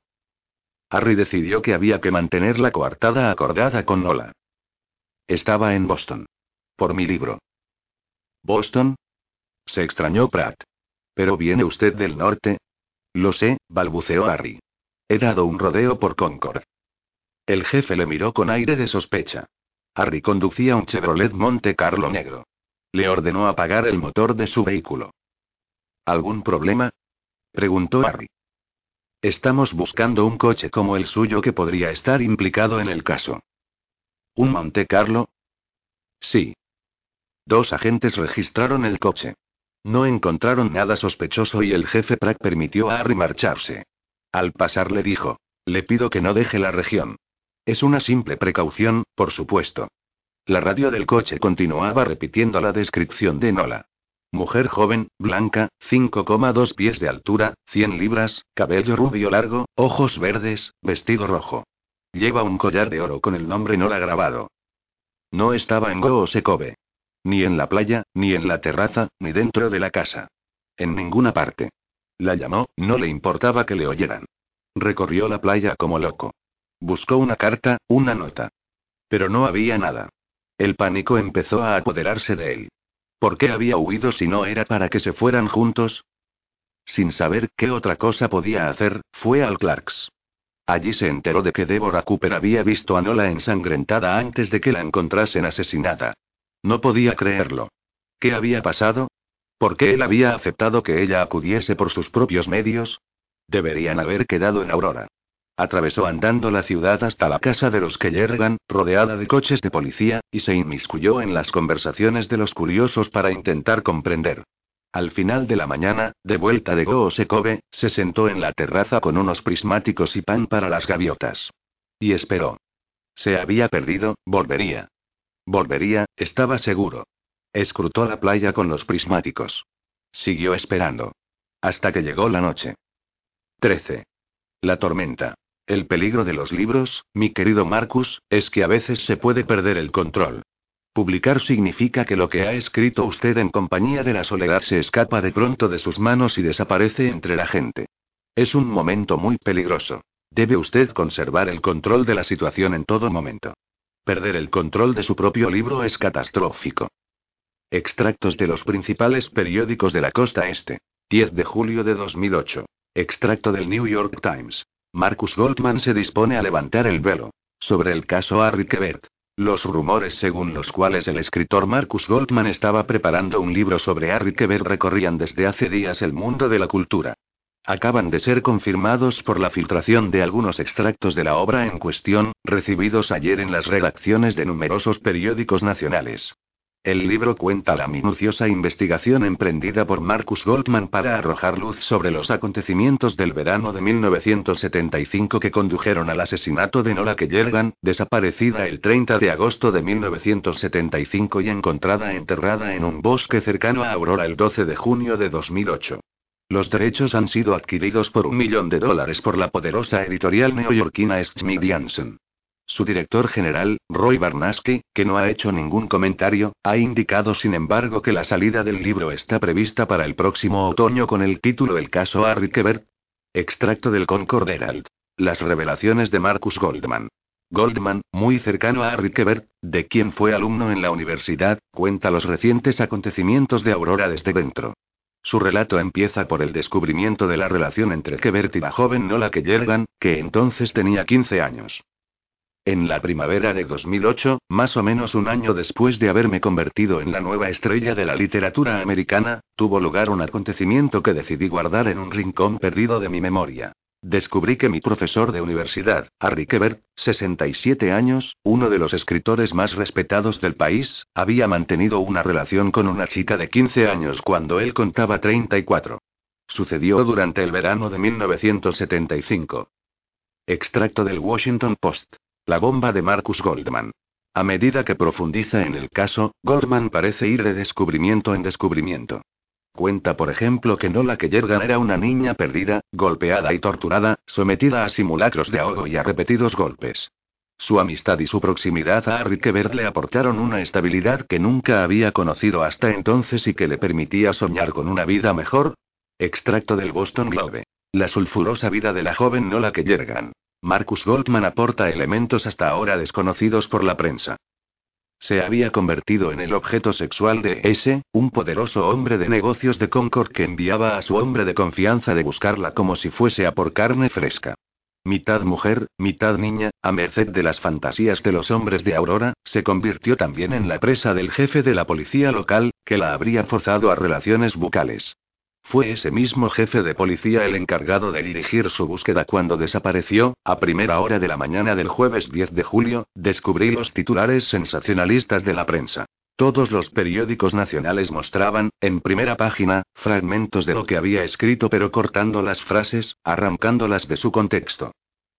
S1: Harry decidió que había que mantener la coartada acordada con Nola. Estaba en Boston. Por mi libro. ¿Boston? Se extrañó Pratt. ¿Pero viene usted del norte? Lo sé, balbuceó Harry. He dado un rodeo por Concord. El jefe le miró con aire de sospecha. Harry conducía un Chevrolet Monte Carlo negro. Le ordenó apagar el motor de su vehículo. ¿Algún problema? preguntó Harry. Estamos buscando un coche como el suyo que podría estar implicado en el caso. ¿Un Monte Carlo? Sí. Dos agentes registraron el coche. No encontraron nada sospechoso y el jefe Pratt permitió a Harry marcharse. Al pasar le dijo, le pido que no deje la región. Es una simple precaución, por supuesto. La radio del coche continuaba repitiendo la descripción de Nola. Mujer joven, blanca, 5,2 pies de altura, 100 libras, cabello rubio largo, ojos verdes, vestido rojo. Lleva un collar de oro con el nombre Nola grabado. No estaba en Goosekobe. Ni en la playa, ni en la terraza, ni dentro de la casa. En ninguna parte. La llamó, no le importaba que le oyeran. Recorrió la playa como loco. Buscó una carta, una nota. Pero no había nada. El pánico empezó a apoderarse de él. ¿Por qué había huido si no era para que se fueran juntos? Sin saber qué otra cosa podía hacer, fue al Clarks. Allí se enteró de que Deborah Cooper había visto a Nola ensangrentada antes de que la encontrasen asesinada. No podía creerlo. ¿Qué había pasado? ¿Por qué él había aceptado que ella acudiese por sus propios medios? Deberían haber quedado en Aurora. Atravesó andando la ciudad hasta la casa de los Kellergan, rodeada de coches de policía, y se inmiscuyó en las conversaciones de los curiosos para intentar comprender. Al final de la mañana, de vuelta de Goosekobe, se sentó en la terraza con unos prismáticos y pan para las gaviotas. Y esperó. Se había perdido, volvería. Volvería, estaba seguro. Escrutó la playa con los prismáticos. Siguió esperando. Hasta que llegó la noche. 13. La tormenta. El peligro de los libros, mi querido Marcus, es que a veces se puede perder el control. Publicar significa que lo que ha escrito usted en compañía de la soledad se escapa de pronto de sus manos y desaparece entre la gente. Es un momento muy peligroso. Debe usted conservar el control de la situación en todo momento. Perder el control de su propio libro es catastrófico. Extractos de los principales periódicos de la costa este. 10 de julio de 2008. Extracto del New York Times. Marcus Goldman se dispone a levantar el velo. Sobre el caso Harry Quebert. Los rumores según los cuales el escritor Marcus Goldman estaba preparando un libro sobre Harry Quebert recorrían desde hace días el mundo de la cultura. Acaban de ser confirmados por la filtración de algunos extractos de la obra en cuestión, recibidos ayer en las redacciones de numerosos periódicos nacionales. El libro cuenta la minuciosa investigación emprendida por Marcus Goldman para arrojar luz sobre los acontecimientos del verano de 1975 que condujeron al asesinato de Nola Kellergan, desaparecida el 30 de agosto de 1975 y encontrada enterrada en un bosque cercano a Aurora el 12 de junio de 2008. Los derechos han sido adquiridos por un millón de dólares por la poderosa editorial neoyorquina Smith Janssen. Su director general, Roy Barnaski, que no ha hecho ningún comentario, ha indicado sin embargo que la salida del libro está prevista para el próximo otoño con el título El caso Harry Quebert. Extracto del Concord Herald. Las revelaciones de Marcus Goldman. Goldman, muy cercano a Harry Quebert, de quien fue alumno en la universidad, cuenta los recientes acontecimientos de Aurora desde dentro. Su relato empieza por el descubrimiento de la relación entre Quebert y la joven Nola Kellergan, que entonces tenía 15 años. En la primavera de 2008, más o menos un año después de haberme convertido en la nueva estrella de la literatura americana, tuvo lugar un acontecimiento que decidí guardar en un rincón perdido de mi memoria. Descubrí que mi profesor de universidad, Harry Quebert, 67 años, uno de los escritores más respetados del país, había mantenido una relación con una chica de 15 años cuando él contaba 34. Sucedió durante el verano de 1975. Extracto del Washington Post. La bomba de Marcus Goldman. A medida que profundiza en el caso, Goldman parece ir de descubrimiento en descubrimiento. Cuenta, por ejemplo, que Nola Kellergan era una niña perdida, golpeada y torturada, sometida a simulacros de ahogo y a repetidos golpes. Su amistad y su proximidad a Harry Quebert le aportaron una estabilidad que nunca había conocido hasta entonces y que le permitía soñar con una vida mejor. Extracto del Boston Globe. La sulfurosa vida de la joven Nola Kellergan. Marcus Goldman aporta elementos hasta ahora desconocidos por la prensa. Se había convertido en el objeto sexual de S, un poderoso hombre de negocios de Concord que enviaba a su hombre de confianza de buscarla como si fuese a por carne fresca. Mitad mujer, mitad niña, a merced de las fantasías de los hombres de Aurora, se convirtió también en la presa del jefe de la policía local, que la habría forzado a relaciones bucales. Fue ese mismo jefe de policía el encargado de dirigir su búsqueda cuando desapareció, a primera hora de la mañana del jueves 10 de julio, descubrí los titulares sensacionalistas de la prensa. Todos los periódicos nacionales mostraban, en primera página, fragmentos de lo que había escrito pero cortando las frases, arrancándolas de su contexto.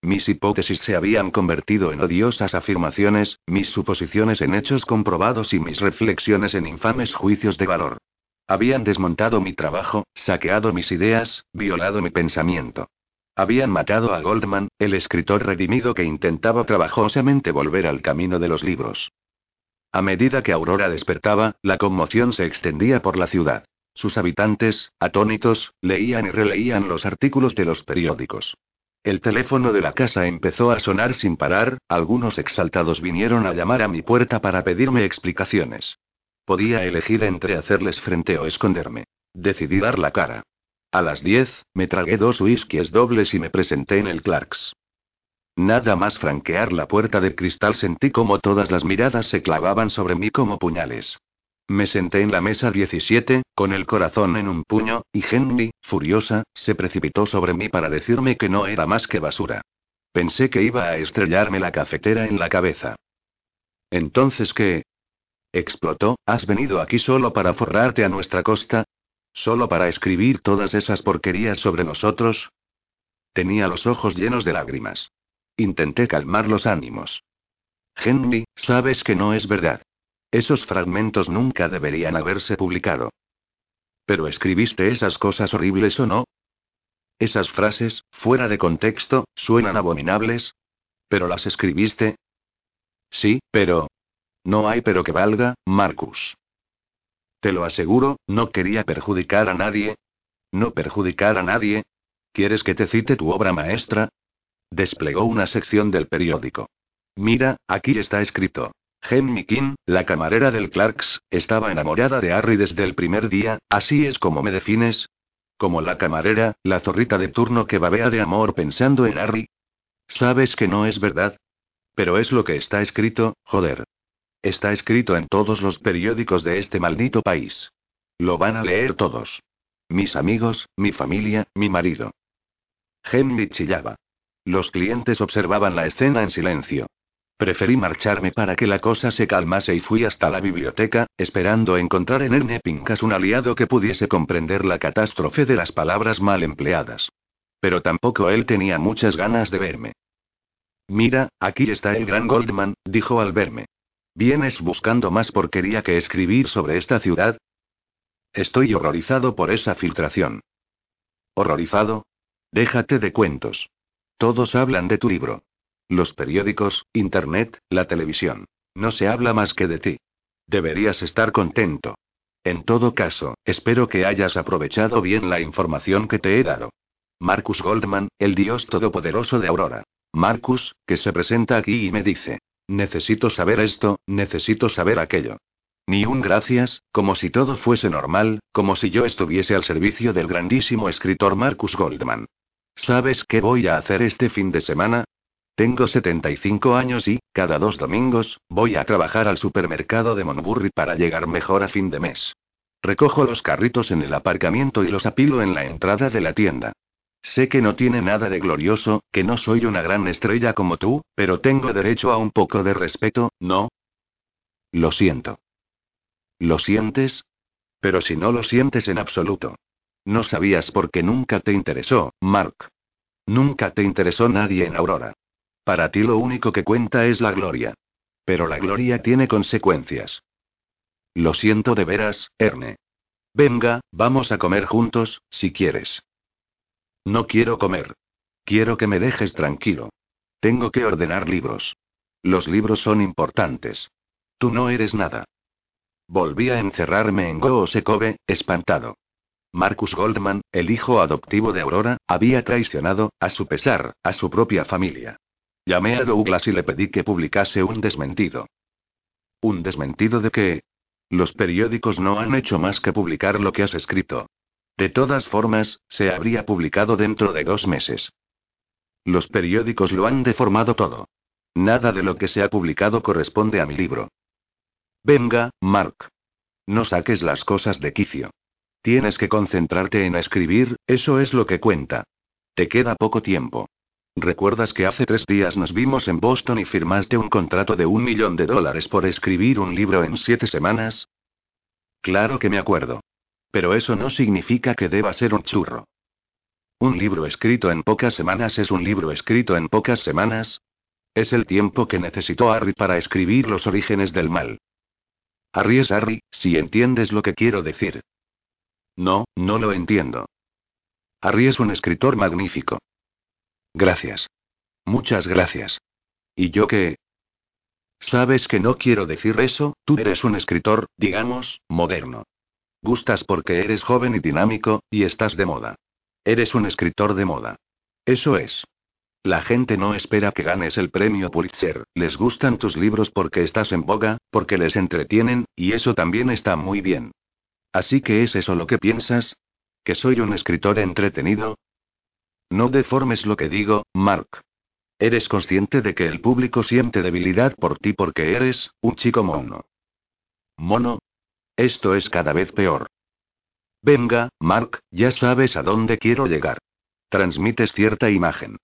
S1: Mis hipótesis se habían convertido en odiosas afirmaciones, mis suposiciones en hechos comprobados y mis reflexiones en infames juicios de valor. Habían desmontado mi trabajo, saqueado mis ideas, violado mi pensamiento. Habían matado a Goldman, el escritor redimido que intentaba trabajosamente volver al camino de los libros. A medida que Aurora despertaba, la conmoción se extendía por la ciudad. Sus habitantes, atónitos, leían y releían los artículos de los periódicos. El teléfono de la casa empezó a sonar sin parar, algunos exaltados vinieron a llamar a mi puerta para pedirme explicaciones. Podía elegir entre hacerles frente o esconderme. Decidí dar la cara. A las 10, me tragué dos whiskies dobles y me presenté en el Clarks. Nada más franquear la puerta de cristal sentí como todas las miradas se clavaban sobre mí como puñales. Me senté en la mesa 17, con el corazón en un puño, y Henry, furiosa, se precipitó sobre mí para decirme que no era más que basura. Pensé que iba a estrellarme la cafetera en la cabeza. Entonces, ¿qué? Explotó, ¿has venido aquí solo para forrarte a nuestra costa? ¿Solo para escribir todas esas porquerías sobre nosotros? Tenía los ojos llenos de lágrimas. Intenté calmar los ánimos. Henry, sabes que no es verdad. Esos fragmentos nunca deberían haberse publicado. Pero escribiste esas cosas horribles o no? Esas frases, fuera de contexto, suenan abominables. ¿Pero las escribiste? Sí, pero, no hay pero que valga, Marcus. Te lo aseguro, no quería perjudicar a nadie. No perjudicar a nadie. ¿Quieres que te cite tu obra maestra? Desplegó una sección del periódico. Mira, aquí está escrito. Henry King, la camarera del Clarks, estaba enamorada de Harry desde el primer día, así es como me defines. Como la camarera, la zorrita de turno que babea de amor pensando en Harry. Sabes que no es verdad. Pero es lo que está escrito, joder. Está escrito en todos los periódicos de este maldito país. Lo van a leer todos. Mis amigos, mi familia, mi marido. Henry chillaba. Los clientes observaban la escena en silencio. Preferí marcharme para que la cosa se calmase y fui hasta la biblioteca, esperando encontrar en Erne Pincas un aliado que pudiese comprender la catástrofe de las palabras mal empleadas. Pero tampoco él tenía muchas ganas de verme. Mira, aquí está el gran Goldman, dijo al verme. ¿Vienes buscando más porquería que escribir sobre esta ciudad? Estoy horrorizado por esa filtración. ¿Horrorizado? Déjate de cuentos. Todos hablan de tu libro. Los periódicos, Internet, la televisión. No se habla más que de ti. Deberías estar contento. En todo caso, espero que hayas aprovechado bien la información que te he dado. Marcus Goldman, el dios todopoderoso de Aurora. Marcus, que se presenta aquí y me dice, necesito saber esto, necesito saber aquello. Ni un gracias, como si todo fuese normal, como si yo estuviese al servicio del grandísimo escritor Marcus Goldman. ¿Sabes qué voy a hacer este fin de semana? Tengo 75 años y, cada dos domingos, voy a trabajar al supermercado de Monburri para llegar mejor a fin de mes. Recojo los carritos en el aparcamiento y los apilo en la entrada de la tienda. Sé que no tiene nada de glorioso, que no soy una gran estrella como tú, pero tengo derecho a un poco de respeto, ¿no? Lo siento. ¿Lo sientes? Pero si no lo sientes en absoluto. No sabías por qué nunca te interesó, Mark. Nunca te interesó nadie en Aurora. Para ti lo único que cuenta es la gloria. Pero la gloria tiene consecuencias. Lo siento de veras, Erne. Venga, vamos a comer juntos, si quieres. No quiero comer. Quiero que me dejes tranquilo. Tengo que ordenar libros. Los libros son importantes. Tú no eres nada. Volví a encerrarme en Goosekobe, espantado. Marcus Goldman, el hijo adoptivo de Aurora, había traicionado, a su pesar, a su propia familia. Llamé a Douglas y le pedí que publicase un desmentido. ¿Un desmentido de qué? Los periódicos no han hecho más que publicar lo que has escrito. De todas formas, se habría publicado dentro de dos meses. Los periódicos lo han deformado todo. Nada de lo que se ha publicado corresponde a mi libro. Venga, Mark. No saques las cosas de quicio. Tienes que concentrarte en escribir, eso es lo que cuenta. Te queda poco tiempo. ¿Recuerdas que hace tres días nos vimos en Boston y firmaste un contrato de un millón de dólares por escribir un libro en siete semanas? Claro que me acuerdo. Pero eso no significa que deba ser un churro. ¿Un libro escrito en pocas semanas es un libro escrito en pocas semanas? Es el tiempo que necesitó Harry para escribir los orígenes del mal. Harry es Harry, si entiendes lo que quiero decir. No, no lo entiendo. Harry es un escritor magnífico. Gracias. Muchas gracias. ¿Y yo qué? Sabes que no quiero decir eso, tú eres un escritor, digamos, moderno. Gustas porque eres joven y dinámico, y estás de moda. Eres un escritor de moda. Eso es. La gente no espera que ganes el premio Pulitzer, les gustan tus libros porque estás en boga, porque les entretienen, y eso también está muy bien. Así que es eso lo que piensas? ¿Que soy un escritor entretenido? No deformes lo que digo, Mark. Eres consciente de que el público siente debilidad por ti porque eres, un chico mono. ¿Mono? Esto es cada vez peor. Venga, Mark, ya sabes a dónde quiero llegar. Transmites cierta imagen.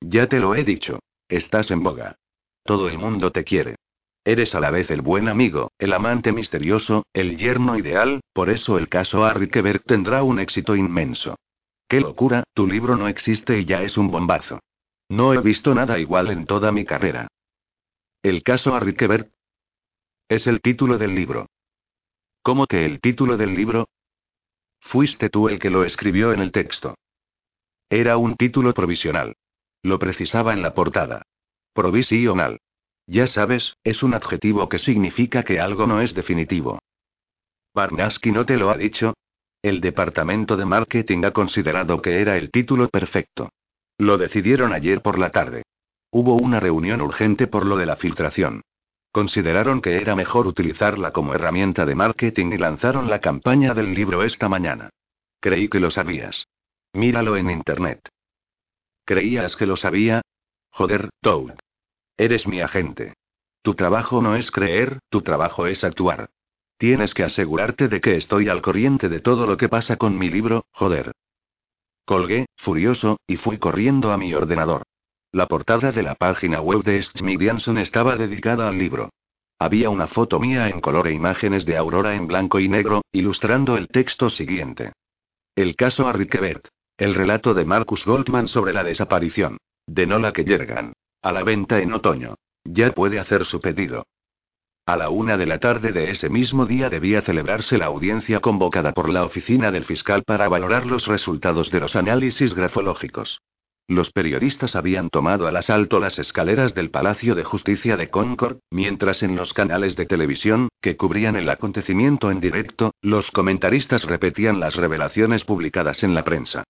S1: Ya te lo he dicho. Estás en boga. Todo el mundo te quiere. Eres a la vez el buen amigo, el amante misterioso, el yerno ideal, por eso el caso Harry tendrá un éxito inmenso. ¡Qué locura! Tu libro no existe y ya es un bombazo. No he visto nada igual en toda mi carrera. El caso Harry es el título del libro. ¿Cómo que el título del libro? Fuiste tú el que lo escribió en el texto. Era un título provisional. Lo precisaba en la portada. Provisional. Ya sabes, es un adjetivo que significa que algo no es definitivo. ¿Barnaski no te lo ha dicho? El departamento de marketing ha considerado que era el título perfecto. Lo decidieron ayer por la tarde. Hubo una reunión urgente por lo de la filtración. Consideraron que era mejor utilizarla como herramienta de marketing y lanzaron la campaña del libro esta mañana. Creí que lo sabías. Míralo en internet. ¿Creías que lo sabía? Joder, Toad. Eres mi agente. Tu trabajo no es creer, tu trabajo es actuar. Tienes que asegurarte de que estoy al corriente de todo lo que pasa con mi libro, joder. Colgué, furioso, y fui corriendo a mi ordenador. La portada de la página web de Smithsonian estaba dedicada al libro. Había una foto mía en color e imágenes de Aurora en blanco y negro, ilustrando el texto siguiente. El caso Harry El relato de Marcus Goldman sobre la desaparición. De Nola Kellergan. A la venta en otoño. Ya puede hacer su pedido. A la una de la tarde de ese mismo día debía celebrarse la audiencia convocada por la oficina del fiscal para valorar los resultados de los análisis grafológicos. Los periodistas habían tomado al asalto las escaleras del Palacio de Justicia de Concord, mientras en los canales de televisión, que cubrían el acontecimiento en directo, los comentaristas repetían las revelaciones publicadas en la prensa.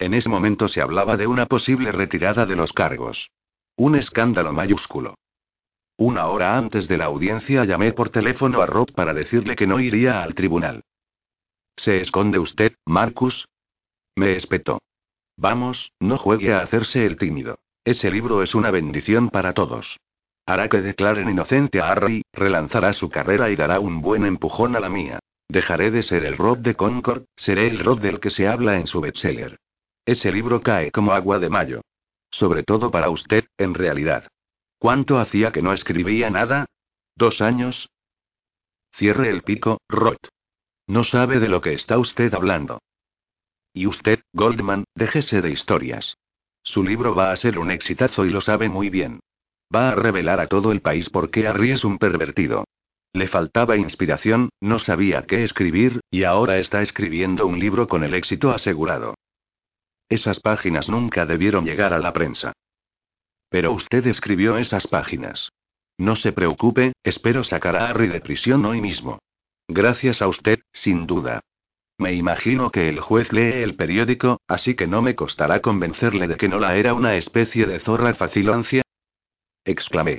S1: En ese momento se hablaba de una posible retirada de los cargos. Un escándalo mayúsculo. Una hora antes de la audiencia llamé por teléfono a Rob para decirle que no iría al tribunal. ¿Se esconde usted, Marcus? Me espetó. Vamos, no juegue a hacerse el tímido. Ese libro es una bendición para todos. Hará que declaren inocente a Harry, relanzará su carrera y dará un buen empujón a la mía. Dejaré de ser el Rob de Concord, seré el Rob del que se habla en su bestseller. Ese libro cae como agua de mayo. Sobre todo para usted, en realidad. ¿Cuánto hacía que no escribía nada? ¿Dos años? Cierre el pico, Roth. No sabe de lo que está usted hablando. Y usted, Goldman, déjese de historias. Su libro va a ser un exitazo y lo sabe muy bien. Va a revelar a todo el país por qué Harry es un pervertido. Le faltaba inspiración, no sabía qué escribir, y ahora está escribiendo un libro con el éxito asegurado. Esas páginas nunca debieron llegar a la prensa. Pero usted escribió esas páginas. No se preocupe, espero sacar a Harry de prisión hoy mismo. Gracias a usted, sin duda. Me imagino que el juez lee el periódico, así que no me costará convencerle de que no la era una especie de zorra facilancia. Exclamé.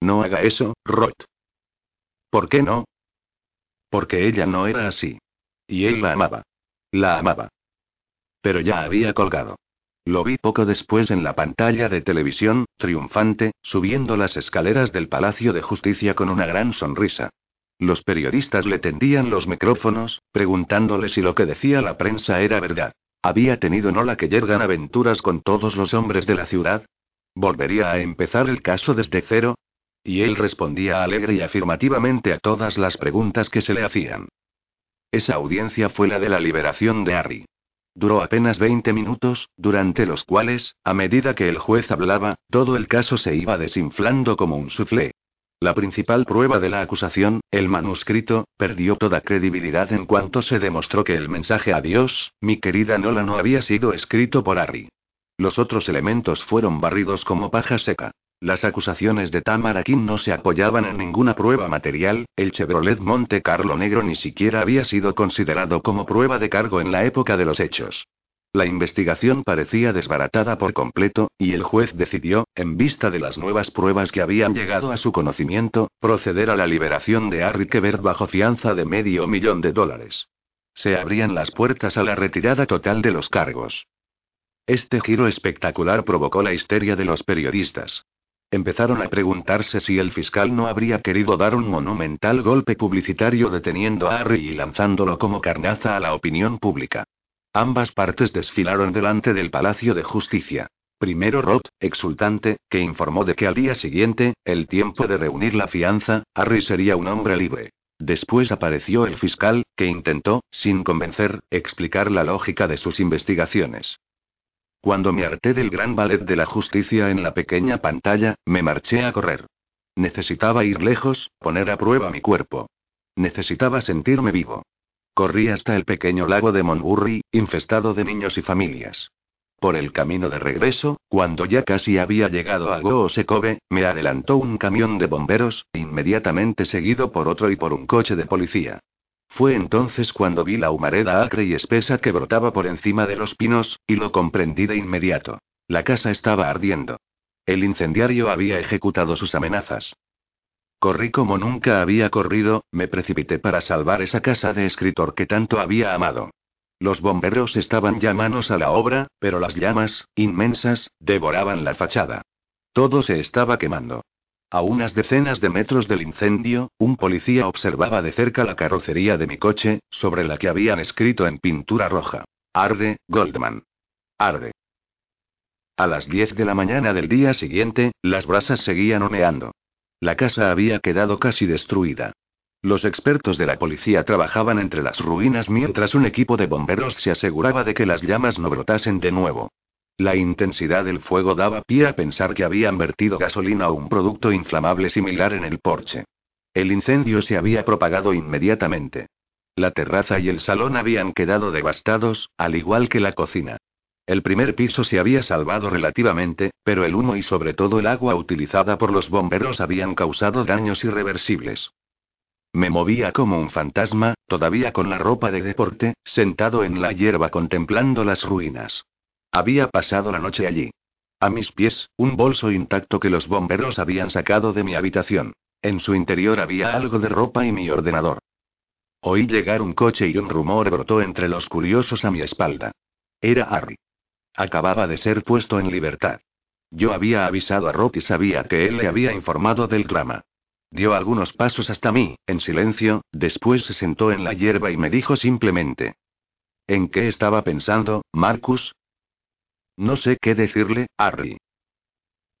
S1: No haga eso, Roth. ¿Por qué no? Porque ella no era así. Y él la amaba. La amaba. Pero ya había colgado. Lo vi poco después en la pantalla de televisión, triunfante, subiendo las escaleras del Palacio de Justicia con una gran sonrisa. Los periodistas le tendían los micrófonos, preguntándole si lo que decía la prensa era verdad. ¿Había tenido Nola que yergan aventuras con todos los hombres de la ciudad? ¿Volvería a empezar el caso desde cero? Y él respondía alegre y afirmativamente a todas las preguntas que se le hacían. Esa audiencia fue la de la liberación de Harry. Duró apenas 20 minutos, durante los cuales, a medida que el juez hablaba, todo el caso se iba desinflando como un soufflé. La principal prueba de la acusación, el manuscrito, perdió toda credibilidad en cuanto se demostró que el mensaje a Dios, mi querida Nola, no había sido escrito por Harry. Los otros elementos fueron barridos como paja seca. Las acusaciones de Tamara King no se apoyaban en ninguna prueba material, el Chevrolet Monte Carlo negro ni siquiera había sido considerado como prueba de cargo en la época de los hechos. La investigación parecía desbaratada por completo, y el juez decidió, en vista de las nuevas pruebas que habían llegado a su conocimiento, proceder a la liberación de Harry Quebert bajo fianza de medio millón de dólares. Se abrían las puertas a la retirada total de los cargos. Este giro espectacular provocó la histeria de los periodistas. Empezaron a preguntarse si el fiscal no habría querido dar un monumental golpe publicitario deteniendo a Harry y lanzándolo como carnaza a la opinión pública. Ambas partes desfilaron delante del Palacio de Justicia. Primero Roth, exultante, que informó de que al día siguiente, el tiempo de reunir la fianza, Harry sería un hombre libre. Después apareció el fiscal, que intentó, sin convencer, explicar la lógica de sus investigaciones. Cuando me harté del gran ballet de la justicia en la pequeña pantalla, me marché a correr. Necesitaba ir lejos, poner a prueba mi cuerpo. Necesitaba sentirme vivo. Corrí hasta el pequeño lago de Monburry, infestado de niños y familias. Por el camino de regreso, cuando ya casi había llegado a Goosekobe, me adelantó un camión de bomberos, inmediatamente seguido por otro y por un coche de policía. Fue entonces cuando vi la humareda acre y espesa que brotaba por encima de los pinos, y lo comprendí de inmediato. La casa estaba ardiendo. El incendiario había ejecutado sus amenazas. Corrí como nunca había corrido, me precipité para salvar esa casa de escritor que tanto había amado. Los bomberos estaban ya manos a la obra, pero las llamas, inmensas, devoraban la fachada. Todo se estaba quemando. A unas decenas de metros del incendio, un policía observaba de cerca la carrocería de mi coche, sobre la que habían escrito en pintura roja. Arde, Goldman. Arde. A las 10 de la mañana del día siguiente, las brasas seguían humeando. La casa había quedado casi destruida. Los expertos de la policía trabajaban entre las ruinas mientras un equipo de bomberos se aseguraba de que las llamas no brotasen de nuevo. La intensidad del fuego daba pie a pensar que habían vertido gasolina o un producto inflamable similar en el porche. El incendio se había propagado inmediatamente. La terraza y el salón habían quedado devastados, al igual que la cocina. El primer piso se había salvado relativamente, pero el humo y sobre todo el agua utilizada por los bomberos habían causado daños irreversibles. Me movía como un fantasma, todavía con la ropa de deporte, sentado en la hierba contemplando las ruinas. Había pasado la noche allí. A mis pies, un bolso intacto que los bomberos habían sacado de mi habitación. En su interior había algo de ropa y mi ordenador. Oí llegar un coche y un rumor brotó entre los curiosos a mi espalda. Era Harry. Acababa de ser puesto en libertad. Yo había avisado a Roth y sabía que él le había informado del drama. Dio algunos pasos hasta mí, en silencio, después se sentó en la hierba y me dijo simplemente. ¿En qué estaba pensando, Marcus? No sé qué decirle, Harry.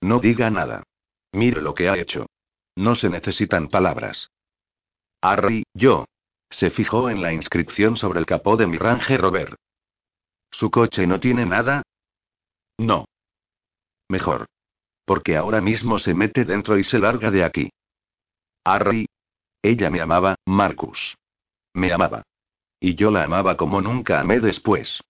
S1: No diga nada. Mire lo que ha hecho. No se necesitan palabras. Harry, yo. Se fijó en la inscripción sobre el capó de mi Range Rover. ¿Su coche no tiene nada? No. Mejor. Porque ahora mismo se mete dentro y se larga de aquí. Harry. Ella me amaba, Marcus. Me amaba. Y yo la amaba como nunca amé después.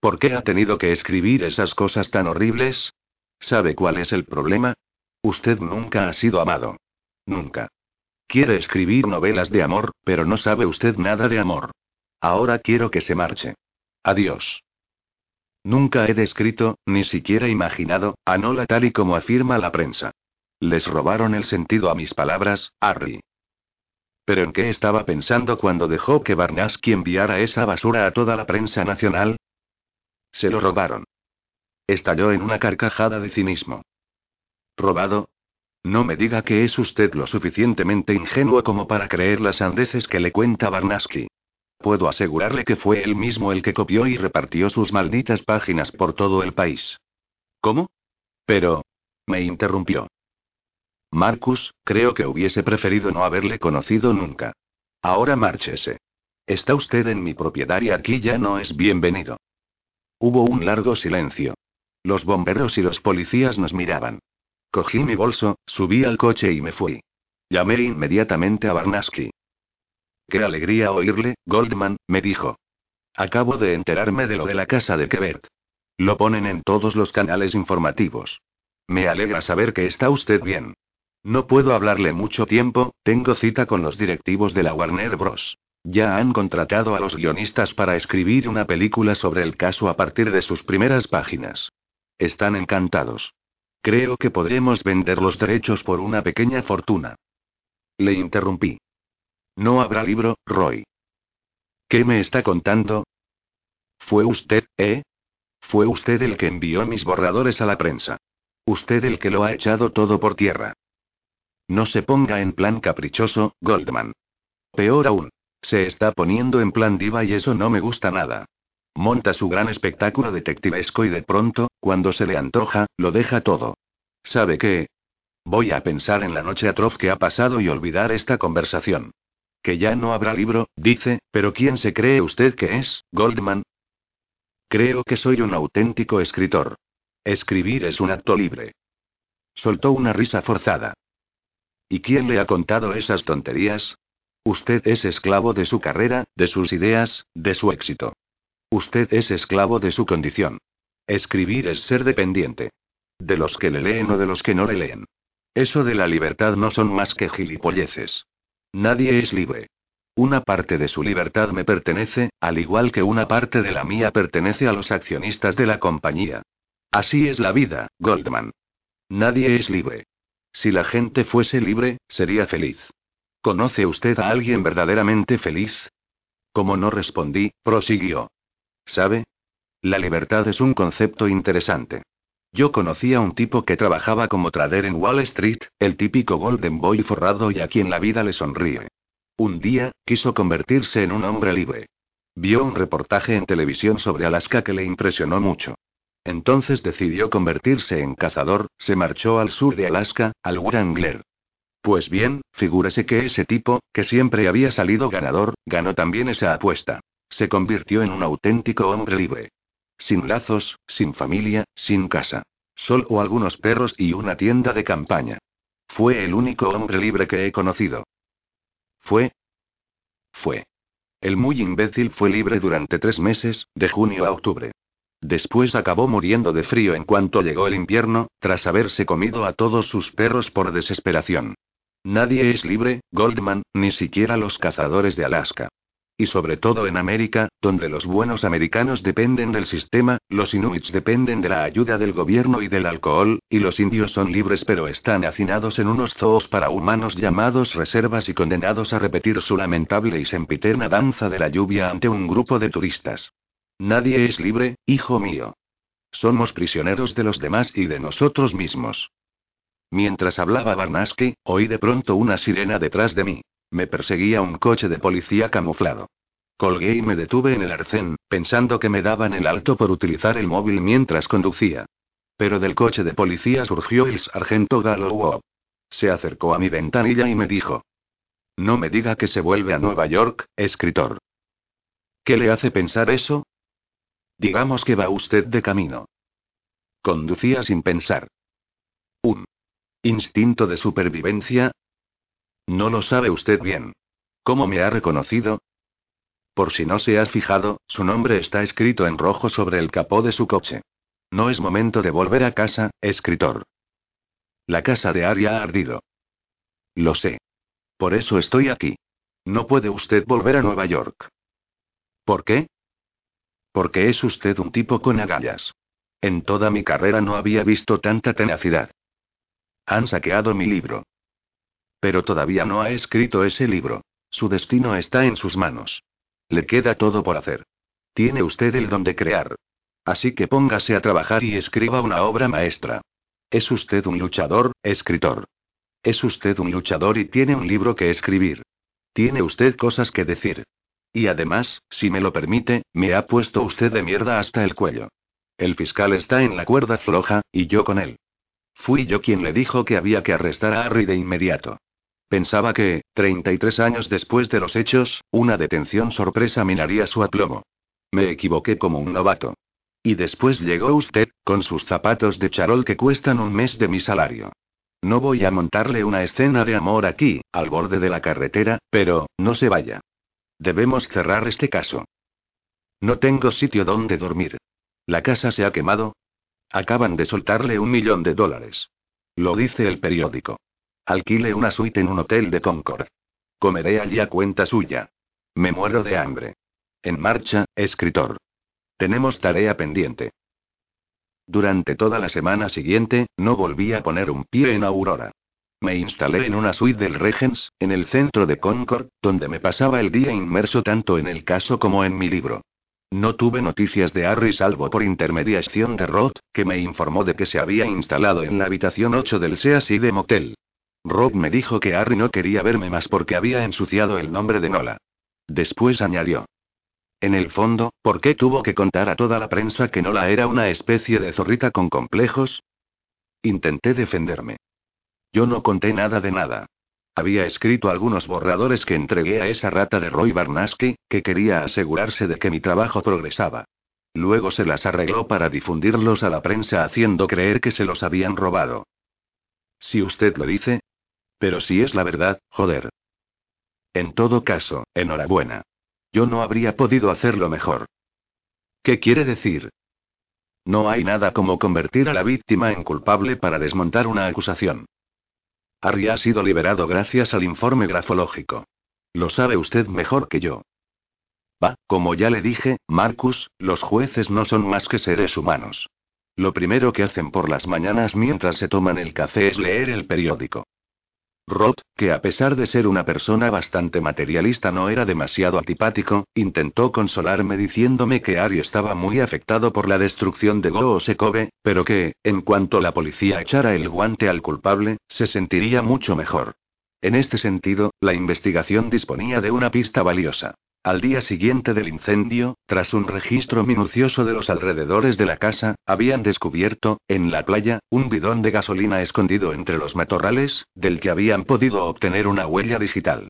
S1: ¿Por qué ha tenido que escribir esas cosas tan horribles? ¿Sabe cuál es el problema? Usted nunca ha sido amado. Nunca. Quiere escribir novelas de amor, pero no sabe usted nada de amor. Ahora quiero que se marche. Adiós. Nunca he descrito, ni siquiera imaginado, a Nola tal y como afirma la prensa. Les robaron el sentido a mis palabras, Harry. ¿Pero en qué estaba pensando cuando dejó que Barnaski enviara esa basura a toda la prensa nacional? Se lo robaron. Estalló en una carcajada de cinismo. ¿Robado? No me diga que es usted lo suficientemente ingenuo como para creer las sandeces que le cuenta Barnaski. Puedo asegurarle que fue él mismo el que copió y repartió sus malditas páginas por todo el país. ¿Cómo? Pero... me interrumpió. Marcus, creo que hubiese preferido no haberle conocido nunca. Ahora márchese. Está usted en mi propiedad y aquí ya no es bienvenido. Hubo un largo silencio. Los bomberos y los policías nos miraban. Cogí mi bolso, subí al coche y me fui. Llamé inmediatamente a Barnaski. Qué alegría oírle, Goldman, me dijo. Acabo de enterarme de lo de la casa de Quebert. Lo ponen en todos los canales informativos. Me alegra saber que está usted bien. No puedo hablarle mucho tiempo, tengo cita con los directivos de la Warner Bros. Ya han contratado a los guionistas para escribir una película sobre el caso a partir de sus primeras páginas. Están encantados. Creo que podremos vender los derechos por una pequeña fortuna. Le interrumpí. No habrá libro, Roy. ¿Qué me está contando? Fue usted, ¿eh? Fue usted el que envió mis borradores a la prensa. Usted el que lo ha echado todo por tierra. No se ponga en plan caprichoso, Goldman. Peor aún. Se está poniendo en plan diva y eso no me gusta nada. Monta su gran espectáculo detectivesco y de pronto, cuando se le antoja, lo deja todo. ¿Sabe qué? Voy a pensar en la noche atroz que ha pasado y olvidar esta conversación. Que ya no habrá libro, dice, pero ¿quién se cree usted que es, Goldman? Creo que soy un auténtico escritor. Escribir es un acto libre. Soltó una risa forzada. ¿Y quién le ha contado esas tonterías? Usted es esclavo de su carrera, de sus ideas, de su éxito. Usted es esclavo de su condición. Escribir es ser dependiente. De los que le leen o de los que no le leen. Eso de la libertad no son más que gilipolleces. Nadie es libre. Una parte de su libertad me pertenece, al igual que una parte de la mía pertenece a los accionistas de la compañía. Así es la vida, Goldman. Nadie es libre. Si la gente fuese libre, sería feliz. ¿Conoce usted a alguien verdaderamente feliz? Como no respondí, prosiguió. ¿Sabe? La libertad es un concepto interesante. Yo conocí a un tipo que trabajaba como trader en Wall Street, el típico Golden Boy forrado y a quien la vida le sonríe. Un día, quiso convertirse en un hombre libre. Vio un reportaje en televisión sobre Alaska que le impresionó mucho. Entonces decidió convertirse en cazador, se marchó al sur de Alaska, al Wrangler. Pues bien, figúrese que ese tipo, que siempre había salido ganador, ganó también esa apuesta. Se convirtió en un auténtico hombre libre. Sin lazos, sin familia, sin casa. Solo algunos perros y una tienda de campaña. Fue el único hombre libre que he conocido. Fue. Fue. El muy imbécil fue libre durante tres meses, de junio a octubre. Después acabó muriendo de frío en cuanto llegó el invierno, tras haberse comido a todos sus perros por desesperación. Nadie es libre, Goldman, ni siquiera los cazadores de Alaska. Y sobre todo en América, donde los buenos americanos dependen del sistema, los inuits dependen de la ayuda del gobierno y del alcohol, y los indios son libres pero están hacinados en unos zoos para humanos llamados reservas y condenados a repetir su lamentable y sempiterna danza de la lluvia ante un grupo de turistas. Nadie es libre, hijo mío. Somos prisioneros de los demás y de nosotros mismos. Mientras hablaba Barnaski, oí de pronto una sirena detrás de mí. Me perseguía un coche de policía camuflado. Colgué y me detuve en el arcén, pensando que me daban el alto por utilizar el móvil mientras conducía. Pero del coche de policía surgió el sargento Gallow. Se acercó a mi ventanilla y me dijo: No me diga que se vuelve a Nueva York, escritor. ¿Qué le hace pensar eso? Digamos que va usted de camino. Conducía sin pensar. Un instinto de supervivencia, no lo sabe usted bien. ¿Cómo me ha reconocido? Por si no se ha fijado, su nombre está escrito en rojo sobre el capó de su coche. No es momento de volver a casa, escritor. La casa de Ari ha ardido. Lo sé. Por eso estoy aquí. No puede usted volver a Nueva York. ¿Por qué? Porque es usted un tipo con agallas. En toda mi carrera no había visto tanta tenacidad. Han saqueado mi libro. Pero todavía no ha escrito ese libro. Su destino está en sus manos. Le queda todo por hacer. Tiene usted el don de crear. Así que póngase a trabajar y escriba una obra maestra. Es usted un luchador, escritor. Es usted un luchador y tiene un libro que escribir. Tiene usted cosas que decir. Y además, si me lo permite, me ha puesto usted de mierda hasta el cuello. El fiscal está en la cuerda floja, y yo con él. Fui yo quien le dijo que había que arrestar a Harry de inmediato. Pensaba que, 33 años después de los hechos, una detención sorpresa minaría su aplomo. Me equivoqué como un novato. Y después llegó usted, con sus zapatos de charol que cuestan un mes de mi salario. No voy a montarle una escena de amor aquí, al borde de la carretera, pero, no se vaya. Debemos cerrar este caso. No tengo sitio donde dormir. La casa se ha quemado. Acaban de soltarle un millón de dólares. Lo dice el periódico. Alquile una suite en un hotel de Concord. Comeré allí a cuenta suya. Me muero de hambre. En marcha, escritor. Tenemos tarea pendiente. Durante toda la semana siguiente, no volví a poner un pie en Aurora. Me instalé en una suite del Regens, en el centro de Concord, donde me pasaba el día inmerso tanto en el caso como en mi libro. No tuve noticias de Harry salvo por intermediación de Roth, que me informó de que se había instalado en la habitación 8 del Seaside de Motel. Rob me dijo que Harry no quería verme más porque había ensuciado el nombre de Nola. Después añadió. En el fondo, ¿por qué tuvo que contar a toda la prensa que Nola era una especie de zorrita con complejos? Intenté defenderme. Yo no conté nada de nada. Había escrito algunos borradores que entregué a esa rata de Roy Barnaski, que quería asegurarse de que mi trabajo progresaba. Luego se las arregló para difundirlos a la prensa haciendo creer que se los habían robado. Si usted lo dice, pero si es la verdad, joder. En todo caso, enhorabuena. Yo no habría podido hacerlo mejor. ¿Qué quiere decir? No hay nada como convertir a la víctima en culpable para desmontar una acusación. Harry ha sido liberado gracias al informe grafológico. Lo sabe usted mejor que yo. Va, como ya le dije, Marcus, los jueces no son más que seres humanos. Lo primero que hacen por las mañanas mientras se toman el café es leer el periódico. Roth, que a pesar de ser una persona bastante materialista no era demasiado antipático, intentó consolarme diciéndome que Ari estaba muy afectado por la destrucción de Goosekove, pero que, en cuanto la policía echara el guante al culpable, se sentiría mucho mejor. En este sentido, la investigación disponía de una pista valiosa. Al día siguiente del incendio, tras un registro minucioso de los alrededores de la casa, habían descubierto, en la playa, un bidón de gasolina escondido entre los matorrales, del que habían podido obtener una huella digital.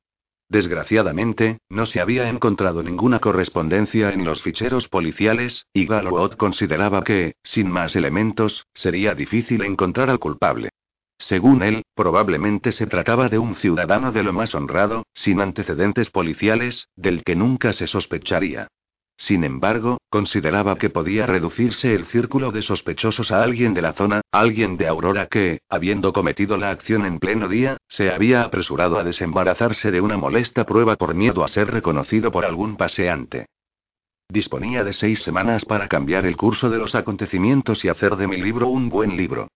S1: Desgraciadamente, no se había encontrado ninguna correspondencia en los ficheros policiales, y Galloway consideraba que, sin más elementos, sería difícil encontrar al culpable. Según él, probablemente se trataba de un ciudadano de lo más honrado, sin antecedentes policiales, del que nunca se sospecharía. Sin embargo, consideraba que podía reducirse el círculo de sospechosos a alguien de la zona, alguien de Aurora que, habiendo cometido la acción en pleno día, se había apresurado a desembarazarse de una molesta prueba por miedo a ser reconocido por algún paseante. Disponía de seis semanas para cambiar el curso de los acontecimientos y hacer de mi libro un buen libro.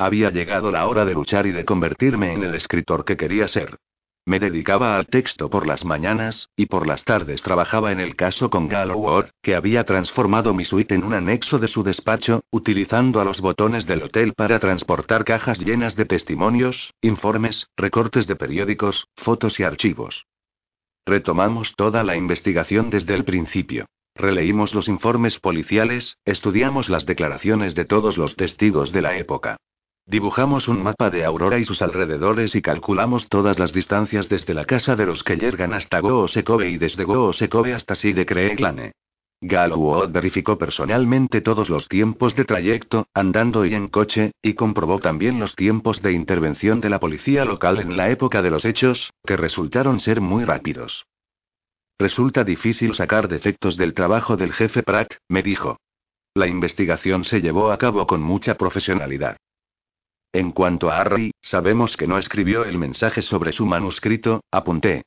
S1: Había llegado la hora de luchar y de convertirme en el escritor que quería ser. Me dedicaba al texto por las mañanas, y por las tardes trabajaba en el caso con Galloway, que había transformado mi suite en un anexo de su despacho, utilizando a los botones del hotel para transportar cajas llenas de testimonios, informes, recortes de periódicos, fotos y archivos. Retomamos toda la investigación desde el principio. Releímos los informes policiales, estudiamos las declaraciones de todos los testigos de la época. Dibujamos un mapa de Aurora y sus alrededores y calculamos todas las distancias desde la casa de los que llegan hasta Goosekobe y desde Goosekobe hasta Sidecreeglane. Galloway verificó personalmente todos los tiempos de trayecto, andando y en coche, y comprobó también los tiempos de intervención de la policía local en la época de los hechos, que resultaron ser muy rápidos. Resulta difícil sacar defectos del trabajo del jefe Pratt, me dijo. La investigación se llevó a cabo con mucha profesionalidad. En cuanto a Harry, sabemos que no escribió el mensaje sobre su manuscrito, apunté.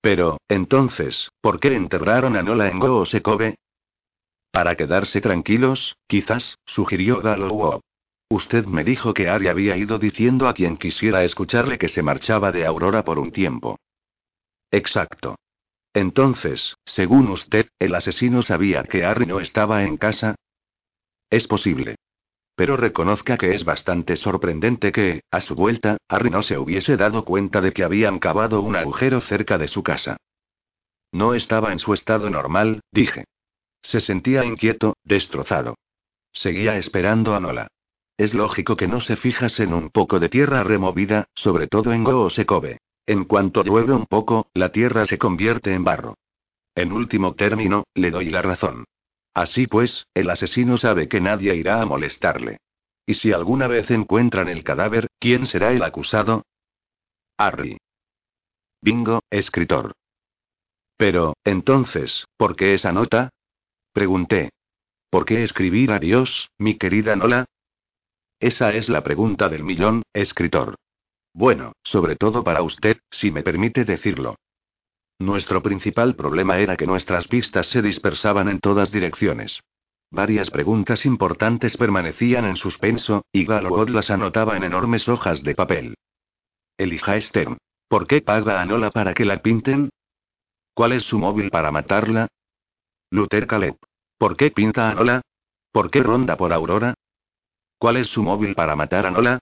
S1: Pero, entonces, ¿por qué enterraron a Nola en Goosekobe? Para quedarse tranquilos, quizás, sugirió Galloway. Usted me dijo que Harry había ido diciendo a quien quisiera escucharle que se marchaba de Aurora por un tiempo. Exacto. Entonces, según usted, el asesino sabía que Harry no estaba en casa. Es posible. Pero reconozca que es bastante sorprendente que, a su vuelta, Harry no se hubiese dado cuenta de que habían cavado un agujero cerca de su casa. No estaba en su estado normal, dije. Se sentía inquieto, destrozado. Seguía esperando a Nola. Es lógico que no se fijase en un poco de tierra removida, sobre todo en Goosekobe. En cuanto llueve un poco, la tierra se convierte en barro. En último término, le doy la razón. Así pues, el asesino sabe que nadie irá a molestarle. ¿Y si alguna vez encuentran el cadáver, quién será el acusado? Harry. Bingo, escritor. Pero, entonces, ¿por qué esa nota? Pregunté. ¿Por qué escribir adiós, mi querida Nola? Esa es la pregunta del millón, escritor. Bueno, sobre todo para usted, si me permite decirlo. Nuestro principal problema era que nuestras pistas se dispersaban en todas direcciones. Varias preguntas importantes permanecían en suspenso, y Galloway las anotaba en enormes hojas de papel. Elija Stern. ¿Por qué paga a Nola para que la pinten? ¿Cuál es su móvil para matarla? Luther Caleb. ¿Por qué pinta a Nola? ¿Por qué ronda por Aurora? ¿Cuál es su móvil para matar a Nola?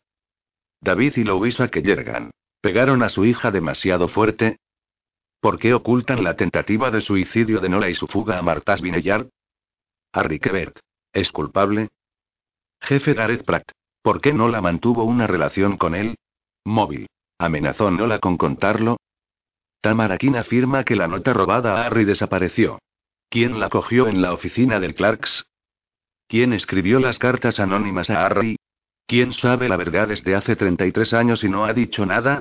S1: David y Louisa que llegan. ¿Pegaron a su hija demasiado fuerte? ¿Por qué ocultan la tentativa de suicidio de Nola y su fuga a Martas Vineyard? Harry Quebert. ¿Es culpable? Jefe Gareth Pratt. ¿Por qué Nola mantuvo una relación con él? Móvil. ¿Amenazó Nola con contarlo? Tamara afirma que la nota robada a Harry desapareció. ¿Quién la cogió en la oficina del Clarks? ¿Quién escribió las cartas anónimas a Harry? ¿Quién sabe la verdad desde hace 33 años y no ha dicho nada?